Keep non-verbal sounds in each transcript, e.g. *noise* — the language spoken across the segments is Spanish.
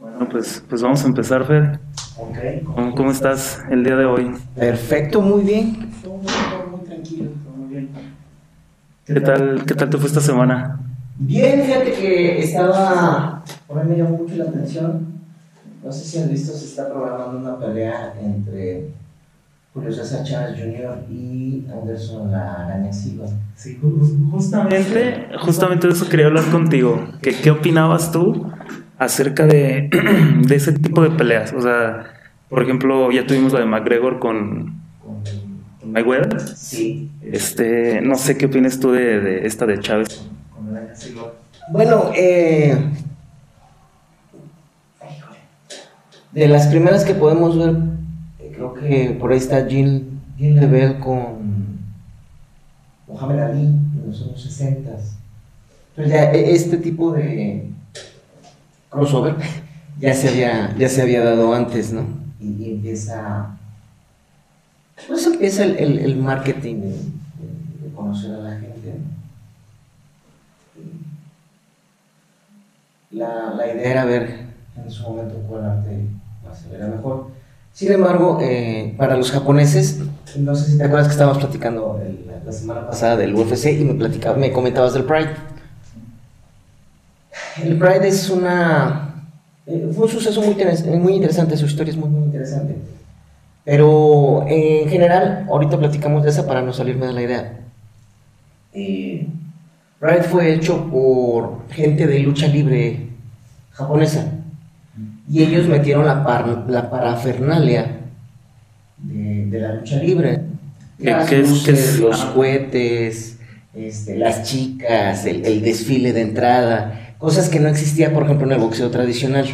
Bueno, pues, pues vamos a empezar, Fer. Ok. ¿Cómo, cómo estás el día de hoy? Perfecto, muy bien. Todo muy, todo muy tranquilo, todo muy bien. ¿Qué tal, qué tal te fue esta semana? Bien, fíjate que estaba. Por ahí me llamó mucho la atención. No sé si han visto, se está programando una pelea entre Julio César Chávez Jr. y Anderson La Araña Silva. Sí, justamente, justamente de eso quería hablar contigo. ¿Qué, qué opinabas tú acerca de, *clears throat* de ese tipo de peleas? O sea, por ejemplo, ya tuvimos la de McGregor con, Con, Mayweather. sí. Este, no sé qué opinas tú de, de esta de Chávez. Bueno, eh. De las primeras que podemos ver, creo que por ahí está Jean Lebel con Mohamed Ali en los años 60. Entonces ya e- este tipo de crossover *laughs* ya se había, ya se había dado antes, ¿no? Y, y empieza. Pues empieza el, el- el marketing de, de- de conocer a la gente, ¿no? la, la idea era ver en su momento cuál arte era mejor. Sin embargo, eh, para los japoneses, no sé si te acuerdas que estábamos platicando el- la, la semana pasada del UFC y me, platicaba, me comentabas del Pride. El Pride es una... eh, fue un suceso muy, interes- muy interesante, su historia es muy, muy interesante. Pero en general, ahorita platicamos de esa para no salirme de la idea. Eh, Pride fue hecho por gente de lucha libre japonesa. Y ellos metieron la, par- la parafernalia de, de la lucha libre. ¿Qué- Las qué es- luces, qué es? los cohetes, este, las chicas, el, el desfile de entrada, cosas que no existía, por ejemplo, en el boxeo tradicional.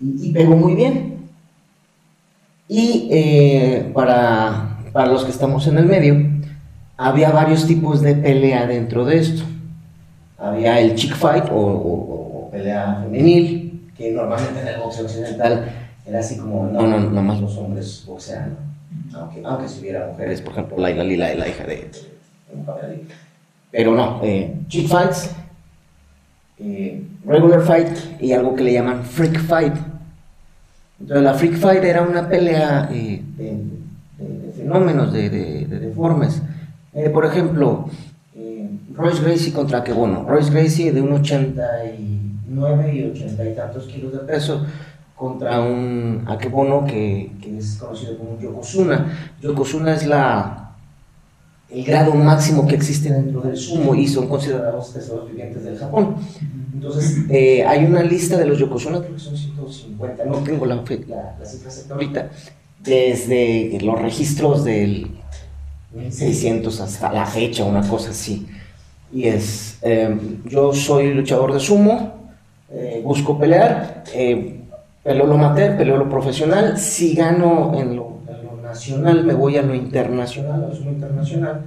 Y, y pegó muy bien. Y eh, para, para los que estamos en el medio, había varios tipos de pelea dentro de esto. Había el chick fight o, o- o pelea femenil, que normalmente en el boxeo occidental era así como, no, no, no más los hombres boxean, aunque, aunque si hubiera mujeres, por ejemplo, Laila Lila, la hija de. Pero no, eh, chick fights, eh, regular fight y algo que le llaman freak fight. Entonces la freak fight era una pelea eh, de, fenómenos, de, de- de deformes. Eh, por ejemplo, eh, Royce Gracie contra Kebono. Royce Gracie de un 89 y 80 y tantos kilos de peso contra un Akebono que, que es conocido como Yokozuna. Yokozuna es la, el grado máximo que existe dentro del sumo y son considerados tesoros vivientes del Japón. Entonces, eh, hay una lista de los Yokozuna, creo que son 150, no tengo la, la, cifra exacta ahorita, desde los registros del 1600 hasta la fecha, una cosa así. Y es, eh, yo soy luchador de sumo, eh, busco pelear, eh, peleo lo amateur, peleo lo profesional, si gano en lo nacional, me voy a lo internacional, a lo internacional.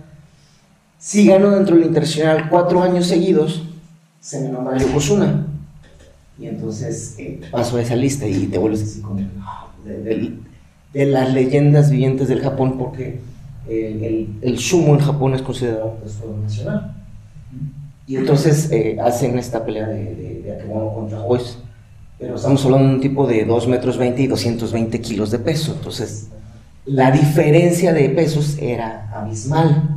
Si gano dentro del internacional cuatro años seguidos, se me nombra Yokozuna. Y entonces eh, paso a esa lista y te vuelves así como ah, de, de- de las leyendas vivientes del Japón, porque el, el, sumo en Japón es considerado un tesoro nacional. Y entonces eh, hacen esta pelea de, de, de contra Joyce. Pero estamos hablando de un tipo de 2 metros 20 y 220 kilos de peso. Entonces, la diferencia de pesos era abismal.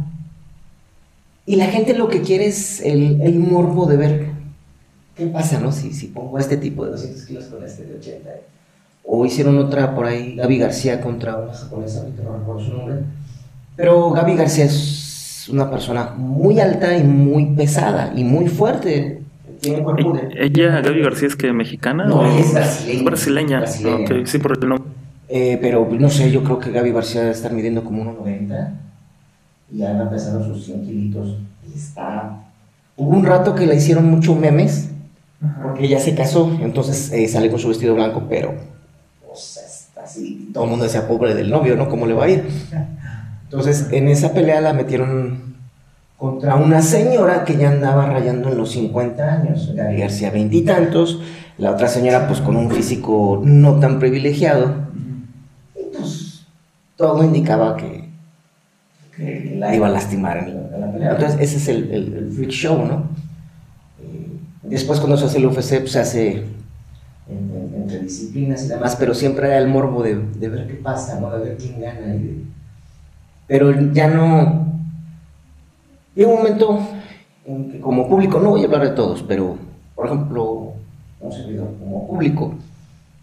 Y la gente lo que quiere es el, el morbo de ver qué pasa, ¿no? Si, si pongo a este tipo de 200 kilos con este de 80. O hicieron otra por ahí, Gaby García contra una japonesa, no recuerdo su nombre. Pero Gaby García es una persona muy alta y muy pesada y muy fuerte. Tiene un cuerpo de... ¿Ella, Gaby García, es que mexicana? No, o- es brasileña. Es brasileña. Brasileña. Ok, sí, por el nombre. Eh, pero no sé, yo creo que Gaby García debe estar midiendo como 1,90 y anda pesando sus 100 kilitos. Está. Hubo un rato que le hicieron mucho memes porque ella se casó, entonces eh, sale con su vestido blanco, pero. Pues está así. Todo el mundo decía pobre del novio, ¿no? ¿Cómo le va a ir? Entonces, en esa pelea la metieron contra una señora que ya andaba rayando en los 50 años, Gaby García veintitantos, la otra señora pues con un físico no tan privilegiado, pues todo indicaba que, iba a lastimar en la, en. Entonces ese es el, freak show, ¿no? Eh, después cuando se hace el UFC pues, se hace en, disciplinas y demás, pero siempre era el morbo de, ver qué pasa, ¿no? de ver quién gana. Pero ya no. Llega un momento en que, como público, no voy a hablar de todos, pero, por ejemplo, un servidor, como público,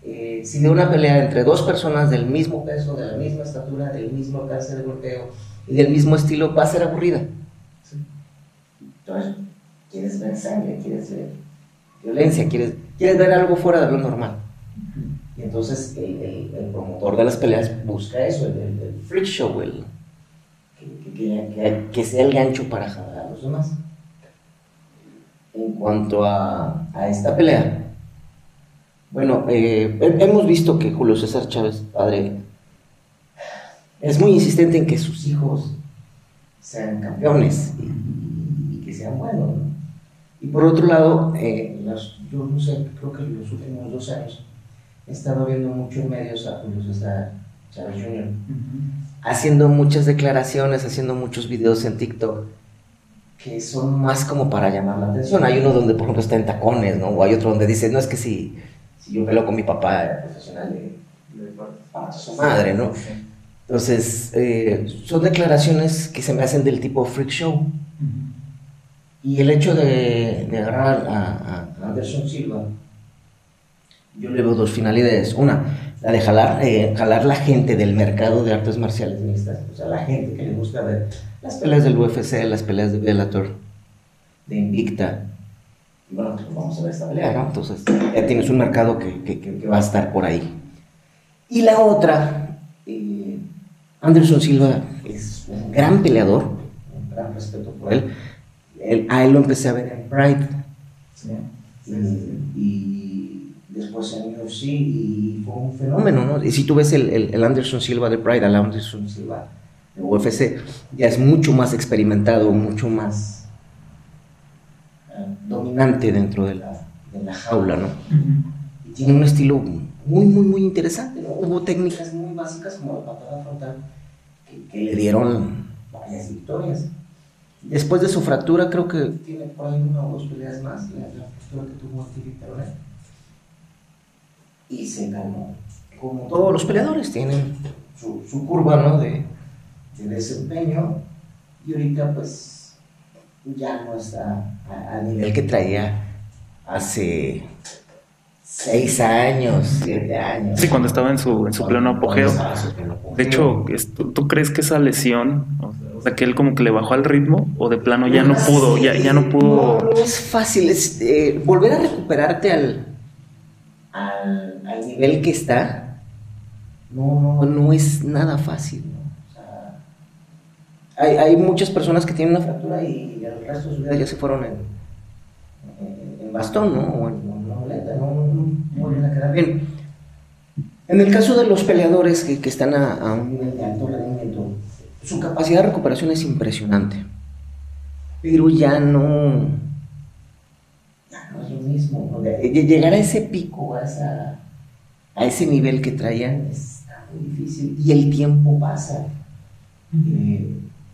eh, si de una pelea entre dos personas del mismo peso, de la misma estatura, del mismo alcance de golpeo y del mismo estilo, va a ser aburrida. Entonces, quieres ver sangre, quieres ver violencia, quieres, quieres ver algo fuera de lo normal. Y entonces el, el, promotor de las peleas busca eso, el, el freak show, el, que, que, que, sea el gancho para jalar a los demás. En cuanto a, a esta pelea, bueno, eh, hemos visto que Julio César Chávez, padre, es muy insistente en que sus hijos sean campeones y, que sean buenos. Y por otro lado, eh, yo no sé, creo que en los últimos dos años he estado viendo mucho en medios a Julio César Chávez Jr. haciendo muchas declaraciones, haciendo muchos videos en TikTok que son más como para llamar la atención. Hay uno donde, por ejemplo, está en tacones, ¿no? O hay otro donde dice, no es que si si yo peleo con mi papá profesional de, su madre, ¿no? Entonces, eh, son declaraciones que se me hacen del tipo freak show. Y el hecho de, agarrar a, Anderson Silva, yo le veo dos finalidades. Una, la de jalar, eh, jalar la gente del mercado de artes marciales mixtas, o sea, la gente que le gusta ver las peleas del UFC, las peleas de Bellator, de Invicta, bueno, pues vamos a ver esta pelea, ¿no? Entonces, ya tienes un mercado que, que, que va a estar por ahí. Y la otra, eh, Anderson Silva es un gran peleador, un gran respeto por él. a él lo empecé a ver en Pride. Y, después en UFC y fue un fenómeno, ¿no? Y si tú ves el, el, Anderson Silva de Pride al Anderson Silva de UFC, ya es mucho más experimentado, mucho más dominante dentro de la, de la jaula, ¿no? Y tiene un estilo muy, muy, muy interesante, ¿no? Hubo técnicas muy básicas como la patada frontal que, le dieron varias victorias. Después de su fractura, creo que tiene por ahí una o dos peleas más, la, fractura que tuvo Peronet. Y se calmó. Como todos los peleadores tienen su, su curva, ¿no? De, de desempeño. Y ahorita, pues, ya no está a, nivel que traía hace seis años, siete años. Sí, cuando estaba en su, en su pleno apogeo. De hecho, ¿tú, crees que esa lesión, o sea, que él como que le bajó al ritmo o de plano ya no, pudo, ya, ya no pudo? No, es fácil, es eh, volver a recuperarte al, al, al, nivel que está, no, no es nada fácil hay, muchas personas que tienen una fractura y el resto de su vida ya se fueron en, en, bastón, ¿no? O en, una muleta, no, no, vuelven a quedar bien. En el caso de los peleadores que, que están a, un nivel de alto rendimiento, su capacidad de recuperación es impresionante. Pero ya no, ya no es lo mismo. Llegar a ese pico, a, esa, a ese nivel que traían, está muy difícil y el tiempo pasa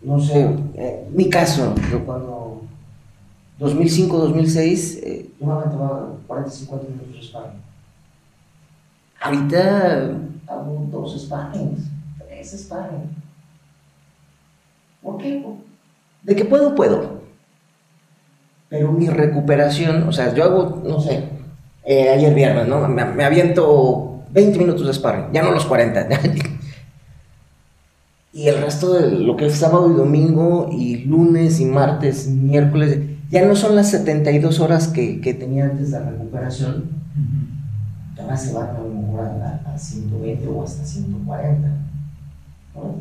no sé, eh, mi caso, yo cuando 2005-2006, eh, me aventaba 40, 50 minutos de sparring. Ahorita hago dos sparrings, tres sparring. ¿Por qué? De que puedo, puedo. Pero mi recuperación, o sea, yo hago, no sé, eh, ayer viernes, ¿no? Me, me, aviento 20 minutos de sparring, ya no los 40. *laughs* Y el resto de lo que es sábado y domingo y lunes y martes, miércoles, ya no son las 72 horas que, que tenía antes de la recuperación. Ya se van a lo mejor a, 120 o hasta 140.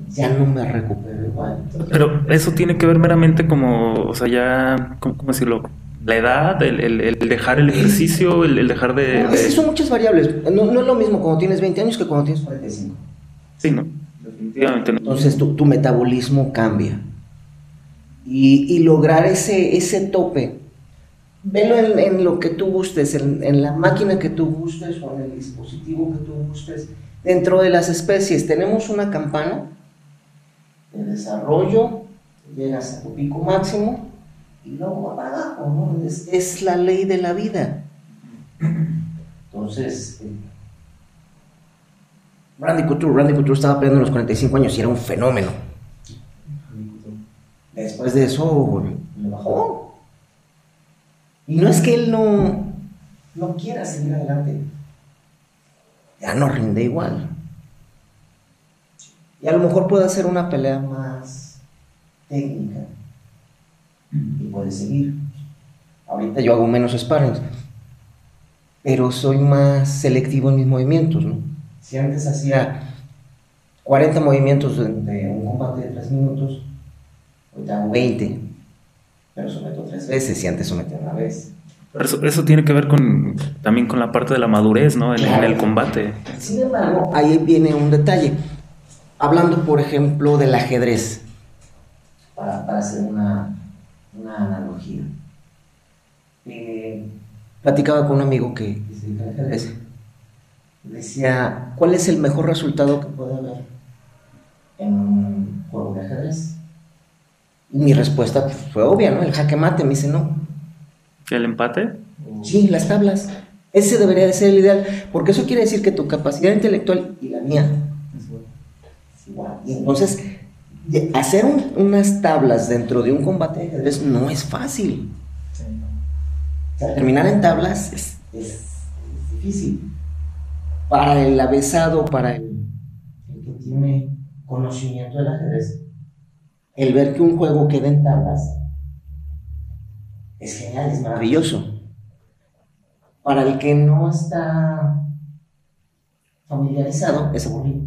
Ya no me recupero igual. Pero eso tiene que ver meramente como, o sea, ya, ¿cómo, decirlo? La edad, el, el, dejar el ejercicio, el, dejar de, no, Son muchas variables. No, no es lo mismo cuando tienes 20 años que cuando tienes 45. Sí, ¿no? Entonces tu, metabolismo cambia. Y, lograr ese, ese tope, velo en, lo que tú gustes, en, la máquina que tú gustes o en el dispositivo que tú gustes. Dentro de las especies tenemos una campana de desarrollo, llegas a tu pico máximo y luego va para abajo, Es, es la ley de la vida. Entonces, Randy Couture, Randy Couture estaba peleando a los 45 años y era un fenómeno. Después de eso, le bajó. Y no es que él no, no quiera seguir adelante. Ya no rinde igual. Y a lo mejor puede hacer una pelea más técnica. Y puede seguir. Ahorita yo hago menos sparrings. Pero soy más selectivo en mis movimientos, ¿no? Si antes hacía 40 movimientos de, un combate de 3 minutos, ahorita hago 20. Pero someto tres veces y antes sometí una vez. Pero eso, tiene que ver con también con la parte de la madurez, ¿no? En, en el combate. Sin embargo, ahí viene un detalle hablando, por ejemplo, del ajedrez, para, hacer una, analogía. Eh, platicaba con un amigo que ajedrez. Decía, ¿cuál es el mejor resultado que puede haber en un juego de ajedrez? Y mi respuesta fue obvia, ¿no? El jaque mate. Me dice, no. ¿El empate? Sí, las tablas. Ese debería de ser el ideal, porque eso quiere decir que tu capacidad intelectual y la mía y entonces, hacer unas tablas dentro de un combate de ajedrez no es fácil. terminar en tablas es, difícil. Para el avesado, para el, que tiene conocimiento del ajedrez, el ver que un juego queda en tablas es genial, es maravilloso. Para el que no está familiarizado, es aburrido.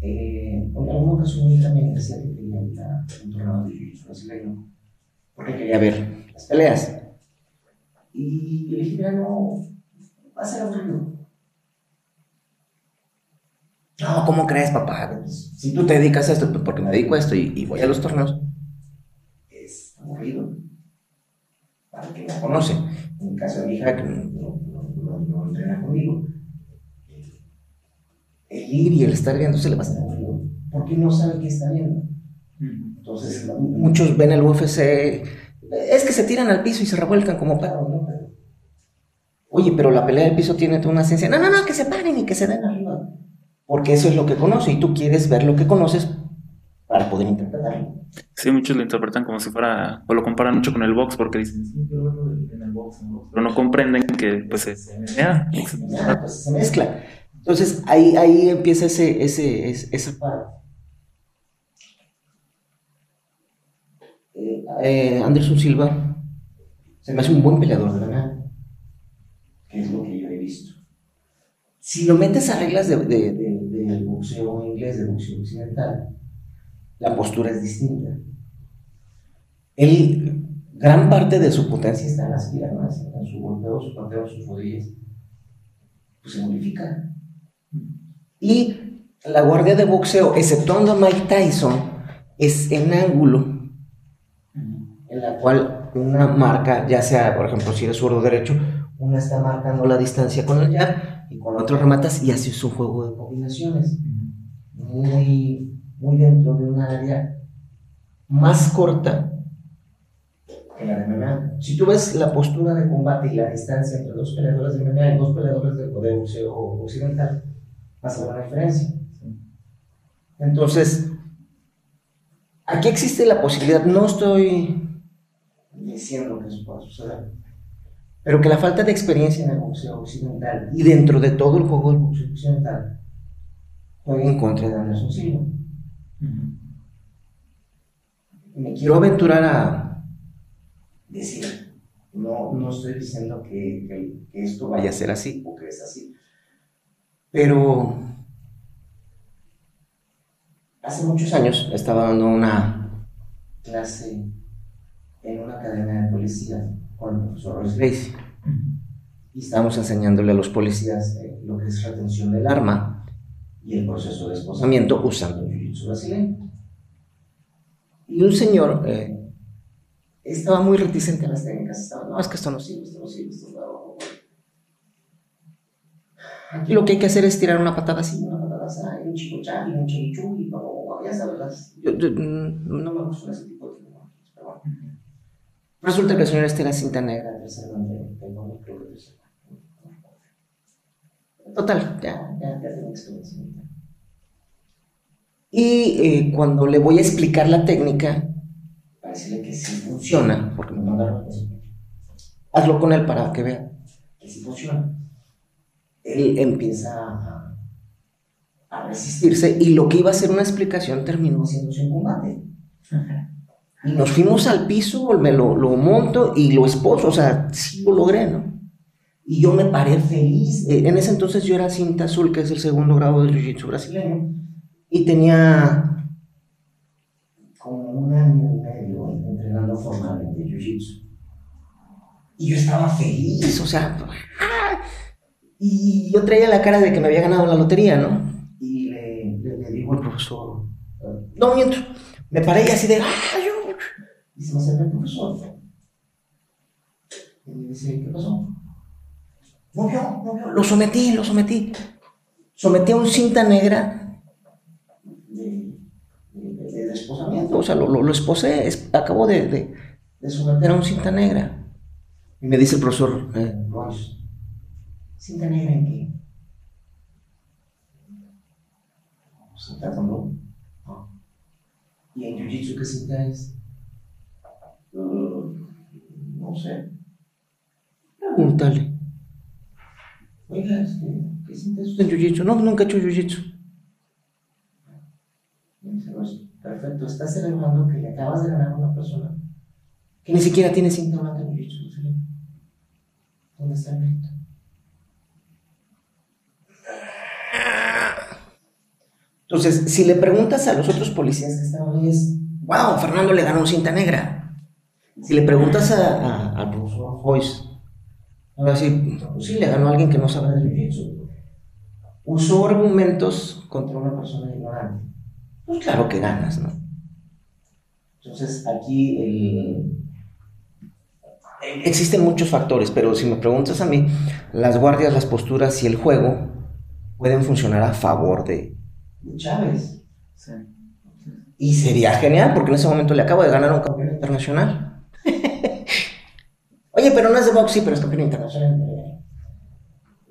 Eh, en alguna ocasión también que quería ir a un torneo de brasileño porque quería ver las peleas. Y le dije, mira, no, va a ser aburrido. No, ¿cómo crees, papá? Si tú te dedicas a esto, pues porque me dedico a esto y, voy a los torneos, es aburrido. Para que la conoce. En el caso de mi hija, que no, no, no entrena conmigo, el ir y el estar viendo se le va a hacer aburrido, porque no sabe qué está viendo. Entonces, muchos ven el UFC, es que se tiran al piso y se revuelcan como perros, ¿no? Oye, pero la pelea del piso tiene toda una ciencia. No, no, no, que se paren y que se den arriba. Porque eso es lo que conoce y tú quieres ver lo que conoces para poder interpretarlo. Sí, muchos lo interpretan como si fuera, o lo comparan mucho con el box porque dicen, sí, en el box, pero no comprenden que pues se, pues, se mezcla. Entonces ahí, ahí empieza ese, ese, esa parte. Eh, eh, Anderson Silva se me hace un buen peleador de verdad, que es lo que yo he visto. Si lo metes a reglas de, de, del boxeo inglés, del boxeo occidental, la postura es distinta. Él, gran parte de su potencia está en las piernas, en su golpeo, su pateo, sus rodillas. Pues se modifica. Y la guardia de boxeo, exceptuando a Mike Tyson, es en ángulo, en la cual una marca, ya sea, por ejemplo, si eres zurdo derecho, una está marcando la distancia con el jab y con otro rematas y así es un juego de combinaciones. Muy, muy dentro de un área más corta que la de MMA. Si tú ves la postura de combate y la distancia entre dos peleadores de MMA y dos peleadores de, boxeo occidental, hacer la diferencia. Entonces, aquí existe la posibilidad, no estoy diciendo que eso pueda suceder, pero que la falta de experiencia en el boxeo occidental y dentro de todo el juego del boxeo occidental juegue en contra de Anderson Silva. Me quiero aventurar a decir, no, no estoy diciendo que, que esto vaya a ser así o que es así, pero hace muchos años estaba dando una clase en una academia de policía con el profesor Royce Gracie. Y estábamos enseñándole a los policías eh, lo que es retención del arma y el proceso de esposamiento usando el jiu-jitsu brasileño. Y un señor eh, estaba muy reticente a las técnicas. Estaba, no, es que esto no sirve, esto no sirve, esto no Aquí lo que hay que hacer es tirar una patada así, una patada así, un chico un chichu, y ya sabes, las, mm, no me gusta ese tipo de tecnologías, pero bueno. Resulta que el señor este la cinta negra Total, ya, ya, ya tengo experiencia Y eh, cuando le voy a explicar la técnica, para decirle que sí funciona, porque me mandaron hazlo con él para que vea que sí funciona. Él empieza a, a resistirse y lo que iba a ser una explicación terminó haciéndose un combate. Y nos fuimos al piso, me lo, lo, monto y lo esposo, o sea, sí lo logré, ¿no? Y yo me paré feliz. Eh, en ese entonces yo era cinta azul, que es el segundo grado de Jiu-Jitsu brasileño, y tenía como un año y medio entrenando formalmente Jiu-Jitsu. Y yo estaba feliz, o sea, ¡ah! y yo traía la cara de que me había ganado la lotería, ¿no? Y le, le, digo al profesor, no miento, me paré y así de, ¡ah! Y se me acerca el profesor. Y me dice, ¿qué pasó? No vio, no vio. Lo sometí, lo sometí. Sometí a un cinta negra de, de, desposamiento. O sea, lo, lo, esposé. Es, acabo de, de, de, someter a un cinta negra. Y me dice el profesor, eh, ¿cinta negra en qué? ¿Cinta con no? ¿Y en Jiu-Jitsu qué cinta es? No sé. Pregúntale. Oiga, este, ¿qué sientes usted en jiu-jitsu? No, nunca he hecho jiu-jitsu. Perfecto, estás celebrando que le acabas de ganar a una persona que ni siquiera tiene cinta blanca en jiu-jitsu. ¿Dónde está el mérito? Entonces, si le preguntas a los otros policías que estaban ahí, es, wow, Fernando le ganó cinta negra. Si le preguntas al profesor Joyce, Ahora sí, pues sí, le ganó a alguien que no sabe de jiu Usó argumentos contra una persona ignorante. Pues claro que ganas, ¿no? Entonces, aquí existen muchos factores, pero si me preguntas a mí, las guardias, las posturas y el juego pueden funcionar a favor de, Chávez. Sí. Y sería genial, porque en ese momento le acabo de ganar a un campeón internacional. Oye, pero no es de box, sí, pero es campeón internacional.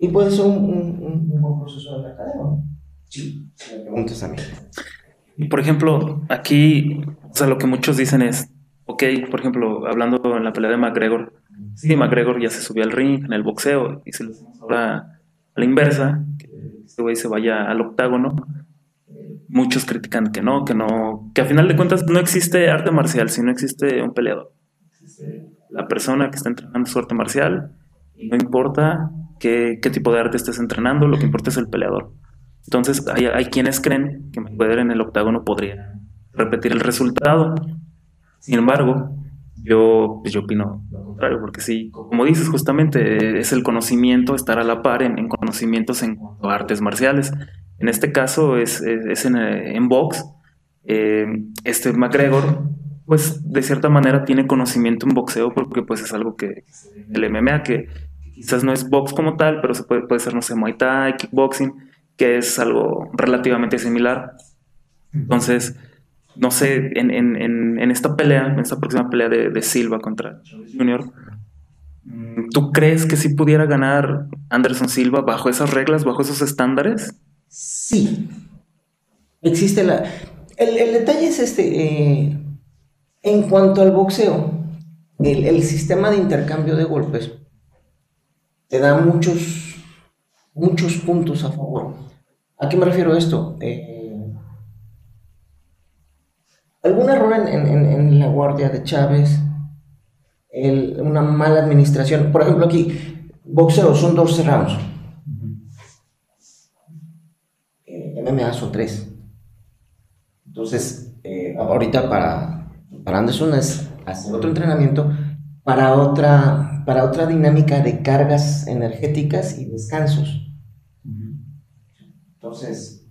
Y puede ser un, un, un buen proceso de mercadeo. Sí, si me preguntas a mí. Y por ejemplo, aquí, o sea, lo que muchos dicen es, ok, por ejemplo, hablando en la pelea de McGregor, sí, McGregor ya se subió al ring en el boxeo y se lo ahora a la inversa, que este güey se vaya al octágono. Muchos critican que no, que no, que a final de cuentas no existe arte marcial si no existe un peleador la persona que está entrenando su arte marcial, no importa qué, qué, tipo de arte estés entrenando, lo que importa es el peleador. Entonces hay, hay quienes creen que poder en el octágono podría repetir el resultado. Sin embargo, yo, pues yo opino lo contrario, porque sí, como dices, justamente es el conocimiento, estar a la par en, conocimientos en artes marciales. En este caso es, es, en, en, box. Eh, este McGregor pues de cierta manera tiene conocimiento en boxeo porque pues es algo que el MMA que quizás no es box como tal, pero se puede, puede ser, no sé, Muay Thai, kickboxing, que es algo relativamente similar. Entonces, no sé, en, en, en, esta pelea, en esta próxima pelea de, de Silva contra Junior, ¿tú crees que sí pudiera ganar Anderson Silva bajo esas reglas, bajo esos estándares? Sí. Existe la... El, el detalle es este... Eh en cuanto al boxeo, el, sistema de intercambio de golpes te da muchos, muchos puntos a favor. ¿A qué me refiero esto? Eh, algún error en, la guardia de Chávez, una mala administración. Por ejemplo, aquí, boxeo son 12 rounds. Eh, MMA son 3. Entonces, eh, ahorita para para Anderson es hacer otro entrenamiento para otra, para otra dinámica de cargas energéticas y descansos. Entonces,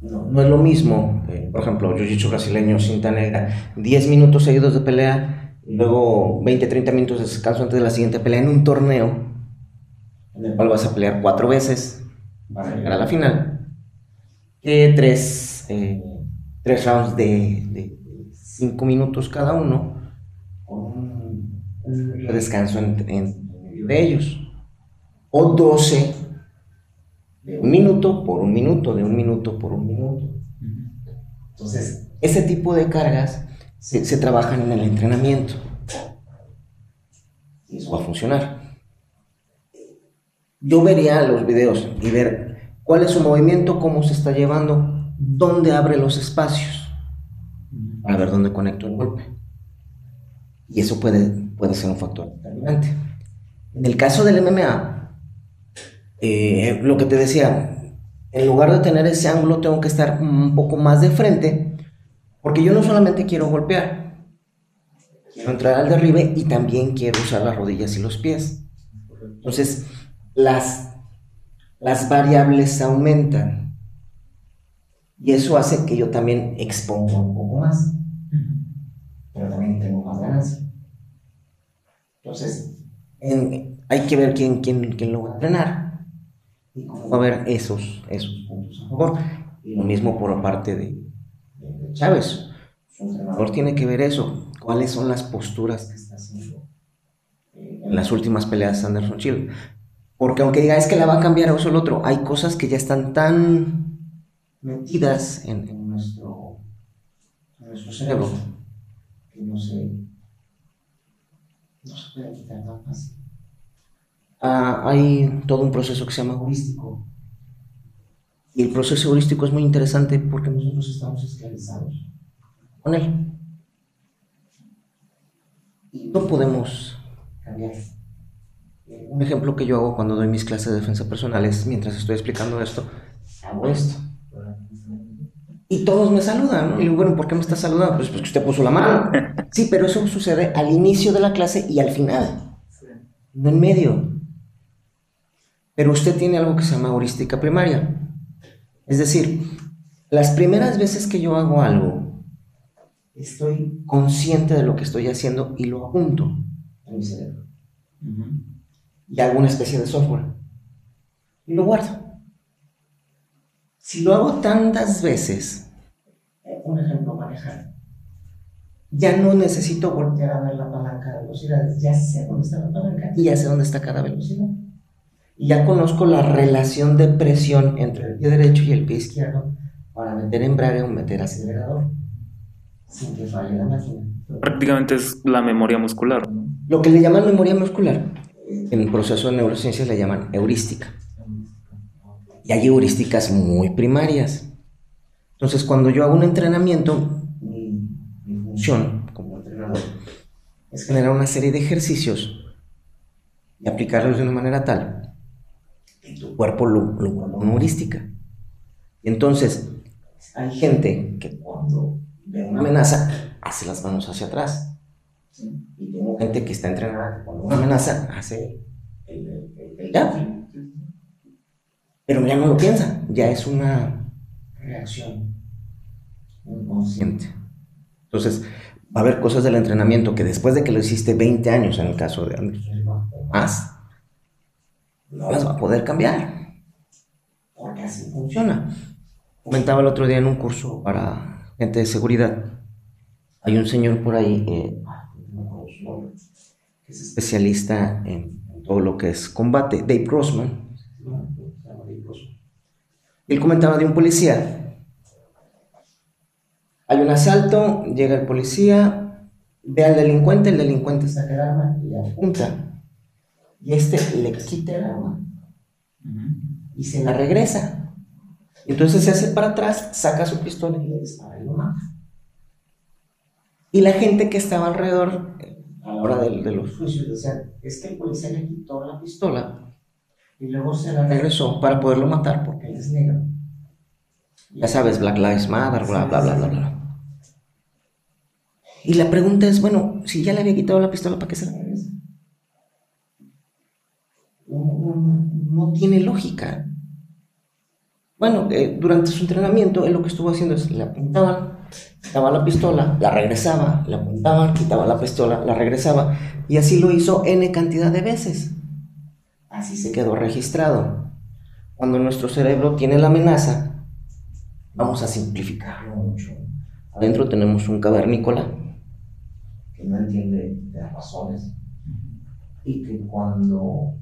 no, es lo mismo, eh, por ejemplo, Jiu-Jitsu brasileño, cinta negra, 10 minutos seguidos de pelea, y luego 20, 30 minutos de descanso antes de la siguiente pelea en un torneo, en el cual vas a pelear cuatro veces para llegar a la final, que tres, eh, tres rounds de cinco minutos cada uno, con un descanso en, de ellos. O 12 De un minuto por un minuto, de un minuto por un minuto. Entonces, ese tipo de cargas se, se trabajan en el entrenamiento. Y eso va a funcionar. Yo vería los videos y ver cuál es su movimiento, cómo se está llevando, dónde abre los espacios, para ver dónde conecto el golpe. Y eso puede, puede ser un factor determinante. En el caso del MMA, eh, lo que te decía, en lugar de tener ese ángulo, tengo que estar un poco más de frente, porque yo no solamente quiero golpear, quiero entrar al derribe y también quiero usar las rodillas y los pies. Entonces, las, las variables aumentan. Y eso hace que yo también exponga un poco más. Pero también tengo más ganancia. Entonces, hay que ver quién, quién, quién, lo va a entrenar. Y cómo a haber esos, esos puntos a favor. Y lo mismo por parte de, Chávez. Su entrenador tiene que ver eso. ¿Cuáles son las posturas que está haciendo en las últimas peleas de Anderson Chill? Porque aunque diga es que la va a cambiar eso o el otro, hay cosas que ya están tan metidas en, nuestro, nuestro cerebro no se, no se puede quitar tan fácil. Ah, hay todo un proceso que se llama heurístico. Y el proceso heurístico es muy interesante porque nosotros estamos esclavizados con él. Y no podemos cambiar. Un ejemplo que yo hago cuando doy mis clases de defensa personal es, mientras estoy explicando esto, hago esto. Y todos me saludan, ¿no? Y digo, bueno, ¿por qué me está saludando? Pues porque usted puso la mano. *laughs* Sí, pero eso sucede al inicio de la clase y al final. No en medio. Pero usted tiene algo que se llama heurística primaria. Es decir, las primeras veces que yo hago algo, estoy consciente de lo que estoy haciendo y lo apunto en mi cerebro y hago una especie de software. Y lo guardo. Si lo hago tantas veces, eh, un ejemplo, manejar, ya no necesito voltear a ver la palanca de velocidades, ya sé dónde está la palanca y ya sé dónde está cada velocidad. Y ya conozco la relación de presión entre el pie derecho y el pie izquierdo para meter embrague o meter acelerador sin que falle la máquina. Prácticamente es la memoria muscular. Lo que le llaman memoria muscular en el proceso de neurociencias le llaman heurística. Y hay heurísticas muy primarias. Entonces, cuando yo hago un entrenamiento, mi, función como entrenador es generar una serie de ejercicios y aplicarlos de una manera tal que tu cuerpo lo, lo una heurística. Entonces, hay gente que cuando ve una amenaza hace las manos hacia atrás y tengo gente que está entrenada cuando una amenaza hace el, el, Pero ya no lo piensa, ya es una reacción inconsciente. Entonces, va a haber cosas del entrenamiento que después de que lo hiciste 20 años, en el caso de Anderson, más, no las va a poder cambiar. Porque así funciona. Comentaba el otro día en un curso para gente de seguridad. Hay un señor por ahí, eh, es especialista en, todo lo que es combate, Dave Grossman. Él comentaba de un policía. Hay un asalto, llega el policía, ve al delincuente, el delincuente saca el arma y apunta. Y este le quita el arma y se la regresa. Entonces se hace para atrás, saca su pistola y le dispara y lo mata. Y la gente que estaba alrededor a la hora de, de los juicios decían, es que el policía le quitó la pistola y luego se la regresó para poderlo matar porque él es negro. Ya sabes, Black Lives Matter, bla, bla, bla, bla, bla. Y la pregunta es, bueno, si ya le había quitado la pistola, ¿para qué se la regresa? No, no, tiene lógica. Bueno, eh, durante su entrenamiento, él lo que estuvo haciendo es, le apuntaban quitaba la pistola, la regresaba, la apuntaba, quitaba la pistola, la regresaba, y así lo hizo n cantidad de veces. Así se quedó registrado. Cuando nuestro cerebro tiene la amenaza, vamos a simplificarlo mucho. Adentro tenemos un cavernícola que no entiende de las razones y que cuando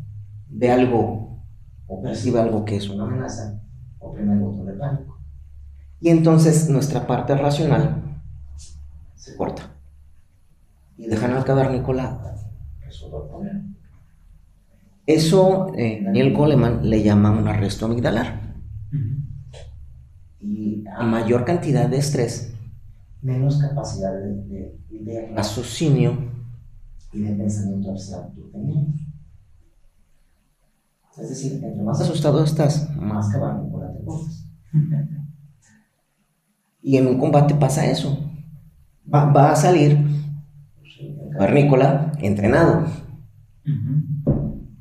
ve algo o percibe algo que es una amenaza, oprime el botón de pánico. Y entonces nuestra parte racional se corta. Y dejan al cavernícola resolver el problema. Eso eh, Daniel Goleman le llama un arresto amigdalar. Y a mayor cantidad de estrés, menos capacidad de, de, raciocinio y de pensamiento abstracto tenemos. Es decir, entre más asustado estás, más cavernícola te pones. Y en un combate pasa eso. Va, a salir pues, cavernícola entrenado.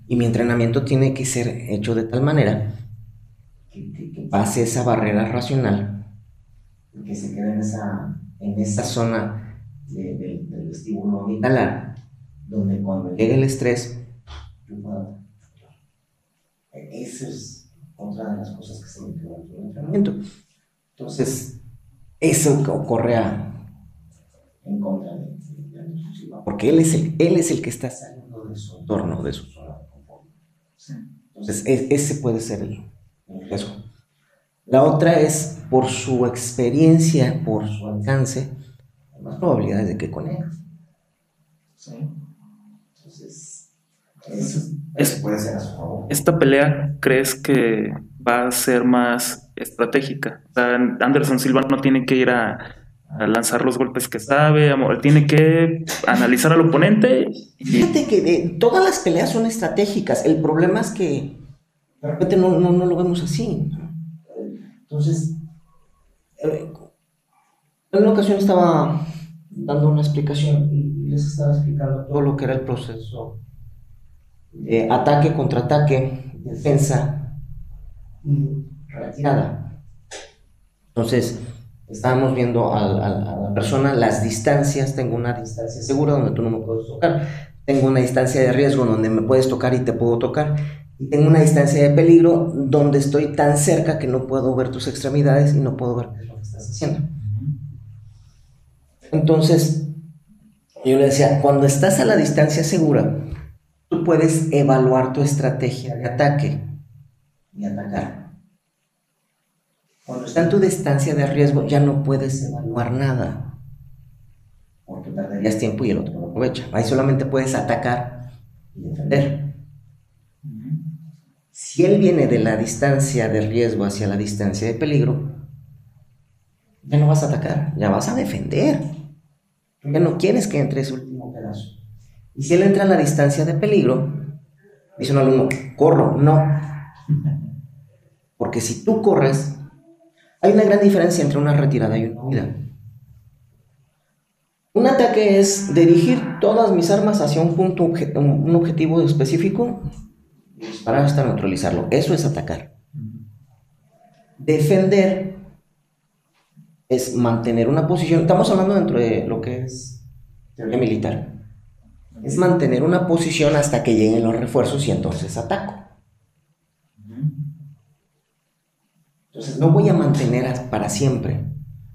Y mi entrenamiento tiene que ser hecho de tal manera que, pase esa barrera racional que se quede en esa, en esa zona del vestíbulo amigdalar, donde cuando llegue el estrés, esa es otra de las cosas que se me quedó en el entrenamiento. Entonces, eso ocurre en contra de, de, porque él es, el, él es el que está saliendo de su entorno, de su de. Entonces, ese puede ser el. La otra es por su experiencia, por su alcance, más probabilidades de que conecte. Entonces, eso ¿Esta pelea crees que va a ser más estratégica? Anderson Silva no tiene que ir a, lanzar los golpes que sabe, él tiene que analizar al oponente. Fíjate que todas las peleas son estratégicas. El problema es que de repente no, lo vemos así. Entonces, eh, en una ocasión estaba dando una explicación y les estaba explicando todo lo que era el proceso eh, ataque, contraataque, defensa y retirada. Entonces, estábamos viendo a, la persona las distancias, tengo una distancia segura donde tú no me puedes tocar, tengo una distancia de riesgo donde me puedes tocar y te puedo tocar, y tengo una distancia de peligro donde estoy tan cerca que no puedo ver tus extremidades y no puedo ver lo que estás haciendo. Entonces, yo le decía, cuando estás a la distancia segura, tú puedes evaluar tu estrategia de ataque y atacar. Cuando está en tu distancia de riesgo ya no puedes evaluar nada, porque perderías tiempo y el otro no aprovecha. Ahí solamente puedes atacar y defender. Si él viene de la distancia de riesgo hacia la distancia de peligro, ya no vas a atacar, ya vas a defender. Ya no quieres que entre ese último pedazo. Y si él entra en la distancia de peligro, dice un alumno, corro, no. Porque si tú corres, hay una gran diferencia entre una retirada y una huida. Un ataque es dirigir todas mis armas hacia un punto, un objetivo específico para hasta neutralizarlo. Eso es atacar. Defender es mantener una posición. Estamos hablando dentro de lo que es teoría militar es mantener una posición hasta que lleguen los refuerzos y entonces ataco. Entonces no voy a mantener para siempre.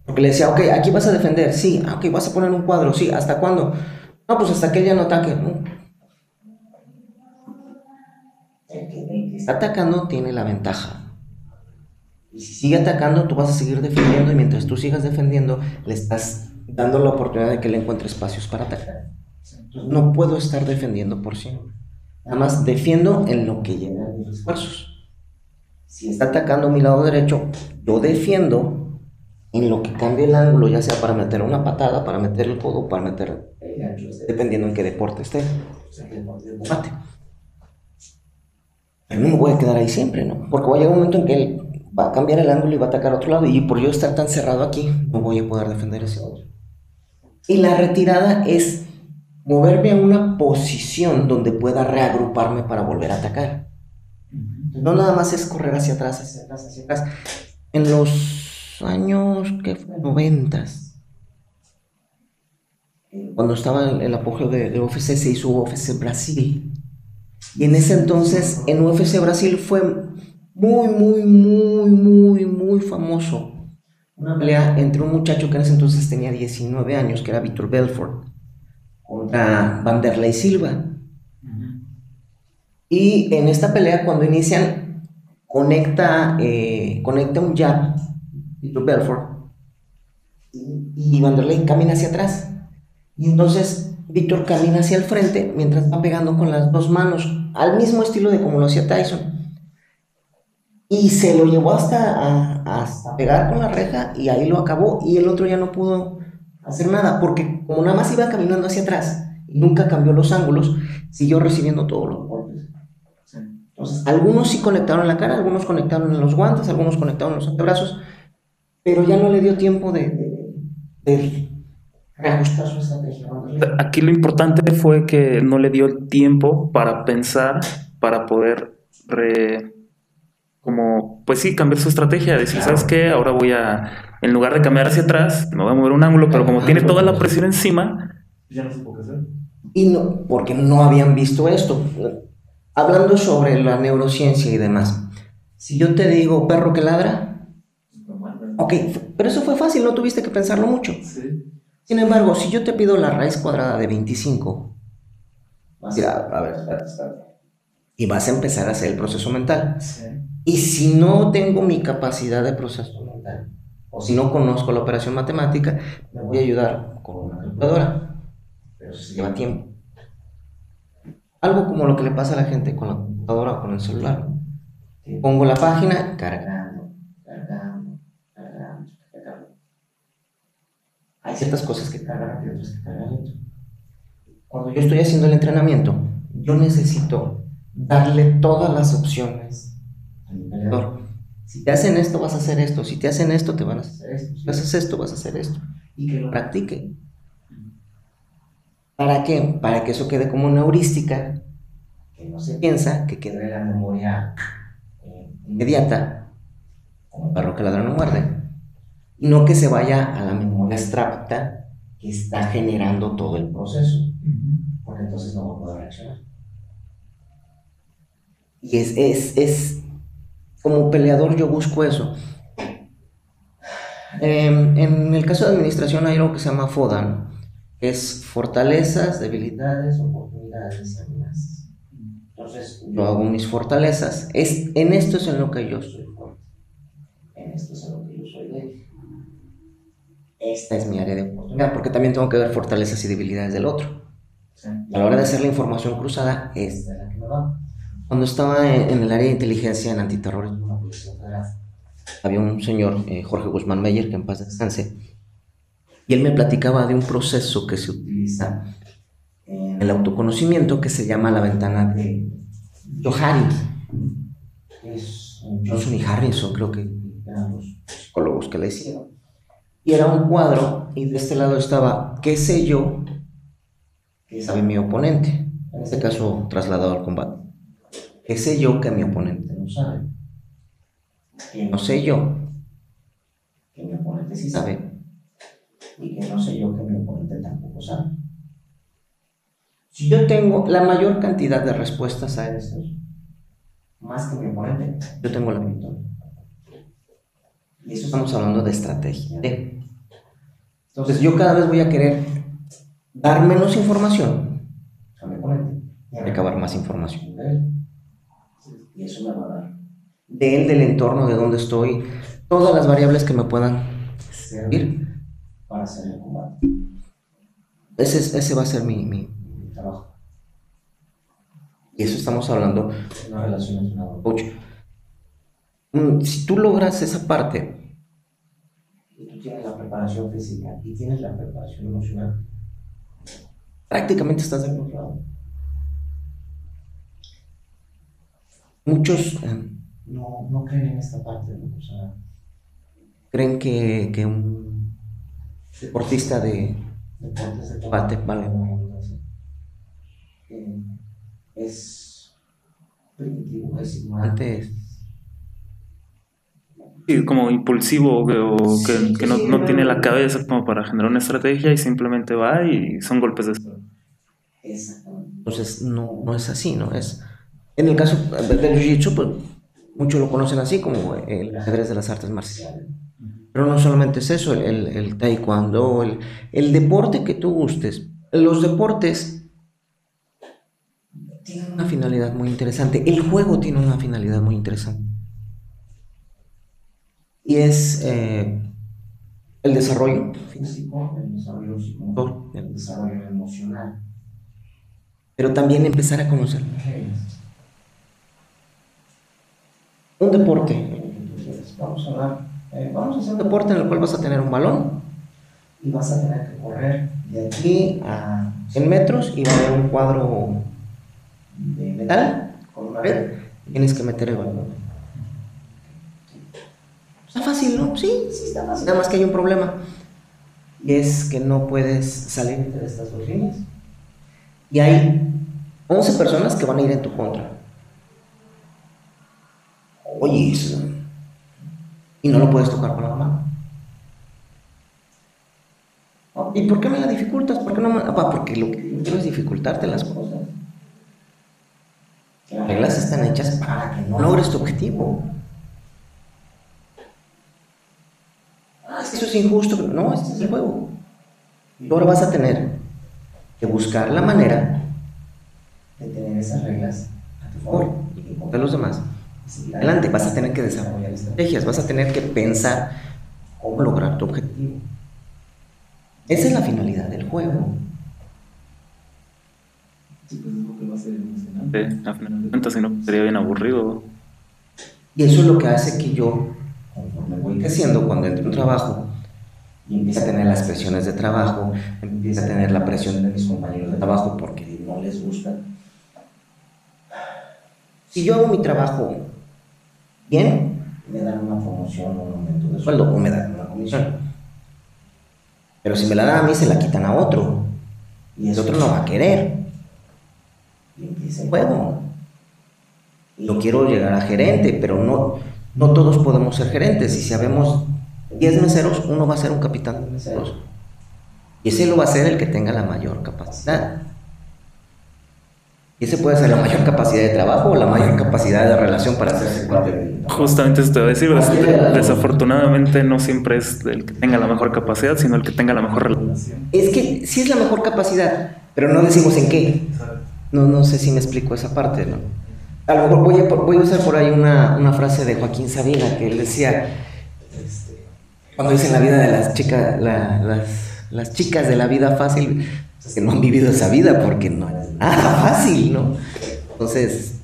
Porque le decía, ok, aquí vas a defender, sí, ah, ok, vas a poner un cuadro, sí, ¿hasta cuándo? No, pues hasta que ella no ataque. Está atacando tiene la ventaja. Y si sigue atacando, tú vas a seguir defendiendo y mientras tú sigas defendiendo, le estás dando la oportunidad de que le encuentre espacios para atacar no puedo estar defendiendo por siempre. Nada más defiendo en lo que llegan mis esfuerzos. Si está atacando mi lado derecho, yo defiendo en lo que cambie el ángulo, ya sea para meter una patada, para meter el codo, para meter dependiendo en qué deporte esté. Pero no me voy a quedar ahí siempre, ¿no? Porque va a llegar un momento en que él va a cambiar el ángulo y va a atacar a otro lado, y por yo estar tan cerrado aquí, no voy a poder defender ese otro. Y la retirada es moverme a una posición donde pueda reagruparme para volver a atacar. No nada más es correr hacia atrás, hacia atrás, hacia atrás. En los años que noventas, cuando estaba el, apogeo de, de, UFC, se hizo UFC Brasil. Y en ese entonces, en UFC Brasil fue muy, muy, muy, muy, muy famoso. Una pelea entre un muchacho que en ese entonces tenía 19 años, que era Víctor Belfort contra Vanderlei Silva. Y en esta pelea, cuando inician, conecta, eh, conecta un jab, Víctor Belfort, y Vanderlei camina hacia atrás. Y entonces Víctor camina hacia el frente mientras va pegando con las dos manos, al mismo estilo de como lo hacía Tyson. Y se lo llevó hasta, hasta pegar con la reja y ahí lo acabó y el otro ya no pudo hacer nada porque como nada más iba caminando hacia atrás y nunca cambió los ángulos, siguió recibiendo los golpes. Entonces, algunos sí conectaron en la cara, algunos conectaron en los guantes, algunos conectaron en los antebrazos, pero ya no le dio tiempo de, reajustar su estrategia. Aquí lo importante fue que no le dio el tiempo para pensar, para poder como, pues sí, cambiar su estrategia, decir, ¿sabes qué? Ahora voy a, en lugar de cambiar hacia atrás, me voy a mover un ángulo, pero como tiene toda la presión encima, ya no se puede hacer. Y no, porque no habían visto esto. Hablando sobre la neurociencia y demás, si yo te digo perro que ladra, ok, pero eso fue fácil, no tuviste que pensarlo mucho. Sin embargo, si yo te pido la raíz cuadrada de 25, a ver, y vas a empezar a hacer el proceso mental. Y si no tengo mi capacidad de proceso mental, o si no conozco la operación matemática, me voy a ayudar con una calculadora. Pero eso se lleva tiempo. Algo como lo que le pasa a la gente con la computadora o con el celular. Pongo la página, cargando, cargando, cargando, cargando. Hay ciertas cosas que cargan y otras que cargan lento. Cuando yo estoy haciendo el entrenamiento, yo necesito darle todas las opciones al emprendedor. Si te hacen esto, vas a hacer esto. Si te hacen esto, te van a hacer esto. Si haces esto, vas a hacer esto. Y que lo practique. ¿Para qué? Para que eso quede como una heurística, que no se piensa, que quede en la memoria eh, inmediata, como el perro que ladra no muerde, y no que se vaya a la memoria abstracta que está generando todo el proceso, porque entonces no va a poder reaccionar. Y es, es, es, como peleador yo busco eso. Em, en el caso de administración hay algo que se llama FODAN, es fortalezas, debilidades, oportunidades amenazas. Entonces, yo hago mis fortalezas. Es, en esto es en lo que yo soy fuerte. En esto es en lo que yo soy débil. Esta es mi área de oportunidad, porque también tengo que ver fortalezas y debilidades del otro. A la hora de hacer la información cruzada, esta es la que me va. Cuando estaba en, el área de inteligencia en antiterrorismo, había un señor, eh, Jorge Guzmán Meyer, que en paz descanse, y él me platicaba de un proceso que se utiliza en el autoconocimiento que se llama la ventana de Johari. Johnson y Harrison, creo que eran los psicólogos que la hicieron. Y era un cuadro, y de este lado estaba, ¿qué sé yo? ¿Qué sabe mi oponente? En este caso, trasladado al combate. ¿Qué sé yo que mi oponente no sabe? Que no sé yo que mi oponente sí sabe y que no sé yo que mi oponente tampoco sabe. Si yo tengo la mayor cantidad de respuestas a esto, más que mi oponente, yo tengo la victoria. Y eso estamos hablando de estrategia. Entonces yo cada vez voy a querer dar menos información a mi oponente y acabar más información y eso me va a dar de él, del entorno, de dónde estoy, todas las variables que me puedan servir para hacer el combate. Ese, ese va a ser mi, mi, trabajo. Y eso estamos hablando una relación. Mm, si tú logras esa parte, y tú tienes la preparación física y tienes la preparación emocional, prácticamente estás del otro lado. muchos eh, no, creen en esta parte, o sea, creen que, que un deportista de deportes de combate vale. Es primitivo, es ignorante, como impulsivo o que, no, no tiene la cabeza como para generar una estrategia y simplemente va y son golpes de Exactamente. Entonces no, no es así, ¿no? Es en el caso del jiu-jitsu, pues muchos lo conocen así como el ajedrez de las artes marciales. Pero no solamente es eso, el, el taekwondo, el, el, deporte que tú gustes. Los deportes tienen una finalidad muy interesante. El juego tiene una finalidad muy interesante. Y es eh, el desarrollo físico, el desarrollo psicológico, el desarrollo emocional. Pero también empezar a conocer un deporte. Vamos a, hablar, eh, vamos a hacer un deporte en el cual vas a tener un balón y vas a tener que correr de aquí a 100 metros y va a haber un cuadro de metal con una red. Tienes que meter el balón. Está fácil, ¿no? Sí, sí está fácil. Nada más que hay un problema. Y es que no puedes salir de estas dos líneas. Y hay 11 personas que van a ir en tu contra. Oye, eso. Y no lo puedes tocar con la mano. ¿Y por qué me la dificultas? ¿Por qué no me... porque lo que quiero es dificultarte las cosas. Las reglas están hechas para que no logres tu objetivo. Ah, eso es injusto. No, este es el juego. Y ahora vas a tener que buscar la manera de tener esas reglas a tu favor y de los demás. Adelante, vas a tener que desarrollar estrategias, vas a tener que pensar cómo lograr tu objetivo. Esa es la finalidad del juego. Sí, pues es lo que va a ser emocionante. A final de cuentas, si no, sería bien aburrido. Y eso es lo que hace que yo, conforme voy creciendo, cuando entro en un trabajo, y empiezo a tener las presiones de trabajo, empiezo a tener la presión de mis compañeros de trabajo porque no les gusta. Si yo hago mi trabajo bien, me dan una promoción o un aumento de sueldo o me dan una comisión. Pero si me la dan a mí, se la quitan a otro. Y ese otro no va a querer. Y empieza el juego. Yo quiero llegar a gerente, pero no, no todos podemos ser gerentes. Y si sabemos 10 meseros, uno va a ser un capitán de meseros. Y ese lo va a ser el que tenga la mayor capacidad. Y ese puede ser la mayor capacidad de trabajo o la mayor capacidad de relación para hacerse cualquier. Justamente eso te voy a decir. desafortunadamente no siempre es el que tenga la mejor capacidad, sino el que tenga la mejor relación. Es que sí es la mejor capacidad, pero no decimos en qué. No, no sé si me explico esa parte, ¿no? A lo mejor voy a, voy a usar por ahí una, una frase de Joaquín Sabina que él decía, cuando dice en la vida de las chicas, las, las chicas de la vida fácil, que no han vivido esa vida porque no nada *laughs* fácil, ¿no? Entonces,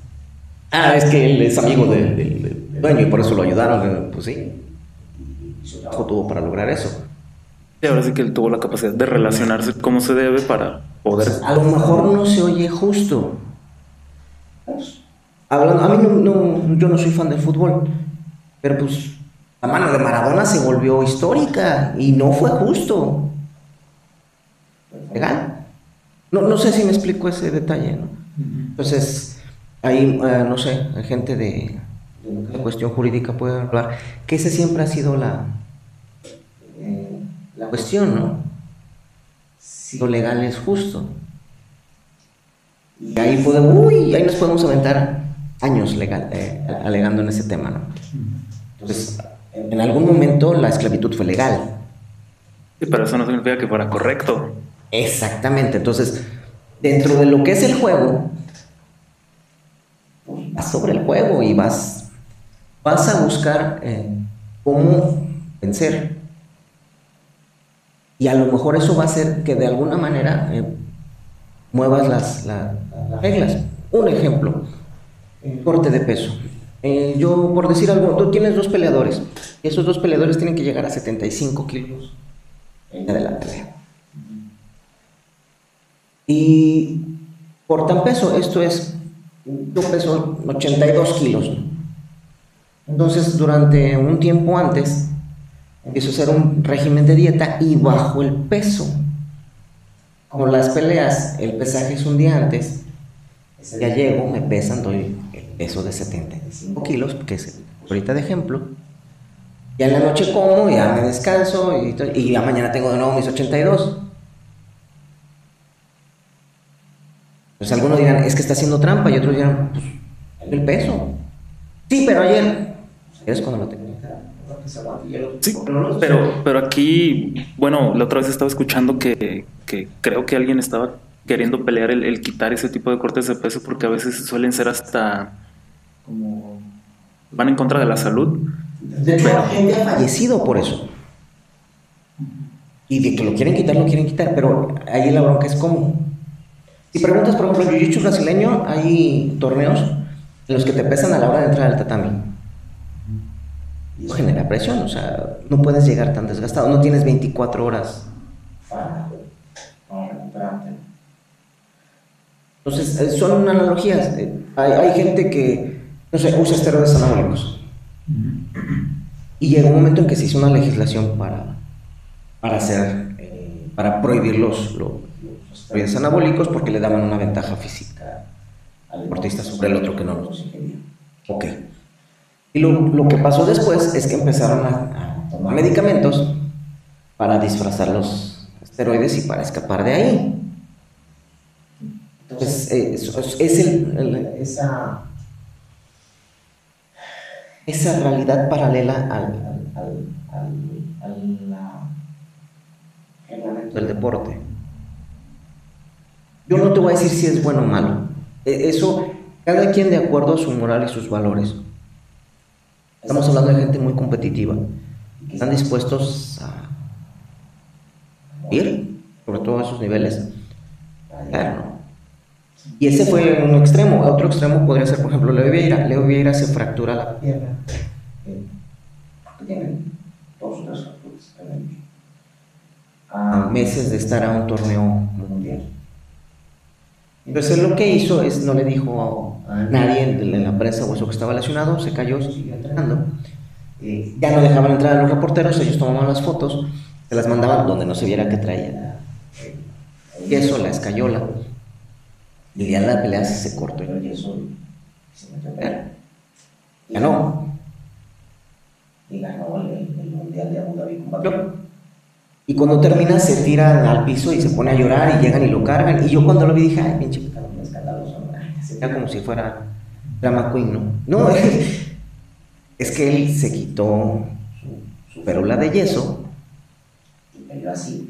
ah, es que él es amigo del, dueño y por eso lo ayudaron, pues sí, su trabajo tuvo para lograr eso. Y ahora sí que él tuvo la capacidad de relacionarse como se debe para poder... A lo mejor no se oye justo. Hablando, a mí no, no, yo no soy fan del fútbol, pero pues la mano de Maradona se volvió histórica y no fue justo legal. No, no sé si me explico ese detalle, ¿no? Entonces, ahí, eh, no sé, gente de, de, cuestión jurídica puede hablar, que ese siempre ha sido la, eh, la cuestión, ¿no? Si lo legal es justo. Y ahí podemos, uy, ahí nos podemos aventar años legal, eh, alegando en ese tema, ¿no? Entonces, en algún momento la esclavitud fue legal. Sí, pero eso no significa que fuera correcto. Exactamente, entonces, dentro de lo que es el juego, vas sobre el juego y vas, vas a buscar eh, cómo vencer. Y a lo mejor eso va a hacer que de alguna manera eh, muevas las, las, reglas. Un ejemplo, corte de peso. Eh, yo, por decir algo, tú tienes dos peleadores. Y esos dos peleadores tienen que llegar a 75 kilos la pelea. Y por tan peso, esto es, yo peso 82 kilos. Entonces, durante un tiempo antes, empiezo a hacer un régimen de dieta y bajo el peso. Como las peleas, el pesaje es un día antes, ya llego, me pesan, doy el peso de 75 kilos, que es ahorita de ejemplo. Ya en la noche como, ya me descanso y, y ya mañana tengo de nuevo mis 82. Pues algunos dirán, es que está haciendo trampa, y otros dirán, pues, el peso. Sí, pero ayer, es cuando lo tenía. Sí, pero, pero aquí, bueno, la otra vez estaba escuchando que, que creo que alguien estaba queriendo pelear el, el, quitar ese tipo de cortes de peso porque a veces suelen ser hasta como van en contra de la salud De hecho, la gente ha fallecido por eso. Y de que lo quieren quitar, lo quieren quitar, pero ahí la bronca es cómo. Si preguntas, por ejemplo, jiu-jitsu brasileño, hay torneos en los que te pesan a la hora de entrar al tatami. Eso genera presión, o sea, no puedes llegar tan desgastado, no tienes 24 horas Entonces, eh, son analogías. Hay, hay, gente que, no sé, usa esteroides anabólicos. Y llega un momento en que se hizo una legislación para, para hacer, eh, para prohibir los, los, esteroides anabólicos porque le daban una ventaja física al deportista sobre el otro que no los Ok. Y lo, lo, que pasó después es que empezaron a, tomar medicamentos para disfrazar los esteroides y para escapar de ahí. Entonces, eh, es, el, esa, esa realidad paralela al, al, del deporte. Yo no te voy a decir si es bueno o malo. E, eso, cada quien de acuerdo a su moral y sus valores. Estamos hablando de gente muy competitiva. Están dispuestos a ir, sobre todo a esos niveles. Claro, y ese fue un extremo. Otro extremo podría ser, por ejemplo, Leo Vieira. Leo Vieira se fractura la pierna. A meses de estar a un torneo mundial. Entonces lo que hizo es, no le dijo a nadie en la prensa o eso que estaba lesionado, se cayó, siguió entrenando. Eh, ya no dejaban entrar a los reporteros, ellos tomaban las fotos, se las mandaban donde no se viera que traía y eso, la escayola. Y ya la pelea se cortó el yeso y pelear. Ganó. Y ganó el, Mundial de Abu Dhabi con Y cuando termina se tira al piso y se pone a llorar y llegan y lo cargan. Y yo cuando lo vi dije, ay, pinche me escandaloso. Era como si fuera drama queen, ¿no? No, *laughs* es que él se quitó su, su de yeso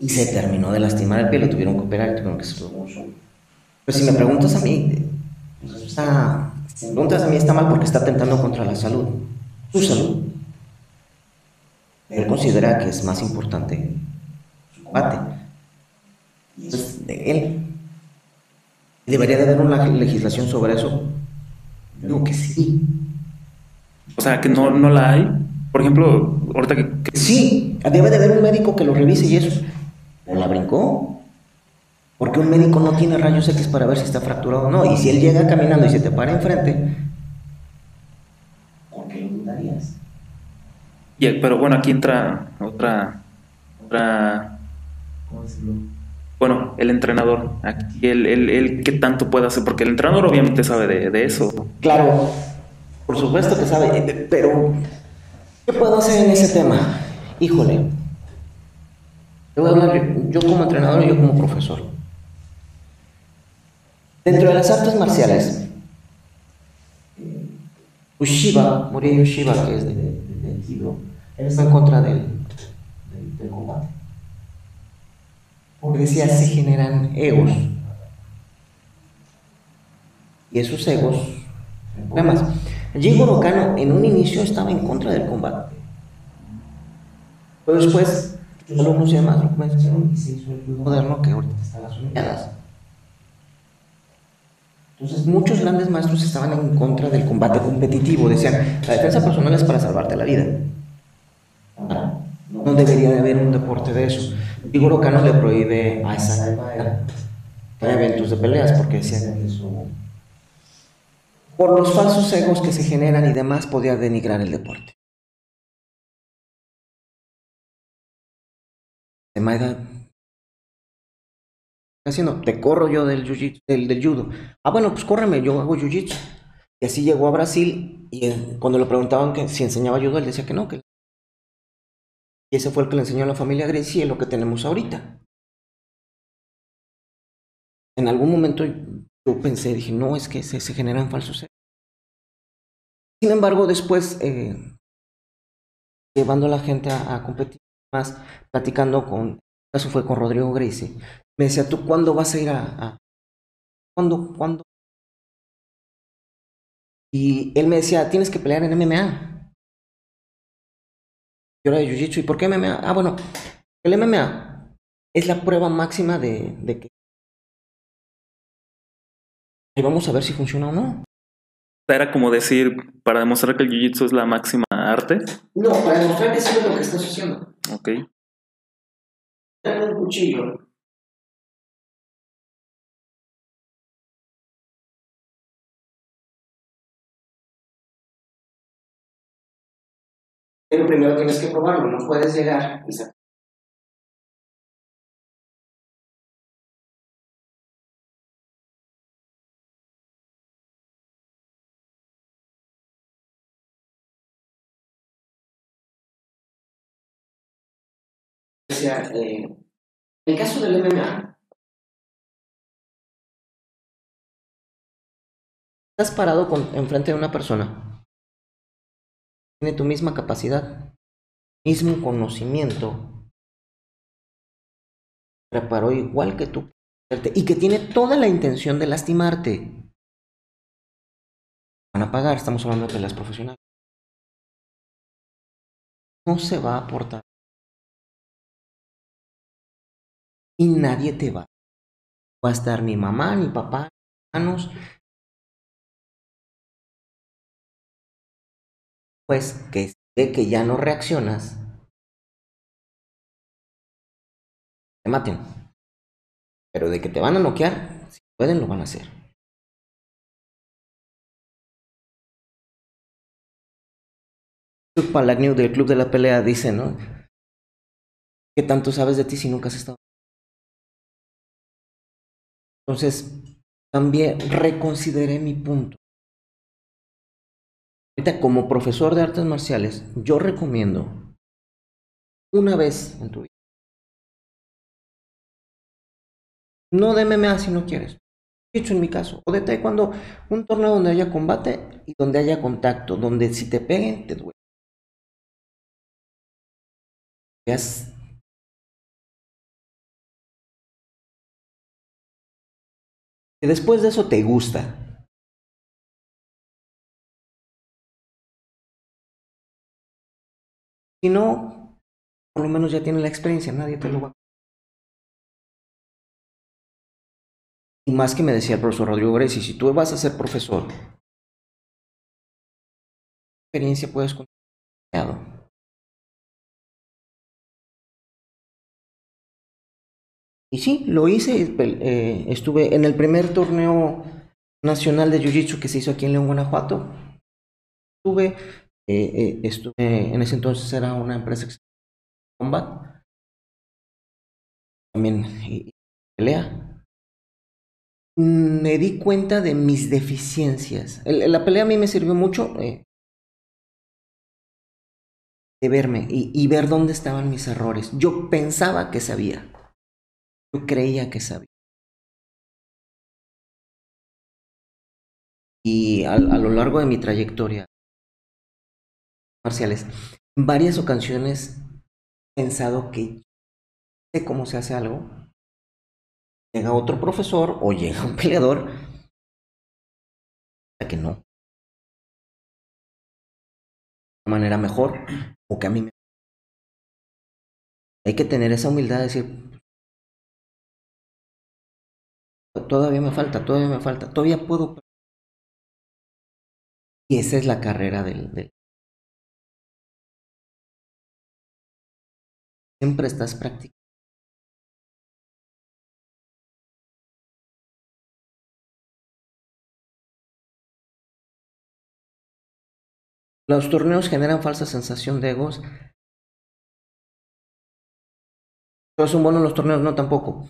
y se terminó de lastimar el pie, lo tuvieron que operar, tuvieron que pero si me preguntas a mí, está, si me preguntas a mí está mal porque está atentando contra la salud, su salud. Él considera que es más importante combate. Es de él. ¿Debería de haber una legislación sobre eso? Digo que sí. O sea, que no, no la hay. Por ejemplo, ahorita que, que... Sí, debe de haber un médico que lo revise y eso. ¿O la brincó? Porque un médico no tiene rayos X para ver si está fracturado o no. Y si él llega caminando y se te para enfrente, ¿por qué lo dudarías? Y, pero bueno, aquí entra otra, otra ¿cómo decirlo? Bueno, el entrenador, aquí, el, qué tanto puede hacer, porque el entrenador obviamente sabe de, eso. Claro, por supuesto que sabe, eh, pero ¿qué puedo hacer en ese tema? Híjole, yo, voy a hablar, yo como entrenador y yo como profesor. Dentro de las artes marciales, Ushiba, Morihei Ushiba, que es del de, él está en contra del, del, combate. Porque decía, se generan egos. Y esos egos, problemas. Jigoro Kano en un inicio estaba en contra del combate. Pero después, los alumnos y se hizo el moderno que ahorita está las Olimpiadas. Entonces muchos grandes maestros estaban en contra del combate competitivo, decían, la defensa personal es para salvarte la vida. No debería de haber un deporte de eso. Igor Cano le prohíbe a esa eventos de peleas porque decían que eso, por los falsos egos que se generan y demás, podía denigrar el deporte. Maida haciendo? Te corro yo del, del, del, judo. Ah, bueno, pues córreme, yo hago jiu-jitsu. Y así llegó a Brasil y cuando le preguntaban que si enseñaba judo, él decía que no. Que... Y ese fue el que le enseñó a la familia Grecia y lo que tenemos ahorita. En algún momento yo pensé, dije, no, es que se, generan falsos. Sin embargo, después, eh, llevando a la gente a, a competir más, platicando con, eso fue con Rodrigo Gracie, me decía, ¿tú cuándo vas a ir a... ¿Cuándo? ¿Cuándo? Y él me decía, tienes que pelear en MMA. Yo era de Jiu-Jitsu. ¿Y por qué MMA? Ah, bueno, el MMA es la prueba máxima de, de que... Y vamos a ver si funciona o no. Era como decir, para demostrar que el jiu-jitsu es la máxima arte. No, para demostrar que sabes lo que estás haciendo. Ok. Tengo un cuchillo. Pero primero tienes que probarlo, no puedes llegar y eh, el caso del MMA, estás parado con, enfrente de una persona, tiene tu misma capacidad, mismo conocimiento, preparó igual que tú, y que tiene toda la intención de lastimarte. Van a pagar, estamos hablando de peleas profesionales. No se va a aportar. y nadie te va. Va a estar ni mamá, ni papá, ni hermanos. Pues que de que ya no reaccionas, te maten. Pero de que te van a noquear, si pueden, lo van a hacer. Palagnew del Club de la Pelea dice, ¿no? ¿Qué tanto sabes de ti si nunca has estado? Entonces, también reconsideré mi punto. Ahorita, como profesor de artes marciales, yo recomiendo una vez en tu vida. No de MMA si no quieres. Dicho en mi caso. O de taekwondo, un torneo donde haya combate y donde haya contacto, donde si te peguen, te duele. Veas después de eso te gusta. Si no, por lo menos ya tienes la experiencia, nadie te lo va a... Y más que me decía el profesor Rodrigo Greci, si tú vas a ser profesor, experiencia puedes contar. Y sí, lo hice. Eh, estuve en el primer torneo nacional de Jiu-Jitsu que se hizo aquí en León, Guanajuato. Estuve, eh, eh, estuve, en ese entonces era una empresa que se Combat. También pelea. Me di cuenta de mis deficiencias. la pelea a mí me sirvió mucho de verme y ver dónde estaban mis errores. Yo pensaba que sabía. Yo creía que sabía. Y a, lo largo de mi trayectoria en varias ocasiones he pensado que sé cómo se hace algo. Llega otro profesor o llega un peleador que no. De manera mejor o que a mí me... Hay que tener esa humildad de decir, todavía me falta, todavía me falta, todavía puedo. Y esa es la carrera del... Siempre estás practicando. Los torneos generan falsa sensación de egos. ¿No son buenos los torneos? No, tampoco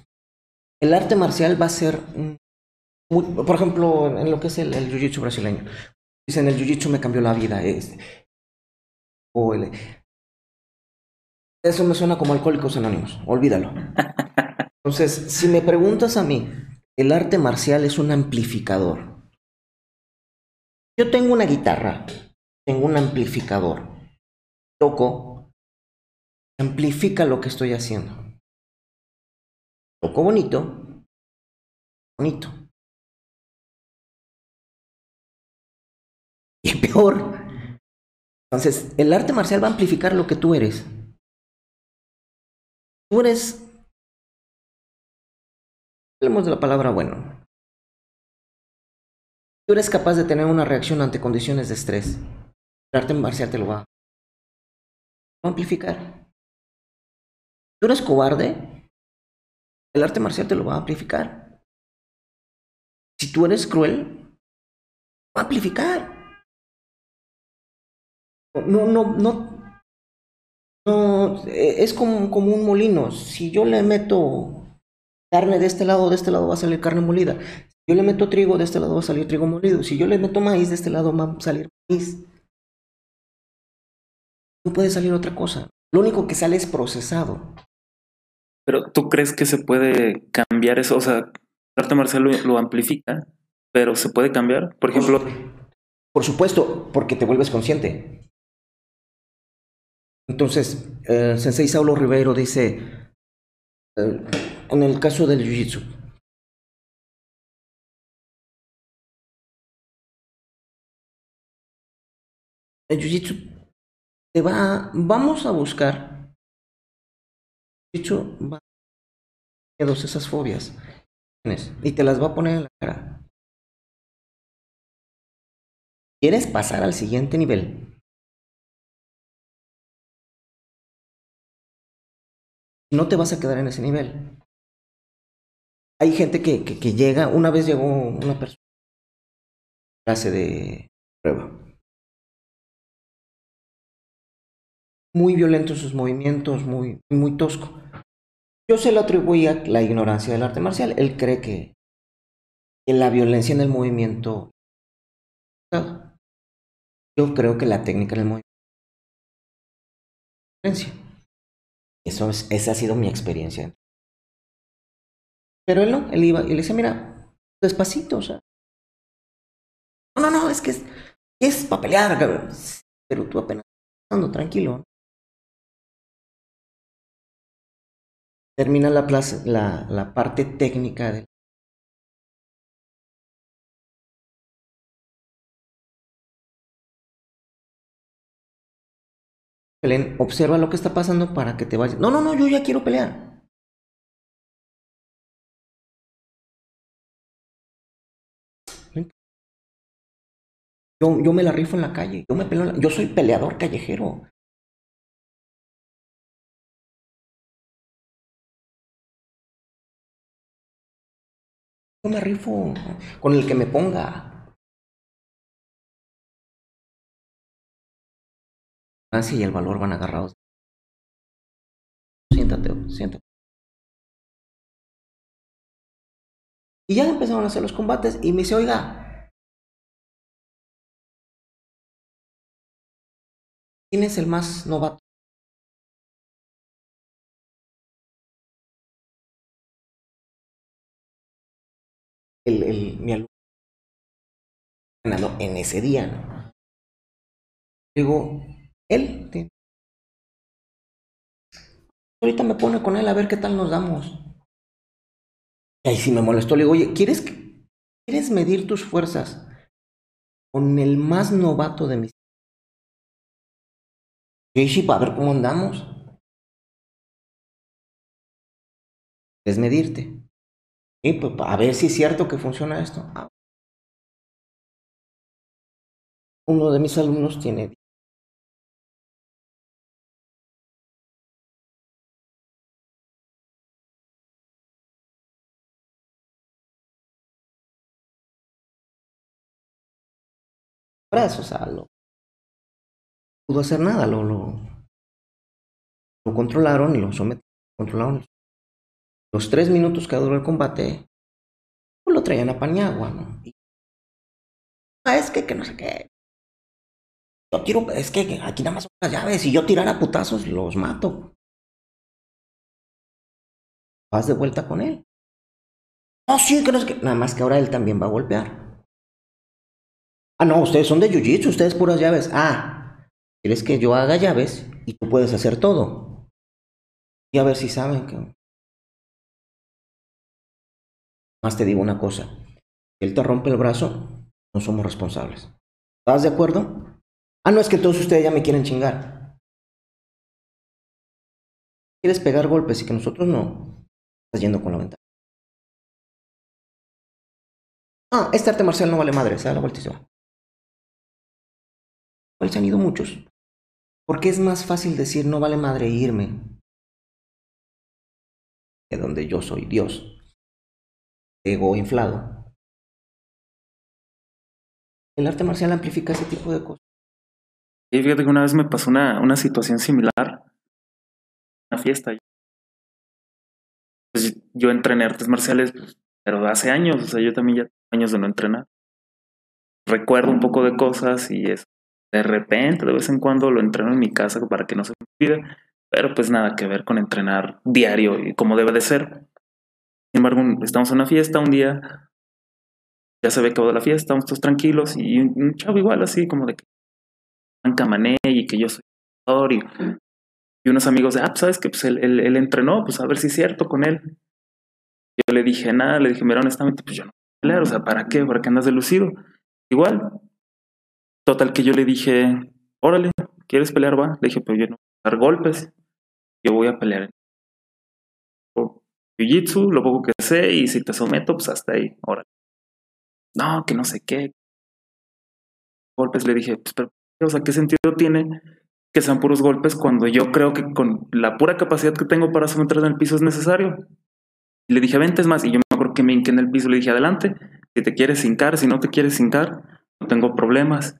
el arte marcial va a ser, por ejemplo, en lo que es el, jiu-jitsu brasileño. Dicen, el jiu-jitsu me cambió la vida. Este, o eso me suena como alcohólicos anónimos, olvídalo. *laughs* Entonces, si me preguntas a mí, el arte marcial es un amplificador. Yo tengo una guitarra, tengo un amplificador. Toco, amplifica lo que estoy haciendo. Poco bonito, bonito. Y peor, Entonces, el arte marcial va a amplificar lo que tú eres. Tú eres... Hablemos de la palabra bueno. Tú eres capaz de tener una reacción ante condiciones de estrés. El arte marcial te lo va a amplificar. Tú eres cobarde, el arte marcial te lo va a amplificar. Si tú eres cruel, va a amplificar. No, no, no, no, es como, como un molino. Si yo le meto carne de este lado, de este lado va a salir carne molida. Si yo le meto trigo, de este lado va a salir trigo molido. Si yo le meto maíz, de este lado va a salir maíz. No puede salir otra cosa. Lo único que sale es procesado. Pero tú crees que se puede cambiar eso, o sea, el arte marcial lo, amplifica, pero se puede cambiar, por ejemplo. Por supuesto, porque te vuelves consciente. Entonces, eh, Sensei Saulo Ribeiro dice, eh, en el caso del Jiu-Jitsu, el Jiu-Jitsu te va, vamos a buscar dicho va a esas fobias y te las va a poner en la cara. ¿Quieres pasar al siguiente nivel? No te vas a quedar en ese nivel. Hay gente que, que, llega, una vez llegó una persona, clase de prueba. Muy violento sus movimientos, muy, muy tosco. Yo se lo atribuía la ignorancia del arte marcial. Él cree que, la violencia en el movimiento. Yo creo que la técnica en el movimiento. Eso es, esa ha sido mi experiencia. Pero él no, él iba y le decía, mira, despacito, o sea. No, no, no, es que es, es para pelear, pero tú apenas ando tranquilo. termina la, la, la parte técnica del observa lo que está pasando para que te vayas. No, no, no, yo ya quiero pelear. Yo, yo me la rifo en la calle, yo me peleo, yo soy peleador callejero. me rifo con el que me ponga. Y el valor van agarrados. Siéntate, siéntate. Y ya empezaron a hacer los combates y me dice, oiga, ¿quién es el más novato? el, el, mi alumno en ese día. ¿no? Digo, él. Ahorita me pone con él a ver qué tal nos damos. Y ahí sí me molestó. Le digo, oye, ¿quieres, ¿quieres medir tus fuerzas con el más novato de mis. Y sí, para ver cómo andamos. Es medirte. Y pues a ver si es cierto que funciona esto. Ah. Uno de mis alumnos tiene brazos, o sea, lo, pudo hacer nada, lo, lo, lo controlaron y lo sometieron, controlaron los tres minutos que duró el combate, pues lo traían a Paniagua, ¿no? ah, es que, que no sé qué. Yo tiro, es que aquí nada más son las llaves. Si yo tirara putazos, los mato. Vas de vuelta con él. No, sí, que no es que. Nada más que ahora él también va a golpear. Ah, no, ustedes son de jiu-jitsu, ustedes puras llaves. Ah, quieres que yo haga llaves y tú puedes hacer todo. Y a ver si saben que más te digo una cosa, si él te rompe el brazo, no somos responsables. ¿Estás de acuerdo? Ah, no, es que todos ustedes ya me quieren chingar. ¿Quieres pegar golpes y que nosotros no? Estás yendo con la ventaja. Ah, este arte marcial no vale madre, se da la vuelta y se va. ¿Cuál se han ido muchos? Porque es más fácil decir no vale madre irme. De donde yo soy Dios. Ego inflado. El arte marcial amplifica ese tipo de cosas. Y fíjate que una vez me pasó una, una situación similar. Una fiesta. Pues yo entrené artes marciales, pues, pero hace años, o sea, yo también ya tengo años de no entrenar. Recuerdo un poco de cosas y eso. De repente, de vez en cuando lo entreno en mi casa para que no se me olvide, pero pues nada que ver con entrenar diario y como debe de ser. Sin embargo, estamos en una fiesta un día, ya se ve acabó la fiesta, estamos todos tranquilos y un, chavo igual así como de que mané y que yo soy y, y unos amigos de, ah, pues, sabes que pues él, él, entrenó, pues a ver si es cierto con él. Yo le dije nada, le dije, mira, honestamente, pues yo no pelear, o sea, ¿para qué? ¿Para qué andas delucido? Igual. Total que yo le dije, órale, ¿quieres pelear? Va. Le dije, pero yo no voy a dar golpes, yo voy a pelear. Jiu-Jitsu, lo poco que sé, y si te someto, pues hasta ahí, órale. No, que no sé qué. Golpes, le dije, pues, pero, ¿qué sentido tiene que sean puros golpes cuando yo creo que con la pura capacidad que tengo para someter en el piso es necesario? Le dije, vente, es más, y yo me acuerdo que me hinqué en el piso, le dije, adelante, si te quieres hincar, si no te quieres hincar, no tengo problemas.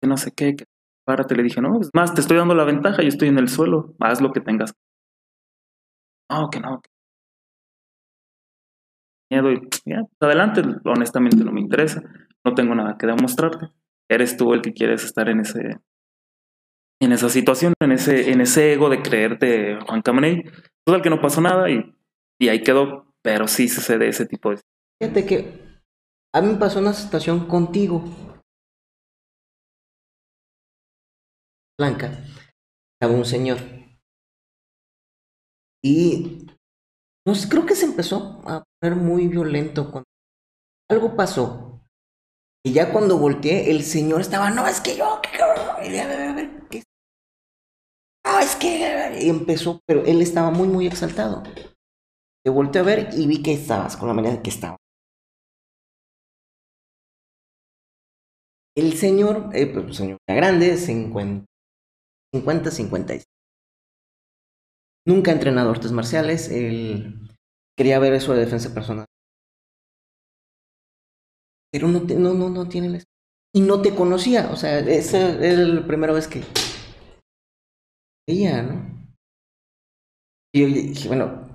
Que no sé qué, que párate, le dije, no, es más, te estoy dando la ventaja, yo estoy en el suelo, haz lo que tengas. No, que no. Miedo y ya, pues, adelante, honestamente no me interesa, no tengo nada que demostrarte. Eres tú el que quieres estar en ese en esa situación, en ese, en ese ego de creerte Juan Camaney. Total que no pasó nada y y ahí quedó, pero sí sucede ese tipo de... Fíjate que a mí me pasó una situación contigo. Blanca, estaba un señor. Y sé, creo que se empezó a poner muy violento cuando algo pasó. Y ya cuando volteé, el señor estaba, no, es que yo, que, no, es que, y empezó, pero él estaba muy, muy exaltado. Te volteé a ver y vi que estabas con la manera que estaba. El señor, eh, pues, señor grande, 50, 50, 56. Nunca ha entrenado artes marciales. Él quería ver eso de defensa personal. Pero no, no, no, no tiene Y no te conocía. O sea, esa era la primera vez que veía, ¿no? Y yo dije, bueno,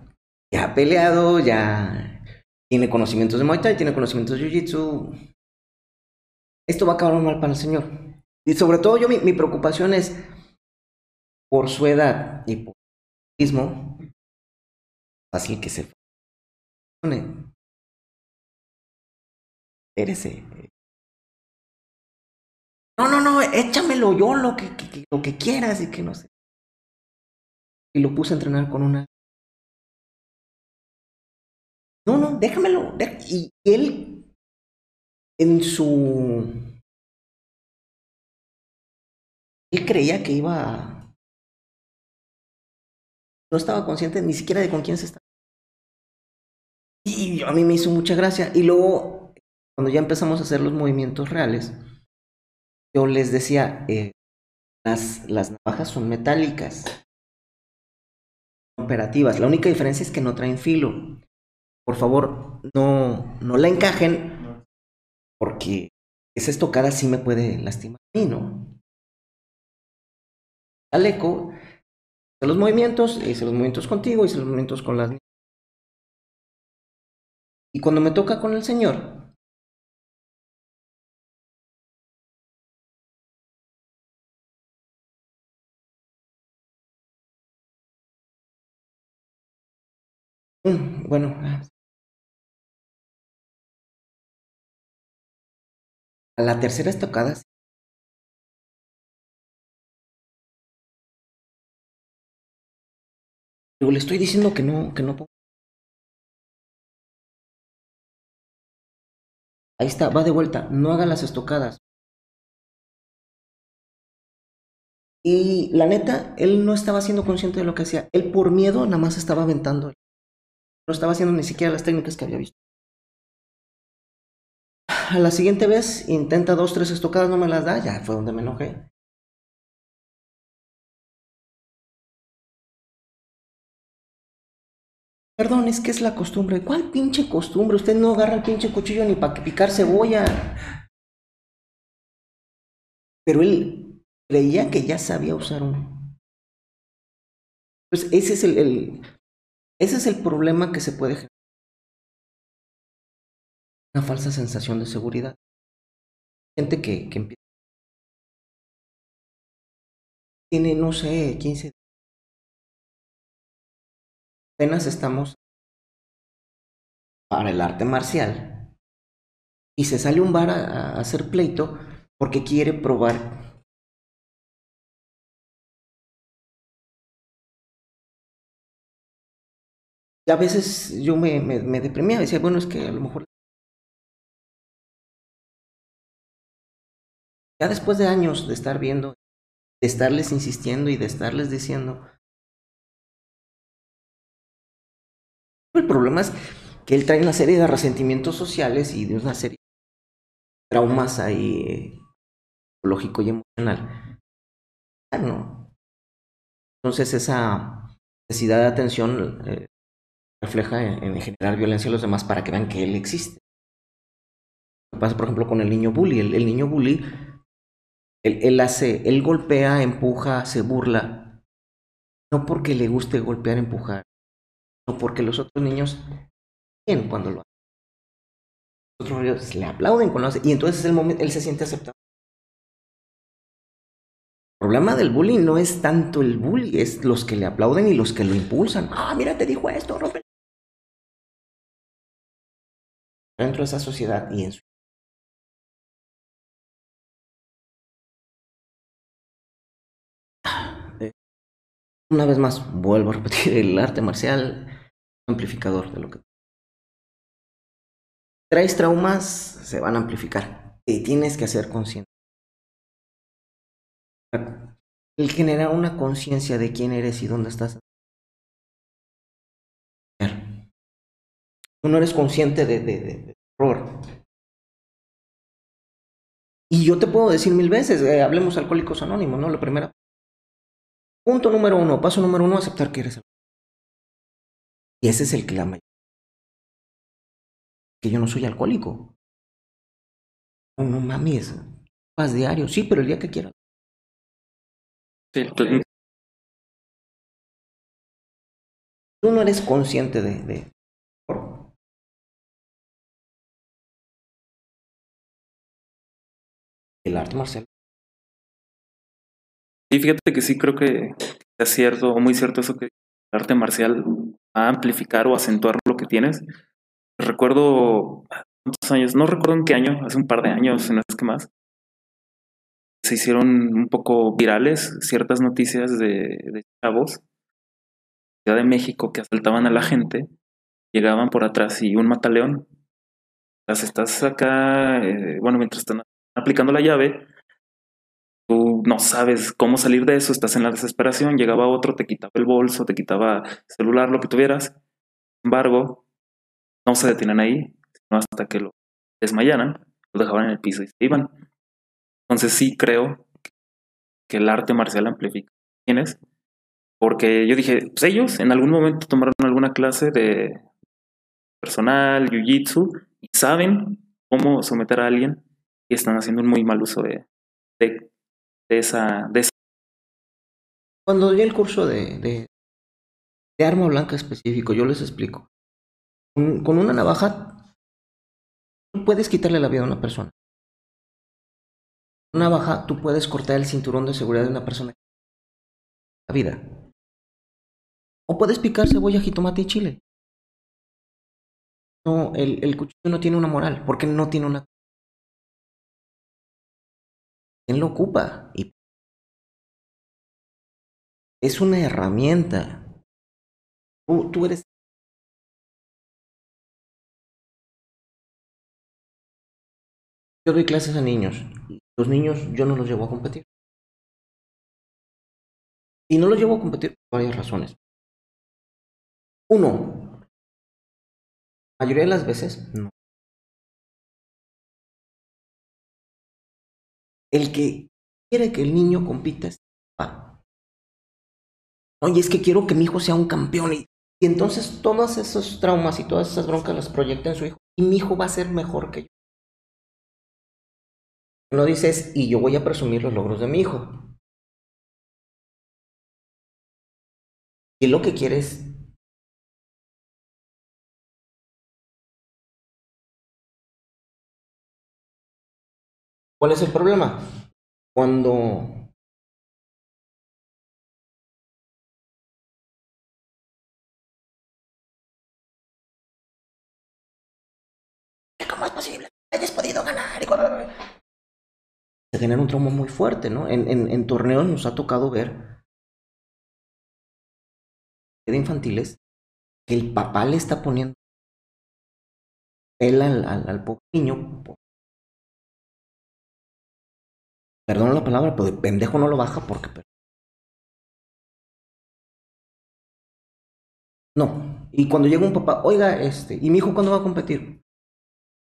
ya ha peleado, ya tiene conocimientos de Muay Thai, tiene conocimientos de Jiu-Jitsu. Esto va a acabar mal para el señor. Y sobre todo yo mi, preocupación es por su edad y por el mismo, fácil que se pone. Espérese. No, no, no, échamelo yo lo que, lo que quieras y que no sé. Y lo puse a entrenar con una no, no, déjamelo. Y él, en su... Él creía que iba... No estaba consciente ni siquiera de con quién se estaba. Y a mí me hizo mucha gracia. Y luego, cuando ya empezamos a hacer los movimientos reales, yo les decía, eh, las, las navajas son metálicas, operativas. La única diferencia es que no traen filo por favor, no, no la encajen, porque esa estocada sí me puede lastimar a mí, ¿no? Al eco, hice los movimientos, hice los movimientos contigo, hice los movimientos con las Y cuando me toca con el Señor, mm, bueno, A la tercera estocada Le estoy diciendo que no, que no Ahí está, va de vuelta. No haga las estocadas. Y la neta, él no estaba siendo consciente de lo que hacía. Él por miedo nada más estaba aventando. No estaba haciendo ni siquiera las técnicas que había visto. A la siguiente vez intenta dos, tres estocadas, no me las da, ya fue donde me enojé. Perdón, es que es la costumbre. ¿Cuál pinche costumbre? Usted no agarra el pinche cuchillo ni para picar cebolla. Pero él creía que ya sabía usar uno. Pues ese es el, ese es el problema que se puede generar. Una falsa sensación de seguridad. Gente que, que empieza. Tiene, no sé, 15 apenas estamos para el arte marcial y se sale un bar a, hacer pleito porque quiere probar y a veces yo me, me, me, decía, bueno, es que a lo mejor... Ya después de años de estar viendo, de estarles insistiendo y de estarles diciendo, El problema es que él trae una serie de resentimientos sociales y de una serie de traumas ahí psicológico y emocional. Entonces esa necesidad de atención eh, refleja en, en, generar violencia a los demás para que vean que él existe. Lo que pasa, por ejemplo, con el niño bully. El, niño bully, él, hace, él golpea, empuja, se burla, no porque le guste golpear, empujar, porque los otros niños bien cuando lo hacen. Los otros niños le aplauden cuando lo hacen y entonces es el momento, él se siente aceptado. El problema del bullying no es tanto el bully, es los que le aplauden y los que lo impulsan. Ah, mira, te dijo esto, rompe. Dentro de esa sociedad y en su una vez más, vuelvo a repetir, el arte marcial amplificador de lo que traes traumas se van a amplificar y tienes que hacer consciente el generar una conciencia de quién eres y dónde estás. Tú no eres consciente de, de, error. Y yo te puedo decir mil veces eh, hablemos alcohólicos anónimos no lo primero punto número uno paso número uno aceptar que eres y ese es el que la mayoría. Que yo no soy alcohólico. No, no mames. Vas diario. Sí, pero el día que quieras. Sí, tú... tú no eres consciente de, de... el arte marcial. Y fíjate que sí creo que es cierto, o muy cierto eso que el arte marcial a amplificar o acentuar lo que tienes. Recuerdo cuántos años, no recuerdo en qué año, hace un par de años, no es que más, se hicieron un poco virales ciertas noticias de, de chavos Ciudad de México que asaltaban a la gente, llegaban por atrás y un mataleón. Las estás acá, eh, bueno, mientras están aplicando la llave, no sabes cómo salir de eso, estás en la desesperación, llegaba otro, te quitaba el bolso, te quitaba celular, lo que tuvieras. Sin embargo, no se detienen ahí, sino hasta que lo desmayaran, lo dejaban en el piso y se iban. Entonces sí creo que el arte marcial amplifica. ¿Quiénes? Porque yo dije, pues ellos en algún momento tomaron alguna clase de personal, jiu-jitsu, y saben cómo someter a alguien y están haciendo un muy mal uso de de esa, de esa... Cuando doy el curso de, de, de, arma blanca específico, yo les explico. Con, con una navaja, tú puedes quitarle la vida a una persona. Una navaja, tú puedes cortar el cinturón de seguridad de una persona. La vida. O puedes picar cebolla, jitomate y chile. No, el, el cuchillo no tiene una moral, porque no tiene una ¿Quién lo ocupa? Y es una herramienta. Tú, tú eres Yo doy clases a niños. Los niños yo no los llevo a competir. Y no lo llevo a competir por varias razones. Uno, la mayoría de las veces no. El que quiere que el niño compita es papá. Oye, es que quiero que mi hijo sea un campeón. Y, y entonces todos esos traumas y todas esas broncas las proyecta en su hijo. Y mi hijo va a ser mejor que yo. No dices, y yo voy a presumir los logros de mi hijo. Y lo que quieres ¿Cuál es el problema? Cuando ¿Cómo es posible? Hayas podido ganar. Se genera un trauma muy fuerte, ¿no? En, en, en torneos nos ha tocado ver de infantiles que el papá le está poniendo él al, al, al pobre niño perdón la palabra, pero de pendejo no lo baja porque... No. Y cuando llega un papá, oiga, este, ¿y mi hijo cuándo va a competir?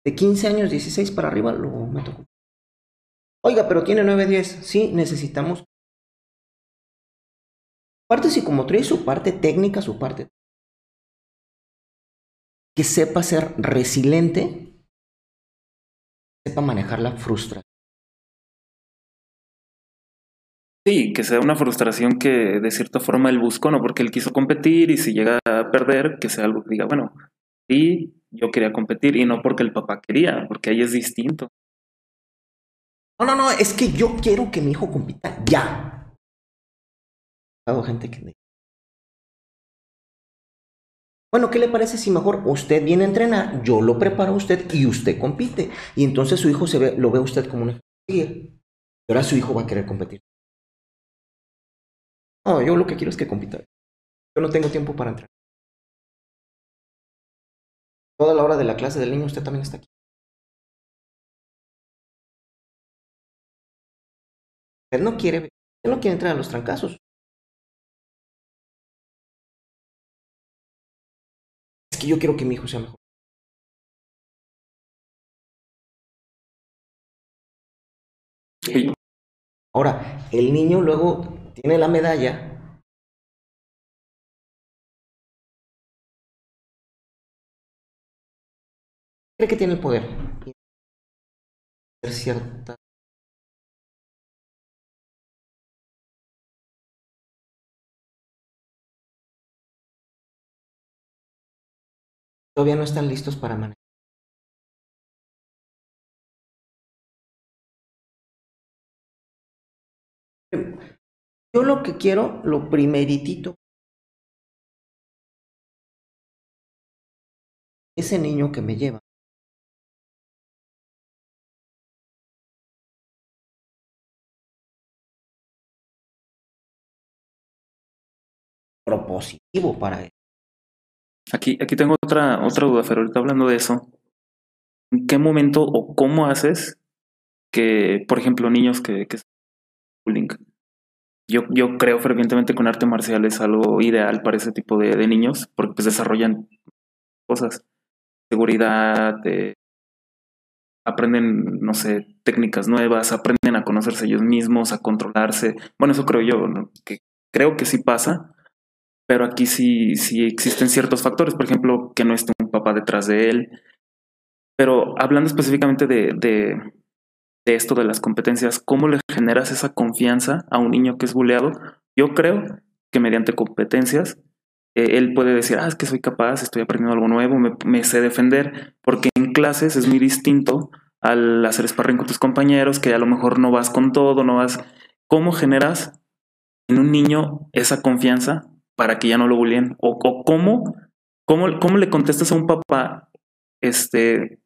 De 15 años, 16 para arriba, lo meto. Oiga, pero tiene 9, 10. Sí, necesitamos. Parte psicomotriz, su parte técnica, su parte. Que sepa ser resiliente, sepa manejar la frustración. Sí, que sea una frustración que de cierta forma él buscó, ¿no? Porque él quiso competir y si llega a perder, que sea algo que diga, bueno, sí, yo quería competir y no porque el papá quería, porque ahí es distinto. No, no, no, es que yo quiero que mi hijo compita ya. Hago gente que bueno, ¿qué le parece si mejor usted viene a entrenar, yo lo preparo a usted y usted compite? Y entonces su hijo se ve, lo ve a usted como un ejemplo. Y ahora su hijo va a querer competir. No, yo lo que quiero es que compita. Yo no tengo tiempo para entrar. Toda la hora de la clase del niño usted también está aquí. Él no quiere, él no quiere entrar a los trancazos. Es que yo quiero que mi hijo sea mejor. Sí. Ahora, el niño luego tiene la medalla. Cree que tiene el poder. Cierta todavía no están listos para manejar. Yo lo que quiero, lo primeritito, ese niño que me lleva. propositivo para él. Aquí, aquí tengo otra, otra duda, pero ahorita hablando de eso, ¿en qué momento o cómo haces que, por ejemplo, niños que, que bullying, yo, yo creo fervientemente que un arte marcial es algo ideal para ese tipo de, de niños, porque pues desarrollan cosas, seguridad, eh, aprenden, no sé, técnicas nuevas, aprenden a conocerse ellos mismos, a controlarse. Bueno, eso creo yo, que creo que sí pasa, pero aquí sí, sí existen ciertos factores, por ejemplo, que no esté un papá detrás de él. Pero hablando específicamente de, de esto de las competencias, ¿cómo le generas esa confianza a un niño que es buleado? Yo creo que mediante competencias eh, él puede decir, ah, es que soy capaz, estoy aprendiendo algo nuevo, me, sé defender, porque en clases es muy distinto al hacer sparring con tus compañeros, que a lo mejor no vas con todo, no vas... ¿Cómo generas en un niño esa confianza para que ya no lo bulleen? ¿O, o cómo, cómo, cómo le contestas a un papá, este,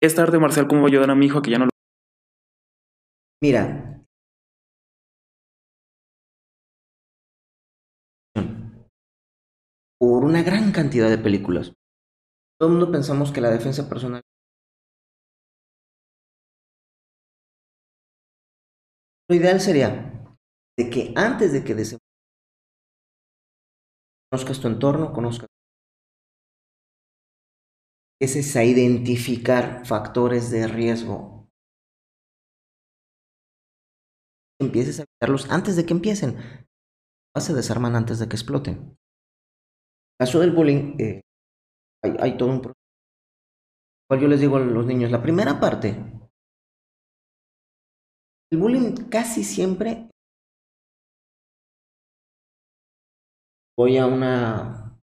esta arte marcial, cómo va a ayudar a mi hijo a que ya no lo Mira. Por una gran cantidad de películas. Todo el mundo pensamos que la defensa personal. Lo ideal sería de que antes de que conozcas tu entorno, conozcas. Es a identificar factores de riesgo. Empieces a evitarlos antes de que empiecen. Se desarman antes de que exploten. En el caso del bullying, eh, hay, todo un proceso. Yo les digo a los niños, la primera parte, el bullying casi siempre voy a una...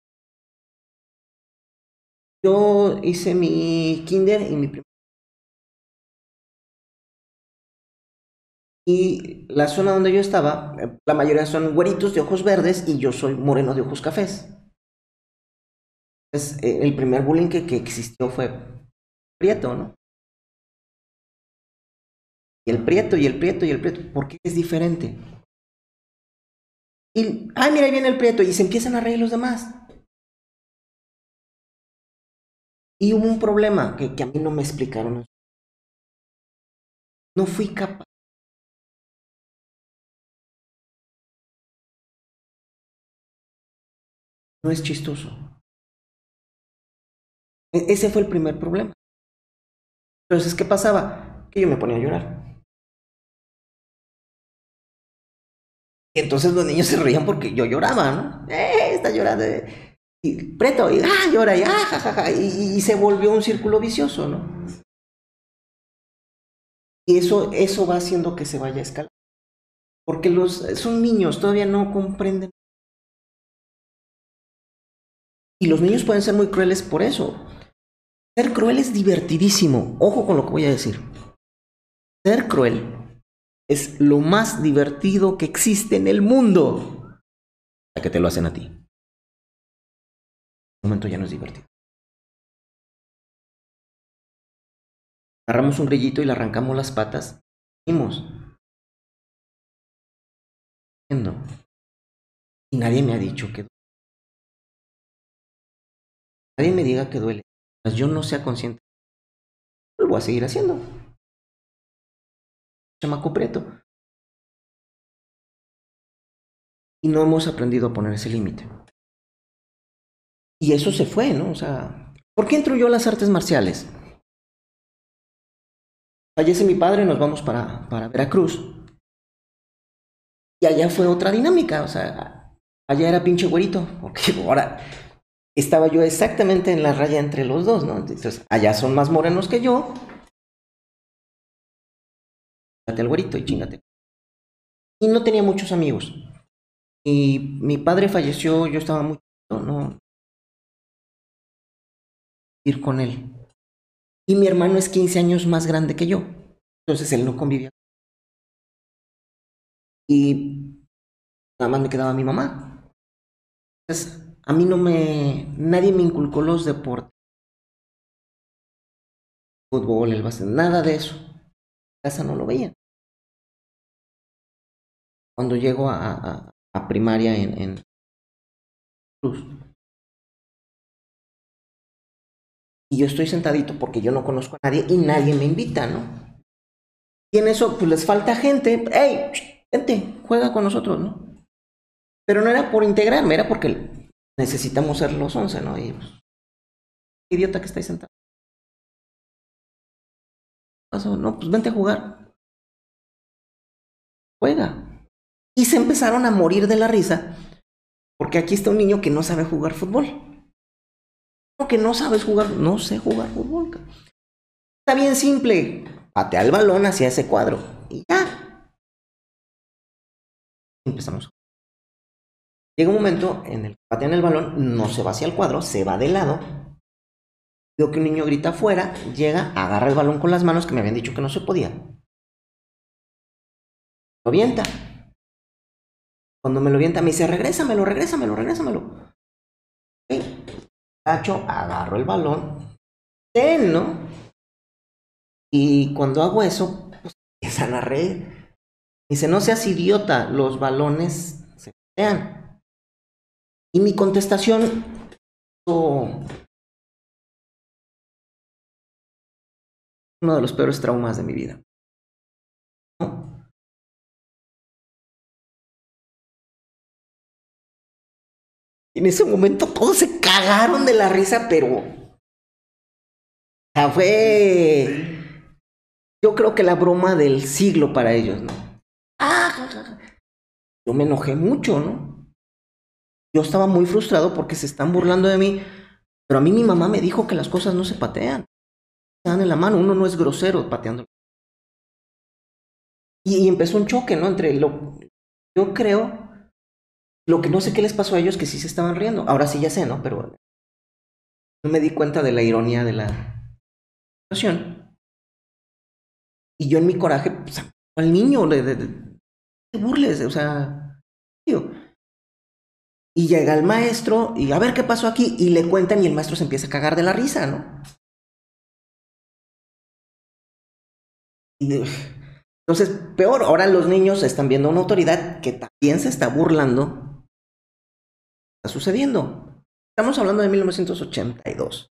Yo hice mi kinder y mi Y la zona donde yo estaba, eh, la mayoría son güeritos de ojos verdes y yo soy moreno de ojos cafés. Entonces, eh, el primer bullying que, que existió fue prieto, ¿no? Y el prieto, y el prieto, y el prieto. ¿Por qué es diferente? Y, ay, mira, ahí viene el prieto. Y se empiezan a reír los demás. Y hubo un problema que, que a mí no me explicaron. No fui capaz. No es chistoso. E, ese fue el primer problema. Entonces, ¿qué pasaba? Que yo me ponía a llorar. Y entonces los niños se reían porque yo lloraba, ¿no? ¡Eh! Está llorando. Y preto, y ¡ah! llora, y ¡ah! jajaja. Y, y, se volvió un círculo vicioso, ¿no? Y eso, eso va haciendo que se vaya a escalar. Porque los, son niños, todavía no comprenden. Y los niños pueden ser muy crueles por eso. Ser cruel es divertidísimo. Ojo con lo que voy a decir. Ser cruel es lo más divertido que existe en el mundo. A que te lo hacen a ti. En un momento ya no es divertido. Agarramos un grillito y le arrancamos las patas. Vimos. Y nadie me ha dicho que Nadie me diga que duele. Yo no sea consciente. Lo voy a seguir haciendo chamaco preto. Y no hemos aprendido a poner ese límite. Y eso se fue, ¿no? O sea, ¿por qué entro yo a las artes marciales? Fallece mi padre, nos vamos para, para Veracruz. Y allá fue otra dinámica, o sea, allá era pinche güerito, porque ahora estaba yo exactamente en la raya entre los dos, ¿no? Entonces, allá son más morenos que yo, al güerito y chingate. Y no tenía muchos amigos. Y mi padre falleció, yo estaba muy no ir con él. Y mi hermano es 15 años más grande que yo. Entonces él no convivía. Y nada más me quedaba mi mamá. Entonces, a mí no me. Nadie me inculcó los deportes. Fútbol, el básquet, nada de eso. En casa no lo veía cuando llego a, primaria en, Cruz. Y yo estoy sentadito porque yo no conozco a nadie y nadie me invita, ¿no? Y en eso, pues les falta gente. ¡Ey! Vente, juega con nosotros, ¿no? Pero no era por integrarme, era porque necesitamos ser los once, ¿no? Y pues, idiota que estáis sentado. Pasó, no, pues vente a jugar. Juega. Y se empezaron a morir de la risa, porque aquí está un niño que no sabe jugar fútbol. que no sabes jugar, no sé jugar fútbol. Está bien simple, patea el balón hacia ese cuadro y ya. Empezamos. Llega un momento en el que patean el balón, no se va hacia el cuadro, se va de lado. Veo que un niño grita afuera, llega, agarra el balón con las manos que me habían dicho que no se podía. Lo avienta. Cuando me lo vienta, me dice, regrésamelo, regrésamelo, regrésamelo. Cacho, agarro el balón, ten, ¿no? Y cuando hago eso, pues empiezan a reír. Dice, no seas idiota, los balones se patean. Y mi contestación, uno de los peores traumas de mi vida. En ese momento todos se cagaron de la risa, pero. Sea, fue. Yo creo que la broma del siglo para ellos, ¿no? Ah, yo me enojé mucho, ¿no? Yo estaba muy frustrado porque se están burlando de mí, pero a mí mi mamá me dijo que las cosas no se patean. Se dan en la mano, uno no es grosero pateando. Y, y empezó un choque, ¿no? Entre lo. Yo creo lo que no sé qué les pasó a ellos que sí se estaban riendo. Ahora sí ya sé, ¿no? Pero no me di cuenta de la ironía de la situación. Y yo en mi coraje, pues, al niño, de, de, de burles, o sea, tío. Y llega el maestro y a ver qué pasó aquí y le cuentan y el maestro se empieza a cagar de la risa, ¿no? Entonces, peor, ahora los niños están viendo una autoridad que también se está burlando sucediendo. Estamos hablando de 1982.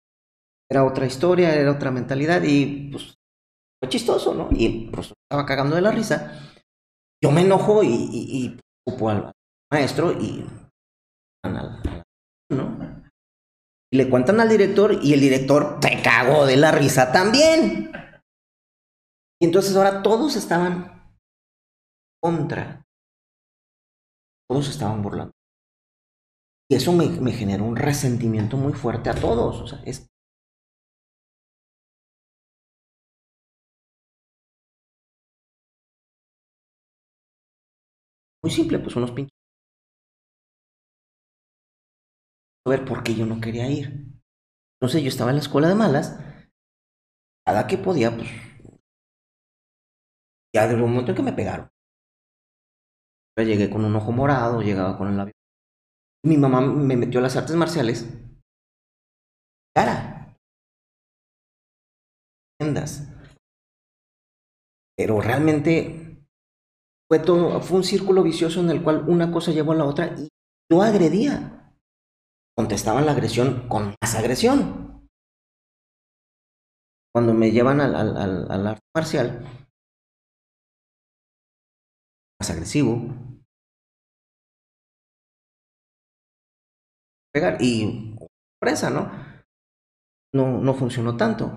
Era otra historia, era otra mentalidad y pues fue chistoso, ¿no? Y pues estaba cagando de la risa. Yo me enojo y, y, al maestro y ¿no? Y le cuentan al director y el director se cagó de la risa también. Y entonces ahora todos estaban contra. Todos estaban burlando. Y eso me, me generó un resentimiento muy fuerte a todos. O sea, es muy simple, pues unos pinches. Ver por qué yo no quería ir. Entonces yo estaba en la escuela de malas. Cada que podía, pues. Ya de un momento en que me pegaron. Yo llegué con un ojo morado, llegaba con el labio mi mamá me metió a las artes marciales. Cara. Pero realmente fue todo, fue un círculo vicioso en el cual una cosa llevó a la otra y yo agredía. Contestaban la agresión con más agresión. Cuando me llevan al, al, al, arte marcial, más agresivo, pegar. Y sorpresa, ¿no? No, no funcionó tanto.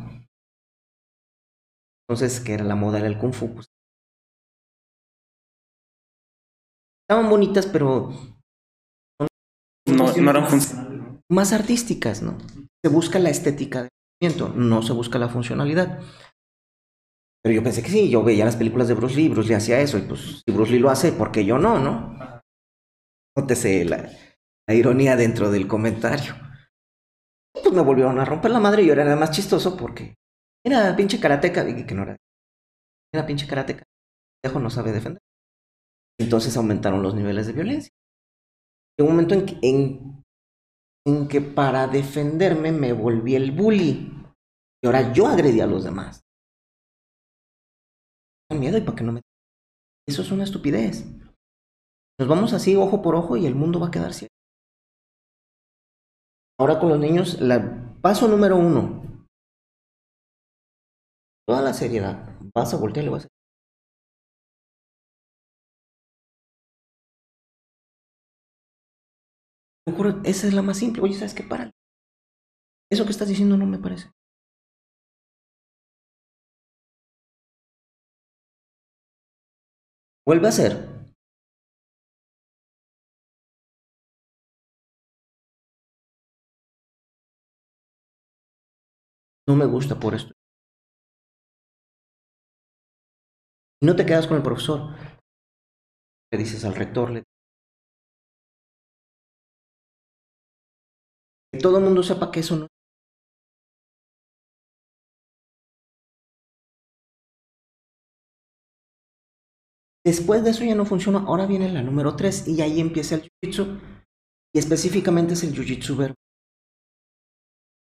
Entonces, que era la moda del Kung Fu. Pues. Estaban bonitas, pero. No, no eran funcionales. Más artísticas, ¿no? Se busca la estética del movimiento, no se busca la funcionalidad. Pero yo pensé que sí, yo veía las películas de Bruce Lee, Bruce Lee hacía eso, y pues si Bruce Lee lo hace, ¿por qué yo no, no? Nótese la, la ironía dentro del comentario. Pues me volvieron a romper la madre y yo era nada más chistoso porque era pinche karateca, y que no era. Era pinche karateca. Dejo no sabe defender. Entonces aumentaron los niveles de violencia. Llegó un momento en que, en, en que para defenderme me volví el bully. Y ahora yo agredí a los demás. Miedo y para que no me. Eso es una estupidez. Nos vamos así ojo por ojo y el mundo va a quedar ciego. Ahora con los niños, la, paso número uno. Toda la seriedad. Vas a voltear y le vas a Esa es la más simple. Oye, ¿sabes qué? Para. Eso que estás diciendo no me parece. Vuelve a ser No me gusta por esto. Y no te quedas con el profesor. Le dices al rector, le todo el mundo sepa que eso no. Después de eso ya no funciona. Ahora viene la número 3 y ahí empieza el jiu-jitsu. Y específicamente es el jiu-jitsu verbo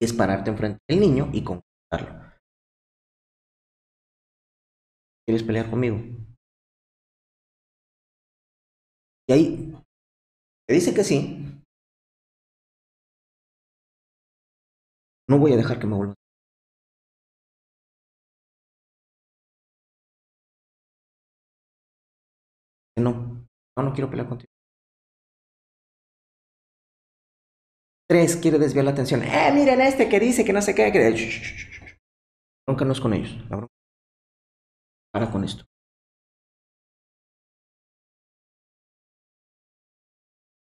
es pararte enfrente del niño y conquistarlo. ¿Quieres pelear conmigo? Y ahí te dice que sí. No voy a dejar que me vuelva. No, no, no quiero pelear contigo. Tres, quiere desviar la atención. Eh, miren este que dice que no sé qué. Que... Bronca no es con ellos. La. Para con esto.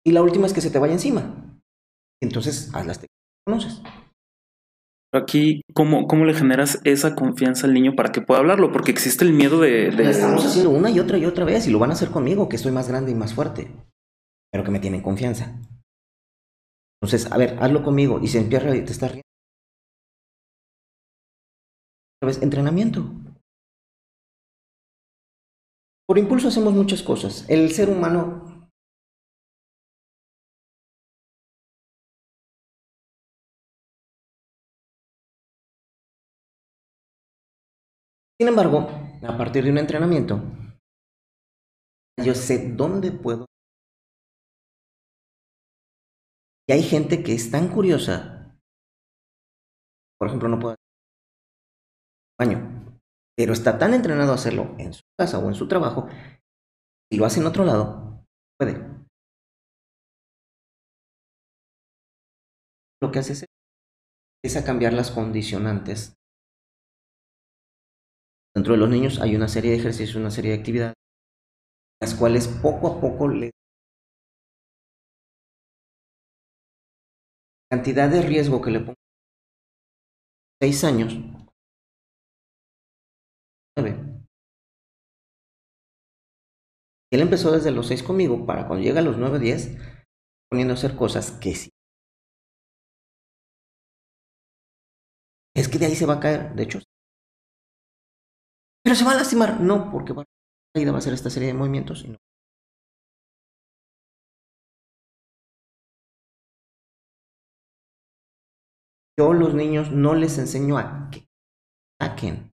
Y la última es que se te vaya encima. Entonces, haz las técnicas conoces. Aquí, ¿cómo, ¿cómo le generas esa confianza al niño para que pueda hablarlo? Porque existe el miedo de... Lo estamos haciendo una y otra y otra vez y lo van a hacer conmigo, que estoy más grande y más fuerte, pero que me tienen confianza. Entonces, a ver, hazlo conmigo y se empieza y te estás riendo. Otra entrenamiento. Por impulso hacemos muchas cosas. El ser humano Sin embargo, a partir de un entrenamiento, yo sé dónde puedo. Y hay gente que es tan curiosa, por ejemplo, no puedo baño, pero está tan entrenado a hacerlo en su casa o en su trabajo, y lo hace en otro lado, puede. Lo que hace es, es a cambiar las condicionantes Dentro de los niños hay una serie de ejercicios, una serie de actividades, las cuales poco a poco le cantidad de riesgo que le pongo seis años. Nueve. Él empezó desde los seis conmigo para cuando llega a los nueve diez poniendo a hacer cosas que sí. Es que de ahí se va a caer de hecho pero se va a lastimar. No, porque va a hacer esta serie de movimientos y no. Yo los niños no les enseño a que saquen.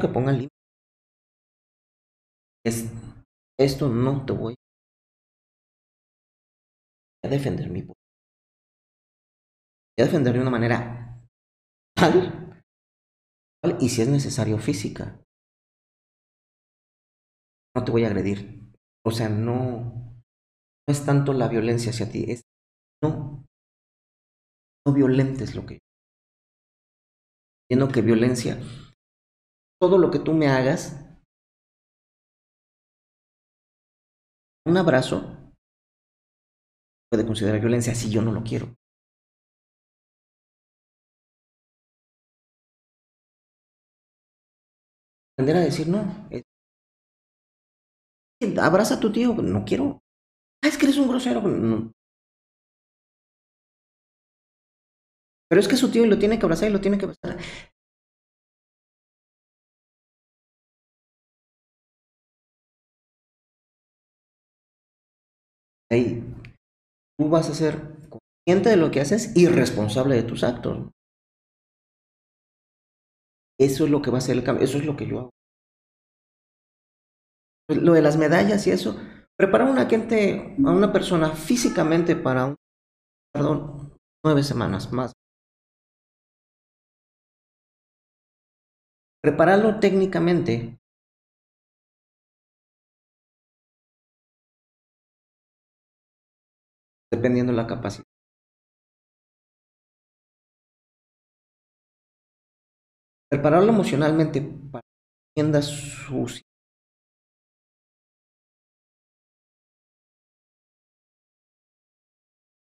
Que pongan límites. Es, esto no te voy a defender mi Voy a defender de una manera tal y si es necesario física. No te voy a agredir. O sea, no, no es tanto la violencia hacia ti, es no, no violentes lo que Viendo que violencia, todo lo que tú me hagas, un abrazo puede considerar violencia si yo no lo quiero. Aprender a decir no. Abraza a tu tío, no quiero. Ah, es que eres un grosero. No. Pero es que su tío lo tiene que abrazar y lo tiene que abrazar. Ahí, tú vas a ser consciente de lo que haces y responsable de tus actos. Eso es lo que va a ser el cambio, eso es lo que yo hago. Pues, lo de las medallas y eso, preparar a una gente, a una persona físicamente para un, perdón, nueve semanas más. Prepararlo técnicamente. Dependiendo de la capacidad. Prepararlo emocionalmente para que entienda sus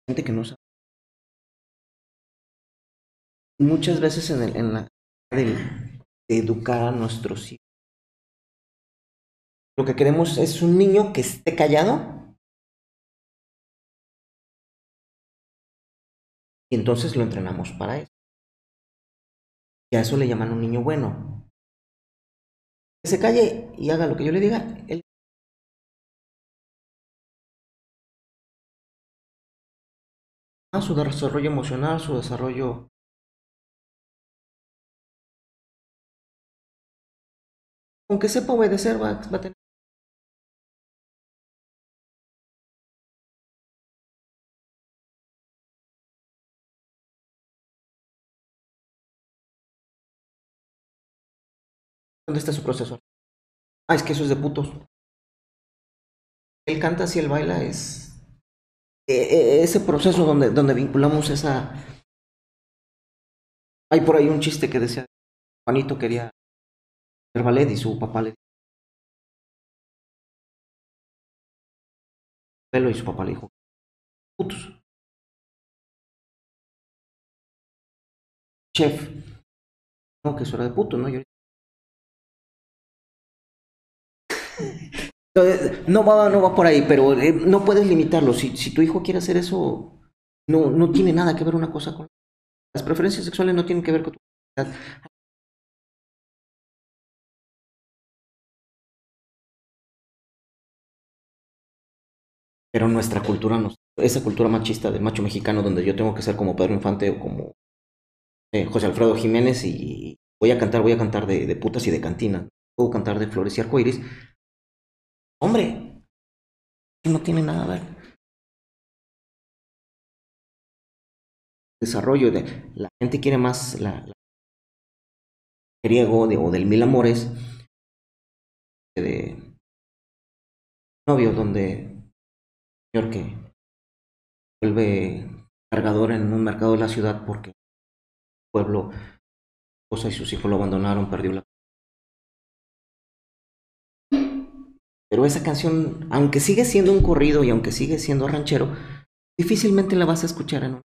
gente que no sabe. Muchas veces en, el, en la de, educar a nuestros hijos. Lo que queremos es un niño que esté callado. Y entonces lo entrenamos para eso. Y a eso le llaman un niño bueno. Que se calle y haga lo que yo le diga, él su desarrollo emocional, su desarrollo aunque sepa obedecer, va a tener. ¿Dónde está su proceso? Ah, es que eso es de putos. Él canta si él baila es e, e, ese proceso donde, donde vinculamos esa... Hay por ahí un chiste que decía, Juanito quería hacer ballet y su papá le pelo y su papá le dijo, putos. Chef, no, que eso era de puto, ¿no? Yo... No va, no va por ahí, pero eh, no puedes limitarlo. Si, si, tu hijo quiere hacer eso, no, no tiene nada que ver una cosa con... Las preferencias sexuales no tienen que ver con tu... Pero nuestra cultura, no, esa cultura machista del macho mexicano, donde yo tengo que ser como Pedro Infante o como eh, José Alfredo Jiménez y voy a cantar, voy a cantar de, de putas y de cantina, puedo cantar de flores y arcoíris, Hombre, no tiene nada a ver. Desarrollo de la gente quiere más la, griego de, o del mil amores de novio donde señor que vuelve cargador en un mercado de la ciudad porque el pueblo esposa y sus hijos lo abandonaron, perdió la Pero esa canción, aunque sigue siendo un corrido y aunque sigue siendo ranchero, difícilmente la vas a escuchar en un...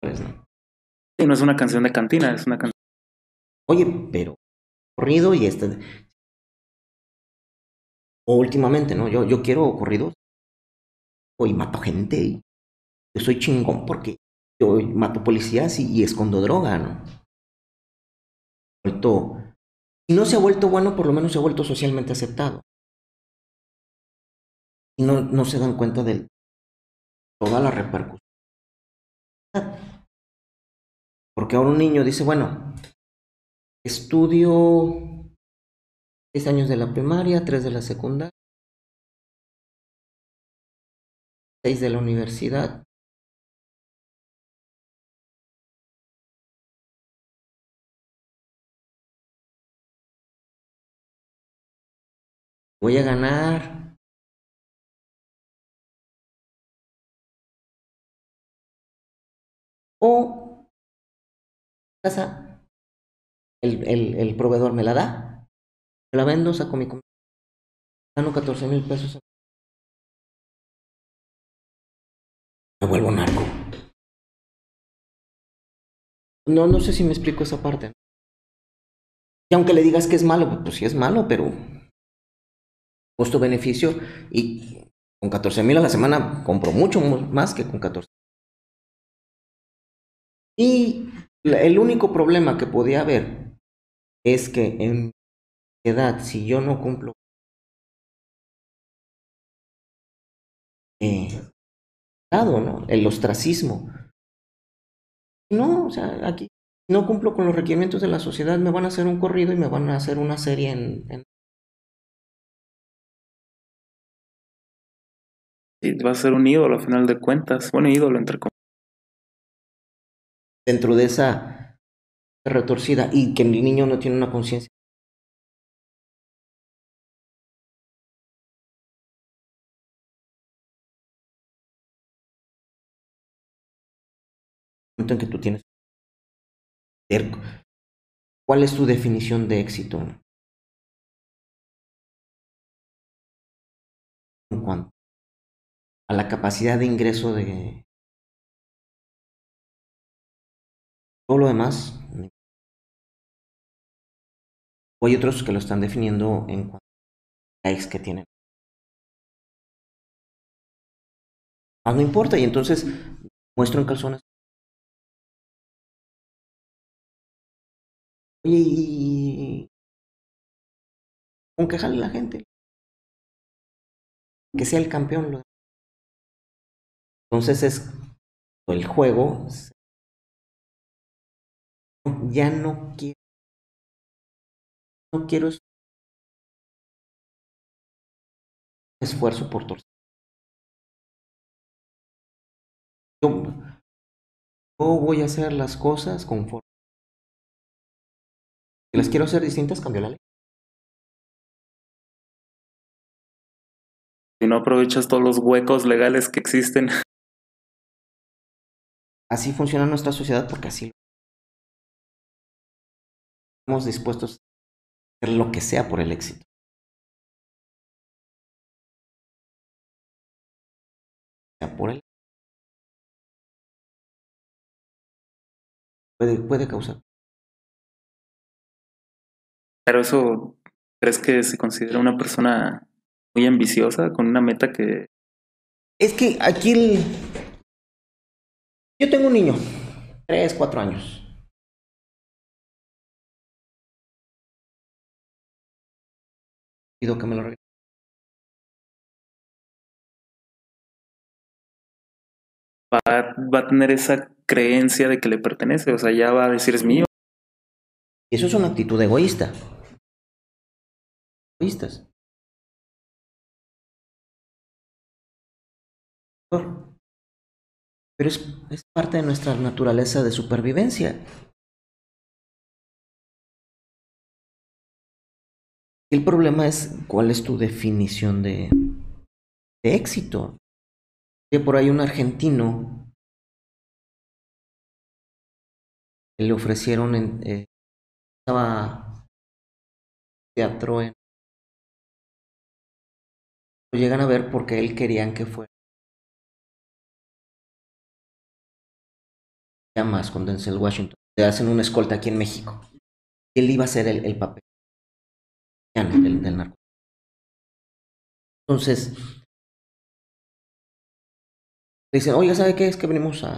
Pues no. no es una canción de cantina, es una canción. Oye, pero corrido y este. O últimamente, ¿no? Yo, yo quiero corridos. Hoy mato gente. Yo soy chingón porque yo mato policías y, y escondo droga, ¿no? Vuelto si no se ha vuelto bueno, por lo menos se ha vuelto socialmente aceptado. Y no, no se dan cuenta de toda la repercusión. Porque ahora un niño dice, bueno, estudio seis años de la primaria, tres de la secundaria, seis de la universidad, voy a ganar. O casa, el, el, el, proveedor me la da, me la vendo, saco mi comida, gano 14 mil pesos. Me vuelvo narco. No, no sé si me explico esa parte. Y aunque le digas que es malo, pues sí es malo, pero costo-beneficio y con 14 mil a la semana compro mucho más que con 14. Y el único problema que podía haber es que en edad, si yo no cumplo eh, ¿no? El ostracismo. No, o sea, aquí no cumplo con los requerimientos de la sociedad, me van a hacer un corrido y me van a hacer una serie en va a ser un ídolo a final de cuentas. Bueno, ídolo entre comillas. Dentro de esa retorcida y que el niño no tiene una conciencia. en que tú tienes ¿Cuál es tu definición de éxito? A la capacidad de ingreso de todo lo demás. O hay otros que lo están definiendo en cuanto a likes que tienen. No importa, y entonces muestro en calzones. Oye, y. Con que jale la gente. Que sea el campeón. Lo entonces es el juego ya no quiero no quiero esfuerzo por torcer. Yo, voy a hacer las cosas conforme. Si las quiero hacer distintas, cambio la ley. Si no aprovechas todos los huecos legales que existen. Así funciona nuestra sociedad porque así estamos dispuestos a hacer lo que sea por el éxito. Por el puede, puede causar. Pero eso, ¿crees que se considera una persona muy ambiciosa con una meta que... Es que aquí el... Yo tengo un niño, 3, 4 años. Pido que me lo regale. Va, va a tener esa creencia de que le pertenece, o sea, ya va a decir es mío. Y eso es una actitud egoísta. Egoístas. Pero es, parte de nuestra naturaleza de supervivencia. El problema es cuál es tu definición de, éxito. Que por ahí un argentino le ofrecieron en, eh, estaba teatro lo llegan a ver porque él querían que fuera llamas con Denzel Washington te hacen una escolta aquí en México él iba a ser el, el papel del, del narco entonces le dicen oiga sabe qué es que venimos a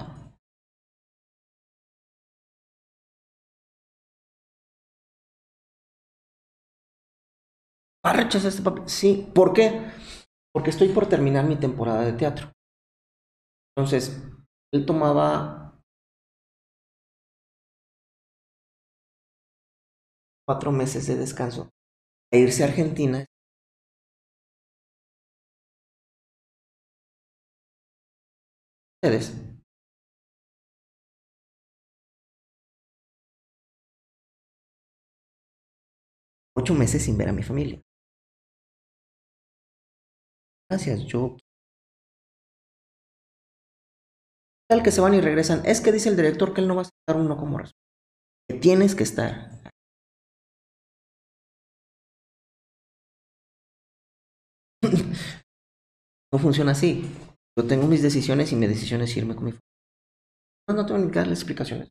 ¿Va a rechazar este papel? Sí. ¿Por qué? Porque estoy por terminar mi temporada de teatro. Entonces, él tomaba cuatro meses de descanso e irse a Argentina. Ustedes. Ocho meses sin ver a mi familia. Gracias, yo... Tal que se van y regresan. Es que dice el director que él no va a estar uno como razón. Que tienes que estar. *laughs* no funciona así. Yo tengo mis decisiones y mi decisión es irme con mi familia. No, no tengo ni que darle explicaciones.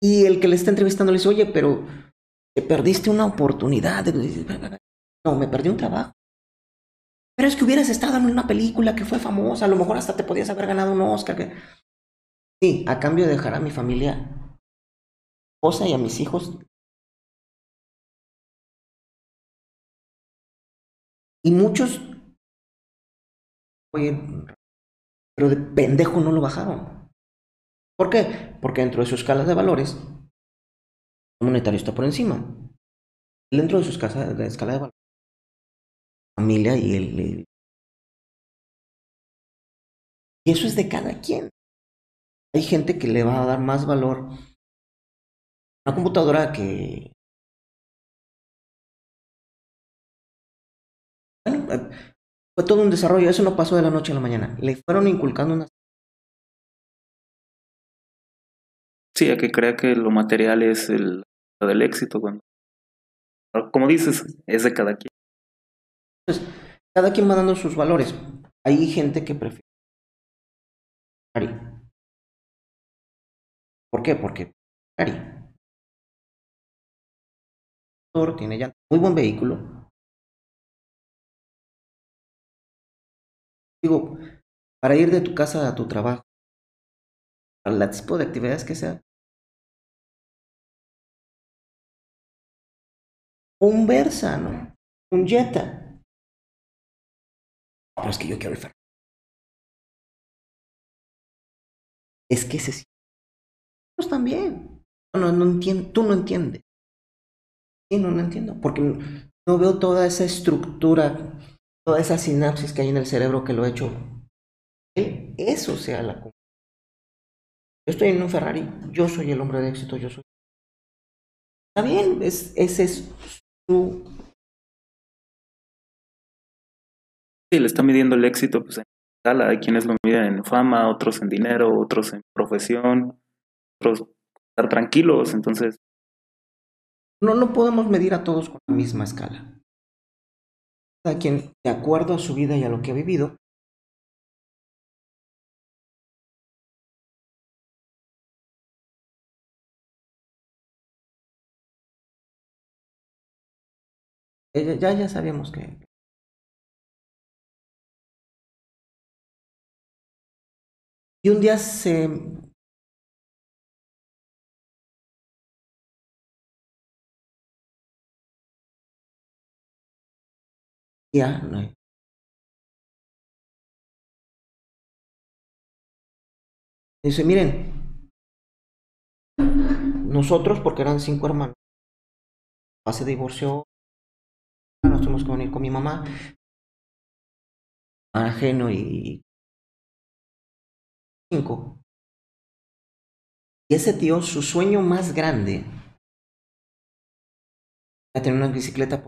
Y el que le está entrevistando le dice, oye, pero te perdiste una oportunidad. No, me perdí un trabajo. Pero es que hubieras estado en una película que fue famosa, a lo mejor hasta te podías haber ganado un Oscar. Que... Sí, a cambio de dejar a mi familia, esposa y a mis hijos. Y muchos, oye, pero de pendejo no lo bajaron. ¿Por qué? Porque dentro de su escala de valores, el monetario está por encima. Dentro de su escala de, escala de valores, familia y el, y eso es de cada quien. Hay gente que le va a dar más valor a una computadora que... fue todo un desarrollo, eso no pasó de la noche a la mañana. Le fueron inculcando una... Sí, a que crea que lo material es el del éxito. Cuando... Como dices, es de cada quien. Entonces, cada quien va dando sus valores. Hay gente que prefiere. ¿Por qué? Porque Ferrari tiene ya muy buen vehículo. Digo, para ir de tu casa a tu trabajo, al tipo de actividades que sea. Un Versa, ¿no? Un Jetta. Pero es que yo quiero el. Es que ese sí. Pues también. No, no entiendo. Tú no entiendes. Sí, no, no entiendo. Porque no veo toda esa estructura, toda esa sinapsis que hay en el cerebro que lo ha hecho. Eso sea la Yo estoy en un Ferrari. Yo soy el hombre de éxito. Yo soy. Está bien. Es, ese es su Sí, le está midiendo el éxito pues, en escala. Hay quienes lo miden en fama, otros en dinero, otros en profesión, otros estar tranquilos. Entonces, no, no podemos medir a todos con la misma escala. Quien, de acuerdo a su vida y a lo que ha vivido, ya, ya sabíamos que y un día se no dice miren nosotros porque eran cinco hermanos se divorció nos tuvimos que venir con mi mamá. Ajeno y cinco. Y ese tío su sueño más grande era tener una bicicleta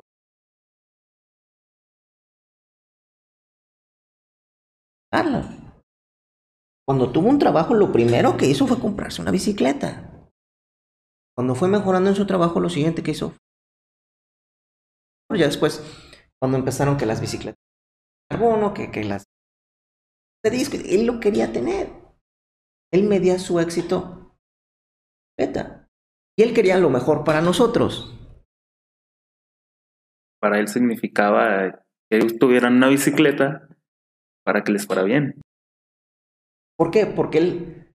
Cuando tuvo un trabajo, lo primero que hizo fue comprarse una bicicleta. Cuando fue mejorando en su trabajo, lo siguiente que hizo. Ya después, cuando empezaron que las bicicletas de carbono, que, que las disco, él lo quería tener. Él medía su éxito. Beta. Y él quería lo mejor para nosotros. Para él significaba que tuvieran una bicicleta para que les fuera bien. ¿Por qué? Porque él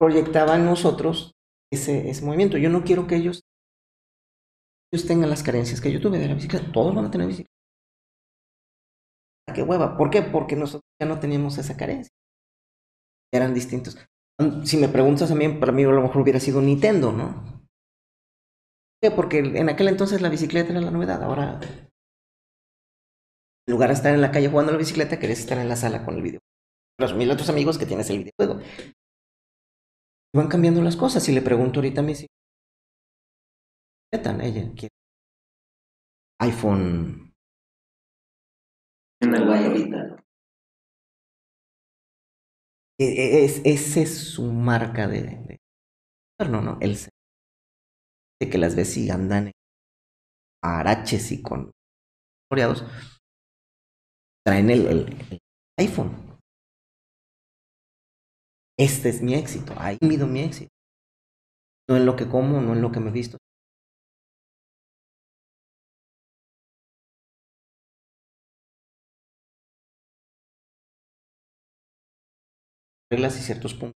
proyectaba en nosotros ese, movimiento. Yo no quiero que ellos, ellos tengan las carencias que yo tuve de la bicicleta. Todos van a tener bicicleta. ¿Qué hueva? ¿Por qué? Porque nosotros ya no teníamos esa carencia. Eran distintos. Si me preguntas a mí, para mí a lo mejor hubiera sido Nintendo, ¿no? ¿Por qué? Porque en aquel entonces la bicicleta era la novedad. Ahora en lugar de estar en la calle jugando a la bicicleta, querés estar en la sala con el video. Los mil otros amigos que tienes el videojuego. van cambiando las cosas. Si le pregunto ahorita a mis hijos, ella quiere iPhone. En el ahorita. E, e, es, esa es su marca de, de no, no, el de que las ves y andan en araches y con floreados traen el, el, iPhone. Este es mi éxito. Ahí mido mi éxito. No en lo que como, no en lo que me visto. Reglas y ciertos puntos.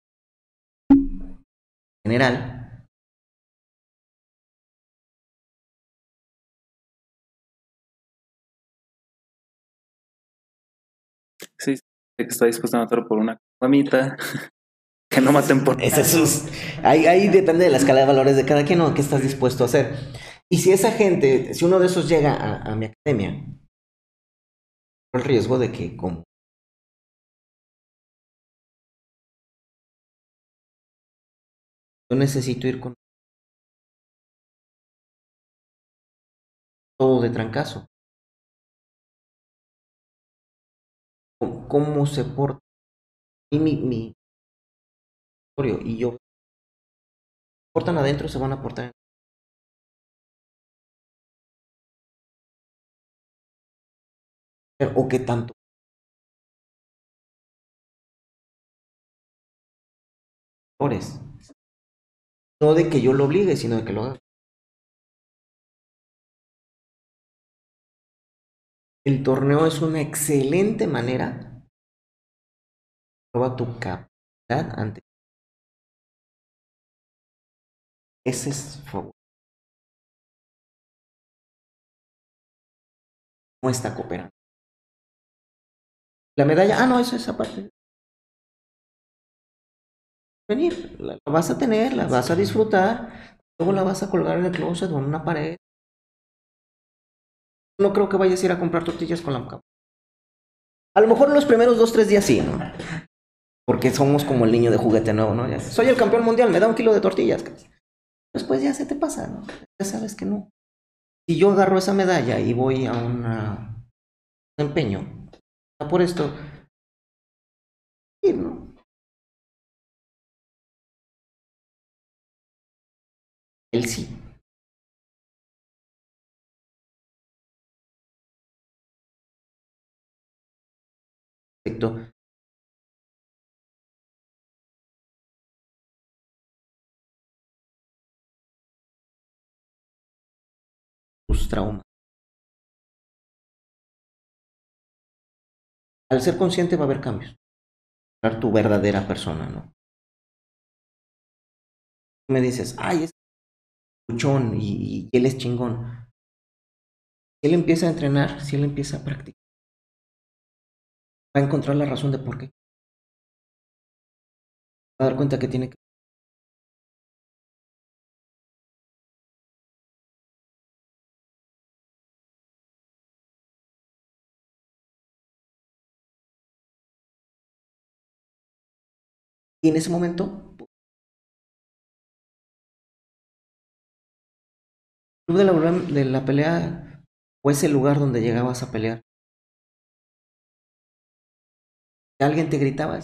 En general, que está dispuesto a matar por una mamita. *laughs* que no maten por. Es ahí, ahí depende de la escala de valores de cada quien o qué estás dispuesto a hacer. Y si esa gente, si uno de esos llega a, a mi academia, el riesgo de que como yo necesito ir con todo de trancazo. Cómo se porta. Y mi, mi y yo portan adentro, se van a portar o qué tanto no de que yo lo obligue sino de que lo haga el torneo es una excelente manera Prueba tu capacidad ante. Ese es favor. ¿Cómo está cooperando? La medalla, ah, no, eso es aparte. Venir, la, vas a tener, la vas a disfrutar, luego la vas a colgar en el closet o en una pared. No creo que vayas a ir a comprar tortillas con la capa. A lo mejor en los primeros dos, tres días sí, ¿no? Porque somos como el niño de juguete nuevo, ¿no? soy el campeón mundial, me da un kilo de tortillas. Después ya se te pasa, ¿no? Ya sabes que no. Si yo agarro esa medalla y voy a un empeño, por esto. ¿no? Él sí. Perfecto. Traumas. Al ser consciente va a haber cambios. Tu verdadera persona, ¿no? Me dices, ay, es luchón y, y él es chingón. Si él empieza a entrenar, si él empieza a practicar, va a encontrar la razón de por qué. Va a dar cuenta que tiene que Y en ese momento, el club de la, de la pelea fue ese lugar donde llegabas a pelear. Alguien te gritaba.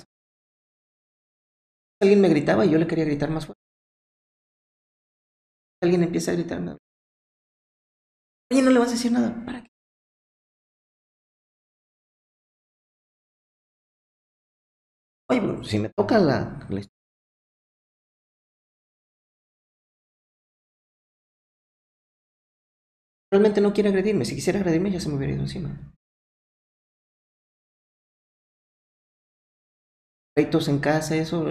Alguien me gritaba y yo le quería gritar más fuerte. Alguien empieza a gritarme. Oye, no le vas a decir nada. ¿Para qué? Oye, si me toca la, Realmente no quiere agredirme. Si quisiera agredirme ya se me hubiera ido encima. Pleitos en casa, eso.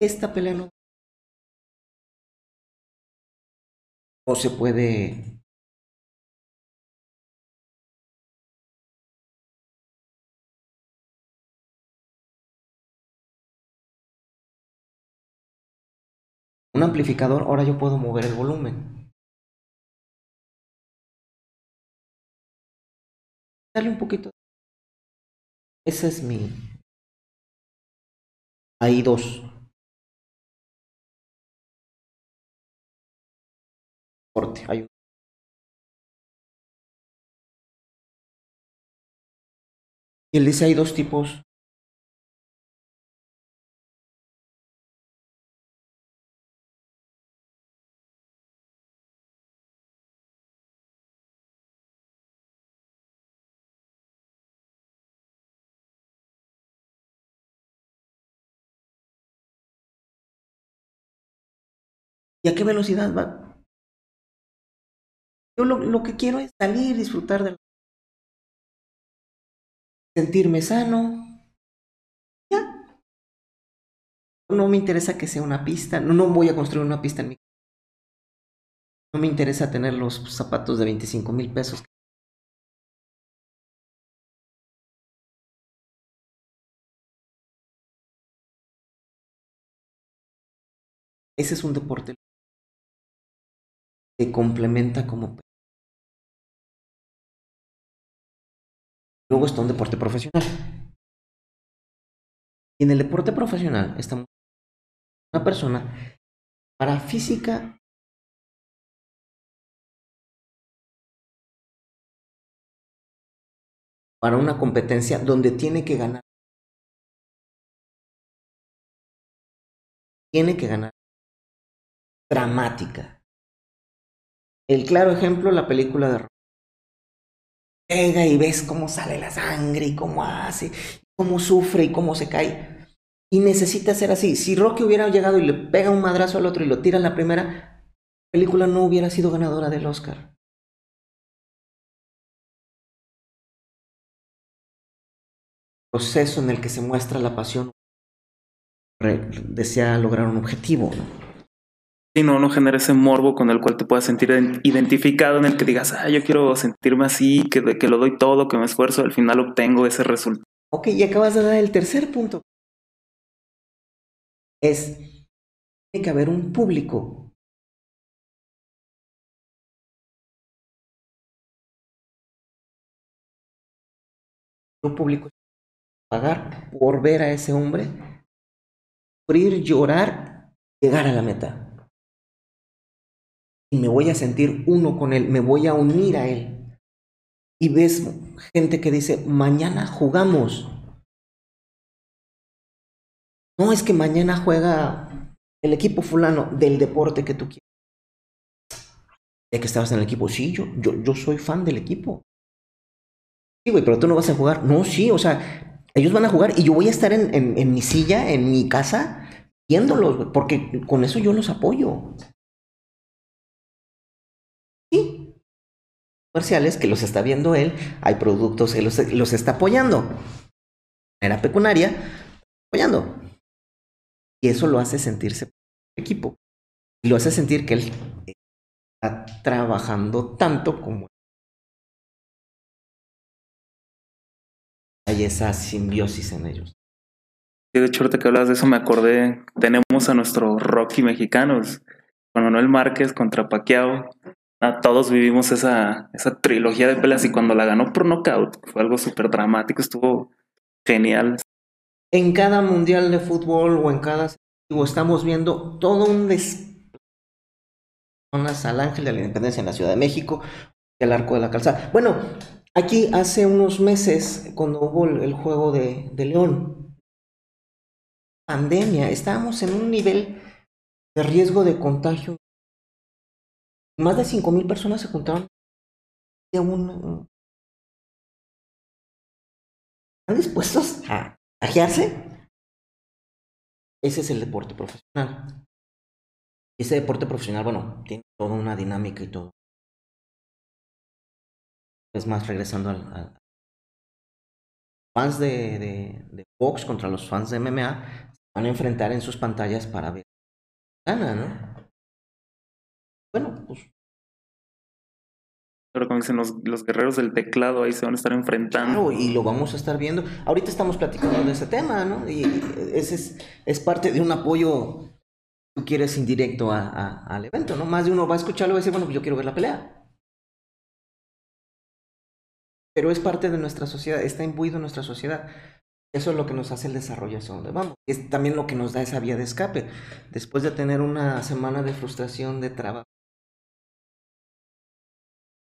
Esta pelea no. O se puede un amplificador, ahora yo puedo mover el volumen. Dale un poquito. Ese es mi. Hay dos. Corte. Hay un... Y él dice hay dos tipos ¿Y a qué velocidad va? Yo lo, que quiero es salir, disfrutar de sentirme sano. Ya. No me interesa que sea una pista. No, no voy a construir una pista en mi No me interesa tener los zapatos de 25 mil pesos. Ese es un deporte complementa como... Luego está un deporte profesional. Y en el deporte profesional estamos una persona para física para una competencia donde tiene que ganar. Tiene que ganar. Dramática. El claro ejemplo, la película de Pega y ves cómo sale la sangre y cómo hace, cómo sufre y cómo se cae. Y necesita ser así. Si Rocky hubiera llegado y le pega un madrazo al otro y lo tira en la primera, la película no hubiera sido ganadora del Oscar. Proceso en el que se muestra la pasión desea lograr un objetivo. ¿no? Sí, no, no genera ese morbo con el cual te puedas sentir identificado, en el que digas, ah, yo quiero sentirme así, que, que lo doy todo, que me esfuerzo, al final obtengo ese resultado. Ok, y acabas de dar el tercer punto. Es, tiene que haber un público. Un público pagar por ver a ese hombre, sufrir, llorar, llegar a la meta. Y me voy a sentir uno con él, me voy a unir a él. Y ves gente que dice, mañana jugamos. No es que mañana juega el equipo fulano del deporte que tú quieres. Ya que estabas en el equipo, sí, yo, yo, yo soy fan del equipo. Sí, güey, pero tú no vas a jugar. No, sí, o sea, ellos van a jugar y yo voy a estar en, en, mi silla, en mi casa, viéndolos, porque con eso yo los apoyo. Comerciales que los está viendo él, hay productos que los, los está apoyando. Era pecunaria, apoyando. Y eso lo hace sentirse equipo. Y lo hace sentir que él está trabajando tanto como hay esa simbiosis en ellos. De hecho, ahorita que hablas de eso me acordé, tenemos a nuestros Rocky mexicanos, con Manuel Márquez contra Paquiao. A todos vivimos esa, esa trilogía de peleas y cuando la ganó por nocaut fue algo súper dramático, estuvo genial. En cada mundial de fútbol o en cada estamos viendo todo un des al Ángel de la Independencia en la Ciudad de México, el Arco de la Calzada. Bueno, aquí hace unos meses, cuando hubo el juego de, de León, pandemia, estábamos en un nivel de riesgo de contagio. Más de 5.000 personas se juntaron de un... ¿Están dispuestos a agiarse? Ese es el deporte profesional. Ese deporte profesional, bueno, tiene toda una dinámica y todo. Es más, regresando al, al fans de, de, contra los fans de MMA se van a enfrentar en sus pantallas para ver gana, ¿no? Bueno, pues. Pero como dicen los, los, guerreros del teclado, ahí se van a estar enfrentando. Claro, y lo vamos a estar viendo. Ahorita estamos platicando de ese tema, ¿no? Y ese es, es parte de un apoyo tú quieres indirecto a, a, al evento, ¿no? Más de uno va a escucharlo y va a decir, bueno, pues yo quiero ver la pelea. Pero es parte de nuestra sociedad, está imbuido en nuestra sociedad. Eso es lo que nos hace el desarrollo hacia donde vamos. Es también lo que nos da esa vía de escape. Después de tener una semana de frustración de trabajo,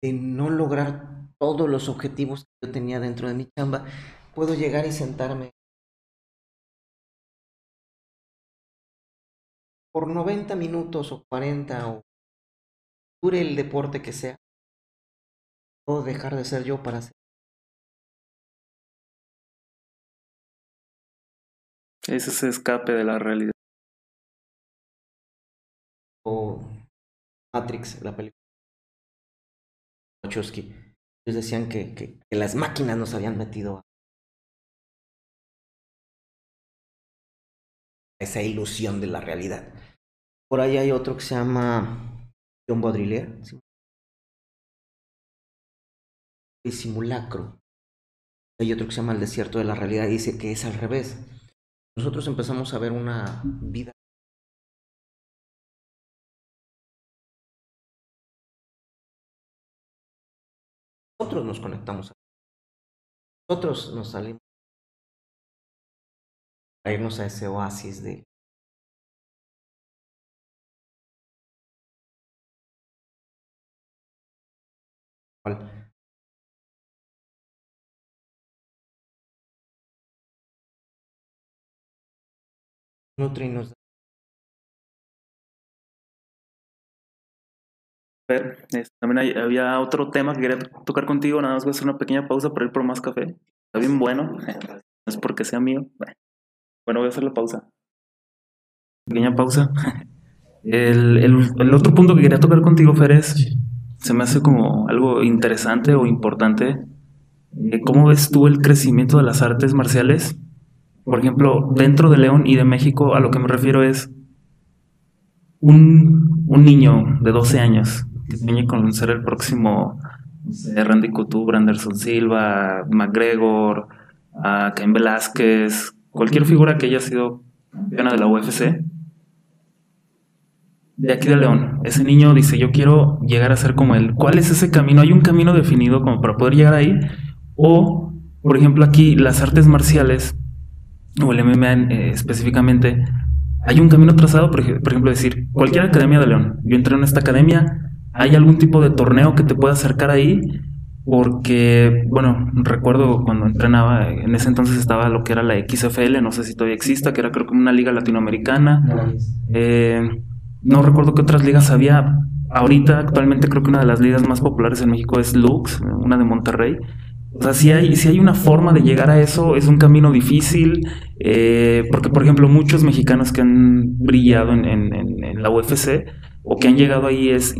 de no lograr todos los objetivos que yo tenía dentro de mi chamba, puedo llegar y sentarme por 90 minutos o 40 o dure el deporte que sea, puedo dejar de ser yo para ser. Ese es escape de la realidad. O Matrix, la película. Wachowski. Ellos decían que, que, las máquinas nos habían metido a esa ilusión de la realidad. Por ahí hay otro que se llama John Baudrillard. El simulacro. Hay otro que se llama El desierto de la realidad y dice que es al revés. Nosotros empezamos a ver una vida nos conectamos. Nosotros nos salimos a irnos a ese oasis de nutre y nos También hay, había otro tema que quería tocar contigo, nada más voy a hacer una pequeña pausa para ir por más café. Está bien bueno, *laughs* no es porque sea mío. Bueno, voy a hacer la pausa. Pequeña pausa. *laughs* El, el, el otro punto que quería tocar contigo, Fer, es, se me hace como algo interesante o importante. Eh, ¿Cómo ves tú el crecimiento de las artes marciales? Por ejemplo, dentro de León y de México, a lo que me refiero es un, un niño de 12 años que tiene que conocer el próximo Randy Couture, Anderson Silva, McGregor, a Ken Velázquez, cualquier figura que haya sido campeona de la UFC, de aquí de León. Ese niño dice, yo quiero llegar a ser como él. ¿Cuál es ese camino? ¿Hay un camino definido como para poder llegar ahí? O, por ejemplo, aquí las artes marciales, o el MMA eh, específicamente, hay un camino trazado, por, por ejemplo, decir, cualquier academia de León. Yo entré en esta academia, ¿hay algún tipo de torneo que te pueda acercar ahí? Porque, bueno, recuerdo cuando entrenaba, en ese entonces estaba lo que era la XFL, no sé si todavía exista, que era creo que una liga latinoamericana. Eh, no recuerdo qué otras ligas había. Ahorita, actualmente, creo que una de las ligas más populares en México es Lux, una de Monterrey. O sea, si hay, si hay una forma de llegar a eso, es un camino difícil, eh, porque por ejemplo muchos mexicanos que han brillado en, en, la UFC o que han llegado ahí es,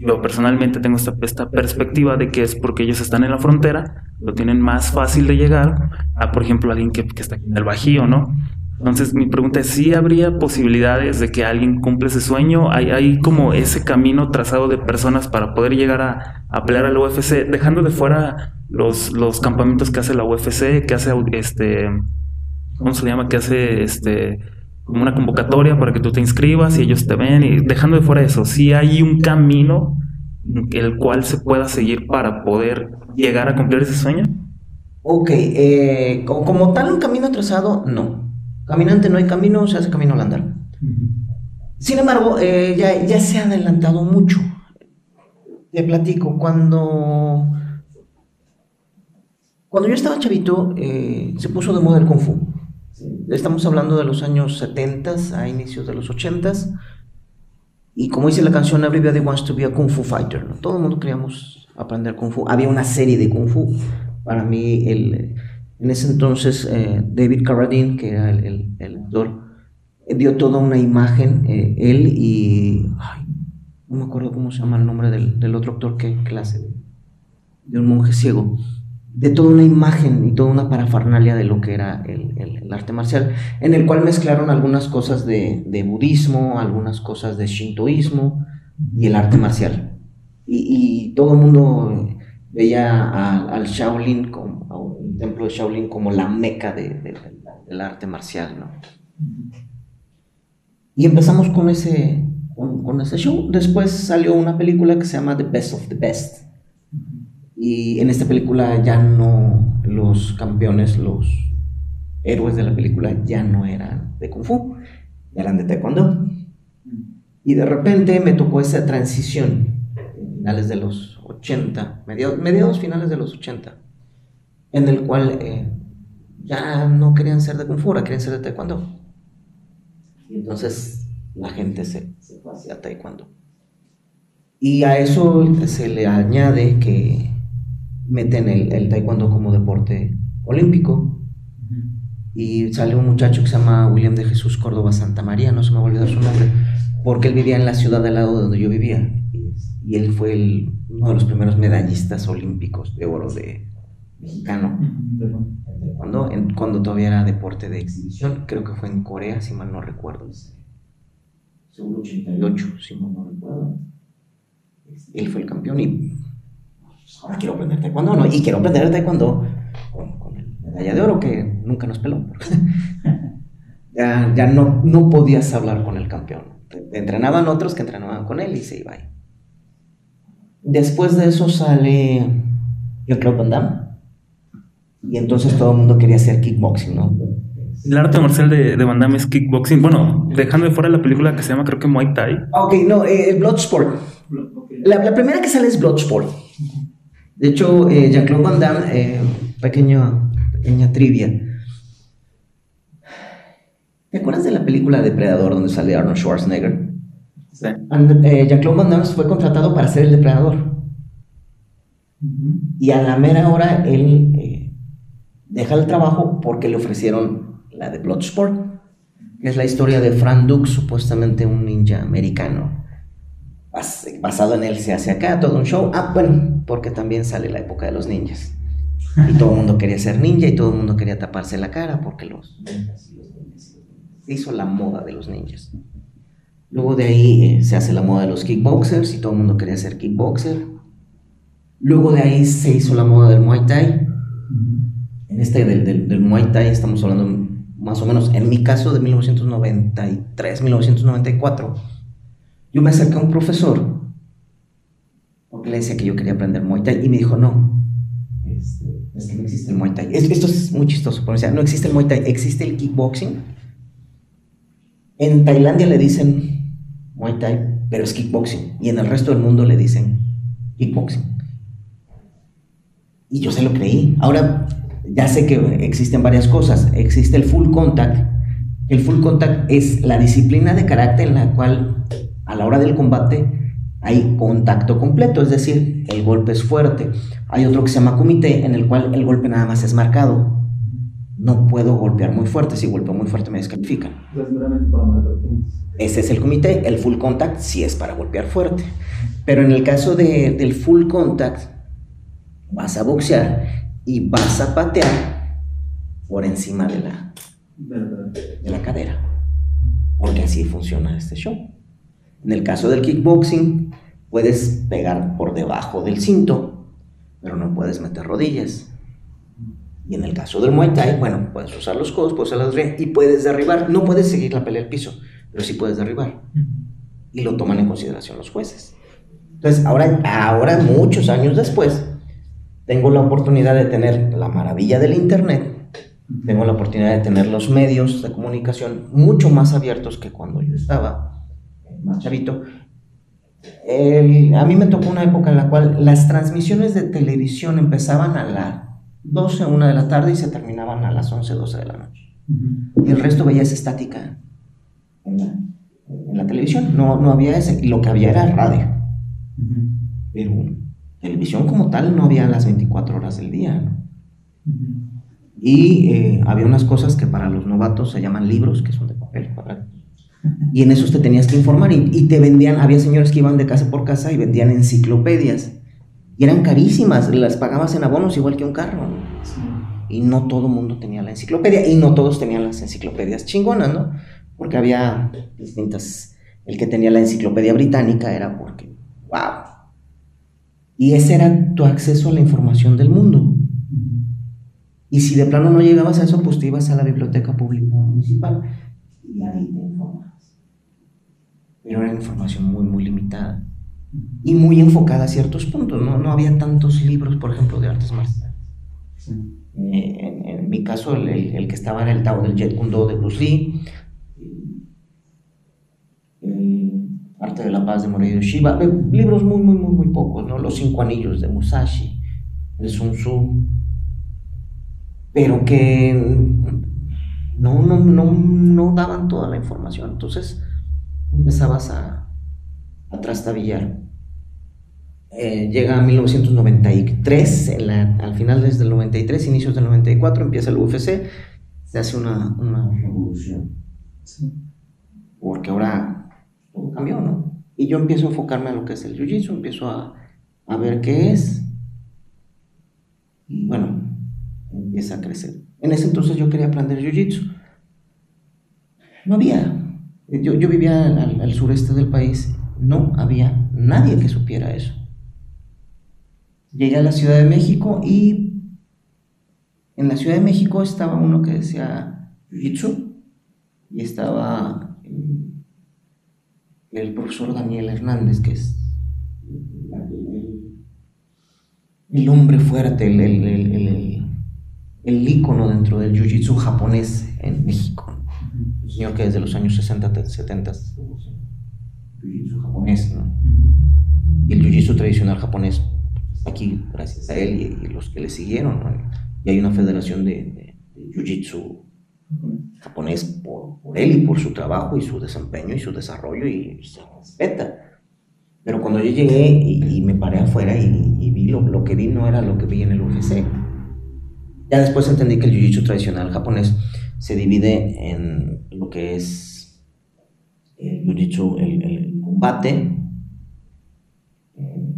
yo personalmente tengo esta, perspectiva de que es porque ellos están en la frontera, lo tienen más fácil de llegar a, por ejemplo, alguien que, que está aquí en el Bajío, ¿no? Entonces mi pregunta es, ¿sí habría posibilidades de que alguien cumpla ese sueño? ¿Hay, hay como ese camino trazado de personas para poder llegar a, a pelear al UFC, dejando de fuera los, los campamentos que hace la UFC, que hace este, ¿cómo se llama? Que hace este una convocatoria para que tú te inscribas y ellos te ven y dejando de fuera eso, si hay un camino el cual se pueda seguir para poder llegar a cumplir ese sueño. Ok, eh, como, tal un camino trazado, no. Caminante no hay camino, se hace camino al andar. Sin embargo, eh, ya, ya se ha adelantado mucho. Te platico, cuando cuando yo estaba chavito, eh, se puso de moda el Kung Fu. Estamos hablando de los años 70 a inicios de los 80 y como dice la canción, Everybody Wants to be a Kung Fu Fighter. Todo el mundo queríamos aprender Kung Fu. Había una serie de Kung Fu. Para mí, el, en ese entonces, eh, David Carradine, que era el, actor, dio toda una imagen, eh, él y... no me acuerdo cómo se llama el nombre del, otro actor que clase de un monje ciego de toda una imagen y toda una parafernalia de lo que era el, arte marcial, en el cual mezclaron algunas cosas de, budismo, algunas cosas de shintoísmo y el arte marcial. Y, todo el mundo veía al Shaolin, como, el templo de Shaolin, como la meca del arte marcial. ¿no? Y empezamos con ese, con ese show. Después salió una película que se llama The Best of the Best y en esta película ya no los campeones, los héroes de la película ya no eran de Kung Fu, eran de Taekwondo. Y de repente me tocó esa transición, finales de los 80, mediados, finales de los 80, en el cual eh, ya no querían ser de Kung Fu, querían ser de Taekwondo. Y entonces la gente se, se fue hacia Taekwondo. Y a eso se le añade que meten el, el taekwondo como deporte olímpico. Y sale un muchacho que se llama William de Jesús Córdoba Santa María, no se me va a olvidar su nombre, porque él vivía en la ciudad al lado de donde yo vivía. Y él fue el, uno de los primeros medallistas olímpicos de oro de mexicano. Cuando, cuando todavía era deporte de exhibición, creo que fue en Corea, si mal no recuerdo. Seguro 88, si mal no recuerdo. Él fue el campeón y ahora quiero aprender taekwondo, ¿no? Y quiero aprender taekwondo con, con el medalla de oro que nunca nos peló. *laughs* ya ya no, no podías hablar con el campeón. Entrenaban otros que entrenaban con él y se iba ahí. Después de eso sale el Club Van Damme. Y entonces todo el mundo quería hacer kickboxing, ¿no? El arte marcial de, de Van Damme es kickboxing. Bueno, dejando de fuera la película que se llama, creo que Muay Thai. Ok, no, eh, Bloodsport. La, la, primera que sale es Bloodsport. De hecho, eh, Jean-Claude Van Damme, eh, pequeña trivia. ¿Te acuerdas de la película Depredador donde sale Arnold Schwarzenegger? Sí. Eh, Jean-Claude Van Damme fue contratado para ser el depredador. Y a la mera hora él eh, deja el trabajo porque le ofrecieron la de Bloodsport, que es la historia de Frank Duke, supuestamente un ninja americano basado en él se hace acá, todo un show. Ah, bueno, porque también sale la época de los ninjas. Y todo el mundo quería ser ninja y todo el mundo quería taparse la cara porque los hizo la moda de los ninjas. Luego de ahí eh, se hace la moda de los kickboxers y todo el mundo quería ser kickboxer. Luego de ahí se hizo la moda del Muay Thai. En este del, del, del Muay Thai estamos hablando más o menos, en mi caso, de 1993, 1994 yo me acerqué a un profesor porque le decía que yo quería aprender Muay Thai y me dijo, no, este, es que no existe el Muay Thai. Esto es muy chistoso, porque no existe el Muay Thai, existe el kickboxing. En Tailandia le dicen Muay Thai pero es kickboxing. Y en el resto del mundo le dicen kickboxing. Y yo se lo creí. Ahora ya sé que existen varias cosas. Existe el full contact. El full contact es la disciplina de carácter en la cual a la hora del combate hay contacto completo, es decir, el golpe es fuerte. Hay otro que se llama comité en el cual el golpe nada más es marcado. No puedo golpear muy fuerte, si golpeo muy fuerte me descalifican. Ese es el comité, el full contact sí es para golpear fuerte. Pero en el caso de, del full contact, vas a boxear y vas a patear por encima de la, de la cadera. Porque así funciona este show. En el caso del kickboxing, puedes pegar por debajo del cinto, pero no puedes meter rodillas. Y en el caso del Muay Thai, bueno, puedes usar los codos, puedes usar las rodillas y puedes derribar. No puedes seguir la pelea al piso, pero sí puedes derribar. Y lo toman en consideración los jueces. Entonces, ahora, ahora muchos años después, tengo la oportunidad de tener la maravilla del Internet, tengo la oportunidad de tener los medios de comunicación mucho más abiertos que cuando yo estaba más chavito, a mí me tocó una época en la cual las transmisiones de televisión empezaban a las 12, 1 de la tarde y se terminaban a las 11, 12 de la noche. Y el resto veías estática en la, televisión. No, no había ese. Lo que había era radio. Pero televisión como tal no había las 24 horas del día. Y eh, había unas cosas que para los novatos se llaman libros, que son de papel y en esos te tenías que informar y, te vendían, había señores que iban de casa por casa y vendían enciclopedias. Y eran carísimas, las pagabas en abonos igual que un carro. Y no todo mundo tenía la enciclopedia y no todos tenían las enciclopedias chingonas, ¿no? Porque había distintas... El que tenía la enciclopedia británica era porque, wow. Y ese era tu acceso a la información del mundo. Y si de plano no llegabas a eso, pues te ibas a la biblioteca pública municipal y ahí te pero era información muy, muy limitada y muy enfocada a ciertos puntos. No, no había tantos libros, por ejemplo, de artes marciales. Eh, en, mi caso, el, el, que estaba era el Tao del Jet Kundo de Bruce Lee, el Arte de la Paz de Morihiro Shiba, eh, libros muy, muy, muy, muy pocos, ¿no? Los Cinco Anillos de Musashi, el Sun Tzu, pero que no, no, no, no daban toda la información. Entonces, empezabas a, a trastabillar. Eh, llega a 1993, al final desde el 93, inicios del 94, empieza el UFC, se hace una, una revolución. Porque ahora todo cambió, ¿no? Y yo empiezo a enfocarme a lo que es el jiu-jitsu, empiezo a, a ver qué es. Bueno, empieza a crecer. En ese entonces yo quería aprender jiu-jitsu. No había, yo, vivía al, sureste del país, no había nadie que supiera eso. Llegué a la Ciudad de México y en la Ciudad de México estaba uno que decía Jiu-Jitsu y estaba el profesor Daniel Hernández, que es el hombre fuerte, el, el, el ícono dentro del Jiu-Jitsu japonés en México señor que desde los años 60, 70 jiu-jitsu japonés, ¿no? Y el jiu-jitsu tradicional japonés, aquí gracias a él y, los que le siguieron, Y hay una federación de, jiu-jitsu japonés por, él y por su trabajo y su desempeño y su desarrollo y se respeta. Pero cuando yo llegué y, me paré afuera y, vi lo, lo, que vi no era lo que vi en el UFC. Ya después entendí que el jiu-jitsu tradicional japonés se divide en lo que es, he dicho, el, combate, eh,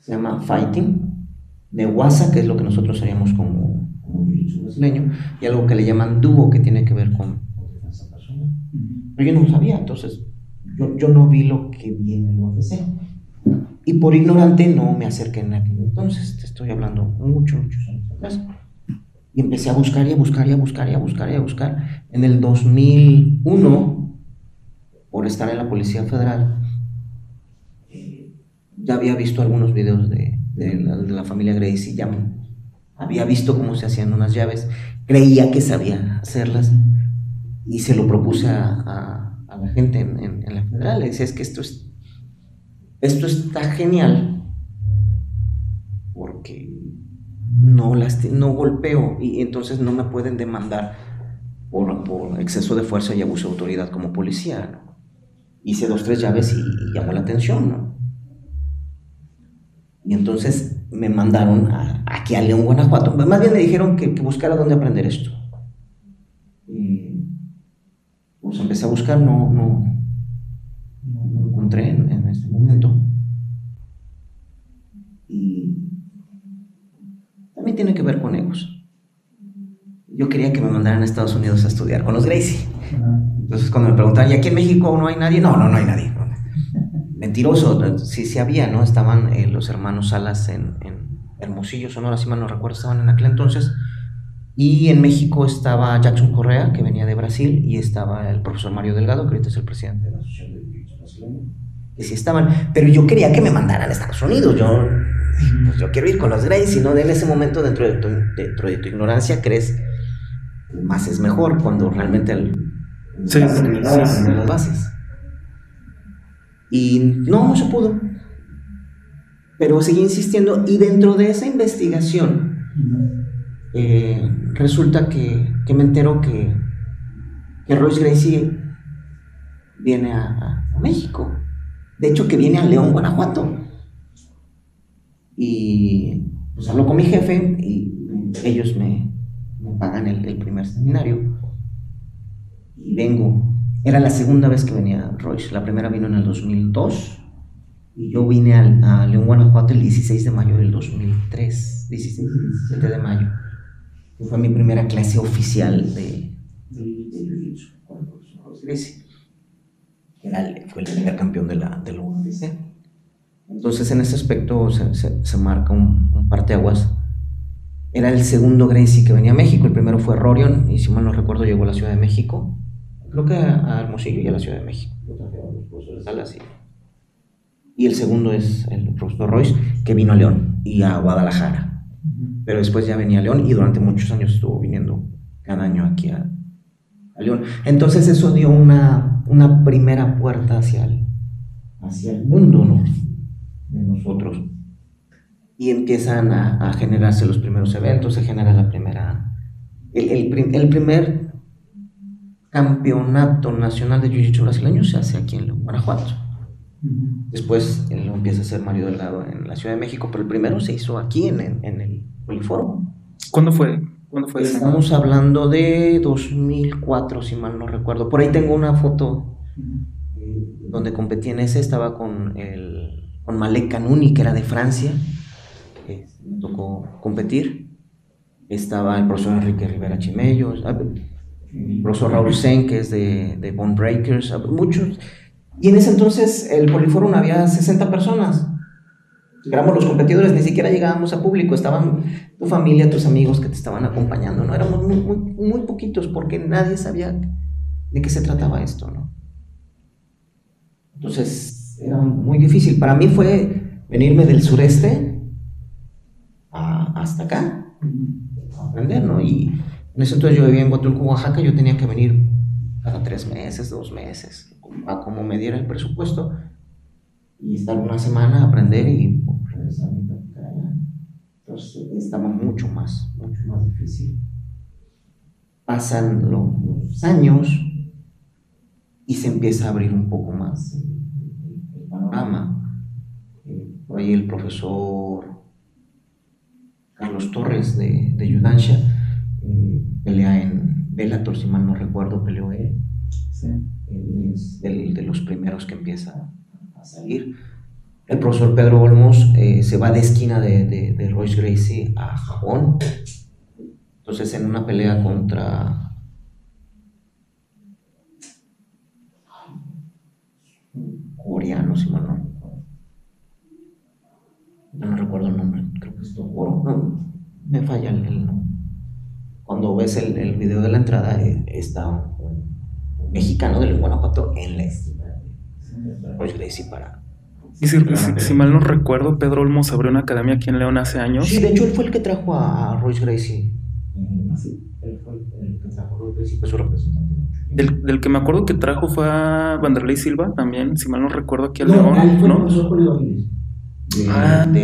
se llama fighting, de wasa, que es lo que nosotros haríamos como, como brasileño, y algo que le llaman dúo, que tiene que ver con esa persona. Pero yo no lo sabía, entonces yo, yo no vi lo que vi en el UFC. Y por ignorante no me acerqué en aquel entonces, te estoy hablando mucho, muchos años atrás. Y empecé a buscar y a buscar y a buscar y a buscar y a buscar. En el 2001, por estar en la Policía Federal, eh, ya había visto algunos videos de, la, familia Gracie, ya había visto cómo se hacían unas llaves, creía que sabía hacerlas y se lo propuse a, la gente en, la Federal. Le decía, es que esto es, esto está genial no, no golpeo y entonces no me pueden demandar por, por exceso de fuerza y abuso de autoridad como policía. Hice dos, tres llaves y, llamó la atención, ¿no? Y entonces me mandaron aquí a León, Guanajuato. Más bien me dijeron que, buscara dónde aprender esto. Y pues empecé a buscar, no, no, no lo encontré en, en este momento. También tiene que ver con egos. Yo quería que me mandaran a Estados Unidos a estudiar con los Gracie. Entonces cuando me preguntaban, ¿y aquí en México no hay nadie? No, no, no hay nadie. Mentiroso, sí, sí había, ¿no? Estaban eh, los hermanos Salas en, en, Hermosillo, Sonora, si mal no recuerdo, estaban en aquel entonces. Y en México estaba Jackson Correa, que venía de Brasil, y estaba el profesor Mario Delgado, que ahorita es el presidente de la Asociación de Que sí estaban, pero yo quería que me mandaran a Estados Unidos. Yo, pues yo quiero ir con los Grace, y no en ese momento, dentro de tu, dentro de tu ignorancia, crees más es mejor cuando realmente el, sí, las bases. Y no, no se pudo. Pero seguí insistiendo y dentro de esa investigación eh, resulta que, que, me entero que, que Royce Gracie viene a, a, México. De hecho, que viene a León, Guanajuato. Y pues hablo con mi jefe y ellos me, me pagan el, el primer seminario. Y vengo era la segunda vez que venía Royce. La primera vino en el 2002 y yo vine a, León, Guanajuato el 16 de mayo del 2003. 16 y 17 de mayo. Fue mi primera clase oficial de, Era fue el primer campeón de la, de la Entonces, en ese aspecto se, se, marca un, un parteaguas. Era el segundo Gracie que venía a México. El primero fue Rorion, y si mal no recuerdo, llegó a la Ciudad de México creo que a, Hermosillo y a la Ciudad de México. y, el segundo es el profesor Royce, que vino a León y a Guadalajara. Pero después ya venía a León y durante muchos años estuvo viniendo cada año aquí a, León. Entonces eso dio una, una primera puerta hacia el, hacia el mundo ¿no? De nosotros. Y empiezan a, generarse los primeros eventos, se genera la primera... El, el, el primer campeonato nacional de Jiu-Jitsu brasileño se hace aquí en Guanajuato. Después lo empieza a hacer Mario Delgado en la Ciudad de México, pero el primero se hizo aquí en, en, el Poliforum. ¿Cuándo fue? ¿Cuándo fue Estamos hablando de 2004, si mal no recuerdo. Por ahí tengo una foto donde competí en ese, estaba con, el, con Malek Kanuni, que era de Francia. me tocó competir. Estaba el profesor Enrique Rivera Chimello el profesor Raúl Sen, que es de, de Bone Breakers, muchos. Y en ese entonces el Poliforum había 60 personas. Éramos los competidores, ni siquiera llegábamos a público, estaban tu familia, tus amigos que te estaban acompañando, ¿no? Éramos muy, muy, muy poquitos porque nadie sabía de qué se trataba esto, ¿no? Entonces era muy difícil. Para mí fue venirme del sureste hasta acá, a aprender, ¿no? Y en ese entonces yo vivía en Huatulco, Oaxaca, yo tenía que venir cada tres meses, dos meses, a como me diera el presupuesto, y estar una semana a aprender y regresar a. Entonces estaba mucho más, mucho más difícil. Pasan los años y se empieza a abrir un poco más el, panorama. Eh, por ahí el profesor Carlos Torres de, de Yudansha pelea en Bellator, si mal no recuerdo, peleó él. es de los primeros que empieza a salir. El profesor Pedro Olmos eh, se va de esquina de, de, Royce Gracie a Japón. Entonces, en una pelea contra coreano, si mal no. No, recuerdo el nombre, creo que es Tokoro. No, me falla el nombre cuando ves el, el video de la entrada, eh, está un, mexicano del Guanajuato en la esquina de Gracie para. Y si, si, mal no recuerdo, Pedro Olmos abrió una academia aquí en León hace años. Sí, de hecho, él fue el que trajo a, Royce Gracie. Sí, él fue el que trajo a Royce Gracie, fue su representante. Del, del que me acuerdo que trajo fue a Vanderlei Silva también, si mal no recuerdo, aquí al No, León, ahí fue el ¿no? Aviles. De, Ah. de,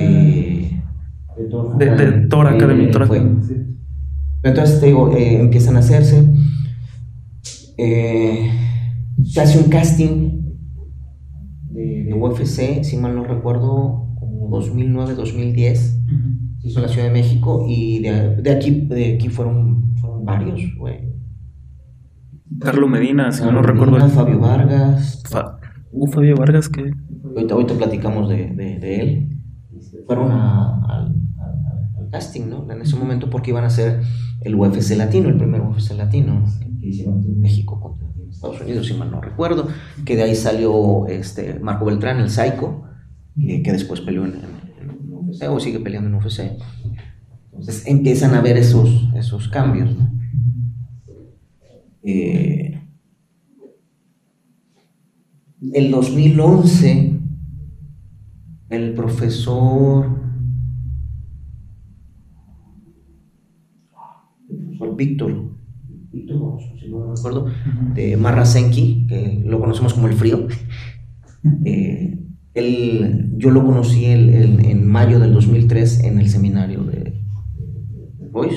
de Thor De- de Thor Ahí Academy, Thor fue. Academy. Entonces, te digo, eh, empiezan a hacerse. eh, se hace un casting de, de UFC, si mal no recuerdo, como 2009-2010. Se hizo en la Ciudad de México y de, de aquí, de aquí fueron, fueron varios, güey. Carlos Medina, si mal no Medina, recuerdo. Fabio Vargas. Fa- uh, Fabio Vargas, que Ahorita, ahorita platicamos de, de- de él. Fueron a- al, al- al casting, ¿no? En ese momento porque iban a hacer el UFC latino, el primer UFC latino en México contra Estados Unidos, si mal no recuerdo. Que de ahí salió este Marco Beltrán, el Psycho, que, que después peleó en, en- en UFC o sigue peleando en UFC. Entonces empiezan a ver esos, esos cambios, ¿no? Eh, el 2011, el profesor, el profesor Víctor, Víctor, si no me acuerdo, de Marrasenki, que lo conocemos como el frío. *laughs* eh, él- yo lo conocí el- el- en mayo del 2003 en el seminario de, de Boys.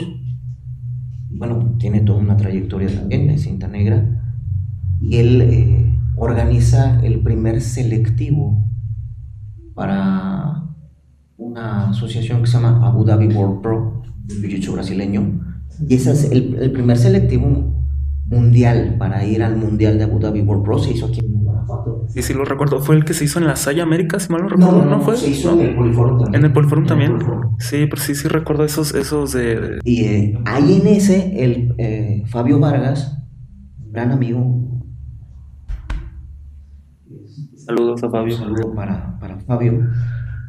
Bueno, tiene toda una trayectoria también de cinta negra. Y él eh, organiza el primer selectivo para una asociación que se llama Abu Dhabi World Pro, de Jiu-Jitsu brasileño. Y ese es el, el primer selectivo mundial para ir al Mundial de Abu Dhabi World Pro. Se hizo aquí sí, sí lo recuerdo. Fue el que se hizo en la Saya América, si mal no recuerdo, ¿no, fue? se hizo en el Poliforum también. En el Poliforum también. Poliforum. Sí, pero sí, sí recuerdo esos, esos de, Y eh, ahí en ese, el eh, Fabio Vargas, gran amigo, Saludos a Fabio. saludo para, para Fabio,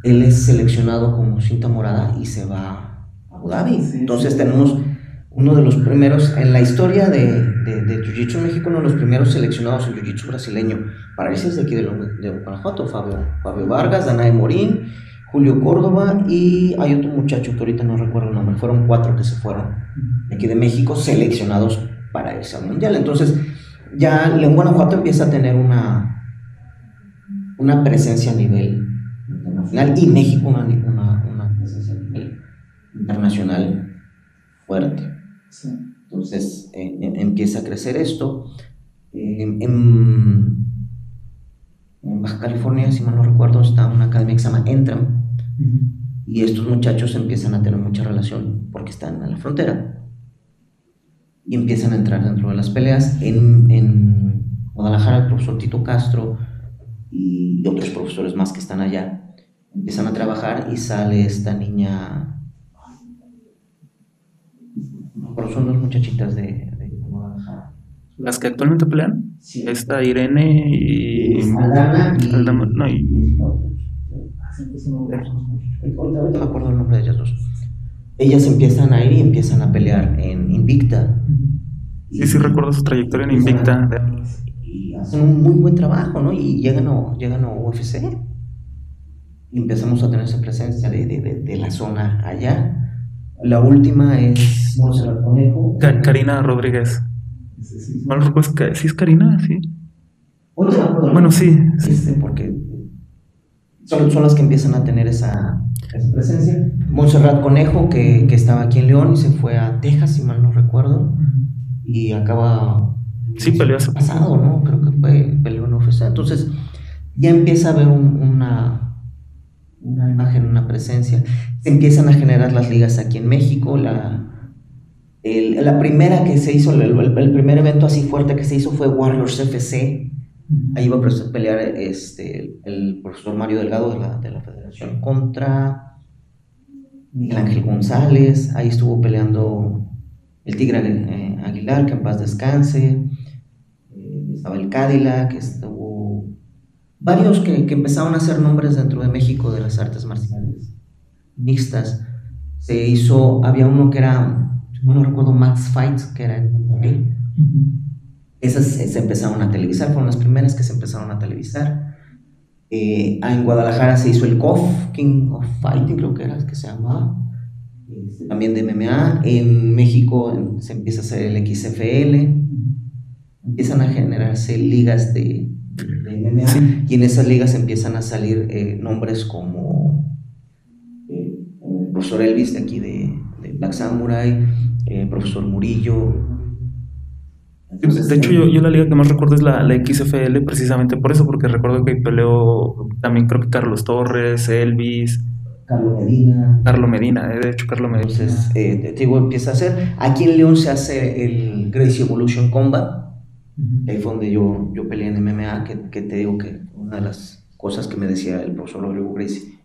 él es seleccionado como cinta morada y se va a Abu Dhabi. Entonces tenemos uno de los primeros, en la historia de, de, de Jiu-Jitsu en México, uno de los primeros seleccionados en Jiu-Jitsu brasileño. Para ese es de aquí de, Guanajuato, Fabio, Fabio Vargas, Danae Morín, Julio Córdoba y hay otro muchacho que ahorita no recuerdo el nombre. Fueron cuatro que se fueron de aquí de México seleccionados para irse al mundial. Entonces, ya en Guanajuato empieza a tener una, una presencia a nivel internacional y México una, una, una presencia a nivel internacional fuerte. Entonces eh, em- empieza a crecer esto. Eh, en, en Baja California, si mal no recuerdo, está una academia que se llama Entram y estos muchachos empiezan a tener mucha relación porque están en la frontera y empiezan a entrar dentro de las peleas. En, en Guadalajara, el profesor Tito Castro y otros profesores más que están allá empiezan a trabajar y sale esta niña. Pero son dos muchachitas de, de Guadalajara. Las que actualmente pelean. Sí. Está Irene y. Aldana y- Aldana- no, y- ahorita me acuerdo el nombre de ellas dos. Ellas empiezan a ir y empiezan a pelear en Invicta. Sí, sí recuerdo su trayectoria en Invicta. Y hacen un muy buen trabajo, ¿no? Y llegan a, llegan a UFC. Y empezamos a tener esa presencia de, de, de, de la zona allá. La última es Montserrat Conejo. Karina Rodríguez. No lo recuerdo, es Ca- sí es Karina, sí. Bueno, sí. Este, porque son, son las que empiezan a tener esa, esa presencia. Montserrat Conejo, que, que estaba aquí en León y se fue a Texas, si mal no recuerdo, y acaba. Sí, peleó hace pasado, ¿no? Creo que fue peleó en UFC. Entonces, ya empieza a haber un- una, una imagen, una presencia. Se empiezan a generar las ligas aquí en México. La, el- la primera que se hizo, el, el- el primer evento así fuerte que se hizo fue Warriors FC. Ahí iba a pelear este, el profesor Mario Delgado de la, de la Federación contra Miguel Ángel González. Ahí estuvo peleando el Tigre eh, Aguilar, que en paz descanse. Eh, estaba el Cadillac, estuvo varios que, que empezaron a hacer nombres dentro de México de las artes marciales mixtas. Se hizo, había uno que era, no recuerdo, Max Fights, que era en Monterrey. Esas se, empezaron a televisar, fueron las primeras que se empezaron a televisar. Eh, en Guadalajara se hizo el KOF, King of Fighting, creo que era que se llamaba. Este, también de MMA. En México se empieza a hacer el XFL. empiezan a generarse ligas de, MMA y en esas ligas empiezan a salir eh, nombres como eh, el profesor Elvis de aquí de, Black Samurai, eh, profesor Murillo. de hecho, yo, la liga que más recuerdo es la, XFL, precisamente por eso, porque recuerdo que peleó también creo que Carlos Torres, Elvis. Carlos Medina. Carlos Medina, de hecho, Carlos Medina. Entonces, te digo, empieza a hacer. Aquí en León se hace el Gracie Evolution Combat Ahí fue donde yo, yo peleé en MMA, que, que, te digo que una de las cosas que me decía el profesor Rodrigo Gracie,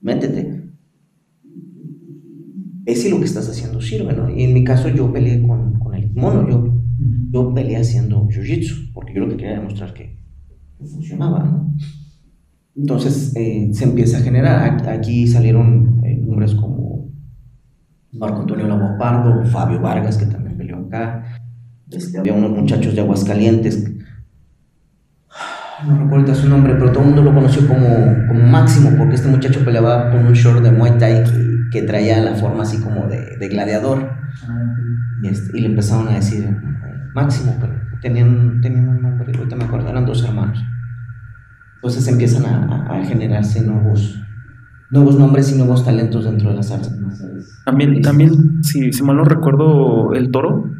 métete. Es si lo que estás haciendo sirve, ¿no? Y en mi caso yo peleé con, con el mono, yo, yo peleé haciendo jiu-jitsu, porque yo lo que quería demostrar que, funcionaba, ¿no? Entonces eh, se empieza a generar, aquí salieron eh, nombres como Marco Antonio Pardo, Fabio Vargas, que también peleó acá, este, había unos muchachos de Aguascalientes, no recuerdo su nombre, pero todo el mundo lo conoció como, como Máximo, porque este muchacho peleaba con un short de Muay Thai que, traía la forma así como de, gladiador. Y, este, y, le empezaron a decir Máximo, pero tenían, tenían un nombre, ahorita me acuerdo, eran dos hermanos. Entonces empiezan a, generarse nuevos, nuevos nombres y nuevos talentos dentro de las artes También, también si, si mal no recuerdo, el toro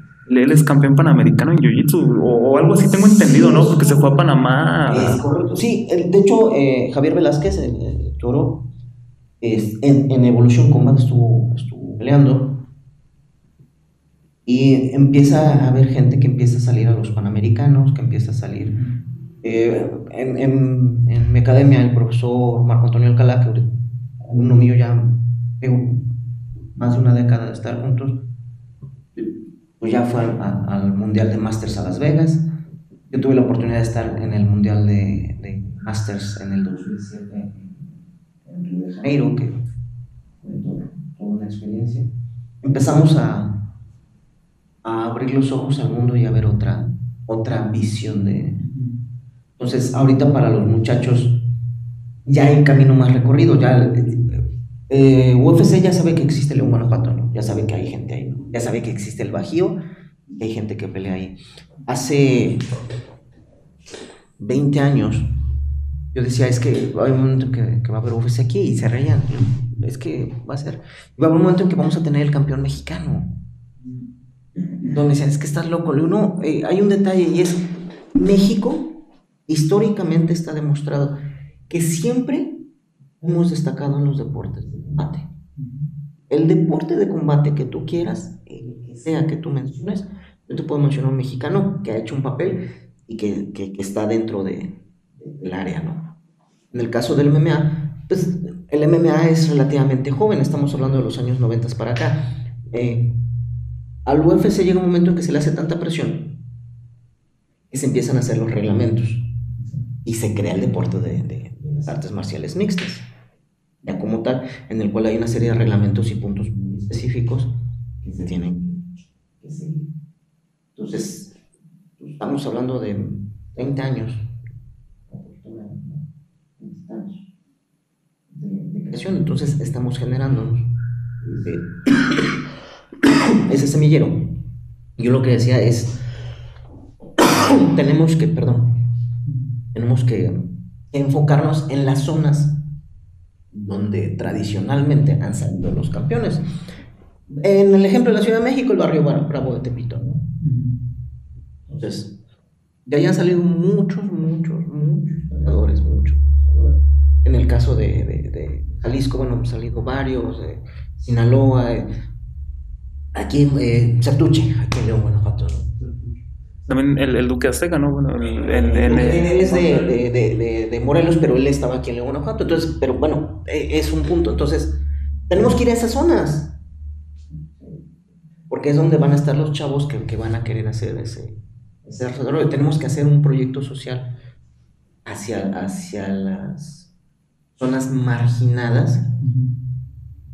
él es campeón panamericano en Jiu-Jitsu o, algo así tengo entendido, ¿no? Porque se fue a Panamá. Sí, de hecho, eh, Javier Velázquez, el, toro, en, en, Evolution Combat estuvo, estuvo peleando y empieza a haber gente que empieza a salir a los panamericanos, que empieza a salir. Eh, en, en, en, mi academia, el profesor Marco Antonio Alcalá, que uno mío ya más de una década de estar juntos, pues ya fue al, Mundial de Masters a Las Vegas. Yo tuve la oportunidad de estar en el Mundial de, Masters en el 2007 Río de Janeiro, que fue una experiencia. Empezamos a, a, abrir los ojos al mundo y a ver otra, otra visión de... Entonces, ahorita para los muchachos ya hay camino más recorrido, ya... Eh, UFC ya sabe que existe León Guanajuato, ¿no? ya sabe que hay gente ahí ya sabe que existe el Bajío hay gente que pelea ahí. Hace 20 años yo decía, es que hay un momento que, que va a haber UFC aquí y se reían. Es que va a ser. Va a haber un momento en que vamos a tener el campeón mexicano. Donde decían, es que estás loco. Uno, eh, hay un detalle y es: México históricamente está demostrado que siempre hemos destacado en los deportes de combate. El deporte de combate que tú quieras, sea que tú menciones, yo te puedo mencionar un mexicano que ha hecho un papel y que, que, está dentro de, del área, ¿no? En el caso del MMA, pues el MMA es relativamente joven, estamos hablando de los años 90 para acá. Eh, al UFC llega un momento en que se le hace tanta presión que se empiezan a hacer los reglamentos y se crea el deporte de, de, de las artes marciales mixtas, ya como tal, en el cual hay una serie de reglamentos y puntos específicos que se tienen entonces, estamos hablando de 20 años entonces estamos generando *coughs* ese semillero. Yo lo que decía es, *coughs* tenemos que, perdón, tenemos que enfocarnos en las zonas donde tradicionalmente han salido los campeones. En el ejemplo de la Ciudad de México, el barrio Bravo de Tepito, ¿no? Entonces, de ahí han salido muchos, muchos, muchos jugadores, muchos. En el caso de, Jalisco, bueno, han salido varios, de Sinaloa, aquí eh, Sertuche, aquí en León, Guanajuato. También el, el, Duque Azteca, ¿no? Bueno, el, él es de, de, Morelos, pero él estaba aquí en León, Guanajuato. Entonces, pero bueno, e, es un punto. Entonces, tenemos que ir a esas zonas porque es donde van a estar los chavos que, van a querer hacer ese, ese desarrollo. Tenemos que hacer un proyecto social hacia, hacia las zonas marginadas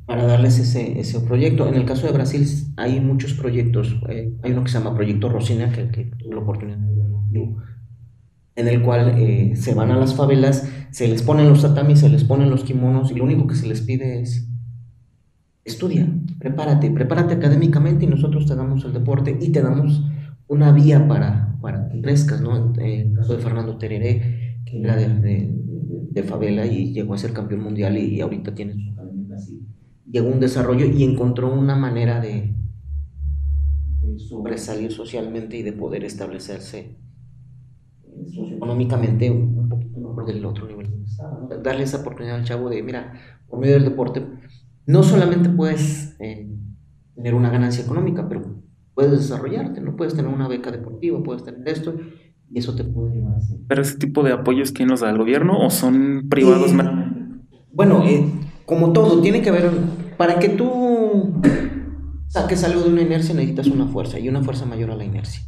para darles ese, ese proyecto. En el caso de Brasil hay muchos proyectos. Eh, hay uno que se llama Proyecto Rosina, que, que tuve la oportunidad de verlo, en el cual eh, se van a las favelas, se les ponen los tatamis, se les ponen los kimonos y lo único que se les pide es estudia, prepárate, prepárate académicamente y nosotros te damos el deporte y te damos una vía para, para que crezcas, ¿no? En el caso de Fernando Tereré, que era de, de, favela y llegó a ser campeón mundial y, ahorita tiene su Llegó un desarrollo y encontró una manera de, sobresalir socialmente y de poder establecerse económicamente un poquito mejor del otro nivel. Darle esa oportunidad al chavo de, mira, por medio del deporte, no solamente puedes eh, tener una ganancia económica, pero puedes desarrollarte, ¿no? Puedes tener una beca deportiva, puedes tener esto, y eso te puede llevar a ¿Pero ese tipo de apoyos quién los da? ¿El gobierno o son privados? Eh, bueno, eh, como todo, tiene que haber, para que tú saques algo de una inercia necesitas una fuerza, y una fuerza mayor a la inercia.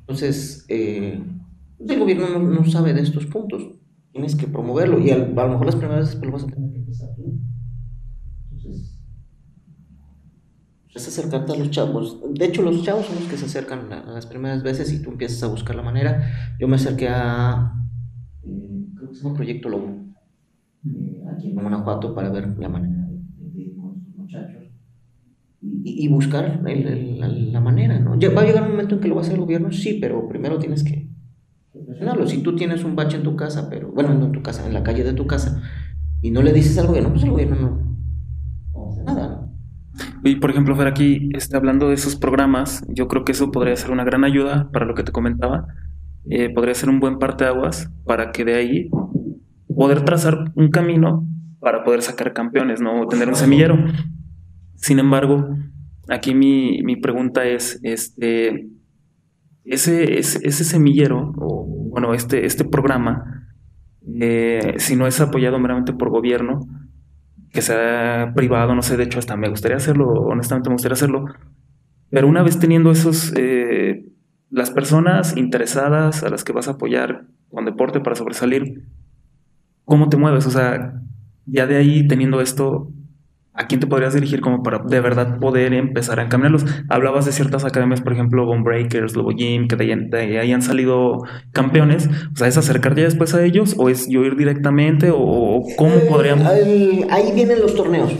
Entonces, eh, el gobierno no, sabe de estos puntos, tienes que promoverlo, y a, lo mejor las primeras veces pues, lo vas a tener que empezar tú. Entonces, es acercarte a los chavos. De hecho, los chavos son los que se acercan a las primeras veces y tú empiezas a buscar la manera. Yo me acerqué a, creo que Proyecto Lobo, aquí en Guanajuato, para ver la manera de, muchachos y, buscar la, manera, ¿no? ¿Va a llegar un momento en que lo va a hacer el gobierno? Sí, pero primero tienes que presionarlo. Si tú tienes un bache en tu casa, pero, bueno, no en tu casa, en la calle de tu casa, y no le dices al gobierno, pues el gobierno no, nada, ¿no? Y por ejemplo, Fer, aquí está hablando de esos programas, yo creo que eso podría ser una gran ayuda para lo que te comentaba. Eh, podría ser un buen parte de aguas para que de ahí poder trazar un camino para poder sacar campeones, ¿no? tener un semillero. Sin embargo, aquí mi, mi pregunta es, este, ese, ese, semillero, o bueno, este, este programa, eh, si no es apoyado meramente por gobierno, que sea privado, no sé, de hecho hasta me gustaría hacerlo, honestamente me gustaría hacerlo, pero una vez teniendo esos, eh, las personas interesadas a las que vas a apoyar con deporte para sobresalir, ¿cómo te mueves? O sea, ya de ahí teniendo esto, ¿a quién te podrías dirigir como para de verdad poder empezar a encaminarlos? Hablabas de ciertas academias, por ejemplo, Bone Breakers, Lobo Gym, que de ahí, han salido campeones. O sea, ¿es acercarte después a ellos o es yo ir directamente o cómo eh, podríamos...? ahí vienen los torneos.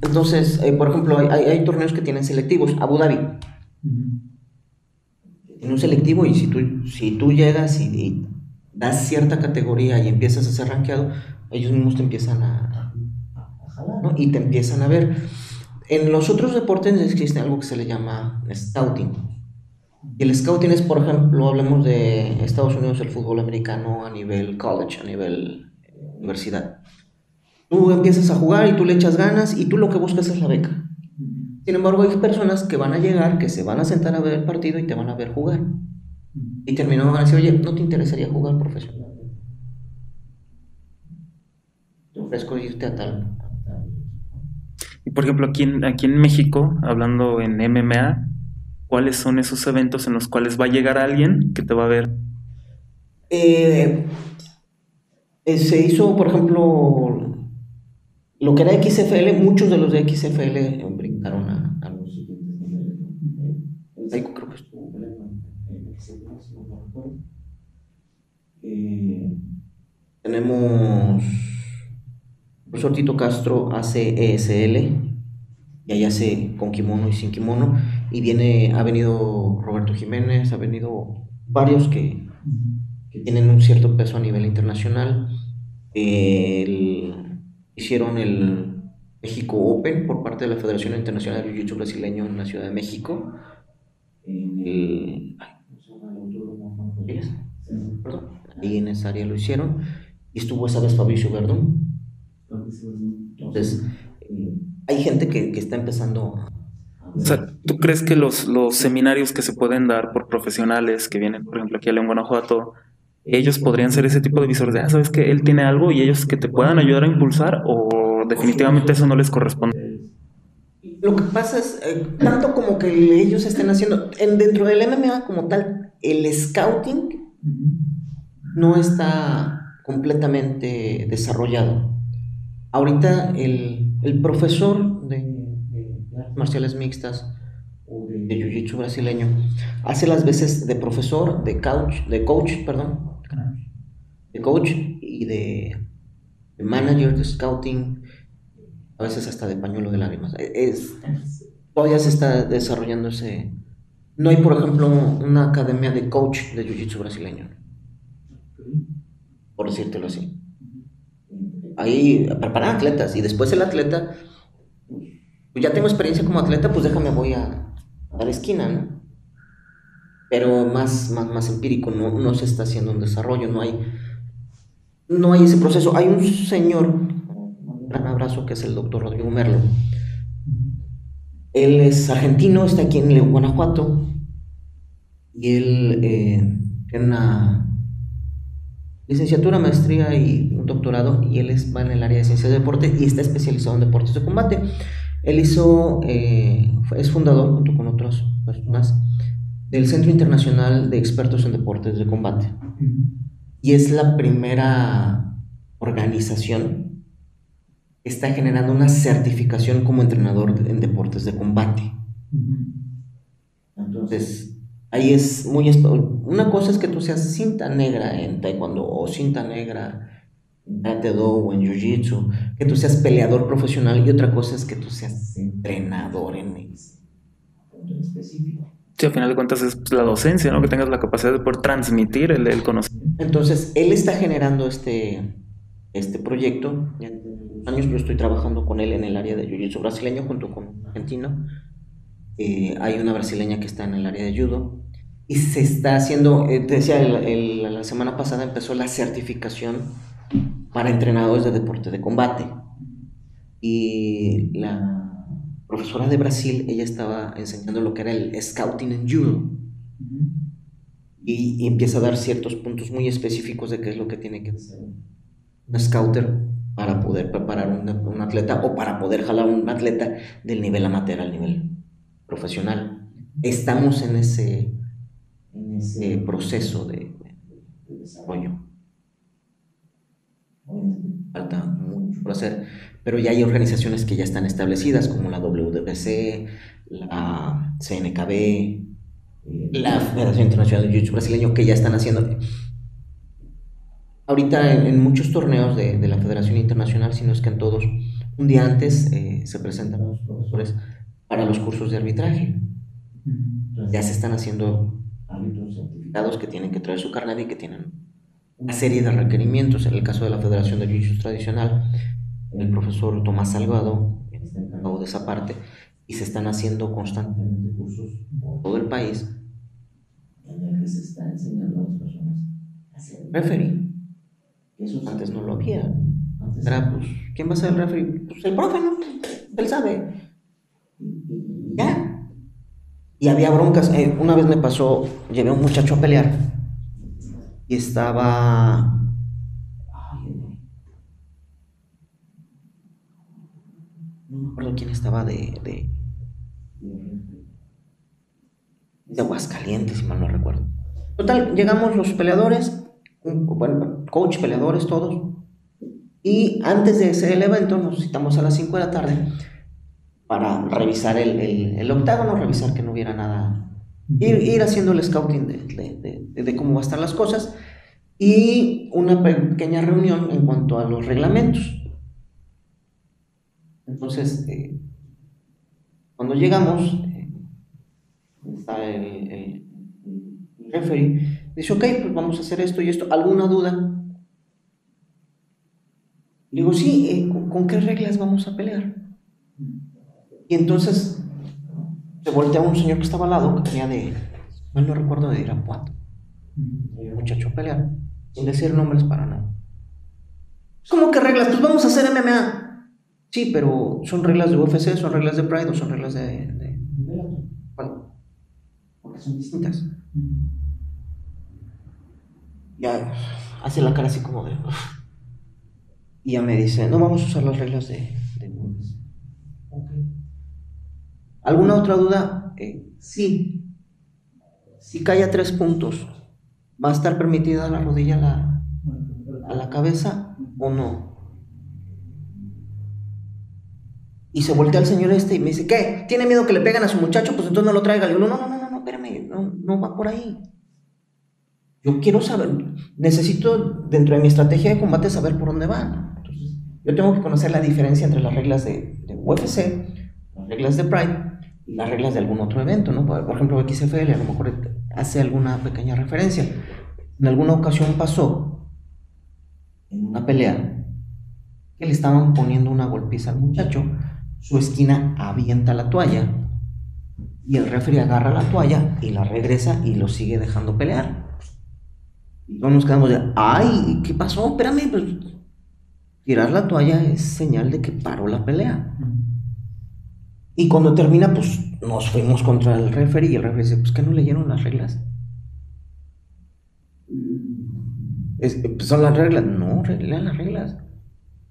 Entonces, eh, por ejemplo, hay, torneos que tienen selectivos. Abu Dhabi. En un selectivo y si tú, si tú llegas y, das cierta categoría y empiezas a ser rankeado, ellos mismos te empiezan a y te empiezan a ver. En los otros deportes existe algo que se le llama scouting. Y el scouting es, por ejemplo, hablemos de Estados Unidos, el fútbol americano a nivel college, a nivel eh, universidad. Tú empiezas a jugar y tú le echas ganas y tú lo que buscas es la beca. Sin embargo, hay personas que van a llegar, que se van a sentar a ver el partido y te van a ver jugar. Y terminando van a decir, oye, ¿no te interesaría jugar profesional? Te ofrezco irte a tal, y por ejemplo, aquí en, aquí en México, hablando en MMA, ¿cuáles son esos eventos en los cuales va a llegar alguien que te va a ver? Eh, se hizo, por ejemplo, lo que era XFL, muchos de los de XFL brincaron a, a los. El creo que estuvo eh, tenemos profesor Tito Castro hace ESL, y ahí hace con kimono y sin kimono, y viene, ha venido Roberto Jiménez, ha venido varios que, tienen un cierto peso a nivel internacional. hicieron el México Open por parte de la Federación Internacional de Jiu-Jitsu Brasileño en la Ciudad de México. ahí en esa área lo hicieron. Y estuvo esa vez Fabricio Verdún, entonces, eh, hay gente que, está empezando o sea, ¿tú crees que los, los seminarios que se pueden dar por profesionales que vienen, por ejemplo, aquí a León, Guanajuato, ellos podrían ser ese tipo de visores de, ah, sabes que él tiene algo y ellos que te puedan ayudar a impulsar o definitivamente eso no les corresponde? Lo que pasa es, eh, tanto como que ellos estén haciendo, en, dentro del MMA como tal, el scouting no está completamente desarrollado. Ahorita el, el profesor de, artes marciales mixtas o de, jiu-jitsu brasileño hace las veces de profesor, de coach, de coach, perdón, de coach y de, manager de scouting, a veces hasta de pañuelo de lágrimas. Es, todavía se está desarrollando ese, No hay, por ejemplo, una academia de coach de jiu-jitsu brasileño. Por decírtelo así. Ahí preparan atletas y después el atleta, pues ya tengo experiencia como atleta, pues déjame, voy a, a la esquina, ¿no? Pero más, más, más empírico, no, no se está haciendo un desarrollo, no hay, no hay ese proceso. Hay un señor, un gran abrazo, que es el doctor Rodrigo Merlo. Él es argentino, está aquí en Guanajuato, y él eh, tiene una licenciatura, maestría y un doctorado, y él es, va en el área de ciencias de deporte y está especializado en deportes de combate. Él hizo, eh, es fundador, junto con otras personas, del Centro Internacional de Expertos en Deportes de Combate. Y es la primera organización que está generando una certificación como entrenador en deportes de combate. Entonces, ahí es muy... Una cosa es que tú seas cinta negra en taekwondo o cinta negra en do o en jiu-jitsu, que tú seas peleador profesional y otra cosa es que tú seas entrenador en específico. Sí, al final de cuentas es la docencia, ¿no? Que tengas la capacidad de poder transmitir el, el conocimiento. Entonces, él está generando este, este proyecto. Ya años yo estoy trabajando con él en el área de jiu-jitsu brasileño junto con un argentino. Eh, hay una brasileña que está en el área de judo y se está haciendo, eh, te decía, la semana pasada empezó la certificación para entrenadores de deporte de combate. Y la profesora de Brasil, ella estaba enseñando lo que era el scouting en judo. Y, empieza a dar ciertos puntos muy específicos de qué es lo que tiene que hacer un scouter para poder preparar un, atleta o para poder jalar un atleta del nivel amateur al nivel profesional. Estamos en ese, ese proceso de desarrollo falta mucho por hacer, pero ya hay organizaciones que ya están establecidas, como la WDBC, la CNKB, la Federación Internacional de Jiu-Jitsu Brasileño, que ya están haciendo. Ahorita en, muchos torneos de, la Federación Internacional, si no es que en todos, un día antes eh, se presentan los profesores para los cursos de arbitraje. Ya se están haciendo árbitros certificados que tienen que traer su carnet y que tienen una serie de requerimientos. En el caso de la Federación de Jiu Tradicional, el profesor Tomás Salgado está encargado de esa parte y se están haciendo constantemente cursos por todo el país en el que se está enseñando a las personas a ser referee. Eso antes no lo había. Era, pues, ¿quién va a ser el referee? Pues el profe, ¿no? Él sabe. Ya. Y había broncas. Eh, una vez me pasó, llevé a un muchacho a pelear y estaba... No me acuerdo quién estaba de, de, de Aguascalientes, si mal no recuerdo. Total, llegamos los peleadores, bueno, coach, peleadores, todos. Y antes de ese evento, nos citamos a las 5 de la tarde para revisar el, el, el octágono, revisar que no hubiera nada Ir, haciendo el scouting de, cómo van a estar las cosas y una pequeña reunión en cuanto a los reglamentos. Entonces, eh, cuando llegamos, eh, está el, referee, dice, ok, pues vamos a hacer esto y esto. ¿Alguna duda? Digo, sí, eh, ¿con, qué reglas vamos a pelear? Y entonces se voltea un señor que estaba al lado, que tenía de, no recuerdo de Irapuato. Y un muchacho a pelear, sin decir nombres para nada. ¿Cómo que reglas? Pues vamos a hacer MMA. Sí, pero ¿son reglas de UFC, son reglas de Pride o son reglas de... Bueno, porque son distintas. Ya hace la cara así como de... *laughs* Y ya me dice, no vamos a usar las reglas de ¿Alguna otra duda? Eh, sí. Si cae a tres puntos, ¿va a estar permitida la rodilla a la, a la cabeza o no? Y se voltea al señor este y me dice, ¿qué? ¿Tiene miedo que le peguen a su muchacho? Pues entonces no lo traiga. Le digo, no, no, no, no, no, espérame, no, no va por ahí. Yo quiero saber, necesito dentro de mi estrategia de combate saber por dónde van. Entonces, yo tengo que conocer la diferencia entre las reglas de, de UFC, las reglas de Pride las reglas de algún otro evento, ¿no? Por ejemplo, XFL a lo mejor hace alguna pequeña referencia. En alguna ocasión pasó en una pelea que le estaban poniendo una golpiza al muchacho, su esquina avienta la toalla y el referee agarra la toalla y la regresa y lo sigue dejando pelear. Y todos nos quedamos de, ay, ¿qué pasó? Espérame, pues tirar la toalla es señal de que paró la pelea. Y cuando termina, pues nos fuimos contra el referee y el referee dice, pues que no leyeron las reglas. Pues, son las reglas. No, lean las reglas.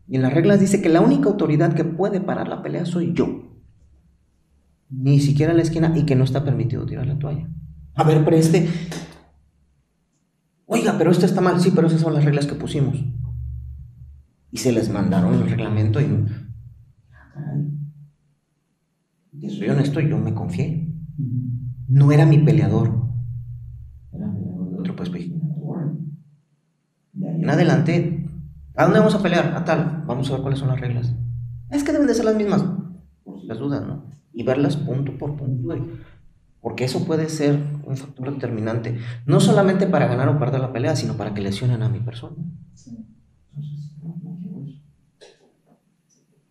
Y en las reglas dice que la única autoridad que puede parar la pelea soy yo. Ni siquiera la esquina y que no está permitido tirar la toalla. A ver, pero este... Oiga, pero esto está mal. Sí, pero esas son las reglas que pusimos. Y se les mandaron el reglamento y y soy honesto, yo me confié. No era mi peleador. Era peleador de otro, pues, pues En adelante, ¿a dónde vamos a pelear? A tal. Vamos a ver cuáles son las reglas. Es que deben de ser las mismas. Por las dudas, ¿no? Y verlas punto por punto. Porque eso puede ser un factor determinante. No solamente para ganar o perder la pelea, sino para que lesionen a mi persona.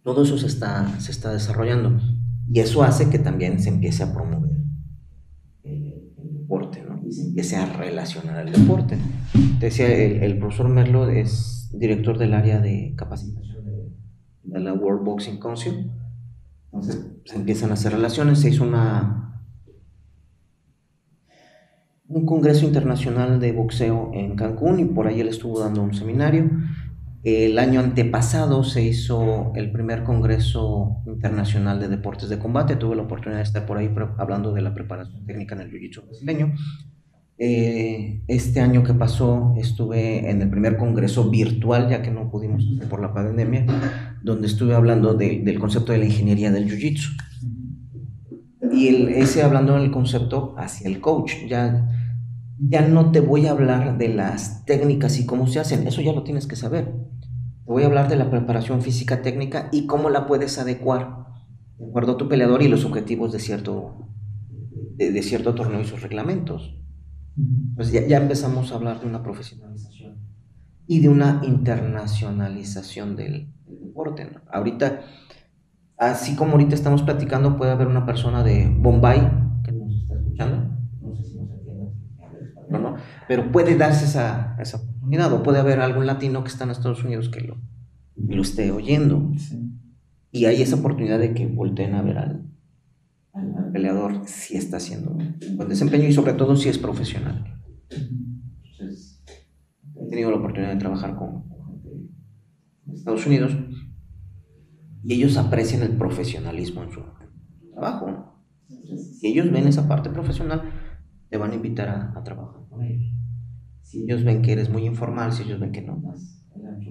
Todo eso se está, se está desarrollando. Y eso hace que también se empiece a promover el, deporte, ¿no? Y se empiece a relacionar el deporte. Te decía, el, profesor Merlo es director del área de capacitación de, la World Boxing Council. Entonces se empiezan a hacer relaciones, se hizo una, un congreso internacional de boxeo en Cancún y por ahí él estuvo dando un seminario el año antepasado se hizo el primer Congreso Internacional de Deportes de Combate. Tuve la oportunidad de estar por ahí hablando de la preparación técnica en el jiu-jitsu brasileño. Eh, este año que pasó estuve en el primer congreso virtual, ya que no pudimos hacer por la pandemia, donde estuve hablando del concepto de la ingeniería del jiu-jitsu. Y ese hablando del concepto hacia el coach. Ya, ya no te voy a hablar de las técnicas y cómo se hacen, eso ya lo tienes que saber voy a hablar de la preparación física técnica y cómo la puedes adecuar de acuerdo a tu peleador y los objetivos de cierto, de, cierto torneo y sus reglamentos. Pues ya, empezamos a hablar de una profesionalización y de una internacionalización del, deporte. Ahorita, así como ahorita estamos platicando, puede haber una persona de Bombay que nos está escuchando. No sé si nos entiende, no, pero puede darse esa, esa o puede haber algún latino que está en Estados Unidos que lo, lo esté oyendo. Y hay esa oportunidad de que volteen a ver al, peleador si está haciendo un buen desempeño y sobre todo si es profesional. Entonces, he tenido la oportunidad de trabajar con, gente de Estados Unidos y ellos aprecian el profesionalismo en su trabajo. si ellos ven esa parte profesional, te van a invitar a, a trabajar con ellos. Si ellos ven que eres muy informal, si ellos ven que no das el ancho,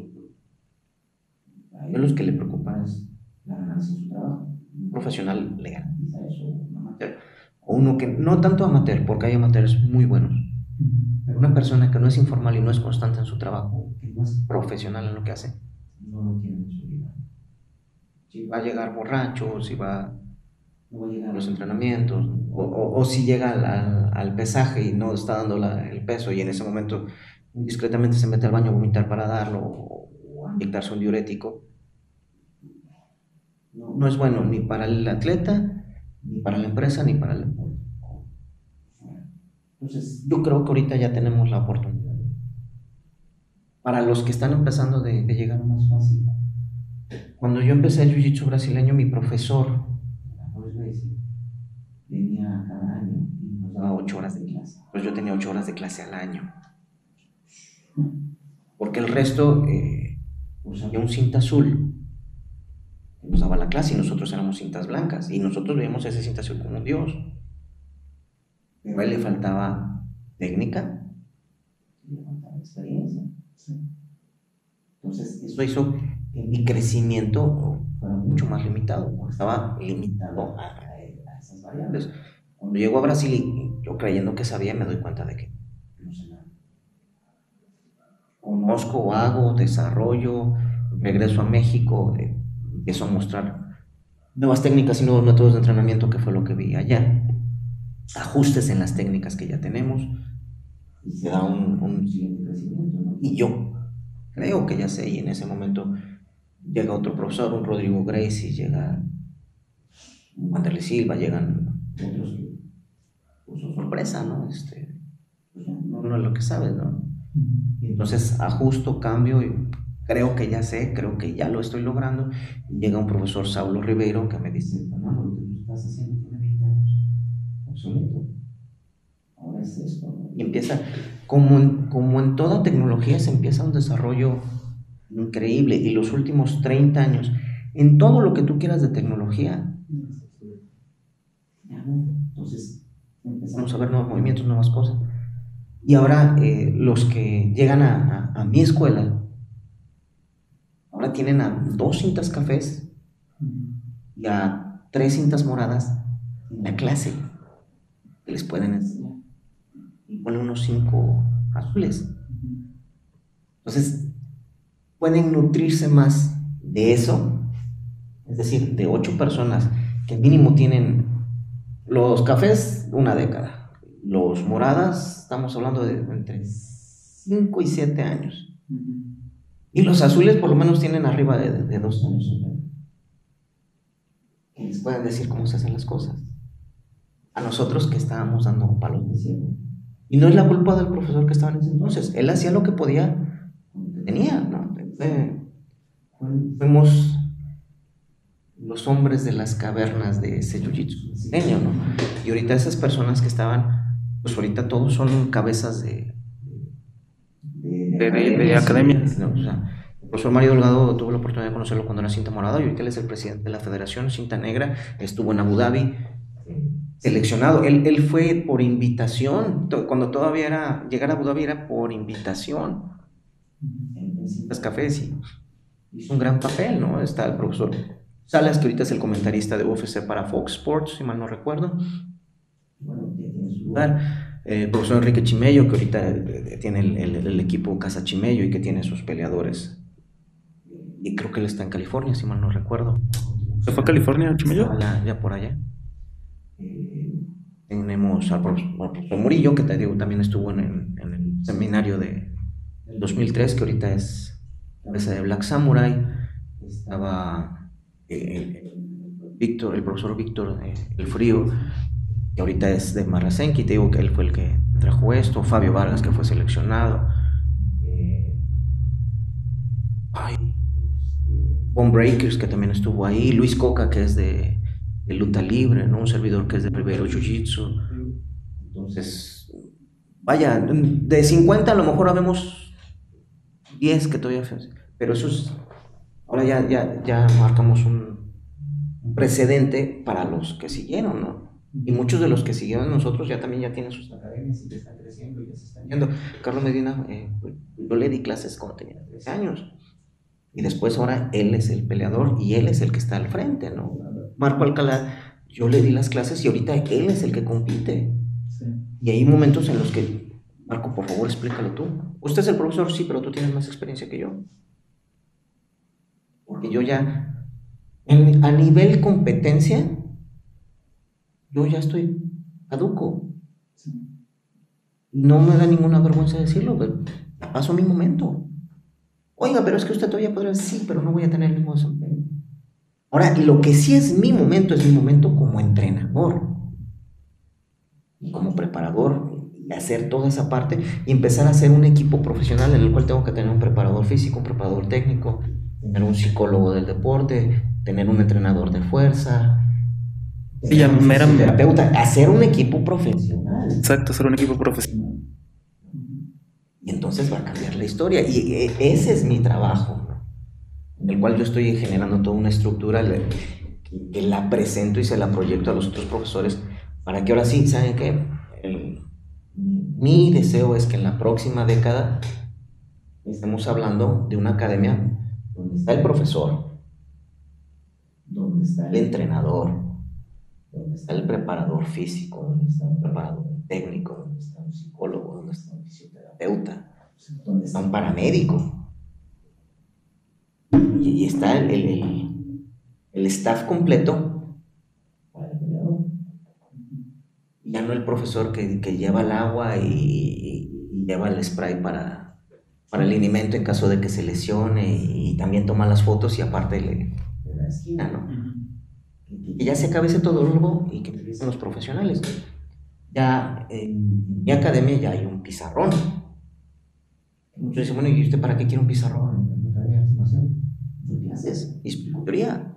los que le preocupan es la ganancia en su trabajo. Profesional le garantiza eso, un amateur. O uno que, no tanto amateur, porque hay amateurs muy buenos, una persona que no es informal y no es constante en su trabajo, es profesional en lo que hace, no lo tiene en su vida. Si va a llegar borracho, si va no va a llegar a los entrenamientos, o, o, si llega al, al, pesaje y no está dando el peso y en ese momento discretamente se mete al baño a vomitar para darlo o, a inyectarse un diurético, no, no, es bueno ni para el atleta, ni para la empresa, ni para el deporte. Entonces, yo creo que ahorita ya tenemos la oportunidad. Para los que están empezando de, de llegar más fácil. Cuando yo empecé el Jiu-Jitsu brasileño, mi profesor venía cada año y nos daba ocho horas de clase. Pues yo tenía ocho horas de clase al año. Porque el resto eh, pues había un cinta azul que nos daba la clase y nosotros éramos cintas blancas. Y nosotros veíamos ese cinta azul como un dios. Pero a él le faltaba técnica y le faltaba experiencia. Entonces, eso hizo que mi crecimiento fuera mucho más limitado, porque estaba limitado a variables. Cuando llego a Brasil y yo creyendo que sabía, me doy cuenta de que no sé. Conozco, hago, desarrollo, regreso a México, eh, empiezo a mostrar nuevas técnicas y nuevos métodos de entrenamiento, que fue lo que vi allá. Ajustes en las técnicas que ya tenemos. Y se da un. Y yo creo que ya sé, y en ese momento llega otro profesor, un Rodrigo Gracie, llega De Silva, llegan otros. Pues, sorpresa, ¿no? Este, pues, no, es lo que sabes, ¿no? Entonces ajusto, cambio y creo que ya sé, creo que ya lo estoy logrando. llega un profesor Saulo Ribeiro que me dice, no, lo que tú estás haciendo tiene 20 años, obsoleto. Ahora es esto. Y empieza, como en, como en toda tecnología, se empieza un desarrollo increíble. Y los últimos 30 años, en todo lo que tú quieras de tecnología, entonces empezamos a ver nuevos movimientos, nuevas cosas. Y ahora eh, los que llegan a, a, a mi escuela, Ahora tienen a dos cintas cafés y a tres cintas moradas en la clase que les pueden enseñar. Y ponen unos cinco azules. Entonces, pueden nutrirse más de eso, es decir, de ocho personas que mínimo tienen los cafés una década, los moradas, estamos hablando de entre cinco y siete años. Y los azules por lo menos tienen arriba de, dos años. Que les puedan decir cómo se hacen las cosas. A nosotros que estábamos dando palos de cielo. Y no es la culpa del profesor que estaba en ese entonces. Él hacía lo que podía, tenía, ¿no? fuimos los hombres de las cavernas de ese jiu-jitsu ¿no? Y ahorita esas personas que estaban, pues ahorita todos son cabezas de, de, academia. el profesor Mario Delgado tuvo la oportunidad de conocerlo cuando era cinta morada y ahorita él es el presidente de la federación cinta negra, estuvo en Abu Dhabi, seleccionado. Él, él fue por invitación, cuando todavía era, llegar a Abu Dhabi era por invitación en cintas cafés y hizo un gran papel, ¿no? Está el profesor Salas, que ahorita es el comentarista de UFC para Fox Sports, si mal no recuerdo. Bueno, tiene su lugar el profesor Enrique Chimello, que ahorita eh, tiene el, equipo Casa Chimello y que tiene sus peleadores. Y creo que él está en California, si mal no recuerdo. ¿Se fue a California, Chimello? Ya, por allá. Eh, tenemos al profesor, Murillo, que te digo, también estuvo en, el seminario de 2003, que ahorita es cabeza de Black Samurai. Estaba eh, Víctor, el profesor Víctor El Frío, ahorita es de Marrasenki, te digo que él fue el que trajo esto, Fabio Vargas que fue seleccionado, eh, Bon Breakers que también estuvo ahí, Luis Coca que es de, luta libre, ¿no? un servidor que es de Rivero Jiu Jitsu. Entonces, vaya, de 50 a lo mejor habemos 10 que todavía, pero eso es, ahora ya, ya, ya marcamos un precedente para los que siguieron, ¿no? Y muchos de los que siguieron nosotros ya también ya tienen sus academias y ya están creciendo y ya se están yendo. Carlos Medina, eh, yo le di clases cuando tenía 13 años. Y después ahora él es el peleador y él es el que está al frente, ¿no? Marco Alcalá, yo le di las clases y ahorita él es el que compite. Y hay momentos en los que, Marco, por favor, explícalo tú. Usted es el profesor, sí, pero tú tienes más experiencia que yo. Porque yo ya, a nivel competencia, yo ya estoy caduco. No me da ninguna vergüenza decirlo, pero paso mi momento. Oiga, pero es que usted todavía decir, sí, pero no voy a tener el mismo desempeño. Ahora, lo que sí es mi momento, es mi momento como entrenador y como preparador, y hacer toda esa parte y empezar a hacer un equipo profesional en el cual tengo que tener un preparador físico, un preparador técnico, tener un psicólogo del deporte, tener un entrenador de fuerza, terapeuta, hacer un equipo profesional. Exacto, hacer un equipo profesional. Y entonces va a cambiar la historia. Y e, ese es mi trabajo, en el cual yo estoy generando toda una estructura que la presento y se la proyecto a los otros profesores para que ahora sí, ¿saben qué? mi deseo es que en la próxima década estemos hablando de una academia donde está el profesor, donde está el entrenador, donde está el preparador físico, donde está un preparador técnico, donde está un psicólogo, donde está un fisioterapeuta, donde está un paramédico. Y, está el, el staff completo el. Ya no el profesor que, que lleva el agua y, y lleva el spray para, para el alimento en caso de que se lesione y, también toma las fotos y aparte le, le la esquina, ¿no? Que ya se acabe ese todólogo y que empiecen los profesionales. Ya en mi academia ya hay un pizarrón. Muchos dicen, bueno, ¿y usted para qué quiere un pizarrón? ¿Qué haces? Teoría.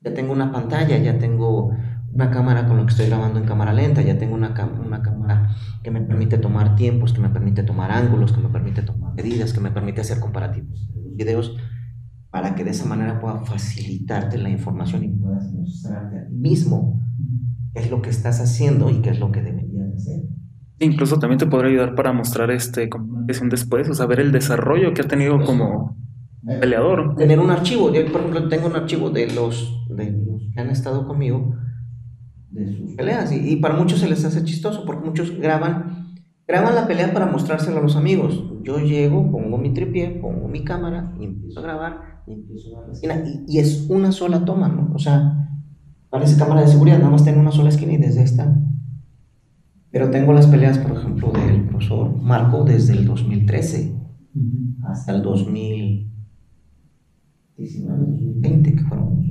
Ya tengo una pantalla, ya tengo una cámara con la que estoy grabando en cámara lenta, ya tengo una, una cámara que me permite tomar tiempos, que me permite tomar ángulos, que me permite tomar medidas, que me permite hacer comparativos videos para que de esa manera pueda facilitarte la información y puedas mostrarte a ti mismo qué es lo que estás haciendo y qué es lo que deberías hacer. Incluso también te podría ayudar para mostrar este como es un después, o sea, ver el desarrollo que ha tenido como peleador. Tener un archivo, yo por ejemplo tengo un archivo de los, de los que han estado conmigo de sus peleas y, y, para muchos se les hace chistoso porque muchos graban graban la pelea para mostrárselo a los amigos. Yo llego, pongo mi tripié, pongo mi cámara y empiezo a grabar y empiezo a dar la esquina y, y, es una sola toma, ¿no? O sea, parece cámara de seguridad, nada más tengo una sola esquina y desde esta. Pero tengo las peleas, por ejemplo, del profesor Marco desde el 2013 hasta el 2019, 2020, que fueron.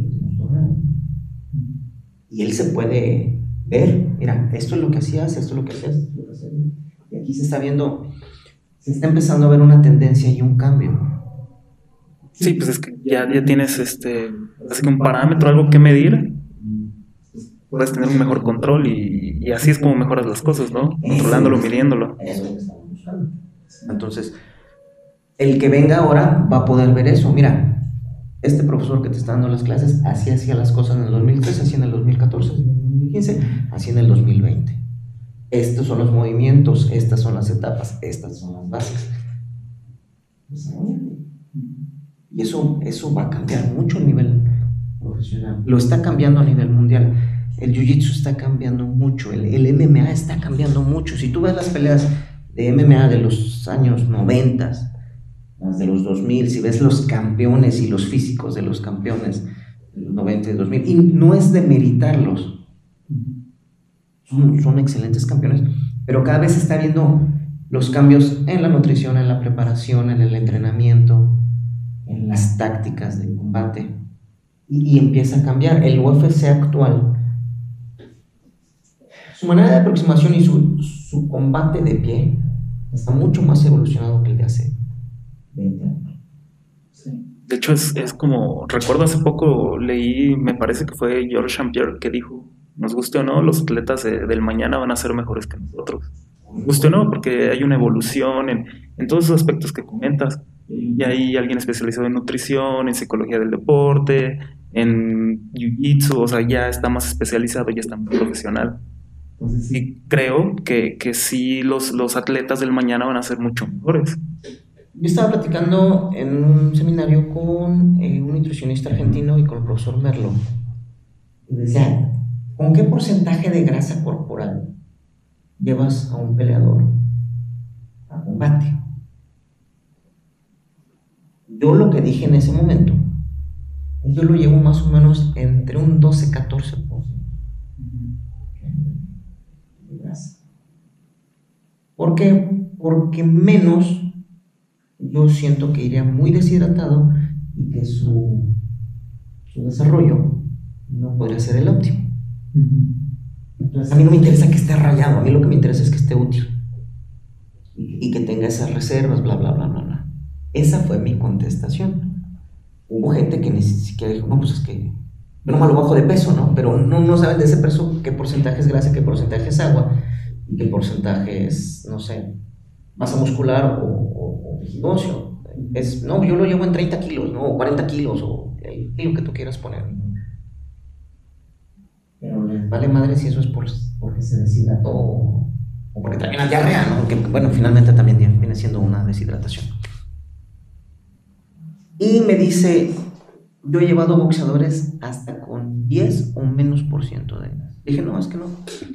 Y él se puede ver, mira, esto es lo que hacías, esto es lo que hacías. Y aquí se está viendo, se está empezando a ver una tendencia y un cambio. Sí, pues es que ya, ya tienes este, así que un parámetro, algo que medir, puedes tener un mejor control y, y así es como mejoras las cosas, ¿no? Controlándolo, midiéndolo. Entonces, el que venga ahora va a poder ver eso. Mira, este profesor que te está dando las clases, así hacía las cosas en el 2013, así en el 2014, así en el 2015, así en el 2020. Estos son los movimientos, estas son las etapas, estas son las bases. Y eso, eso va a cambiar mucho a nivel profesional. Lo está cambiando a nivel mundial. El jiu-jitsu está cambiando mucho, el, el, MMA está cambiando mucho. Si tú ves las peleas de MMA de los años 90, las de los 2000, si ves los campeones y los físicos de los campeones de los 90 y 2000, y no es de meritarlos, son, son excelentes campeones, pero cada vez se está viendo los cambios en la nutrición, en la preparación, en el entrenamiento, en las tácticas de combate, y, y empieza a cambiar. El UFC actual su manera de aproximación y su, su, combate de pie está mucho más evolucionado que el de hace 20 años. Sí. De hecho, es, es, como, recuerdo hace poco leí, me parece que fue George Champier que dijo, nos guste o no, los atletas de, del mañana van a ser mejores que nosotros. Nos guste o no, porque hay una evolución en, en todos esos aspectos que comentas. Y hay alguien especializado en nutrición, en psicología del deporte, en jiu-jitsu, o sea, ya está más especializado, ya está más profesional. Entonces sí creo que, que sí los, los atletas del mañana van a ser mucho mejores. Yo estaba platicando en un seminario con eh, un nutricionista argentino y con el profesor Merlo. Y decía, ¿con qué porcentaje de grasa corporal llevas a un peleador a combate? Yo lo que dije en ese momento, yo lo llevo más o menos entre un 12-14%. ¿Por qué? Porque menos yo siento que iría muy deshidratado y que su, su desarrollo no podría ser el óptimo. Entonces a mí no me interesa que esté rayado, a mí lo que me interesa es que esté útil y, y que tenga esas reservas, bla, bla, bla, bla, bla. Esa fue mi contestación. Hubo gente que ni siquiera dijo, no, pues es que no me lo bajo de peso, ¿no? Pero no, no saben de ese peso qué porcentaje es grasa, qué porcentaje es agua y qué porcentaje es, no sé, masa muscular o, o. Es, no, yo lo llevo en 30 kilos, ¿no? O 40 kilos, o el kilo que tú quieras poner. Pero les vale madre si eso es por, porque se deshidrató o, o porque trae una diarrea, ¿no? Que, bueno, finalmente también viene siendo una deshidratación. Y me dice, yo he llevado boxeadores hasta con 10 o menos por ciento de. Dije, no, es que no.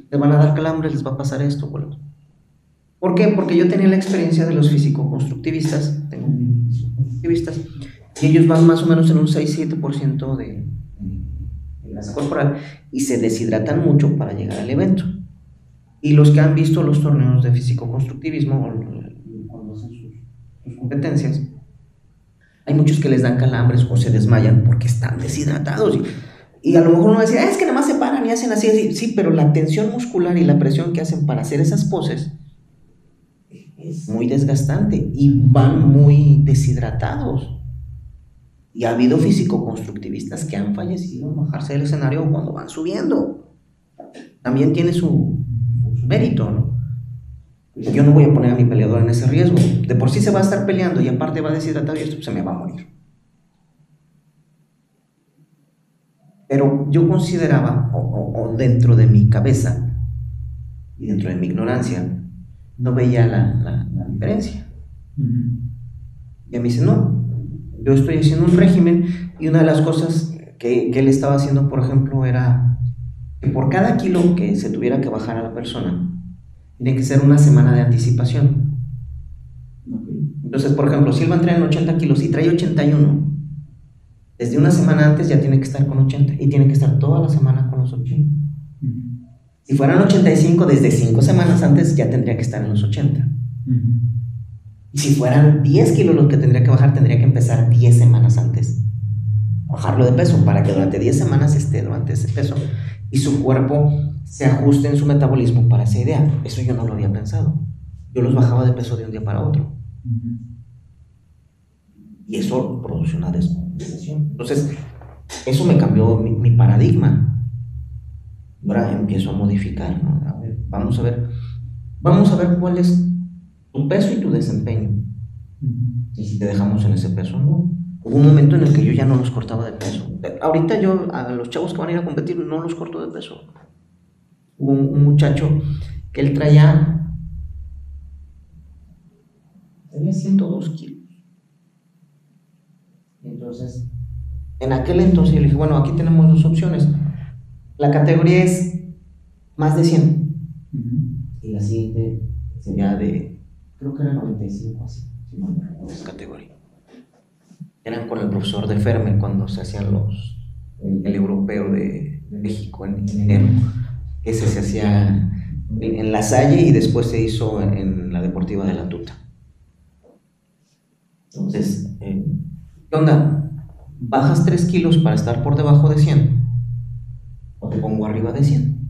Les van a dar calambre, les va a pasar esto, boludo. ¿Por qué? Porque yo tenía la experiencia de los físico-constructivistas, tengo constructivistas, y ellos van más o menos en un 6-7% de, grasa corporal y se deshidratan mucho para llegar al evento. Y los que han visto los torneos de físico-constructivismo, cuando hacen sus, competencias, hay muchos que les dan calambres o se desmayan porque están deshidratados. Y, a lo mejor uno va a decir, es que nada más se paran y hacen así, así. Sí, pero la tensión muscular y la presión que hacen para hacer esas poses es muy desgastante y van muy deshidratados. Y ha habido físico-constructivistas que han fallecido al bajarse del escenario cuando van subiendo. También tiene su, mérito, ¿no? Yo no voy a poner a mi peleador en ese riesgo. De por sí se va a estar peleando y aparte va deshidratado y esto pues, se me va a morir. Pero yo consideraba, o, dentro de mi cabeza y dentro de mi ignorancia, no veía la, diferencia. Y mí dice, no, yo estoy haciendo un régimen y una de las cosas que, que, él estaba haciendo, por ejemplo, era que por cada kilo que se tuviera que bajar a la persona, tiene que ser una semana de anticipación. Entonces, por ejemplo, si él va a entrar en 80 kilos y trae 81, desde una semana antes ya tiene que estar con 80 y tiene que estar toda la semana con los 80. Si fueran 85, desde 5 semanas antes ya tendría que estar en los 80. Y si fueran 10 kilos los que tendría que bajar, tendría que empezar 10 semanas antes. Bajarlo de peso para que durante 10 semanas esté durante ese peso y su cuerpo se ajuste en su metabolismo para esa idea. Eso yo no lo había pensado. Yo los bajaba de peso de un día para otro. Y eso produce una descompensación. Entonces, eso me cambió mi, paradigma. Ahora empiezo a modificar. vamos a ver. Vamos a ver cuál es tu peso y tu desempeño. Y si te dejamos en ese peso, no. Hubo un momento en el que yo ya no los cortaba de peso. Ahorita yo a los chavos que van a ir a competir no los corto de peso. Hubo un, muchacho que él traía, tenía 102 kilos. Entonces, en aquel entonces yo le dije, bueno, aquí tenemos dos opciones. La categoría es más de 100. Y la siguiente sería de creo que era 95 así, esa categoría. Eran con el profesor de Ferme cuando se hacían los, el, europeo de, México en, enero. Ese se hacía en, la Salle y después se hizo en, la Deportiva de la Tuta. Entonces, eh, ¿qué onda? ¿Bajas 3 kilos para estar por debajo de 100? ¿O te pongo arriba de 100?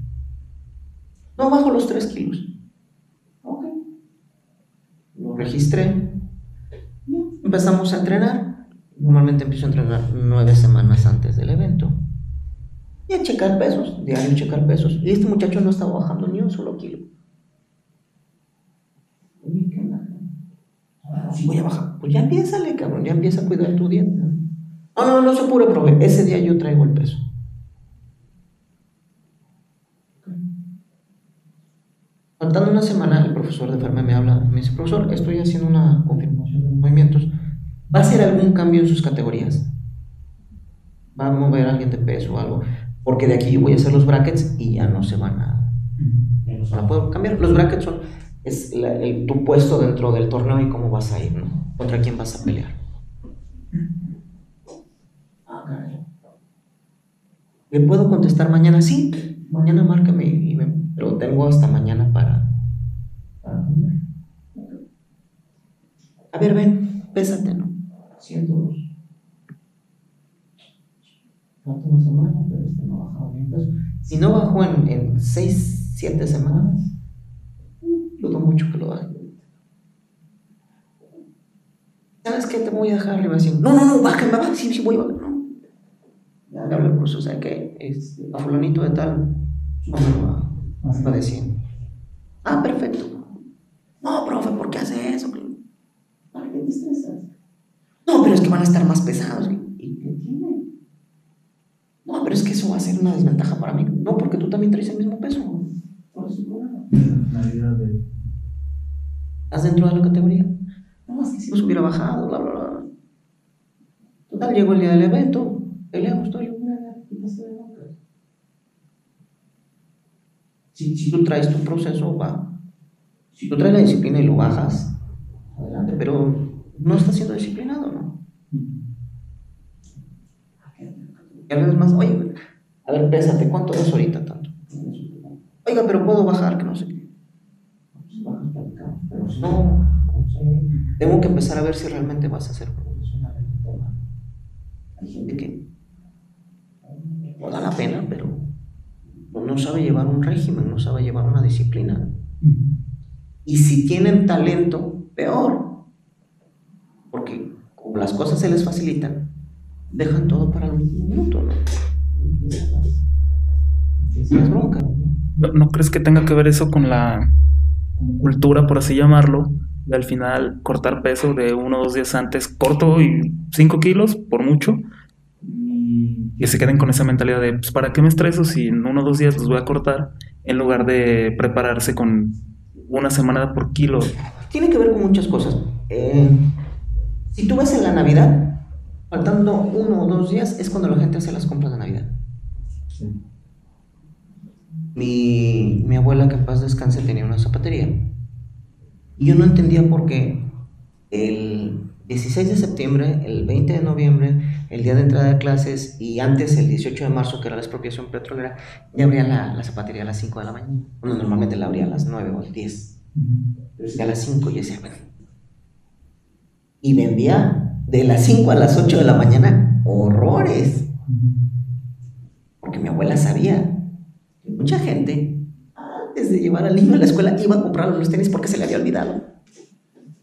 No, bajo los 3 kilos registré, empezamos a entrenar. Normalmente empiezo a entrenar nueve semanas antes del evento. Y a checar pesos, diario checar pesos. Y este muchacho no estaba bajando ni un solo kilo. Oye, ¿qué? Si voy a bajar, pues ya empieza, cabrón, ya empieza a cuidar tu dieta. No, no, no se apure, profe. Ese día yo traigo el peso. Faltando una semana, el profesor de enfermedad me habla, me dice, profesor, estoy haciendo una confirmación de movimientos. ¿Va a hacer algún cambio en sus categorías? ¿Va a mover a alguien de peso o algo? Porque de aquí yo voy a hacer los brackets y ya no se van a, no puedo cambiar. Los brackets son es tu puesto dentro del torneo y cómo vas a ir, ¿no? Contra quién vas a pelear. ¿Le puedo contestar mañana? Sí, mañana márcame y me pero tengo hasta mañana para, A ver, ven, pésate, ¿no? 102. Falta una semana, pero este no ha bajado bien peso. Si no bajó en 6, 7 semanas, dudo mucho que lo baje. ¿Sabes qué? Te voy a dejar arriba así. No, no, no, bájame, bájame. Sí, sí, voy a bajar. No. Ya le hablo por eso, o sea que es a fulanito de tal, Va decir, ah, perfecto. No, profe, ¿por qué hace eso? ¿Para qué te estresas? No, pero es que van a estar más pesados. ¿Y qué tiene? No, pero es que eso va a ser una desventaja para mí. No, porque tú también traes el mismo peso. Por eso problema. de... ¿Estás dentro de la categoría? No, es que si nos hubiera bajado, bla, bla, bla. Total, llegó el día del evento, peleamos todo. Yo, Si, tú traes tu proceso, va. Si tú traes la disciplina y lo bajas, adelante, pero no estás siendo disciplinado, ¿no? Y a veces más, oye, A ver, pésate, ¿cuánto es ahorita tanto? Oiga, pero puedo bajar, que no sé qué. No, tengo que empezar a ver si realmente vas a tema. Hay gente que no da la pena, pero no sabe llevar un régimen, no sabe llevar una disciplina. Y si tienen talento, peor. Porque como las cosas se les facilitan, dejan todo para el minuto, ¿no? Es bronca. ¿No, crees que tenga que ver eso con la cultura, por así llamarlo, de al final cortar peso de uno o dos días antes, corto y cinco kilos, por mucho, que se queden con esa mentalidad de, pues, ¿para qué me estreso si en uno o dos días los voy a cortar? En lugar de prepararse con una semana por kilo. Tiene que ver con muchas cosas. Eh, si tú ves en la Navidad, faltando uno o dos días, es cuando la gente hace las compras de Navidad. Mi, mi abuela, que en paz descanse, tenía una zapatería. Y yo no entendía por qué el 16 de septiembre, el 20 de noviembre, el día de entrada de clases y antes el 18 de marzo, que era la expropiación petrolera, ya abría la, la zapatería a las 5 de la mañana. Bueno, normalmente la abría a las 9 o a las 10. Pero a las 5 yo decía, bueno. Y vendía de las 5 a las 8 de la mañana horrores. Porque mi abuela sabía que mucha gente, antes de llevar al niño a la escuela, iba a comprar los tenis porque se le había olvidado.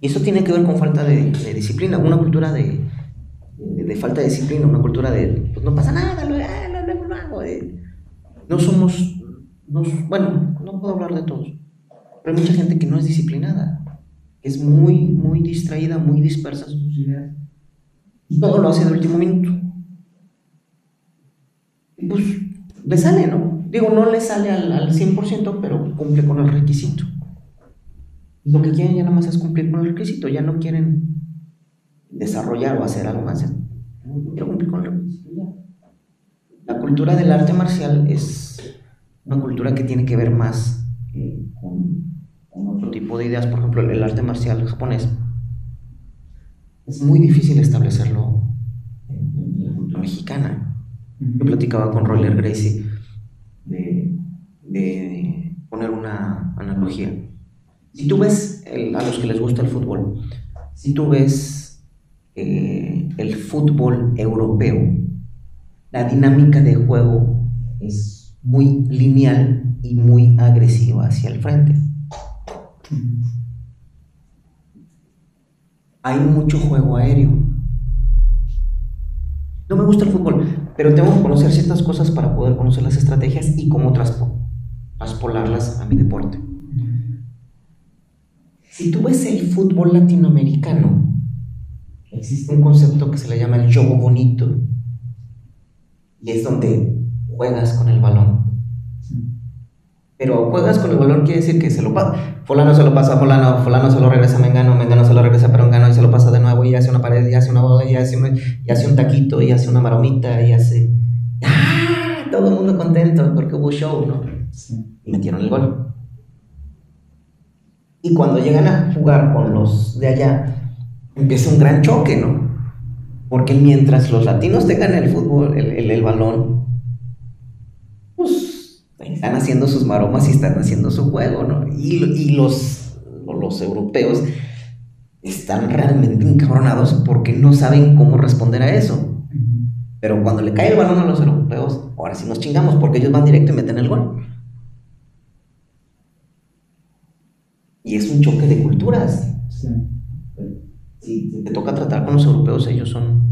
Y eso tiene que ver con falta de, disciplina, una cultura de, de, falta de disciplina, una cultura de, pues no pasa nada, lo, lo, hago. no somos, bueno, no puedo hablar de todos, pero hay mucha gente que no es disciplinada, que es muy, muy distraída, muy dispersa sus ideas. Todo lo hace de último minuto. Pues le sale, ¿no? Digo, no le sale al, al 100%, pero cumple con el requisito. Lo que quieren ya nada más es cumplir con el requisito, ya no quieren desarrollar o hacer algo más. Quiero cumplir con el requisito La cultura del arte marcial es una cultura que tiene que ver más eh, con, otro tipo de ideas. Por ejemplo, el arte marcial japonés es muy difícil establecerlo en la cultura mexicana. Yo platicaba con Roller Gracie de poner una analogía si tú ves, a los que les gusta el fútbol, si tú ves eh, el fútbol europeo, la dinámica de juego es muy lineal y muy agresiva hacia el frente. Hay mucho juego aéreo. No me gusta el fútbol, pero tengo que conocer ciertas cosas para poder conocer las estrategias y cómo traspolarlas a mi deporte. Si tú ves el fútbol latinoamericano, existe un concepto que se le llama el juego bonito. Y es donde juegas con el balón. Pero juegas con el balón quiere decir que se lo pasa. Fulano se lo pasa a Fulano, Fulano se lo regresa a Mengano, Mengano se lo regresa a Perongano y se lo pasa de nuevo y hace una pared, y hace una bola, y hace, y hace un taquito, y hace una maromita, y hace. ¡Ah! Todo el mundo contento porque hubo show, ¿no? Y metieron el gol. Y cuando llegan a jugar con los de allá, empieza un gran choque, ¿no? Porque mientras los latinos tengan el fútbol, el, el, balón, pues están haciendo sus maromas y están haciendo su juego, ¿no? Y, y los, los europeos están realmente encabronados porque no saben cómo responder a eso. Pero cuando le cae el balón a los europeos, ahora sí nos chingamos porque ellos van directo y meten el gol. Y es un choque de culturas. Si te toca tratar con los europeos, ellos son...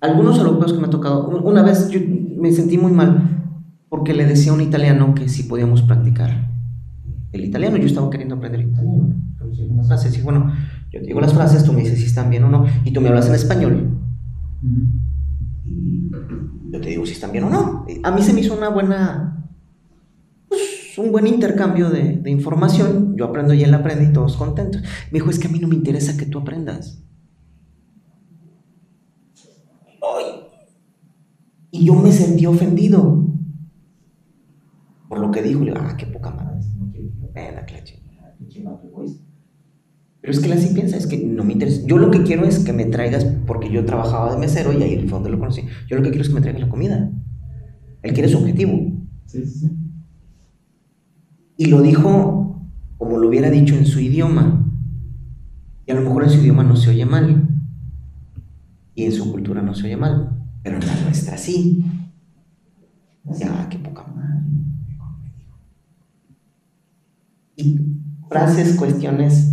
Algunos europeos que me ha tocado, una vez yo me sentí muy mal porque le decía a un italiano que si podíamos practicar el italiano, yo estaba queriendo aprender italiano. Entonces, bueno, yo te digo las frases, tú me dices si están bien o no, y tú me hablas en español. Y yo te digo si están bien o no. A mí se me hizo una buena un buen intercambio de, información, yo aprendo y él aprende y todos contentos. Me dijo, es que a mí no me interesa que tú aprendas. Y yo me sentí ofendido por lo que dijo. Le digo, ah, qué poca madre. Que Pero es que él así piensa, es que no me interesa. Yo lo que quiero es que me traigas, porque yo trabajaba de mesero y ahí fue donde lo conocí. Yo lo que quiero es que me traigas la comida. Él quiere su objetivo. Sí, sí. Y lo dijo como lo hubiera dicho en su idioma. Y a lo mejor en su idioma no se oye mal. Y en su cultura no se oye mal. Pero en la nuestra sí. Ya, qué poca madre. Y frases, cuestiones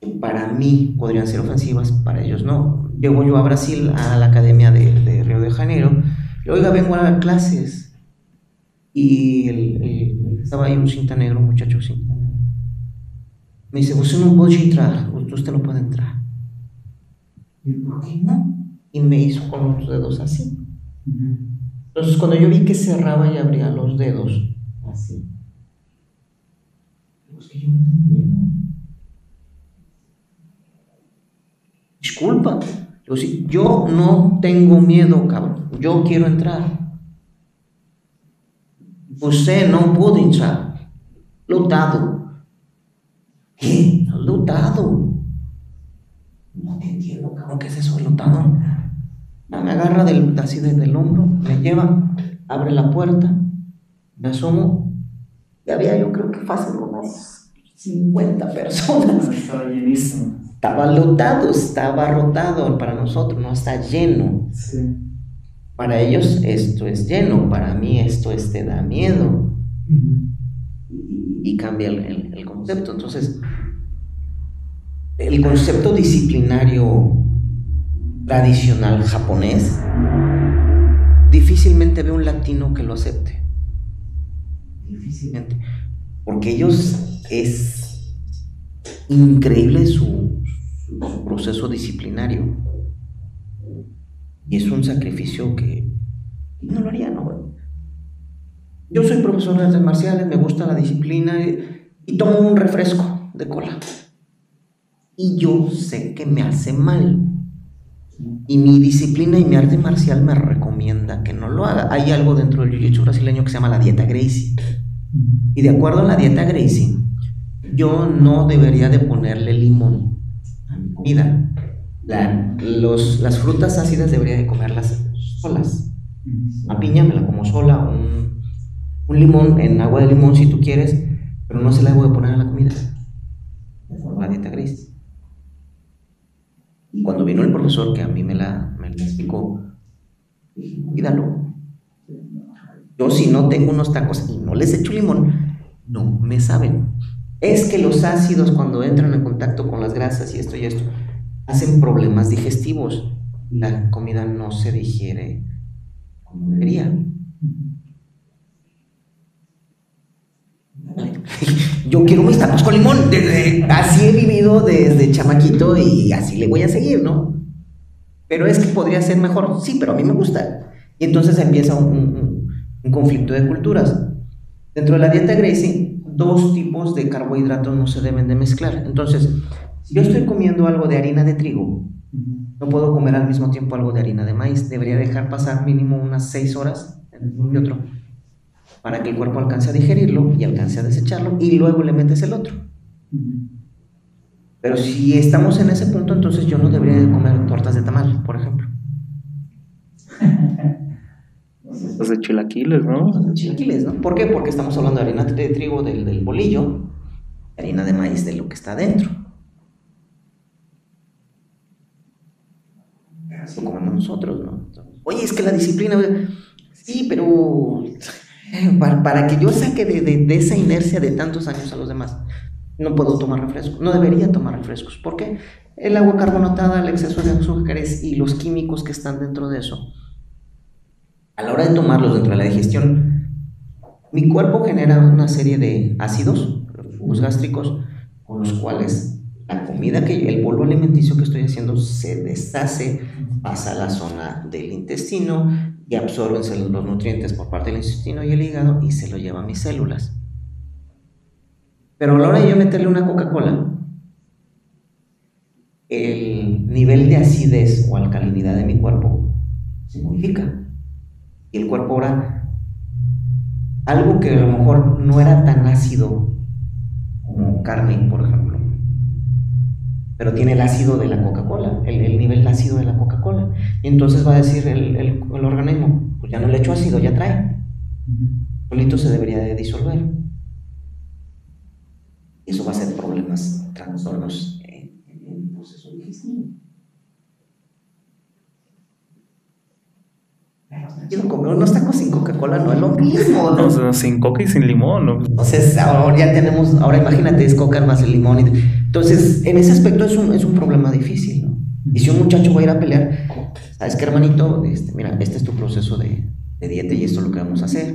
que para mí podrían ser ofensivas, para ellos no. Llego yo a Brasil, a la academia de, de Río de Janeiro, y oiga, vengo a dar clases. Y el, el- estaba ahí un cinta negro, un muchacho cinta negro. Me dice, usted no puede entrar, usted no puede entrar. Y yo, ¿por qué no? Y me hizo con los dedos así. Entonces, cuando yo vi que cerraba y abría los dedos, así. digo, es que yo no tengo miedo. Disculpa. Digo, sí, yo no tengo miedo, cabrón. Yo quiero entrar. Usted no puede entrar. Lotado. ¿Qué? Lotado. No te entiendo, cabrón. ¿Qué es eso de lotado? Ah, Me agarra del, así desde el hombro, me lleva, abre la puerta, me asomo. Y había yo creo que fácil unas 50 personas. Estaba llenísimo. Estaba lotado, estaba rotado para nosotros, no está lleno. Sí. Para ellos esto es lleno, para mí esto es te da miedo y cambia el, el- el concepto. Entonces, el concepto disciplinario tradicional japonés difícilmente ve un latino que lo acepte. Difícilmente. Porque ellos es increíble su, su proceso disciplinario. Y es un sacrificio que no lo haría, ¿no? Yo soy profesor de artes marciales, me gusta la disciplina y, tomo un refresco de cola. Y yo sé que me hace mal. Y mi disciplina y mi arte marcial me recomienda que no lo haga. Hay algo dentro del jiu-jitsu brasileño que se llama la dieta Gracie. Y de acuerdo a la dieta Gracie, yo no debería de ponerle limón a mi comida. La- los- las frutas ácidas debería de comerlas solas. La piña me la como sola, un, un limón en agua de limón si tú quieres, pero no se la debo de poner a la comida. La dieta gris. Cuando vino el profesor que a mí me la, me la explicó, cuídalo. Yo si no tengo unos tacos y no les echo limón, no me saben. Es que los ácidos cuando entran en contacto con las grasas y esto y esto, hacen problemas digestivos. La comida no se digiere como debería. *laughs* Yo quiero mis tacos con limón. Así he vivido desde chamaquito y así le voy a seguir, ¿no? Pero es que podría ser mejor. Sí, pero a mí me gusta. Y entonces empieza un conflicto de culturas. Dentro de la dieta Gracie, dos tipos de carbohidratos no se deben de mezclar. Entonces, si yo estoy comiendo algo de harina de trigo, no puedo comer al mismo tiempo algo de harina de maíz. Debería dejar pasar mínimo unas 6 horas entre uno y otro para que el cuerpo alcance a digerirlo y alcance a desecharlo y luego le metes el otro. Pero si estamos en ese punto, entonces yo no debería de comer tortas de tamal, por ejemplo. Los de chilaquiles, ¿no? Chilaquiles, ¿no? ¿Por qué? Porque estamos hablando de harina de trigo del, del bolillo, harina de maíz de lo que está adentro. Comemos nosotros, ¿no? Oye, es que la disciplina, sí, pero *laughs* para, que yo saque de, esa inercia de tantos años a los demás, no puedo tomar refrescos, no debería tomar refrescos. ¿Por qué? El agua carbonatada, el exceso de azúcares y los químicos que están dentro de eso a la hora de tomarlos dentro de la digestión, mi cuerpo genera una serie de ácidos, gástricos, con los cuales la comida que el polvo alimenticio que estoy haciendo se deshace, pasa a la zona del intestino y absorben los nutrientes por parte del intestino y el hígado y se lo lleva a mis células. Pero a la hora de yo meterle una Coca-Cola, el nivel de acidez o alcalinidad de mi cuerpo se modifica. Y el cuerpo ahora, algo que a lo mejor no era tan ácido como carne, por ejemplo, pero tiene el ácido de la Coca-Cola, el, el nivel ácido de la Coca-Cola. Y entonces va a decir el, el- el organismo, pues ya no le echo ácido, ya trae. Solito se debería de disolver. Y eso va a ser problemas, trastornos en, en el proceso digestivo. Yo comer unos tacos sin Coca-Cola no es lo mismo, No, ¿no? o sea, sin coca y sin limón. ¿no? Entonces, ahora ya tenemos, ahora imagínate, es coca más el limón. entonces, en ese aspecto es un, es un problema difícil, ¿no? Y si un muchacho va a ir a pelear, ¿sabes qué, hermanito? Este, mira, este es tu proceso de, de dieta y esto es lo que vamos a hacer.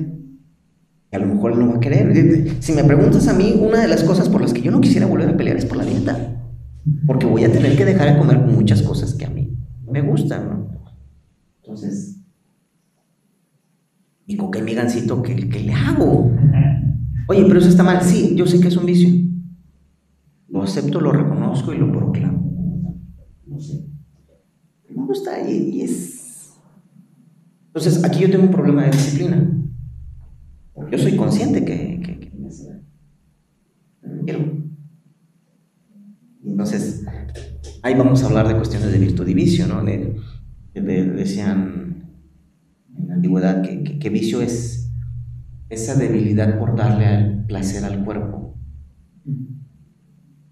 Y a lo mejor él no va a querer. Si me preguntas a mí, una de las cosas por las que yo no quisiera volver a pelear es por la dieta. Porque voy a tener que dejar de comer muchas cosas que a mí me gustan, ¿no? Entonces, y gancito, ¿qué, qué le hago? Oye, pero eso está mal. Sí, yo sé que es un vicio. Lo acepto, lo reconozco y lo proclamo. No sé. Me gusta y, es. Entonces, aquí yo tengo un problema de disciplina. Yo soy consciente que, que, que quiero. Entonces, ahí vamos a hablar de cuestiones de virtud y vicio, ¿no? De- decían en la antigüedad que, vicio es esa debilidad por darle al placer al cuerpo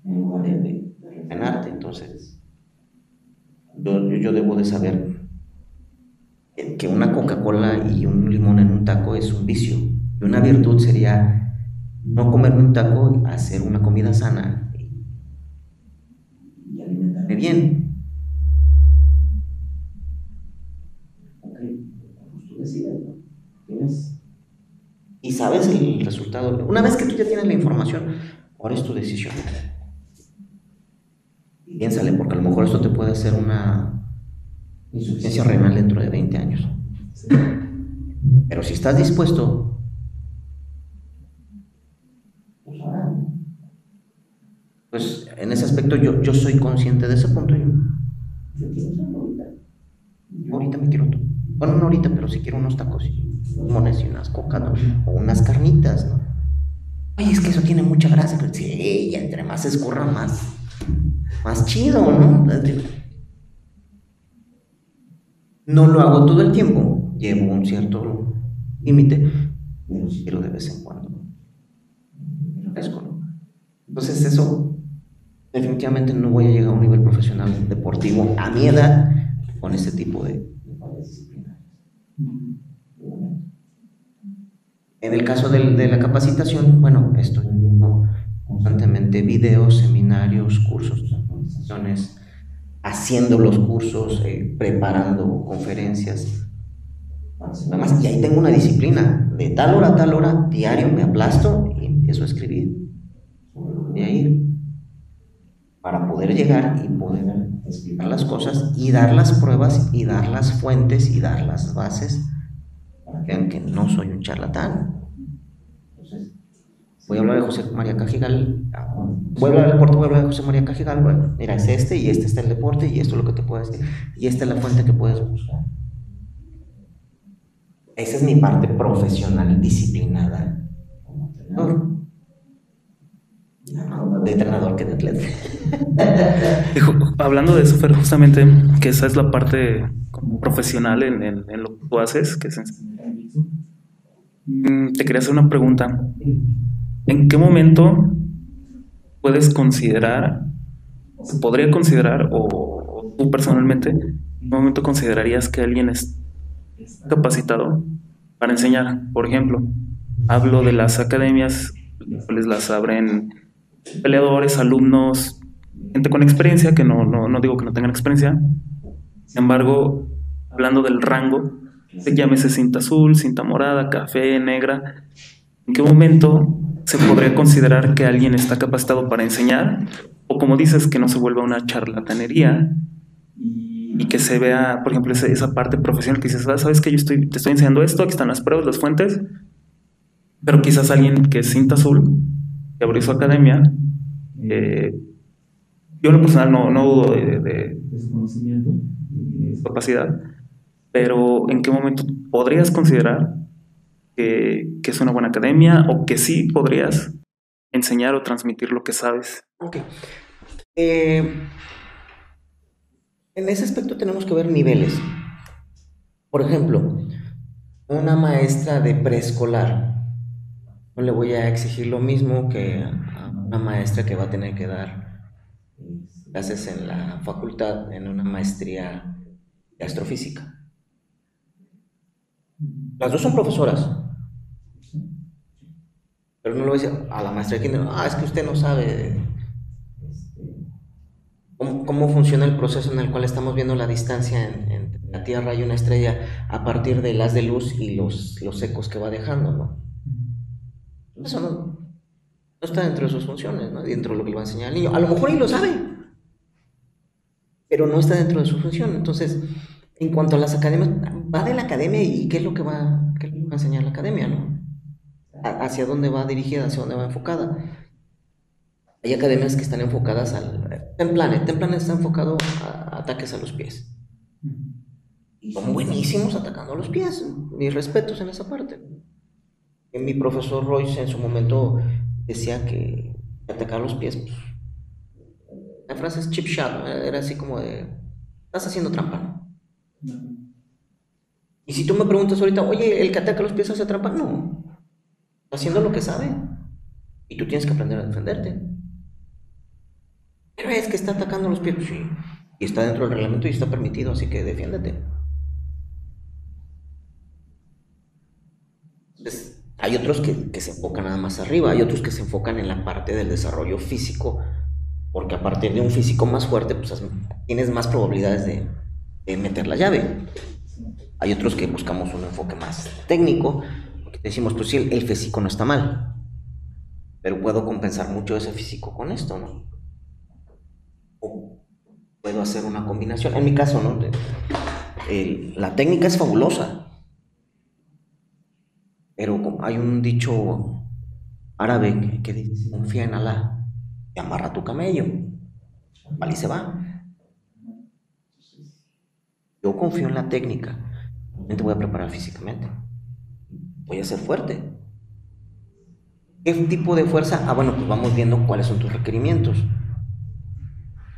en de, de refrenarte. Entonces, yo, yo- debo de saber que- una Coca-Cola y un limón en un taco es un vicio. Y una virtud sería no comerme un taco, hacer una comida sana y alimentarme bien. Sabes el resultado. Una vez que tú ya tienes la información, ahora es tu decisión. Piénsale, porque a lo mejor esto te puede hacer una insuficiencia renal dentro de 20 años. Pero si estás dispuesto, pues. Pues en ese aspecto yo, yo soy consciente de ese punto. Yo, quiero ahorita. Ahorita me quiero. Bueno, no ahorita, pero si quiero unos tacos mones y unas cocas ¿no? o unas carnitas, ¿no? Oye, es que eso tiene mucha grasa. Pero sí, y entre más escurra, más, más chido, ¿no? No lo hago todo el tiempo, llevo un cierto límite, pero de vez en cuando. Entonces eso, definitivamente no voy a llegar a un nivel profesional deportivo a mi edad con este tipo de, En el caso del- de, la capacitación, bueno, estoy viendo constantemente videos, seminarios, cursos, actualizaciones, haciendo los cursos, eh, preparando conferencias. Nada más, y ahí tengo una disciplina. De tal hora a tal hora, diario, me aplasto y empiezo a escribir. De ahí. Para poder llegar y poder explicar las cosas y dar las pruebas y dar las fuentes y dar las bases vean que no soy un charlatán. Voy a hablar de José María Cajigal. Voy a hablar del deporte, voy a hablar de José María Cajigal. Bueno, mira, es este y este está el deporte y esto es lo que te puedo decir. Y esta es la fuente que puedes buscar. Esa es mi parte profesional, disciplinada. No, de entrenador que de atleta. *laughs* Hablando de eso, Fer, justamente, que esa es la parte como profesional en, en- lo que tú haces, que es. Mm, Te quería hacer una pregunta. ¿En qué momento puedes considerar, se podría considerar, o, o tú personalmente, en qué momento considerarías que alguien es capacitado para enseñar? Por ejemplo, hablo de las academias, las las abren peleadores, alumnos, gente con experiencia, que no, no, no digo que no tengan experiencia. Sin embargo, hablando del rango, se llámese cinta azul, cinta morada, café, negra, ¿en qué momento se podría considerar que alguien está capacitado para enseñar? O como dices, que no se vuelva una charlatanería y que se vea, por ejemplo, esa parte profesional que dices, "Ah, sabes que yo estoy, te estoy enseñando esto, aquí están las pruebas, las fuentes, pero quizás alguien que es cinta azul, que abrió su academia, eh, yo en lo personal no, no dudo de, de- su conocimiento y de su capacidad, pero ¿en qué momento podrías considerar que, que es una buena academia o que sí podrías enseñar o transmitir lo que sabes? Ok. Eh, en ese aspecto tenemos que ver niveles. Por ejemplo, una maestra de preescolar, no le voy a exigir lo mismo que a una maestra que va a tener que dar clases en la facultad, en una maestría de astrofísica. Las dos son profesoras. Pero no lo voy a la maestra kinder, ah, es que usted no sabe cómo, funciona el proceso en el cual estamos viendo la distancia entre la Tierra y una estrella a partir de las de luz y los, los ecos que va dejando, ¿no? Eso no, no está dentro de sus funciones, ¿no? Dentro de lo que le va a enseñar al niño. A lo mejor él lo sabe, pero no está dentro de su función. Entonces, en cuanto a las academias, va de la academia y qué es lo que va, qué es lo que va a enseñar la academia, ¿no? Hacia dónde va dirigida, hacia dónde va enfocada. Hay academias que están enfocadas al... Templanet, Templanet está enfocado a ataques a los pies. Son buenísimos atacando a los pies. Mis respetos en esa parte. Mi profesor Royce en su momento decía que atacar los pies, pues, la frase es chip shot, era así como de, estás haciendo trampa, Y si tú me preguntas ahorita, oye, el que ataca los pies hace trampa, no, está haciendo lo que sabe. Y tú tienes que aprender a defenderte. Pero es que está atacando los pies, sí. Y está dentro del reglamento y está permitido, así que defiéndete. Hay otros que, se enfocan nada más arriba, hay otros que se enfocan en la parte del desarrollo físico, porque a partir de un físico más fuerte, pues tienes más probabilidades de, meter la llave. Hay otros que buscamos un enfoque más técnico, porque decimos, pues sí, el físico no está mal, pero puedo compensar mucho ese físico con esto, ¿no? puedo hacer una combinación. En mi caso, ¿no? la técnica es fabulosa, pero hay un dicho árabe que, dice, confía en Alá y amarra tu camello. Vale, y se va. Yo confío en la técnica. te voy a preparar físicamente. Voy a ser fuerte. ¿Qué tipo de fuerza? Ah, bueno, pues vamos viendo cuáles son tus requerimientos.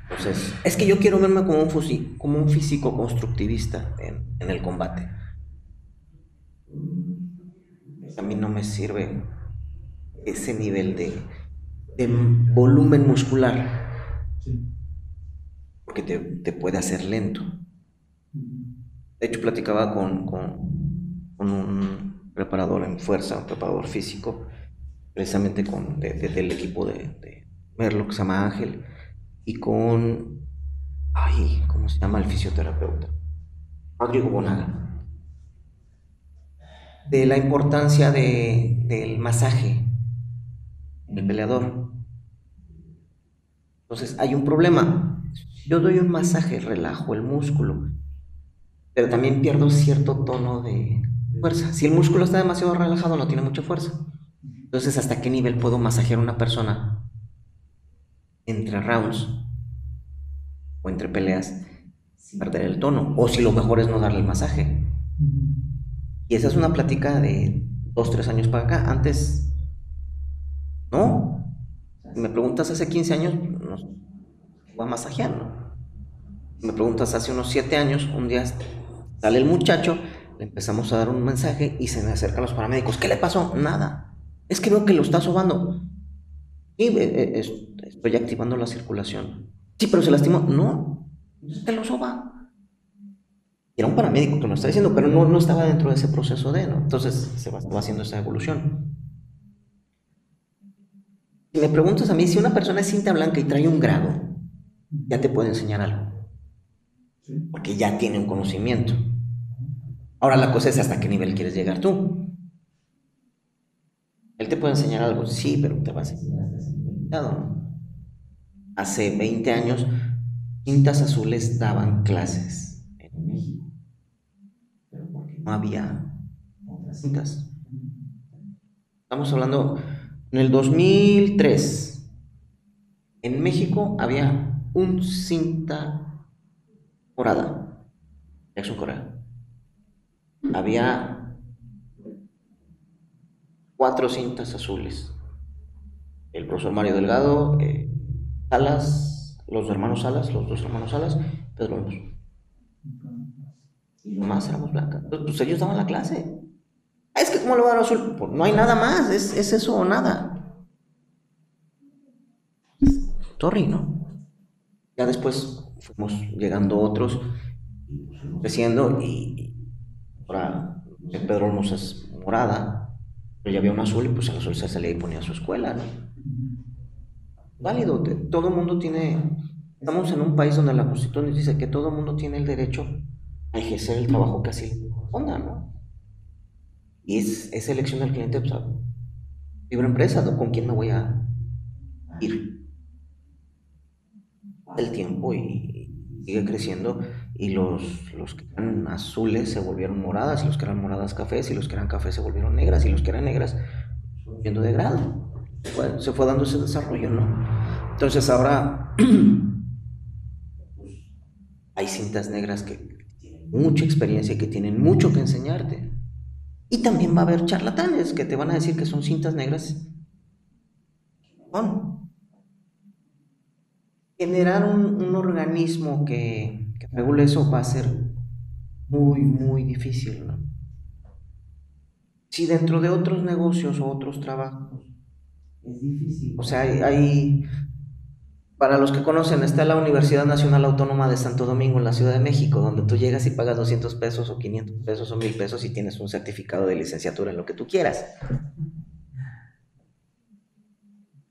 Entonces, es que yo quiero verme como un, como un físico constructivista en, el combate. A mí no me sirve ese nivel de, volumen muscular. Porque te, puede hacer lento. De hecho, platicaba con, un preparador en fuerza, un preparador físico, precisamente con, del equipo de, de Merlo, que se llama Ángel y con, ay, ¿cómo se llama el fisioterapeuta? Rodrigo Bonaga. De la importancia de, del masaje en el peleador. Entonces, hay un problema. Yo doy un masaje, relajo el músculo, pero también pierdo cierto tono de fuerza. Si el músculo está demasiado relajado, no tiene mucha fuerza. Entonces, ¿hasta qué nivel puedo masajear a una persona entre rounds o entre peleas sin perder el tono. O si lo mejor es no darle el masaje. Y esa es una plática de dos, tres años para acá. Antes, no. me preguntas hace 15 años, no, voy a masajear, ¿no? me preguntas hace unos 7 años, un día sale el muchacho, le empezamos a dar un mensaje y se me acercan los paramédicos. ¿Qué le pasó? Nada. Es que veo que lo está sobando. Y eh, eh, estoy activando la circulación. Sí, pero se lastimó. No, te lo soba. Era un paramédico que lo está diciendo, pero no, no estaba dentro de ese proceso de, ¿no? Entonces se va, haciendo esa evolución. Si me preguntas a mí, si una persona es cinta blanca y trae un grado, ya te puede enseñar algo. Porque ya tiene un conocimiento. Ahora la cosa es hasta qué nivel quieres llegar tú. Él te puede enseñar algo, sí, pero te va a enseñar Hace 20 años, cintas azules daban clases en México, no había otras cintas. Estamos hablando en el 2003. En México había un cinta morada, Jackson Corea. Había cuatro cintas azules el profesor Mario Delgado, eh, Salas, los hermanos Salas, los dos hermanos Salas, Pedro Olmos. Y nomás éramos blancas. Pues, pues ellos daban la clase. Es que como lo va a azul, pues no hay nada más, es, es eso o nada. Sorry, ¿no? Ya después fuimos llegando otros, creciendo y ahora Pedro Olmos es morada, pero ya había un azul y pues el azul se salía y ponía su escuela, ¿no? Válido, todo el mundo tiene, estamos en un país donde la constitución dice que todo el mundo tiene el derecho a ejercer el trabajo que así corresponda, ¿no? Y es, es elección del cliente, pues, libre empresa, ¿no? ¿Con quién me voy a ir? El tiempo y, sigue creciendo y los, los que eran azules se volvieron moradas los que eran moradas cafés y los que eran cafés se volvieron negras y los que eran negras yendo de grado. Se fue dando ese desarrollo, ¿no? Entonces ahora *clears throat* hay cintas negras que mucha experiencia y que tienen mucho que enseñarte. Y también va a haber charlatanes que te van a decir que son cintas negras. Son. Generar un, organismo que, que regule eso va a ser muy, muy difícil, ¿no? Si dentro de otros negocios o otros trabajos es difícil. O sea, hay- para los que conocen, está la Universidad Nacional Autónoma de Santo Domingo en la Ciudad de México, donde tú llegas y pagas 200 pesos o 500 pesos o 1000 pesos y tienes un certificado de licenciatura en lo que tú quieras.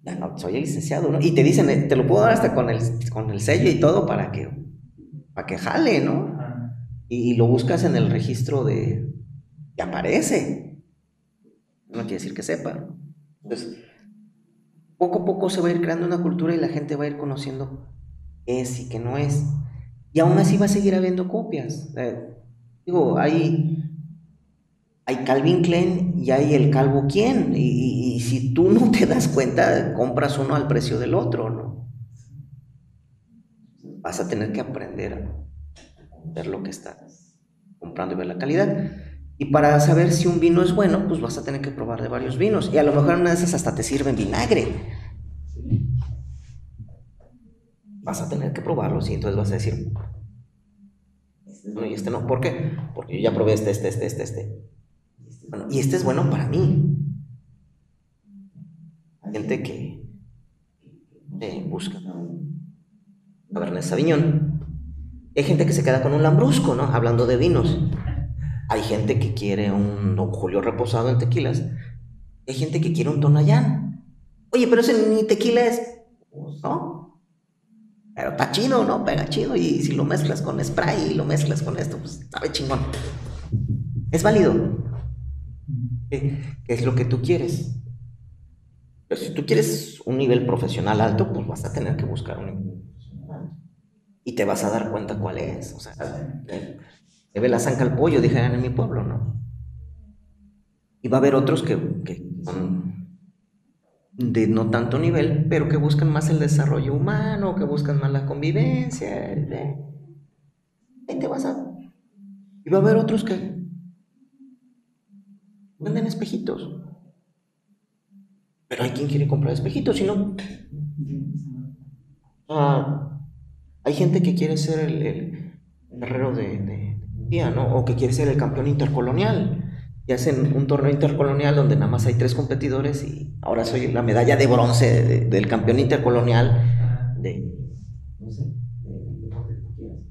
Ya no, soy licenciado, ¿no? Y te dicen, eh, te lo puedo dar hasta con el, con el sello y todo para que, para que jale, ¿no? Y, lo buscas en el registro de... y aparece. No quiere decir que sepa. Entonces, poco a poco se va a ir creando una cultura y la gente va a ir conociendo qué es y qué no es. Y aún así va a seguir habiendo copias. Eh, digo, hay, hay Calvin Klein y hay el Calvo Quien. Y, y- y si tú no te das cuenta, compras uno al precio del otro, ¿no? Vas a tener que aprender a ver lo que estás comprando y ver la calidad. Y para saber si un vino es bueno, pues vas a tener que probar de varios vinos. Y a lo mejor una de esas hasta te sirven vinagre. Vas a tener que probarlos y entonces vas a decir, bueno, y este no. ¿Por qué? Porque yo ya probé este, este, este, este, este. Y este es bueno para mí. Gente que eh, busca Cabernet Sauvignon. Hay gente que se queda con un lambrusco, ¿no? Hablando de vinos. Hay gente que quiere un Don Julio reposado en tequilas. Hay gente que quiere un Tonayán. Oye, pero ese ni tequila es, ¿no? Pero está chido, ¿no? Pega chido. Y si lo mezclas con spray y lo mezclas con esto, pues sabe chingón. Es válido. ¿Qué qué es lo que tú quieres? Pero si tú quieres un nivel profesional alto, pues vas a tener que buscar un. Y te vas a dar cuenta cuál es. O sea, le ve la zanca al pollo, dijeran en mi pueblo, ¿no? Y va a haber otros que, que son de no tanto nivel, pero que buscan más el desarrollo humano, que buscan más la convivencia. eh. Ahí te vas a... Y va a haber otros que venden espejitos. Pero hay quien quiere comprar espejitos, si no... Ah, hay gente que quiere ser el, guerrero de, día, ¿no? O que quiere ser el campeón intercolonial. Y hacen un torneo intercolonial donde nada más hay tres competidores y ahora soy la medalla de bronce de- del campeón intercolonial de... De- de.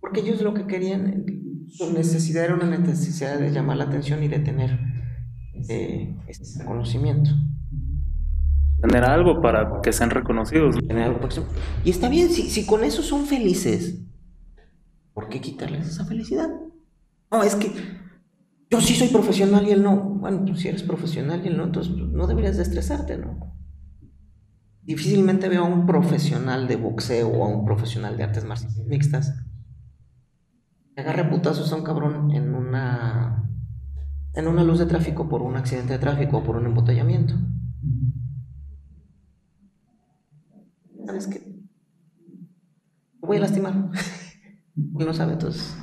Porque ellos lo que querían, su necesidad era una necesidad de llamar la atención y de tener eh, este conocimiento. Tener algo para que sean reconocidos. Tener algo. Y está bien, si, si con eso son felices, ¿por qué quitarles esa felicidad? No, es que yo sí soy profesional y él no. Bueno, si eres profesional y él no, entonces pues, no deberías de estresarte, ¿no? Difícilmente veo a un profesional de boxeo o a un profesional de artes marciales mixtas que agarre putazos a un cabrón en una en una luz de tráfico por un accidente de tráfico o por un embotellamiento. ¿Sabes qué? Lo voy a lastimar. *laughs* y no sabe, entonces.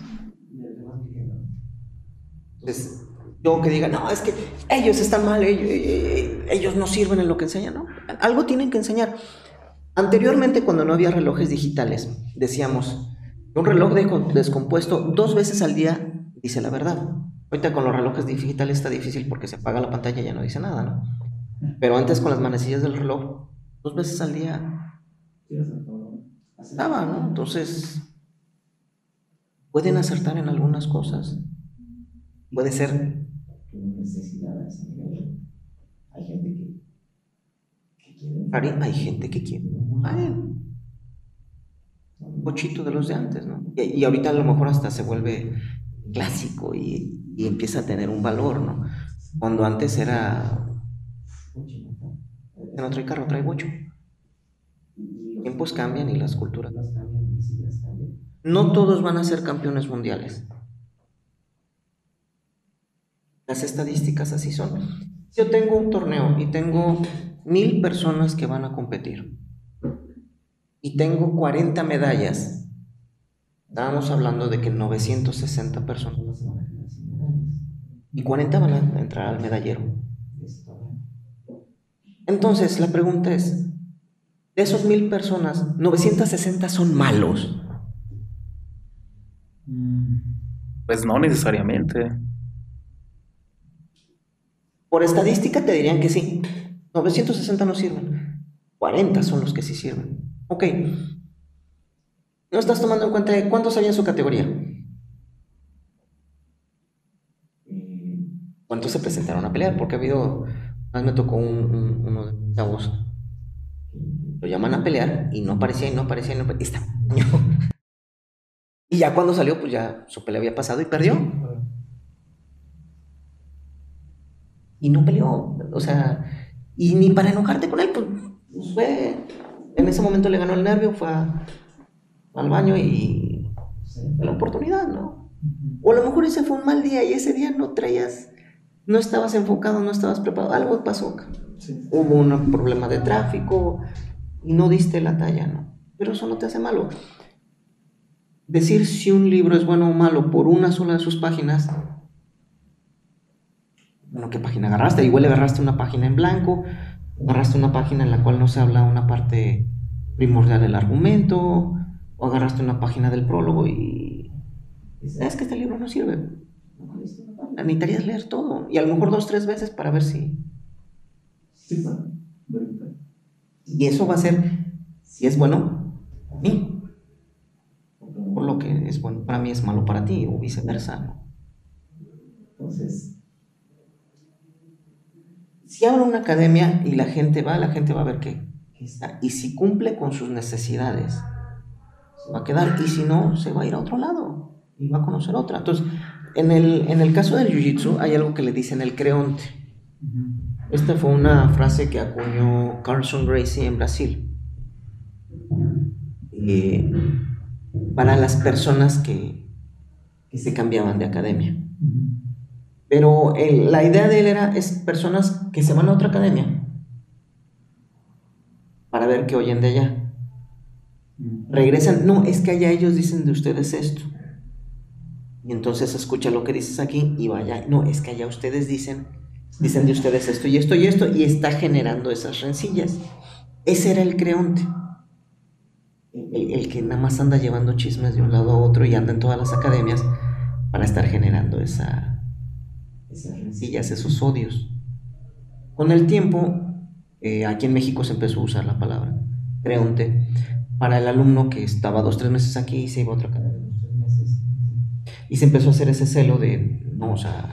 Entonces, yo que diga, no, es que ellos están mal, ellos, ellos no sirven en lo que enseñan, ¿no? Algo tienen que enseñar. Anteriormente, cuando no había relojes digitales, decíamos, un reloj de- descompuesto dos veces al día dice la verdad. Ahorita con los relojes digitales está difícil porque se apaga la pantalla y ya no dice nada, ¿no? Pero antes con las manecillas del reloj, dos veces al día estaba, ¿no? Entonces, pueden acertar en algunas cosas. Puede ser Hay gente que, quiere. Hay gente que quiere. Bochito de los de antes, ¿no? Y, y ahorita a lo mejor hasta se vuelve clásico y, y empieza a tener un valor, ¿no? Cuando antes era. No trae carro, trae bocho. Tiempos cambian y las culturas. No todos van a ser campeones mundiales. Las estadísticas así son. Yo tengo un torneo y tengo mil personas que van a competir y tengo 40 medallas. Estábamos hablando de que 960 personas y 40 van a entrar al medallero. Entonces, la pregunta es, de esos mil personas, 960 son malos. Pues no necesariamente. Por estadística te dirían que sí. 960 no sirven. 40 son los que sí sirven. Ok. No estás tomando en cuenta cuántos hay en su categoría. ¿Cuántos se presentaron a pelear? Porque ha habido. Más me tocó un, un- uno de mis chavos. Lo llaman a pelear y no aparecía y no aparecía y no aparecía. *laughs* Y ya cuando salió, pues ya su pelea había pasado y perdió. Y no peleó. O sea, y ni para enojarte con él, pues, pues, fue. En ese momento le ganó el nervio, fue a- al baño y. fue la oportunidad, ¿no? O a lo mejor ese fue un mal día y ese día no traías. No estabas enfocado, no estabas preparado. Algo pasó. Hubo un problema de tráfico y no diste la talla, ¿no? Pero eso no te hace malo. Decir si un libro es bueno o malo por una sola de sus páginas bueno, ¿qué página agarraste? Igual agarraste una página en blanco, agarraste una página en la cual no se habla una parte primordial del argumento, o agarraste una página del prólogo y es que este libro no sirve. Necesitarías leer todo, y a lo mejor dos, tres veces para ver si... Y eso va a ser, si es bueno, que es bueno para mí es malo para ti, o viceversa. ¿no? Entonces, Si abro una academia y la gente va, la gente va a ver está. Y si cumple con sus necesidades, se va a quedar. Y si no, se va a ir a otro lado y va a conocer otra. Entonces, en el, en el caso del jiu-jitsu hay algo que le dicen el creonte. Esta fue una frase que acuñó Carlson Gracie en Brasil. Eh, para las personas que, que se cambiaban de academia. Pero el- la idea de él era es personas que se van a otra academia para ver qué oyen de allá. Regresan, no, es que allá ellos dicen de ustedes esto. Y entonces escucha lo que dices aquí y vaya, no, es que allá ustedes dicen, dicen de ustedes esto y esto y esto y está generando esas rencillas. Ese era el creonte. El, el que nada más anda llevando chismes de un lado a otro y anda en todas las academias para estar generando esa, esas rencillas, esos odios. Con el tiempo, eh, aquí en México se empezó a usar la palabra creonte para el alumno que estaba dos, tres meses aquí y se iba a otra academia. Y se empezó a hacer ese celo de, no, o sea,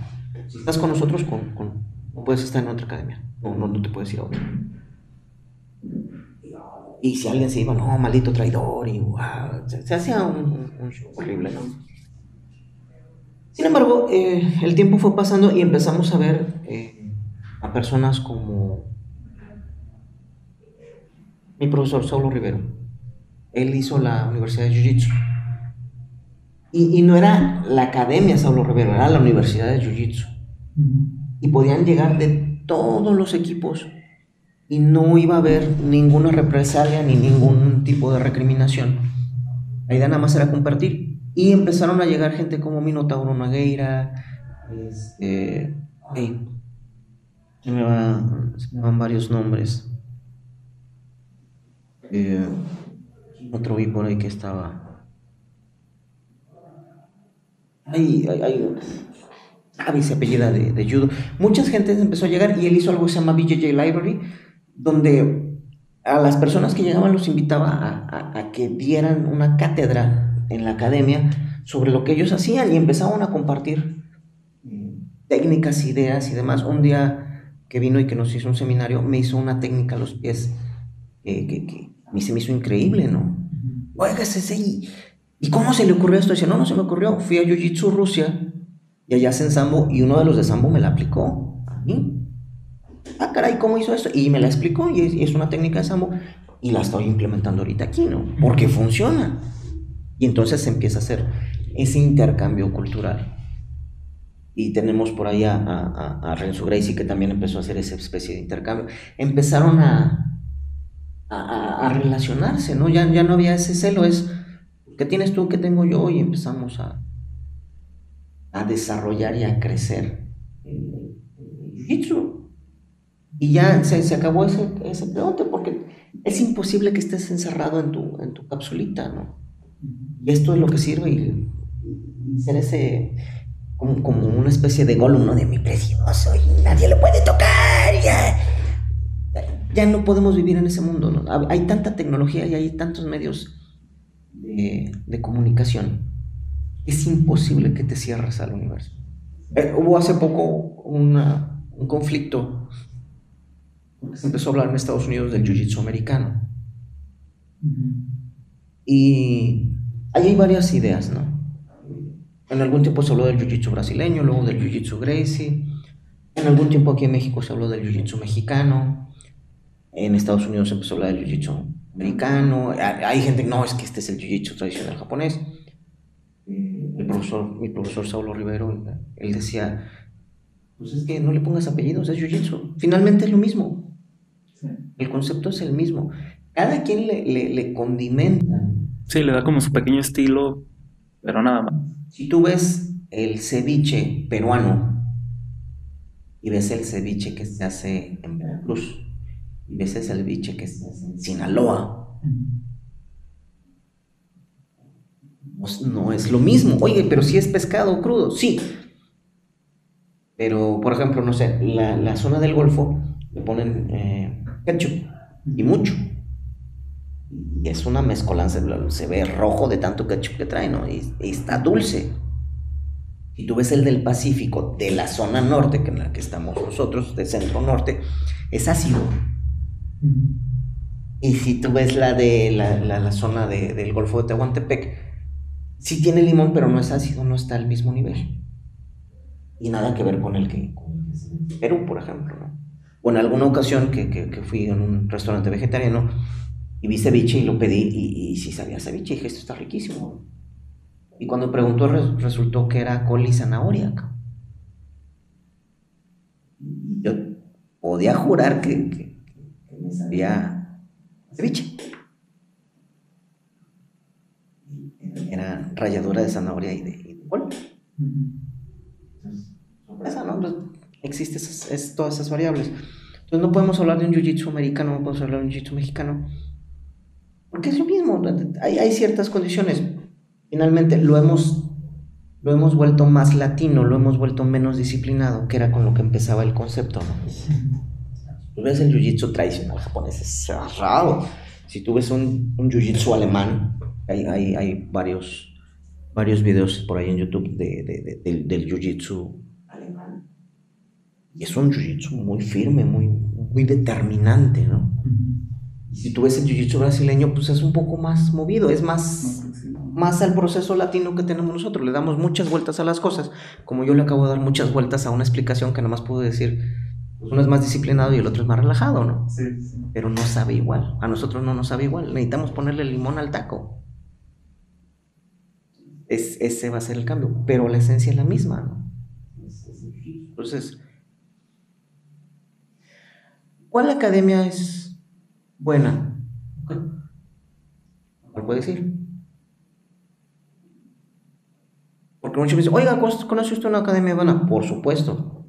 si estás con nosotros, con, con- no puedes estar en otra academia, no, no, no te puedes ir a otra. Y si alguien se iba, no, maldito traidor, y wow, se, se hacía un, un- un show horrible, ¿no? Sin embargo, eh, el tiempo fue pasando y empezamos a ver eh, a personas como mi profesor Saulo Rivero. Él hizo la Universidad de Jiu-Jitsu. Y, y no era la Academia Saulo Rivero, era la Universidad de Jiu-Jitsu. Y podían llegar de todos los equipos y no iba a haber ninguna represalia ni ningún tipo de recriminación. La idea nada más era compartir. Y empezaron a llegar gente como Minotauro Nogueira, este, ey, se, me va- se me van varios nombres. Eh, otro vi por ahí que estaba. Hay, hay, hay Avi se apellida de, de judo. Mucha gente empezó a llegar y él hizo algo que se llama BJJ Library, donde a las personas que llegaban los invitaba a, a, que dieran una cátedra en la academia sobre lo que ellos hacían y empezaban a compartir técnicas, ideas y demás. Un día que vino y que nos hizo un seminario, me hizo una técnica a los pies que, que, que a mí se me hizo increíble, ¿no? Oiga, ¿y, ¿y cómo se le ocurrió esto? Dice, no, no se me ocurrió. Fui a Jiu Jitsu Rusia y allá hacen Sambo y uno de los de Sambo me la aplicó a mí. Ah, caray, ¿cómo hizo esto? Y me la explicó y es, una técnica de Sambo y la estoy implementando ahorita aquí, ¿no? Porque funciona. Y entonces se empieza a hacer ese intercambio cultural. Y tenemos por ahí a, a, a Renzo Gracie que también empezó a hacer esa especie de intercambio. Empezaron a, a, relacionarse, ¿no? Ya, ya no había ese celo, es, ¿qué tienes tú? ¿Qué tengo yo? Y empezamos a, a desarrollar y a crecer jiu-jitsu. Y ya se, se acabó ese, ese, pregunte porque es imposible que estés encerrado en tu, en tu capsulita, ¿no? Y esto es lo que sirve y, ser ese, como, como, una especie de gol, uno de mi precioso y nadie lo puede tocar. Ya, ya no podemos vivir en ese mundo, ¿no? Hay tanta tecnología y hay tantos medios de, de comunicación es imposible que te cierres al universo. Eh, hubo hace poco una, un conflicto, se empezó a hablar en Estados Unidos del Jiu-Jitsu americano. Y ahí hay varias ideas, ¿no? En algún tiempo se habló del Jiu-Jitsu brasileño, luego del Jiu-Jitsu Gracie. En algún tiempo aquí en México se habló del Jiu-Jitsu mexicano. En Estados Unidos se empezó a hablar del Jiu-Jitsu americano. Hay gente que no, es que este es el Jiu-Jitsu tradicional japonés profesor, mi profesor Saulo Rivero, él decía, pues es que no le pongas apellidos, es jiu-jitsu. Finalmente es lo mismo. El concepto es el mismo. Cada quien le, le, le, condimenta. Sí, le da como su pequeño estilo, pero nada más. Si tú ves el ceviche peruano y ves el ceviche que se hace en Veracruz y ves el ceviche que se hace en Sinaloa, Pues, no es lo mismo. Oye, pero si es pescado crudo, sí. Pero, por ejemplo, no sé, la, zona del Golfo le ponen eh, ketchup y mucho. Y es una mezcolanza, se ve rojo de tanto ketchup que trae, ¿no? Y, está dulce. Y tú ves el del Pacífico, de la zona norte, que en la que estamos nosotros, de centro norte, es ácido. Y si tú ves la de la, zona del Golfo de Tehuantepec, Sí tiene limón, pero no es ácido, no está al mismo nivel. Y nada que ver con el que Perú, por ejemplo, ¿no? O en alguna ocasión que, que, fui en un restaurante vegetariano y vi ceviche y lo pedí y, y sí sabía ceviche dije, esto está riquísimo. Y cuando preguntó resultó que era col y zanahoria. Yo podía jurar que, que, que me sabía ceviche. era ralladura de zanahoria y de, y Sorpresa, ¿no? Existen es, todas esas variables. Entonces no podemos hablar de un jiu-jitsu americano, no podemos hablar de un jiu-jitsu mexicano. Porque es lo mismo, hay, hay, ciertas condiciones. Finalmente lo hemos, lo hemos vuelto más latino, lo hemos vuelto menos disciplinado, que era con lo que empezaba el concepto. ¿no? Tú ves el jiu-jitsu tradicional japonés, es cerrado. Si tú ves un, un jiu-jitsu alemán, hay, hay, hay, varios, varios videos por ahí en YouTube de, de, de, del jiu-jitsu alemán. Y es un jiu-jitsu muy firme, muy, muy determinante, ¿no? Si tú ves el jiu-jitsu brasileño, pues es un poco más movido, es más, más al proceso latino que tenemos nosotros. Le damos muchas vueltas a las cosas, como yo le acabo de dar muchas vueltas a una explicación que más puedo decir uno es más disciplinado y el otro es más relajado, ¿no? Sí, sí. Pero no sabe igual. A nosotros no nos sabe igual. Necesitamos ponerle limón al taco es, ese va a ser el cambio, pero la esencia es la misma, ¿no? Entonces, ¿cuál academia es buena? ¿Cuál puede decir? Porque muchos me dicen, oiga, ¿conoce usted una academia buena? Por supuesto.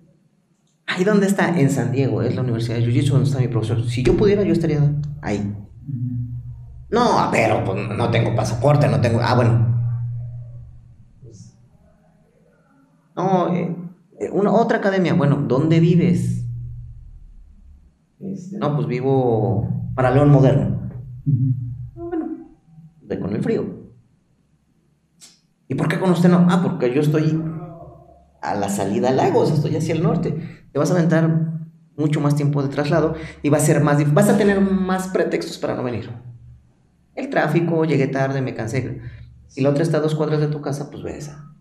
Ahí donde está, en San Diego, es la Universidad de Jiu-Jitsu donde está mi profesor. Si yo pudiera, yo estaría ahí. No, pero pues no tengo pasaporte, no tengo. Ah, bueno. No, eh, eh, una, otra academia. Bueno, ¿dónde vives? Este, no, pues vivo para León Moderno. Bueno, de con el frío. ¿Y por qué con usted no? Ah, porque yo estoy a la salida a Lagos, estoy hacia el norte. Te vas a aventar mucho más tiempo de traslado y va a ser más. Vas a tener más pretextos para no venir. El tráfico, llegué tarde, me cansé. Si la otra está a dos cuadras de tu casa, pues ve esa.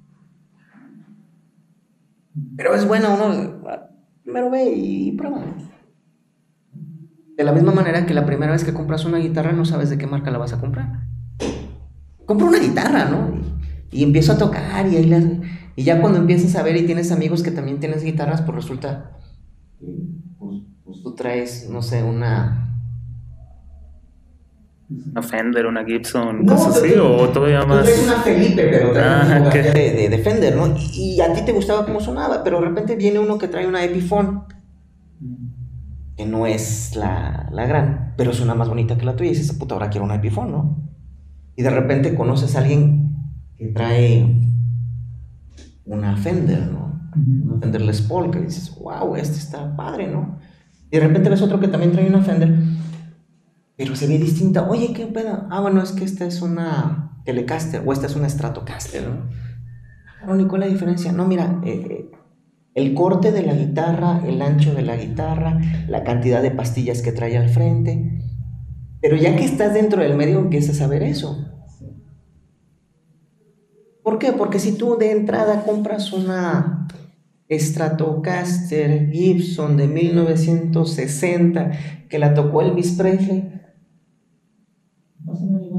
Pero es buena uno. Primero ve y prueba. De la misma manera que la primera vez que compras una guitarra no sabes de qué marca la vas a comprar. Compra una guitarra, ¿no? Y, empiezo a tocar y ahí Y ya cuando empiezas a ver y tienes amigos que también tienes guitarras, pues resulta... Pues, pues tú traes, no sé, una una Fender, una Gibson, cosas así, o todavía más. Tú una Felipe, pero ah, de, de, Fender, ¿no? Y, a ti te gustaba cómo sonaba, pero de repente viene uno que trae una Epiphone, que no es la, la gran, pero suena más bonita que la tuya, y dices, puta, ahora quiero una Epiphone, ¿no? Y de repente conoces a alguien que trae una Fender, ¿no? Una Fender Les Paul, que dices, wow, este está padre, ¿no? Y de repente ves otro que también trae una Fender pero se ve distinta. Oye, ¿qué pedo? Ah, bueno, es que esta es una Telecaster o esta es una Stratocaster, ¿no? Lo ¿cuál es la diferencia? No, mira, eh, eh, el corte de la guitarra, el ancho de la guitarra, la cantidad de pastillas que trae al frente. Pero ya que estás dentro del medio, empiezas a ver eso. ¿Por qué? Porque si tú de entrada compras una Stratocaster Gibson de 1960 que la tocó Elvis Presley,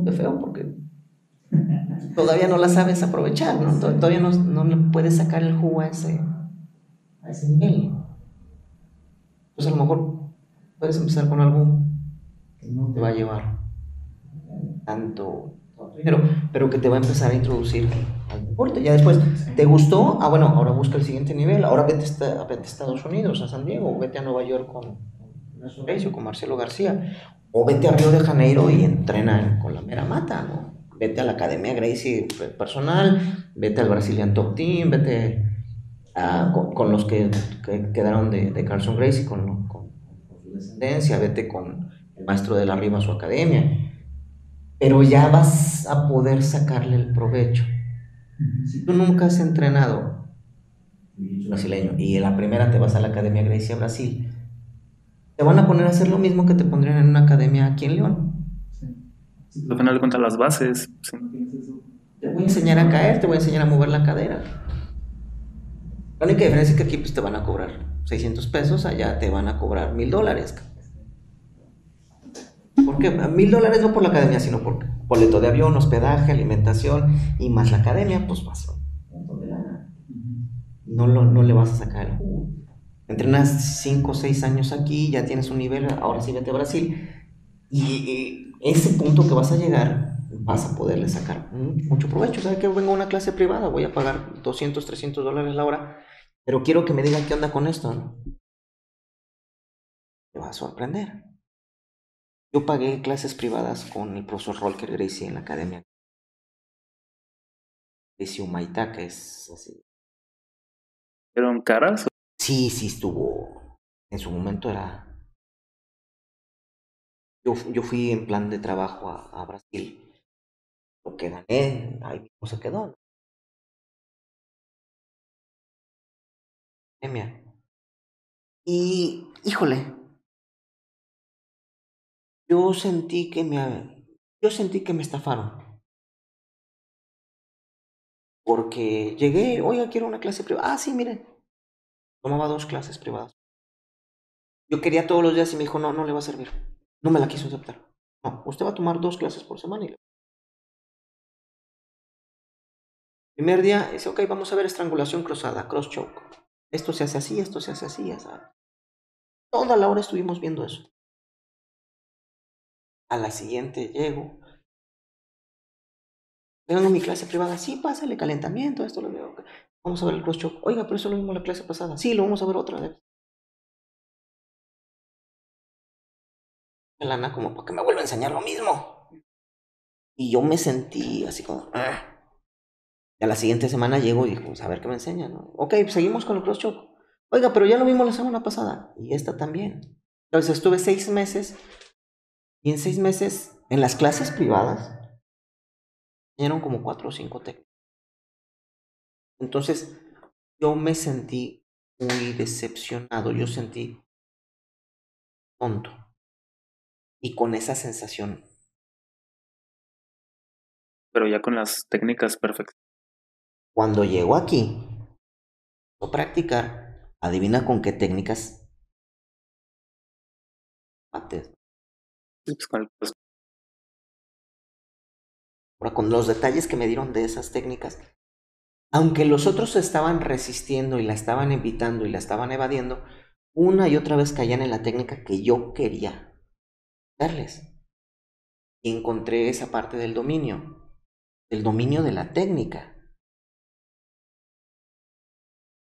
de feo porque todavía no la sabes aprovechar, ¿no? Todavía no, no puedes sacar el jugo a ese, a ese nivel. Pues a lo mejor puedes empezar con algo que no te va a llevar tanto dinero, pero que te va a empezar a introducir al deporte. Ya después, ¿te gustó? Ah, bueno, ahora busca el siguiente nivel. Ahora vete a, vete a Estados Unidos, a San Diego, vete a Nueva York con, con Marcelo García. O vete a Río de Janeiro y entrena con la mera mata, ¿no? Vete a la Academia Gracie personal, vete al Brazilian Top Team, vete con, los que, quedaron de, de, Carlson Gracie, con, con, su descendencia, vete con el maestro de la Riva a su academia. Pero ya vas a poder sacarle el provecho. Si tú nunca has entrenado brasileño y en la primera te vas a la Academia Gracie Brasil, te van a poner a hacer lo mismo que te pondrían en una academia aquí en León. Sí. Al final de cuentas, las bases. Te voy a enseñar a caer, te voy a enseñar a mover la cadera. La única diferencia es que aquí pues, te van a cobrar 600 pesos, allá te van a cobrar mil dólares. ¿Por qué? Mil dólares no por la academia, sino por boleto de avión, hospedaje, alimentación y más la academia, pues pasó. No, no le vas a sacar entrenas 5 o 6 años aquí, ya tienes un nivel, ahora sí vete a Brasil. Y ese punto que vas a llegar, vas a poderle sacar mucho provecho. ¿Sabes que vengo a una clase privada? Voy a pagar 200, 300 dólares la hora, pero quiero que me digan qué onda con esto. Te va a sorprender. Yo pagué clases privadas con el profesor Rolker Gracie en la academia. Gracie Humaitá, que es así. ¿Eran caras? Sí, sí estuvo. En su momento era. Yo, yo fui en plan de trabajo a, Brasil. Lo que gané, ahí mismo se quedó. Y, híjole, yo sentí que me, yo sentí que me estafaron. Porque llegué, oiga, quiero una clase privada. Ah, sí, miren, Tomaba dos clases privadas. Yo quería todos los días y me dijo, no, no le va a servir. No me la quiso aceptar. No, usted va a tomar dos clases por semana y Primer día dice, ok, vamos a ver estrangulación cruzada, cross choke. Esto se hace así, esto se hace así, Toda la hora estuvimos viendo eso. A la siguiente llego. Tengo mi clase privada, sí, pásale calentamiento, esto lo veo. Vamos a ver el cross choke. Oiga, pero eso lo vimos la clase pasada. Sí, lo vamos a ver otra vez. Lana como para que me vuelva a enseñar lo mismo. Y yo me sentí así como, ah. Y a la siguiente semana llego y digo, pues, a ver qué me enseñan. ¿no? Ok, pues, seguimos con el cross choke. Oiga, pero ya lo vimos la semana pasada. Y esta también. Entonces estuve seis meses. Y en seis meses, en las clases privadas, eran como cuatro o cinco técnicas. Entonces, yo me sentí muy decepcionado. Yo sentí tonto. Y con esa sensación. Pero ya con las técnicas perfectas. Cuando llego aquí, a practicar, adivina con qué técnicas. Antes. Pues Ahora, con los detalles que me dieron de esas técnicas, aunque los otros se estaban resistiendo y la estaban evitando y la estaban evadiendo, una y otra vez caían en la técnica que yo quería darles. Y encontré esa parte del dominio, el dominio de la técnica.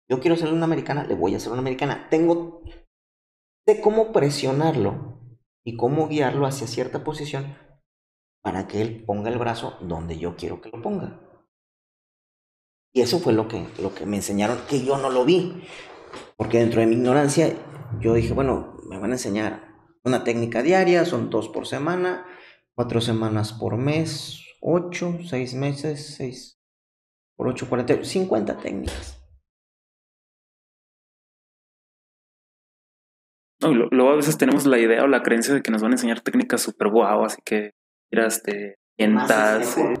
Yo quiero ser una americana, le voy a hacer una americana. Tengo de cómo presionarlo y cómo guiarlo hacia cierta posición para que él ponga el brazo donde yo quiero que lo ponga. Y eso fue lo que, lo que me enseñaron, que yo no lo vi. Porque dentro de mi ignorancia, yo dije, bueno, me van a enseñar una técnica diaria, son dos por semana, cuatro semanas por mes, ocho, seis meses, seis por ocho, cuarenta, cincuenta técnicas. Luego a veces tenemos la idea o la creencia de que nos van a enseñar técnicas súper guau, así que miras, te Más sientas, es mejor. eh,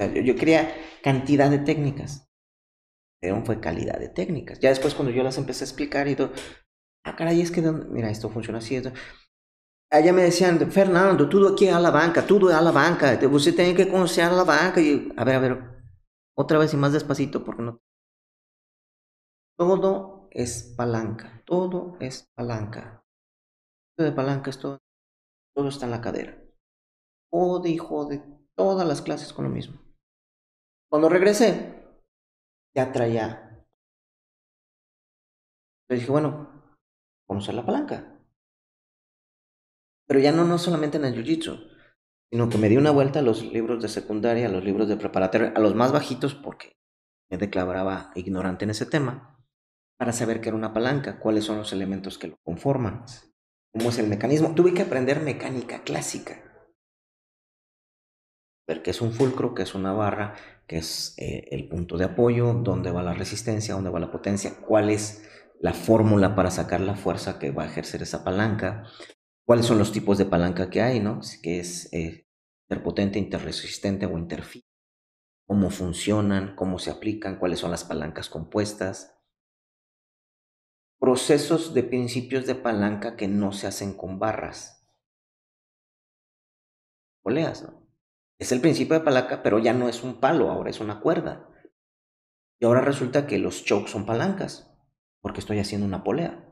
O sea, yo, yo quería cantidad de técnicas. Pero fue calidad de técnicas. Ya después cuando yo las empecé a explicar y todo, ah, caray, es que, mira, esto funciona así. Esto. Allá me decían, Fernando, tú aquí a la banca, tú a la banca, te- usted tiene que conocer a la banca. Y, a ver, a ver, otra vez y más despacito, porque no. Todo es palanca, todo es palanca. De palanca es todo, todo está en la cadera. Jode y jode todas las clases con lo mismo. Cuando regresé, ya traía. Le dije, bueno, conocer la palanca. Pero ya no, no solamente en el jiu-jitsu, sino que me di una vuelta a los libros de secundaria, a los libros de preparatoria, a los más bajitos, porque me declaraba ignorante en ese tema, para saber qué era una palanca, cuáles son los elementos que lo conforman, cómo es el mecanismo. Tuve que aprender mecánica clásica ver qué es un fulcro, qué es una barra, qué es eh, el punto de apoyo, dónde va la resistencia, dónde va la potencia, cuál es la fórmula para sacar la fuerza que va a ejercer esa palanca, cuáles son los tipos de palanca que hay, ¿no? Que es eh, interpotente, interresistente o interfit, cómo funcionan, cómo se aplican, cuáles son las palancas compuestas. Procesos de principios de palanca que no se hacen con barras. Poleas, ¿no? Es el principio de palanca, pero ya no es un palo, ahora es una cuerda. Y ahora resulta que los chokes son palancas, porque estoy haciendo una polea.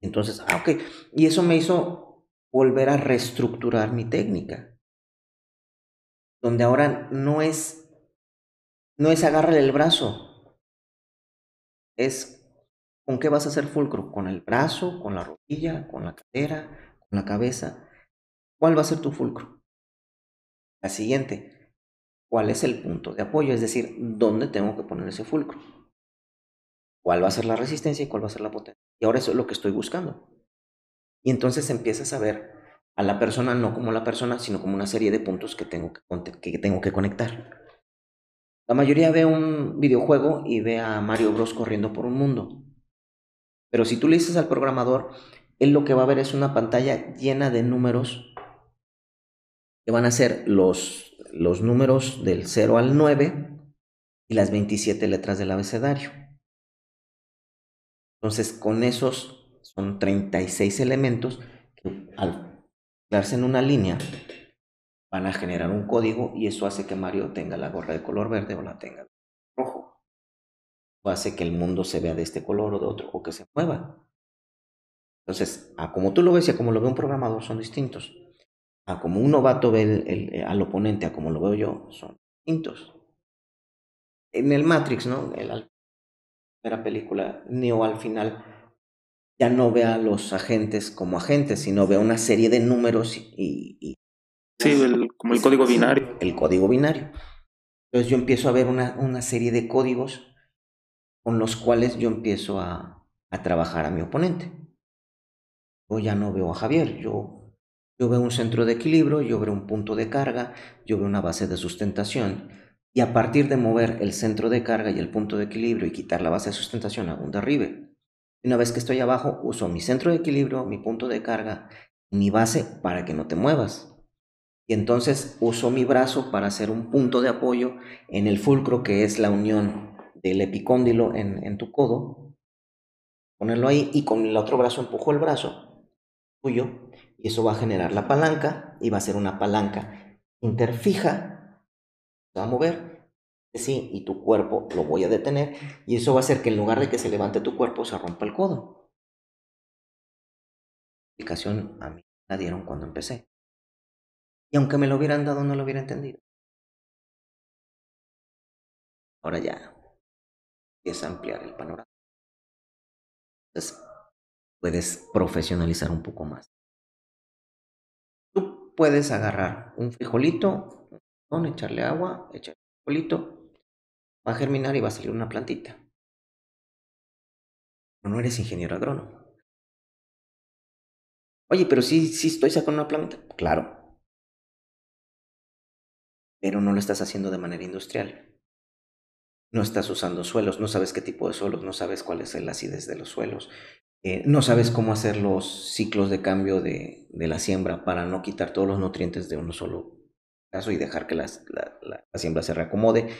Entonces, ah, ok. Y eso me hizo volver a reestructurar mi técnica. Donde ahora no es, no es el brazo. Es con qué vas a hacer fulcro. Con el brazo, con la rodilla, con la cadera, con la cabeza. ¿Cuál va a ser tu fulcro? La siguiente, ¿cuál es el punto de apoyo? Es decir, ¿dónde tengo que poner ese fulcro? ¿Cuál va a ser la resistencia y cuál va a ser la potencia? Y ahora eso es lo que estoy buscando. Y entonces empiezas a ver a la persona no como la persona, sino como una serie de puntos que tengo que, conectar. La mayoría ve un videojuego y ve a Mario Bros corriendo por un mundo. Pero si tú le dices al programador, él lo que va a ver es una pantalla llena de números que van a ser los, los números del 0 al 9 y las 27 letras del abecedario. Entonces, con esos son 36 elementos que al darse en una línea van a generar un código y eso hace que Mario tenga la gorra de color verde o la tenga rojo. O hace que el mundo se vea de este color o de otro o que se mueva. Entonces, a como tú lo ves y a como lo ve un programador son distintos. A como un novato ve el- el- al oponente, a como lo veo yo, son distintos. En el Matrix, ¿no? En la primera película, Neo al final ya no ve a los agentes como agentes, sino ve una serie de números y, y Sí, el, como el código binario. El código binario. Entonces yo empiezo a ver una, una serie de códigos con los cuales yo empiezo a, trabajar a mi oponente. Yo ya no veo a Javier, yo, yo veo un centro de equilibrio, yo veo un punto de carga, yo veo una base de sustentación. Y a partir de mover el centro de carga y el punto de equilibrio y quitar la base de sustentación a un derribe, una vez que estoy abajo, uso mi centro de equilibrio, mi punto de carga y mi base para que no te muevas. Y entonces uso mi brazo para hacer un punto de apoyo en el fulcro, que es la unión del epicóndilo en, tu codo. Ponerlo ahí y con el otro brazo empujo el brazo tuyo y eso va a generar la palanca y va a ser una palanca interfija. Se va a mover sí, y tu cuerpo lo voy a detener y eso va a hacer que en lugar de que se levante tu cuerpo se rompa el codo. La explicación a mí la dieron cuando empecé. Y aunque me lo hubieran dado no lo hubiera entendido. Ahora ya a ampliar el panorama. Entonces puedes profesionalizar un poco más. Tú puedes agarrar un frijolito, echarle agua, echarle frijolito, va a germinar y va a salir una plantita. Pero no eres ingeniero agrónomo. Oye, pero sí, sí estoy sacando una planta. Claro. Pero no lo estás haciendo de manera industrial. No estás usando suelos, no sabes qué tipo de suelos, no sabes cuál es el acidez de los suelos, eh, no sabes cómo hacer los ciclos de cambio de, de, la siembra para no quitar todos los nutrientes de uno solo caso y dejar que la, la, siembra se reacomode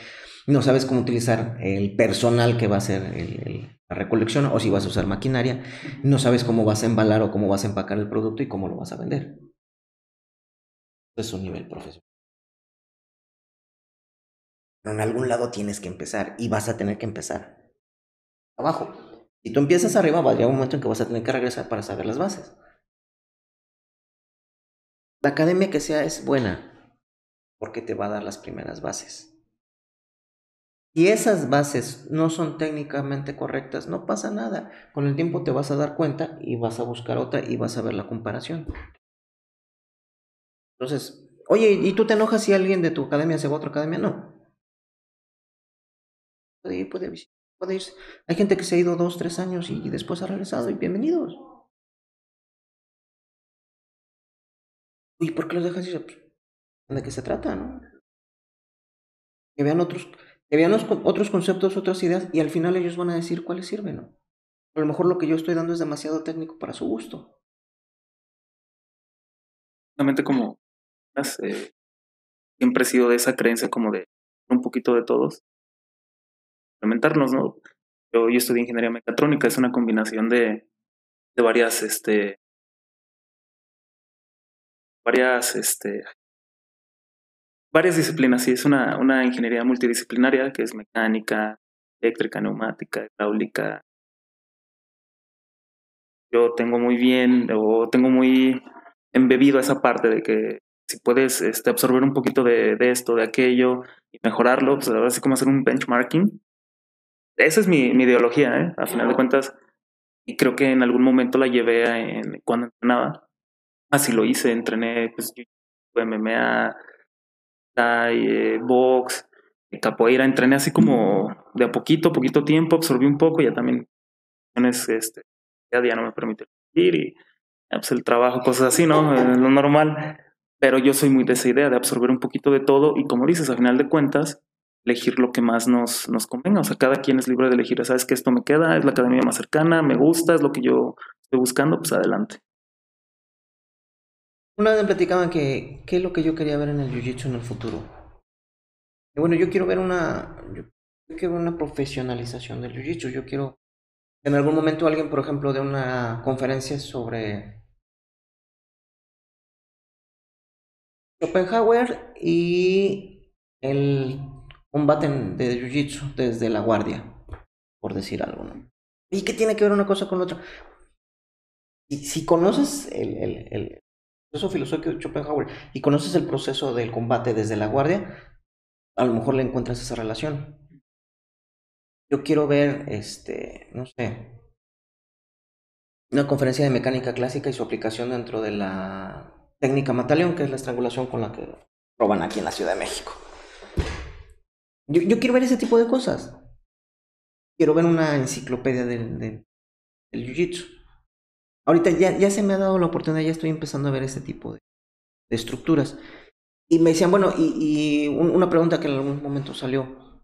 no sabes cómo utilizar el personal que va a hacer la recolección o si vas a usar maquinaria, no sabes cómo vas a embalar o cómo vas a empacar el producto y cómo lo vas a vender. Es un nivel profesional. En algún lado tienes que empezar y vas a tener que empezar abajo. Si tú empiezas arriba, va a llegar un momento en que vas a tener que regresar para saber las bases. La academia que sea es buena porque te va a dar las primeras bases. Si esas bases no son técnicamente correctas, no pasa nada. Con el tiempo te vas a dar cuenta y vas a buscar otra y vas a ver la comparación. Entonces, oye, ¿y tú te enojas si alguien de tu academia se va a otra academia? No. Puede ir, puede, puede irse. Hay gente que se ha ido dos, tres años y después ha regresado y bienvenidos. ¿Y por qué los dejas ir? Pues, ¿De qué se trata, no? Que vean otros que vean otros conceptos, otras ideas, y al final ellos van a decir cuáles sirven, ¿no? A lo mejor lo que yo estoy dando es demasiado técnico para su gusto. Realmente como eh, siempre he sido de esa creencia como de un poquito de todos. Implementarnos, ¿no? Yo, yo estudié ingeniería mecatrónica, es una combinación de, varias, este, varias, este, varias disciplinas, sí, es una, una ingeniería multidisciplinaria que es mecánica, eléctrica, neumática, hidráulica. Yo tengo muy bien, o tengo muy embebido esa parte de que si puedes este, absorber un poquito de, esto, de aquello y mejorarlo, pues ahora sí como hacer un benchmarking. Esa es mi, mi ideología, ¿eh? A final de cuentas, y creo que en algún momento la llevé en, cuando entrenaba. Así lo hice, entrené pues, MMA, eh, box, capoeira, entrené así como de a poquito, poquito tiempo, absorbí un poco, ya también este, día a día no me permite ir y pues el trabajo, cosas así, ¿no? lo normal. Pero yo soy muy de esa idea de absorber un poquito de todo y como dices, al final de cuentas, elegir lo que más nos, nos convenga. O sea, cada quien es libre de elegir, sabes que esto me queda, es la academia más cercana, me gusta, es lo que yo estoy buscando, pues adelante. Una vez me platicaban que qué es lo que yo quería ver en el jiu-jitsu en el futuro. Y bueno, yo quiero ver una, yo quiero ver una profesionalización del jiu-jitsu. Yo quiero en algún momento alguien, por ejemplo, de una conferencia sobre Schopenhauer y el combate de jiu-jitsu desde la guardia, por decir algo, ¿no? ¿Y qué tiene que ver una cosa con otra? Si, si conoces el, el, proceso filosófico de Schopenhauer y conoces el proceso del combate desde la guardia, a lo mejor le encuentras esa relación. Yo quiero ver, este, no sé, una conferencia de mecánica clásica y su aplicación dentro de la técnica mataleón, que es la estrangulación con la que roban aquí en la Ciudad de México. Yo, quiero ver ese tipo de cosas. Quiero ver una enciclopedia del, Jiu-Jitsu. Ahorita ya, ya se me ha dado la oportunidad, ya estoy empezando a ver ese tipo de, estructuras. Y me decían, bueno, y, y un- una pregunta que en algún momento salió.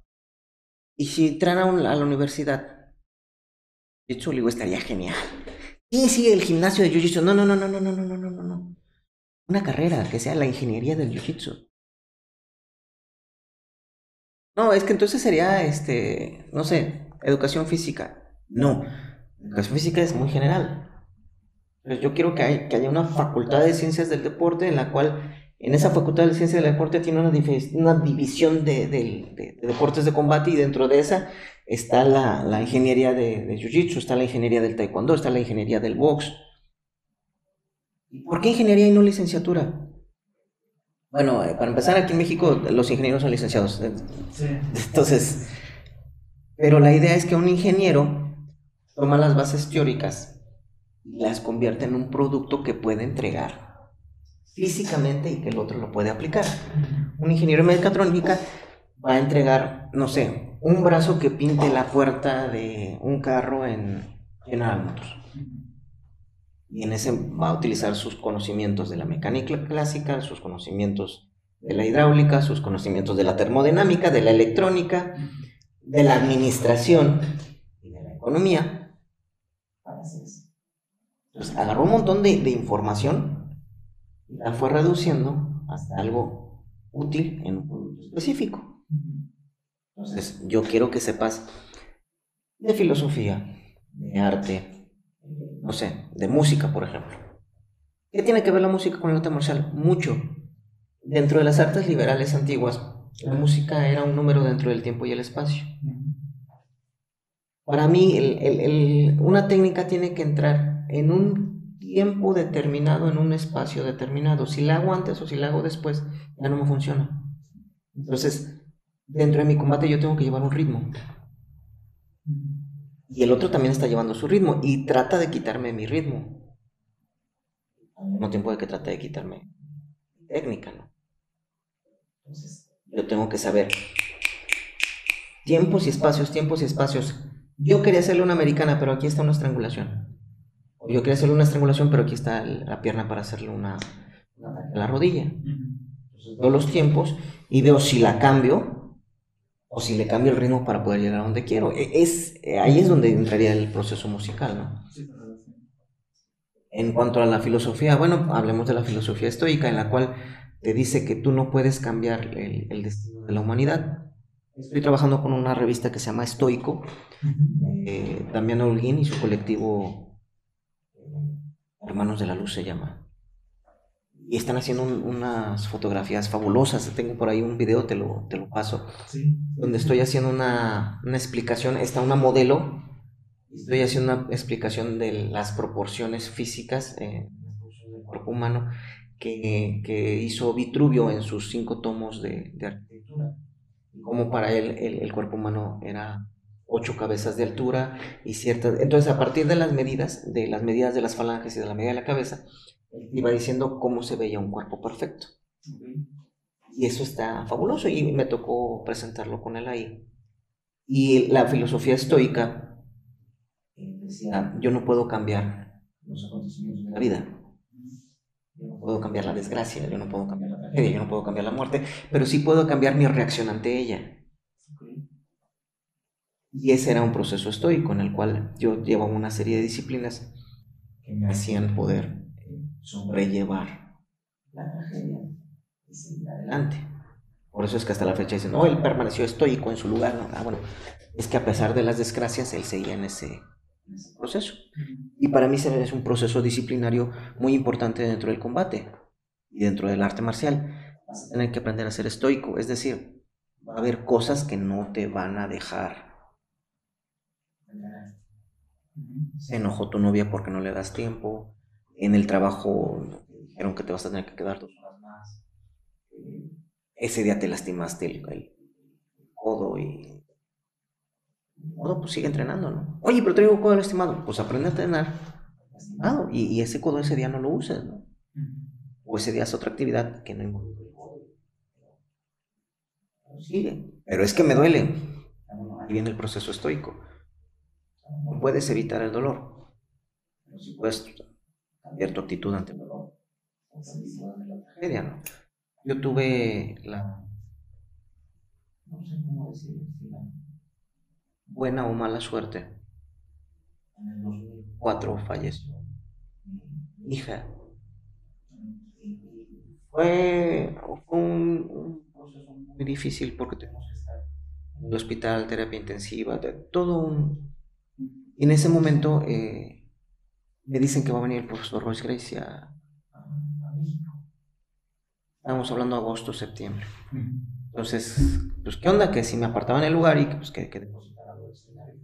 ¿Y si traen a, un- a la universidad? Jiu-Jitsu, digo, estaría genial. Sí, sí, el gimnasio de Jiu-Jitsu. No, no, no, no, no, no, no, no, no, no. Una carrera que sea la ingeniería del Jiu-Jitsu. No, es que entonces sería, este, no sé, educación física. No, educación física es muy general. Entonces, yo quiero que, hay- que haya una facultad de ciencias del deporte en la cual, en esa facultad de ciencias del deporte tiene una, división de, deportes de combate y dentro de esa está la, la ingeniería de, de Jiu-Jitsu, está la ingeniería del Taekwondo, está la ingeniería del box. ¿Y ¿Por qué ingeniería y no licenciatura? Bueno, eh, para empezar, aquí en México los ingenieros son licenciados. eh, entonces, pero la idea es que un ingeniero toma las bases teóricas y las convierte en un producto que puede entregar físicamente y que el otro lo puede aplicar. Un ingeniero en mecatrónica va a entregar, no sé, un brazo que pinte la puerta de un carro en General Motors. Y en ese va a utilizar sus conocimientos de la mecánica clásica, sus conocimientos de la hidráulica, sus conocimientos de la termodinámica, de la electrónica, de la administración y de la economía. Entonces agarró un montón de, de información y la fue reduciendo hasta algo útil en un producto específico. Entonces yo quiero que sepas de filosofía, de arte, no sé, de música, por ejemplo. ¿Qué tiene que ver la música con el arte marcial? Mucho. Dentro de las artes liberales antiguas, la música era un número dentro del tiempo y el espacio. Para mí, una técnica tiene que entrar en un tiempo determinado, en un espacio determinado. Si la hago antes o si la hago después, ya no me funciona. Entonces, dentro de mi combate yo tengo que llevar un ritmo. Y el otro también está llevando su ritmo y trata de quitarme mi ritmo. Al mismo tiempo de que trata de quitarme técnica, ¿no? Entonces, yo tengo que saber tiempos y espacios, tiempos y espacios. Yo quería hacerle una americana, pero aquí está una estrangulación. Yo quería hacerle una estrangulación, pero aquí está la pierna para hacerle una, la rodilla. Veo los tiempos y veo si la cambio o si le cambio el ritmo para poder llegar a donde quiero. E- Es, eh, ahí es donde entraría el proceso musical, ¿no? En cuanto a la filosofía, bueno, hablemos de la filosofía estoica, en la cual te dice que tú no puedes cambiar el, el destino de la humanidad. Estoy trabajando con una revista que se llama Estoico, eh, Damián Holguín y su colectivo eh, Hermanos de la Luz se llama. Y están haciendo un- unas fotografías fabulosas. Tengo por ahí un video, te lo, te lo paso donde estoy haciendo una, una explicación, está una modelo, estoy haciendo una explicación de las proporciones físicas eh, del cuerpo humano que, que hizo Vitruvio en sus cinco tomos de, de arquitectura. Como para él el, el cuerpo humano era ocho cabezas de altura y ciertas... Entonces a partir de las medidas, de las medidas de las falanges y de la medida de la cabeza, él iba diciendo cómo se veía un cuerpo perfecto. Y eso está fabuloso y me tocó presentarlo con él ahí. Y la filosofía estoica decía, yo no puedo cambiar los acontecimientos de la vida. Yo no puedo cambiar la desgracia, yo no puedo cambiar la tragedia, yo no puedo cambiar la muerte, pero sí puedo cambiar mi reacción ante ella. Y ese era un proceso estoico en el cual yo llevaba una serie de disciplinas que me hacían poder sobrellevar la tragedia y seguir adelante. Por eso es que hasta la fecha dicen, no, él permaneció estoico en su lugar. Ah, bueno, es que a pesar de las desgracias, él seguía en ese, en ese proceso. Y para mí es un proceso disciplinario muy importante dentro del combate y dentro del arte marcial. Vas a tener que aprender a ser estoico, es decir, va a haber cosas que no te van a dejar. Se enojó tu novia porque no le das tiempo. En el trabajo dijeron que te vas a tener que quedar dos horas más. Ese día te lastimaste el, el codo y. Bueno, pues sigue entrenando, ¿no? Oye, pero traigo codo lastimado. Pues aprende a entrenar lastimado. Y, y ese codo ese día no lo uses, ¿no? o ese día es otra actividad que no involucra el hobby. Sigue, pero es que me duele. Ahí viene el proceso estoico. No puedes evitar el dolor, pero puedes cambiar tu actitud ante el dolor. ¿no? Yo tuve la, no sé cómo decir, la buena o mala suerte. En el 2004 falleció mi hija. Fue, fue un, proceso muy difícil porque tenemos que estar en el hospital, terapia intensiva, todo un... Y en ese momento eh, me dicen que va a venir el profesor Royce Gracie a, a, México. Estábamos hablando agosto, septiembre. Entonces, pues, ¿qué onda? Que si me apartaban el lugar y que, pues, que, que depositara lo del escenario.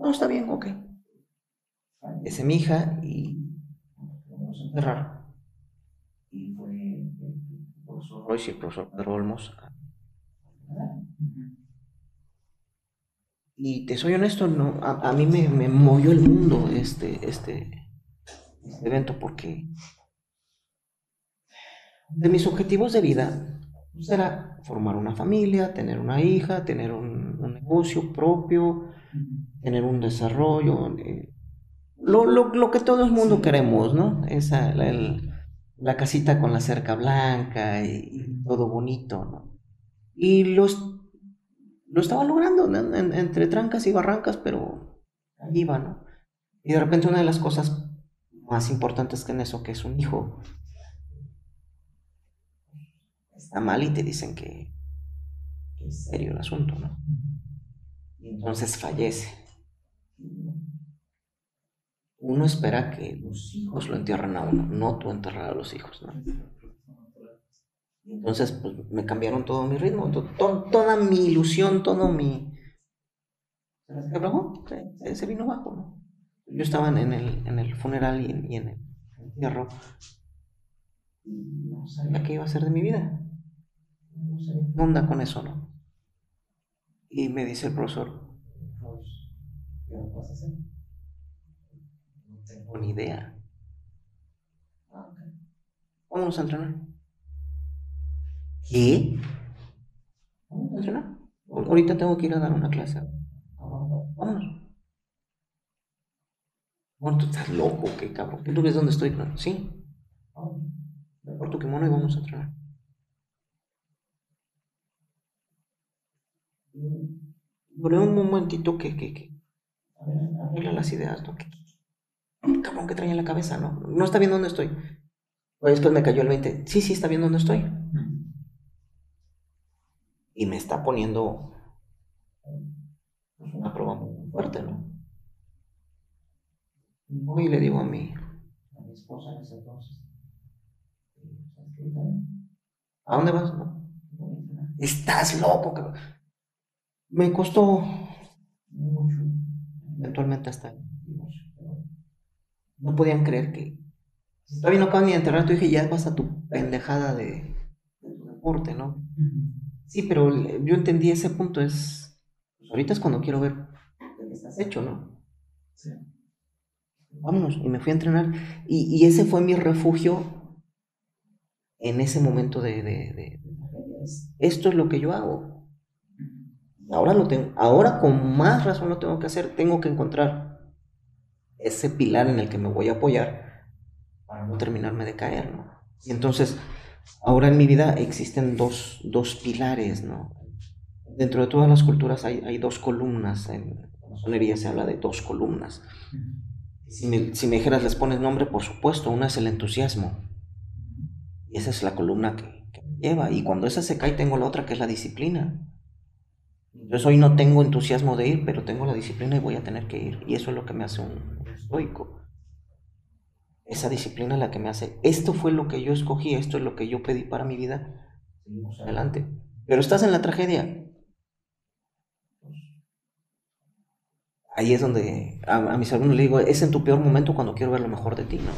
No, está bien, ok. Es mi hija y a enterrar. Y fue el profesor Royce y el profesor Pedro Olmos. Y te soy honesto, no, a, a mí me, me, movió el mundo este, este, este evento porque de mis objetivos de vida pues, era formar una familia, tener una hija, tener un, un negocio propio, tener un desarrollo, eh, lo, lo, lo, que todo el mundo queremos, ¿no? Esa, la, el, la casita con la cerca blanca y, y, todo bonito, ¿no? Y los, lo estaba logrando ¿no? en, entre trancas y barrancas, pero ahí iba, ¿no? Y de repente una de las cosas más importantes que en eso, que es un hijo, está mal y te dicen que, que es serio el asunto, ¿no? Y entonces fallece. Uno espera que los hijos lo entierren a uno, no tú enterrar a los hijos, ¿no? Entonces, pues me cambiaron todo mi ritmo, to, to, toda mi ilusión, todo mi. ¿Se bajó? Se, vino bajo, ¿no? Yo estaba en el, en el funeral y en, y en el entierro no sabía qué iba a hacer de mi vida. No onda con eso, ¿no? Y me dice el profesor, ¿qué vas a hacer? No tengo ni idea. Ah. Vámonos a entrenar. ¿Qué? Entrenar. Ahorita tengo que ir a dar una clase. Vámonos. Bueno, tú estás loco, qué cabrón. ¿Tú ves dónde estoy? Sí. Ve por tu kimono y vamos a entrenar. Duré un momentito que, que, que arregla las ideas, ¿no? Que, cabrón que trae en la cabeza, ¿no? No está bien dónde estoy. Después me cayó el 20. Sí, sí, está bien dónde estoy. Y me está poniendo una prueba muy fuerte, ¿no? Voy y le digo a mi, esposa en ese entonces. ¿A dónde vas? Estás loco, me costó mucho, eventualmente hasta no podían creer que todavía no acaban ni de enterrar a tu hija y ya vas a tu pendejada de, de deporte, ¿no? Sí, pero yo entendí ese punto, es pues ahorita es cuando quiero ver qué estás hecho, ¿no? Sí. Vámonos, y me fui a entrenar y, y ese fue mi refugio en ese momento de, de, de, esto es lo que yo hago Ahora lo tengo, ahora con más razón lo tengo que hacer, tengo que encontrar ese pilar en el que me voy a apoyar para no terminarme de caer, ¿no? Y entonces, ahora en mi vida existen dos, dos pilares, ¿no? Dentro de todas las culturas hay, hay dos columnas, en la masonería se habla de dos columnas. Si me, si me dijeras, les pones nombre, por supuesto, una es el entusiasmo. Y esa es la columna que, que me lleva. Y cuando esa se cae, tengo la otra que es la disciplina. Entonces hoy no tengo entusiasmo de ir, pero tengo la disciplina y voy a tener que ir. Y eso es lo que me hace un estoico. Esa disciplina es la que me hace, esto fue lo que yo escogí, esto es lo que yo pedí para mi vida. Seguimos adelante. Pero estás en la tragedia. Ahí es donde a, a mis alumnos les digo, es en tu peor momento cuando quiero ver lo mejor de ti, ¿no?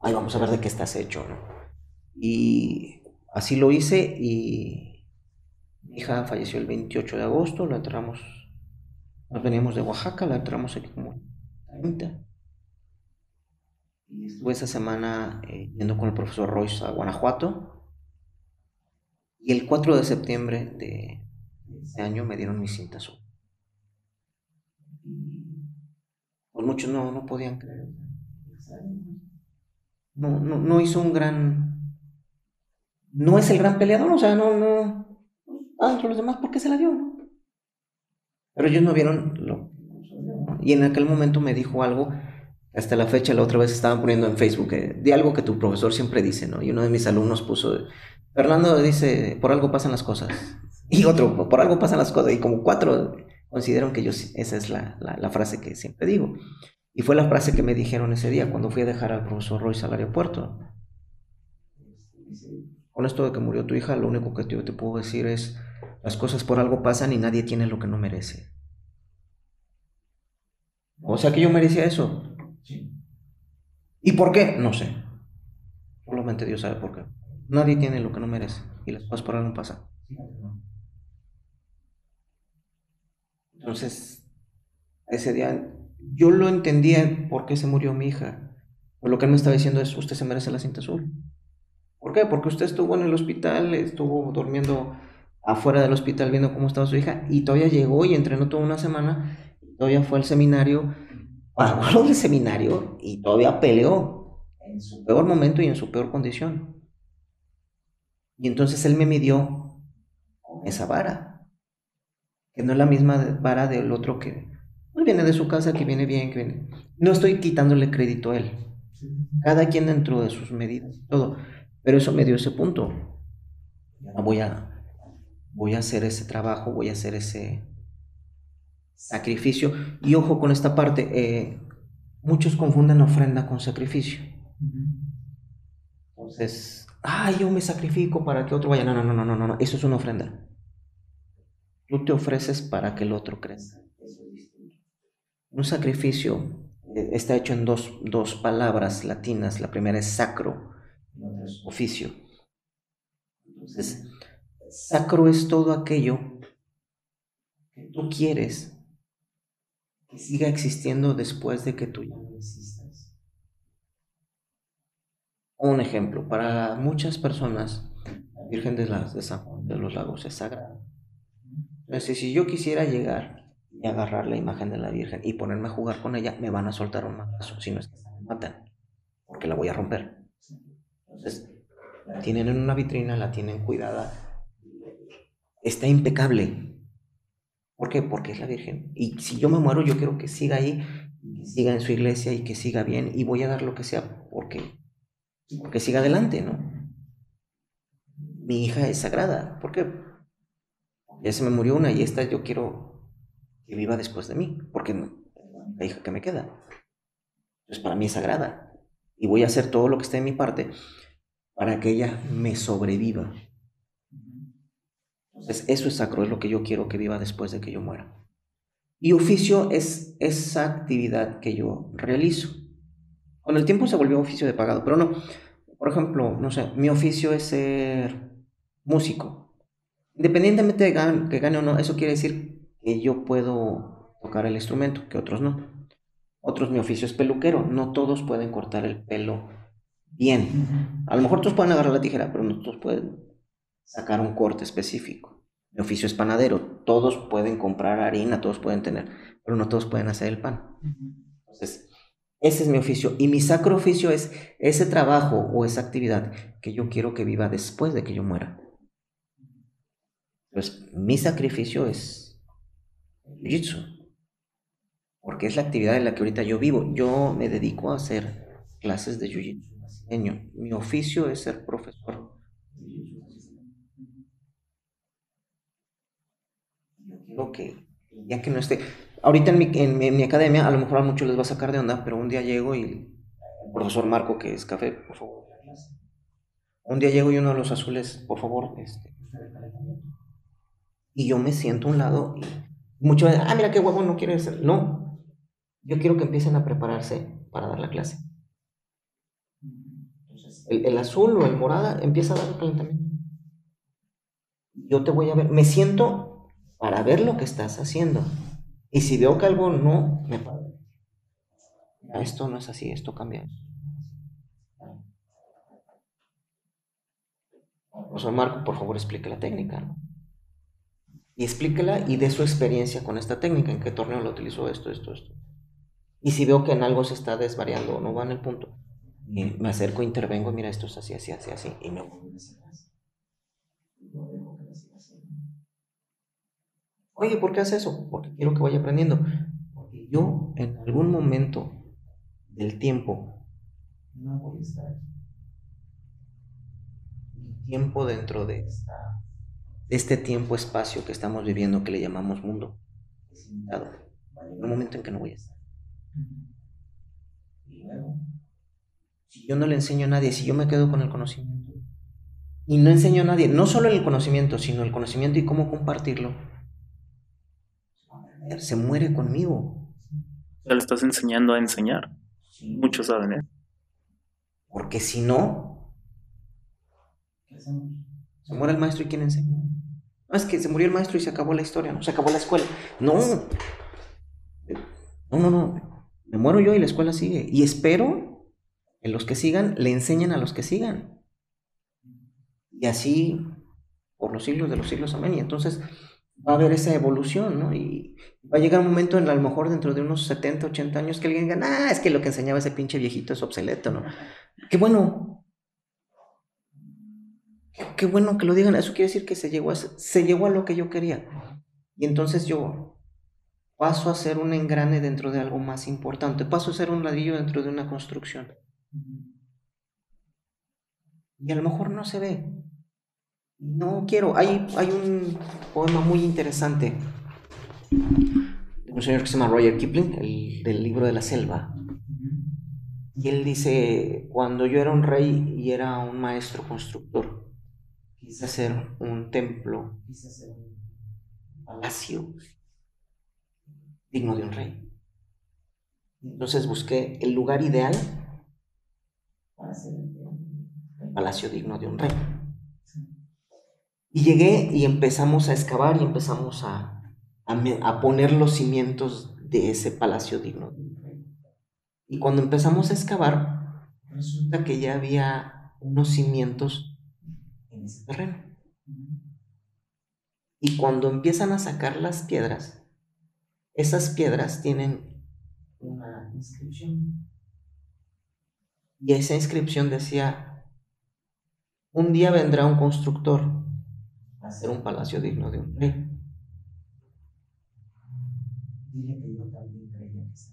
Ahí vamos a ver de qué estás hecho, ¿no? Y así lo hice y mi hija falleció el 28 de agosto, lo enterramos Nos veníamos de Oaxaca, la entramos aquí como 30. Estuve esa semana eh, yendo con el profesor Royce a Guanajuato. Y el 4 de septiembre de ese año me dieron mi cinta azul. Pues muchos no, no podían creer. No, no, no hizo un gran. No es el gran peleador, o sea, no, no. Ah, entre los demás, ¿por qué se la dio? Pero ellos no vieron lo. Y en aquel momento me dijo algo hasta la fecha, la otra vez estaban poniendo en Facebook, eh, de algo que tu profesor siempre dice, ¿no? Y uno de mis alumnos puso, Fernando dice, por algo pasan las cosas. Y otro, por algo pasan las cosas. Y como cuatro consideran que yo, esa es la, la, frase que siempre digo. Y fue la frase que me dijeron ese día cuando fui a dejar al profesor Royce al aeropuerto. Con esto de que murió tu hija, lo único que yo te puedo decir es, las cosas por algo pasan y nadie tiene lo que no merece. O sea que yo merecía eso. ¿Y por qué? No sé. Solamente Dios sabe por qué. Nadie tiene lo que no merece y las cosas por algo pasan. Entonces, ese día yo lo entendía por qué se murió mi hija. Pero lo que él me estaba diciendo es, usted se merece la cinta azul. ¿Por qué? Porque usted estuvo en el hospital, estuvo durmiendo afuera del hospital viendo cómo estaba su hija y todavía llegó y entrenó toda una semana, todavía fue al seminario, pagó del seminario y todavía peleó en su peor momento y en su peor condición. Y entonces él me midió con esa vara, que no es la misma vara del otro que viene de su casa, que viene bien, que viene. No estoy quitándole crédito a él. Cada quien dentro de sus medidas, todo. Pero eso me dio ese punto. voy a, voy a hacer ese trabajo, voy a hacer ese sacrificio. Y ojo con esta parte, eh, muchos confunden ofrenda con sacrificio. Entonces, ay, yo me sacrifico para que otro vaya. No, no, no, no, no, no, eso es una ofrenda. Tú te ofreces para que el otro crezca. Un sacrificio eh, está hecho en dos, dos palabras latinas. La primera es sacro, oficio. Entonces, sacro es todo aquello que tú quieres que siga existiendo después de que tú ya no existas. Un ejemplo, para muchas personas, la Virgen de, de, de los Lagos es sagrada. Entonces, si yo quisiera llegar y agarrar la imagen de la Virgen y ponerme a jugar con ella, me van a soltar un mazo, si no es que me matan, porque la voy a romper. Entonces, la tienen en una vitrina, la tienen cuidada, está impecable, ¿Por qué? Porque es la Virgen. Y si yo me muero, yo quiero que siga ahí, que siga en su iglesia y que siga bien. Y voy a dar lo que sea porque, porque siga adelante, ¿no? Mi hija es sagrada. ¿Por qué? Ya se me murió una y esta yo quiero que viva después de mí. Porque la hija que me queda. Entonces para mí es sagrada. Y voy a hacer todo lo que esté en mi parte para que ella me sobreviva. Entonces, eso es sacro, es lo que yo quiero que viva después de que yo muera. Y oficio es esa actividad que yo realizo. Con el tiempo se volvió oficio de pagado, pero no. Por ejemplo, no sé, mi oficio es ser músico. Independientemente de que gane o no, eso quiere decir que yo puedo tocar el instrumento, que otros no. Otros, mi oficio es peluquero. No todos pueden cortar el pelo bien. A lo mejor todos pueden agarrar la tijera, pero no todos pueden sacar un corte específico. Mi oficio es panadero. Todos pueden comprar harina, todos pueden tener, pero no todos pueden hacer el pan. Entonces, ese es mi oficio. Y mi sacro oficio es ese trabajo o esa actividad que yo quiero que viva después de que yo muera. Pues mi sacrificio es jiu-jitsu. Porque es la actividad en la que ahorita yo vivo. Yo me dedico a hacer clases de jiu-jitsu Mi oficio es ser profesor que ya que no esté, ahorita en mi, en, mi, academia a lo mejor a muchos les va a sacar de onda, pero un día llego y el profesor Marco, que es café, por favor, un día llego y uno de los azules, por favor, este, y yo me siento a un lado y muchos ah, mira qué huevo, no quiere ser, no, yo quiero que empiecen a prepararse para dar la clase. El, el azul o el morada empieza a dar el calentamiento. Yo te voy a ver, me siento para ver lo que estás haciendo. Y si veo que algo no me paro. Esto no es así, esto cambia. Profesor Marco, por favor, explique la técnica. ¿no? Y explíquela y dé su experiencia con esta técnica, en qué torneo lo utilizó esto, esto, esto. Y si veo que en algo se está desvariando o no va en el punto, me acerco, intervengo, mira, esto es así, así, así, así, y me voy Oye, ¿por qué hace eso? Porque quiero que vaya aprendiendo. Porque yo en algún momento del tiempo no voy a estar. Mi tiempo dentro de este tiempo-espacio que estamos viviendo, que le llamamos mundo, es limitado. Va a llegar un momento en que no voy a estar. Y luego, si yo no le enseño a nadie, si yo me quedo con el conocimiento, y no enseño a nadie, no solo el conocimiento, sino el conocimiento y cómo compartirlo, se muere conmigo. Ya le estás enseñando a enseñar. Muchos saben eso. Porque si no, se muere el maestro y quién enseña. No, es que se murió el maestro y se acabó la historia, no se acabó la escuela. No, no, no, no. Me muero yo y la escuela sigue. Y espero que los que sigan le enseñen a los que sigan. Y así por los siglos de los siglos, amén. Y entonces va a haber esa evolución, ¿no? Y va a llegar un momento, en, a lo mejor dentro de unos 70, 80 años, que alguien diga, ah, es que lo que enseñaba ese pinche viejito es obsoleto, ¿no? Qué bueno. Qué, bueno que lo digan. Eso quiere decir que se llegó, a, se llegó a lo que yo quería. Y entonces yo paso a ser un engrane dentro de algo más importante. Paso a ser un ladrillo dentro de una construcción. Y a lo mejor no se ve, no quiero. Hay, hay un poema muy interesante de un señor que se llama Roger Kipling, el, del libro de la selva. Y él dice, cuando yo era un rey y era un maestro constructor, quise hacer un templo, quise hacer un palacio digno de un rey. Entonces busqué el lugar ideal para hacer el palacio digno de un rey. Y llegué y empezamos a excavar y empezamos a, a, poner los cimientos de ese palacio digno. Y cuando empezamos a excavar, resulta que ya había unos cimientos en ese terreno. Y cuando empiezan a sacar las piedras, esas piedras tienen una inscripción. Y esa inscripción decía, un día vendrá un constructor hacer un palacio digno de un rey. Dile que yo también creía que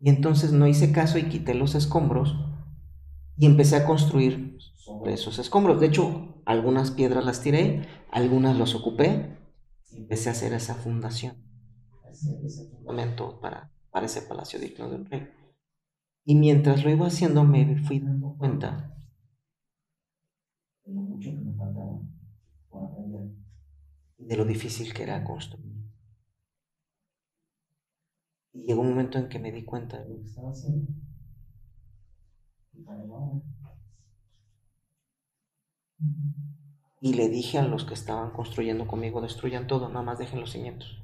Y entonces no hice caso y quité los escombros y empecé a construir sobre esos escombros. De hecho, algunas piedras las tiré, algunas los ocupé y empecé a hacer esa fundación, ese fundamento para, para ese palacio digno de un rey. Y mientras lo iba haciendo me fui dando cuenta de lo mucho que me faltaba por aprender de lo difícil que era construir. Y llegó un momento en que me di cuenta de lo que estaba haciendo. Y le dije a los que estaban construyendo conmigo, destruyan todo, nada más dejen los cimientos.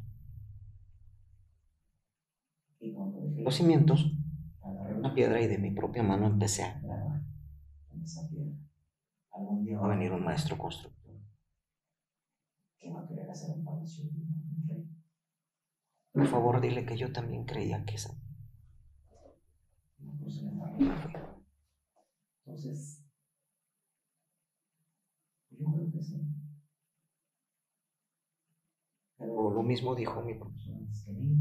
Y cuando dejé los cimientos, agarré una piedra y de mi propia mano empecé a grabar en esa piedra algún día va a venir un maestro constructor que va a querer hacer un palacio de un rey. Por favor, dile que yo también creía que esa. Entonces, yo creo que sí. Pero lo mismo dijo mi profesor antes que mí.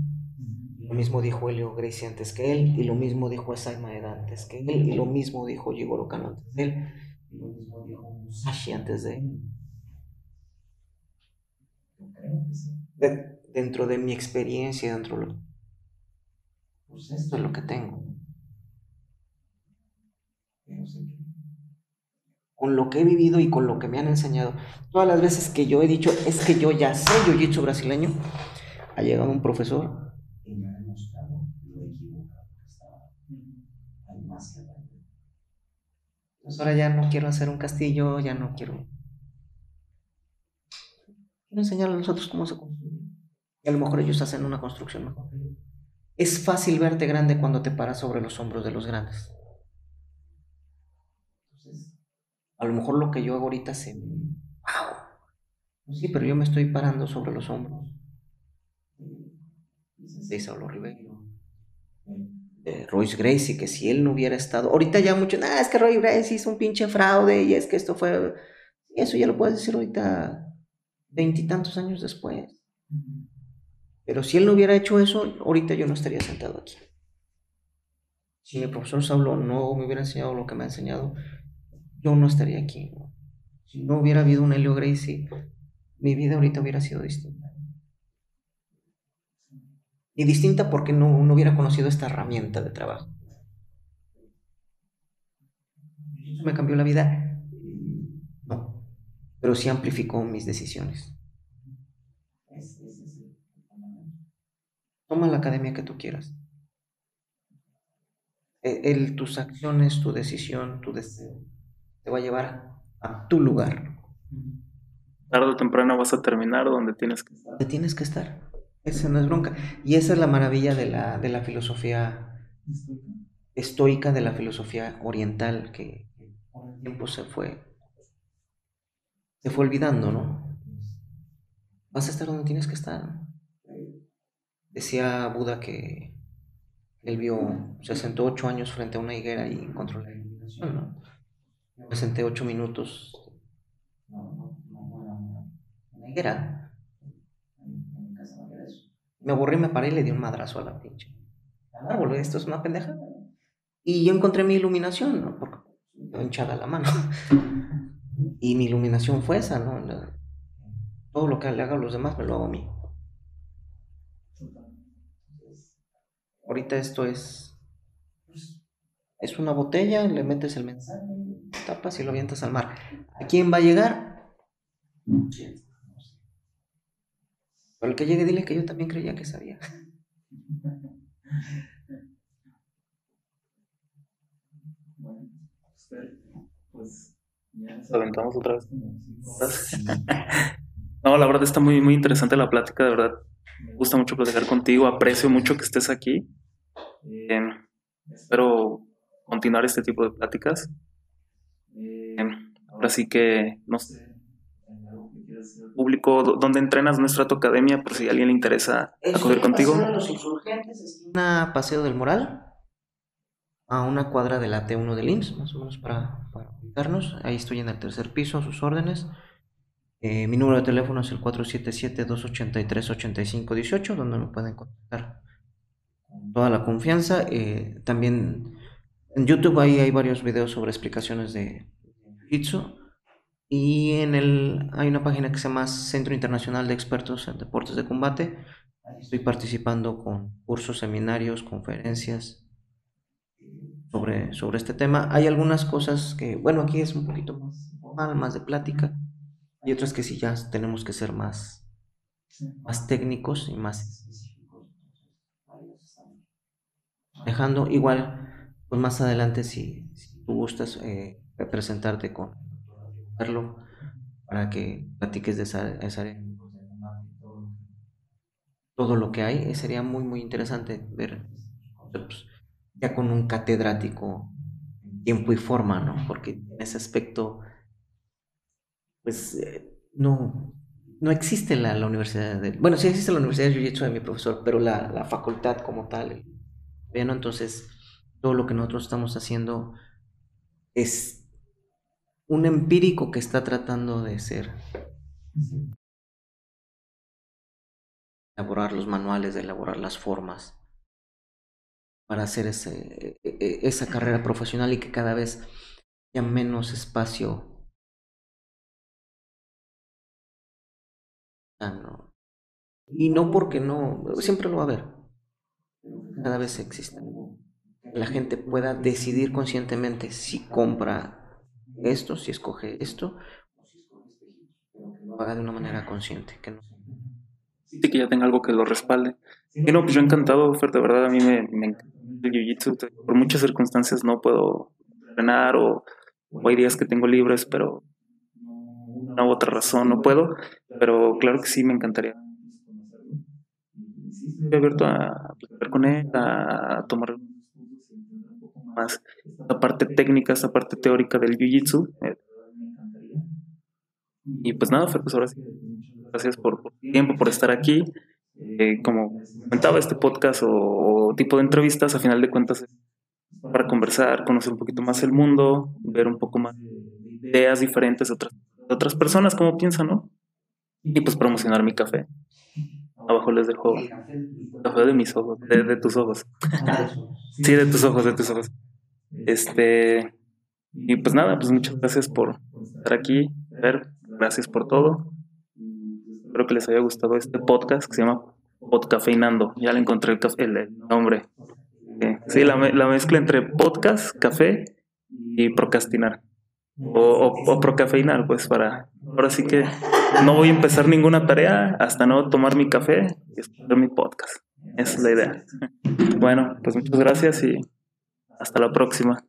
Lo mismo dijo Helio Gracie antes que él, y lo mismo dijo Esai Maeda antes que él, y lo mismo dijo Jigoro Kano antes de él, lo mismo dijo Musashi antes de él. dentro de mi experiencia, dentro de lo... Pues esto es lo que tengo. Con lo que he vivido y con lo que me han enseñado. Todas las veces que yo he dicho, es que yo ya sé jiu-jitsu brasileño, ha llegado un profesor y me ha demostrado lo equivocado que estaba. Hay más que pues ahora ya no quiero hacer un castillo, ya no quiero. quiero enseñarles a nosotros cómo se construye. Y a lo mejor ellos hacen una construcción mejor. Es fácil verte grande cuando te paras sobre los hombros de los grandes. Entonces, a lo mejor lo que yo hago ahorita se... ¡Wow! Pues sí, pero yo me estoy parando sobre los hombros de Saulo Ribeiro, de Royce Gracie, que si él no hubiera estado, ahorita ya mucho, nada, es que Royce Gracie hizo un pinche fraude y es que esto fue, eso ya lo puedes decir ahorita veintitantos años después. Pero si él no hubiera hecho eso, ahorita yo no estaría sentado aquí. Si mi profesor Saulo no me hubiera enseñado lo que me ha enseñado, yo no estaría aquí. Si no hubiera habido un Helio Gracie, mi vida ahorita hubiera sido distinta. Y distinta porque no, no hubiera conocido esta herramienta de trabajo. ¿Me cambió la vida? No, pero sí amplificó mis decisiones. Toma la academia que tú quieras. E, el, tus acciones, tu decisión, tu deseo, te va a llevar a tu lugar. Tarde o temprano vas a terminar donde tienes que estar. Donde tienes que estar. Esa no es bronca. Y esa es la maravilla de la, de la filosofía estoica, de la filosofía oriental, que con el tiempo se fue, se fue olvidando, ¿no? Vas a estar donde tienes que estar. Decía Buda que él vio, se sentó ocho años frente a una higuera y encontró la iluminación, ¿no? Me senté ocho minutos. No, no, no, una higuera. Me aburrí, me paré y le di un madrazo a la pinche. árbol, esto es una pendeja. Y yo encontré mi iluminación, ¿no? Porque me hinchada la mano. *laughs* y mi iluminación fue esa, ¿no? Todo lo que le haga a los demás me lo hago a mí. Ahorita esto es. Es una botella, le metes el mensaje, tapas y lo avientas al mar. ¿A quién va a llegar? Pero el que llegue, dile que yo también creía que sabía. Bueno, pues ya nos aventamos otra vez. *laughs* no, la verdad está muy, muy interesante la plática, de verdad. Me gusta mucho platicar contigo, aprecio mucho que estés aquí. Eh, espero continuar este tipo de pláticas. Eh, ahora sí que, no sé, público, ¿dónde entrenas nuestra tu academia? Por si a alguien le interesa acudir contigo. Paseo de los insurgentes, una Paseo del Moral, a una cuadra de la T1 del IMSS, más o menos para, para ubicarnos. Ahí estoy en el tercer piso, a sus órdenes. Eh, mi número de teléfono es el 477-283-8518, donde me pueden contactar con toda la confianza. Eh, también en YouTube ahí hay varios videos sobre explicaciones de Jiu-Jitsu. Y en el, hay una página que se llama Centro Internacional de Expertos en Deportes de Combate. Estoy participando con cursos, seminarios, conferencias sobre, sobre este tema. Hay algunas cosas que, bueno, aquí es un poquito más formal, más de plática. Y otras que sí ya tenemos que ser más, más técnicos y más. Dejando igual, pues más adelante si, si tú gustas eh, presentarte con verlo para que platiques de esa, esa área todo lo que hay sería muy muy interesante ver ya con un catedrático tiempo y forma no porque en ese aspecto pues eh, no, no existe la, la universidad de, bueno, sí existe la universidad de Jiu-Jitsu de mi profesor, pero la, la facultad como tal, bueno, entonces todo lo que nosotros estamos haciendo es un empírico que está tratando de ser elaborar los manuales, de elaborar las formas para hacer ese, e, e, esa carrera profesional y que cada vez haya menos espacio Y no porque no, siempre lo va a haber. Cada vez existe. La gente pueda decidir conscientemente si compra esto, si escoge esto, que lo haga de una manera consciente. Que no que ya tenga algo que lo respalde. Y no, pues yo encantado, Fer, de verdad a mí me, me encanta el jiu-jitsu. Por muchas circunstancias no puedo entrenar o, hay días que tengo libres, pero una u otra razón no puedo, pero claro que sí me encantaría. Abierto a platicar con él, a tomar más esta parte técnica, esta parte teórica del Jiu-Jitsu. Y pues nada, pues ahora sí, gracias por, por tiempo, por estar aquí. Eh, como comentaba, este podcast o, tipo de entrevistas, a final de cuentas, para conversar, conocer un poquito más el mundo, ver un poco más de ideas diferentes de otras, de otras personas, cómo piensan, ¿no? Y pues promocionar mi café. Abajo les dejo el café de mis ojos, de, de tus ojos. *laughs* sí, de tus ojos, de tus ojos. Este, y pues nada, pues muchas gracias por estar aquí, ver, gracias por todo. Espero que les haya gustado este podcast que se llama Podcafeinando. Ya le encontré el, café, el, nombre. Sí, la, la, mezcla entre podcast, café y procrastinar. O, o, procafeinar, pues para... Ahora sí que no voy a empezar ninguna tarea hasta no tomar mi café y escuchar mi podcast. Esa es la idea. *laughs* Bueno, pues muchas gracias y hasta la próxima.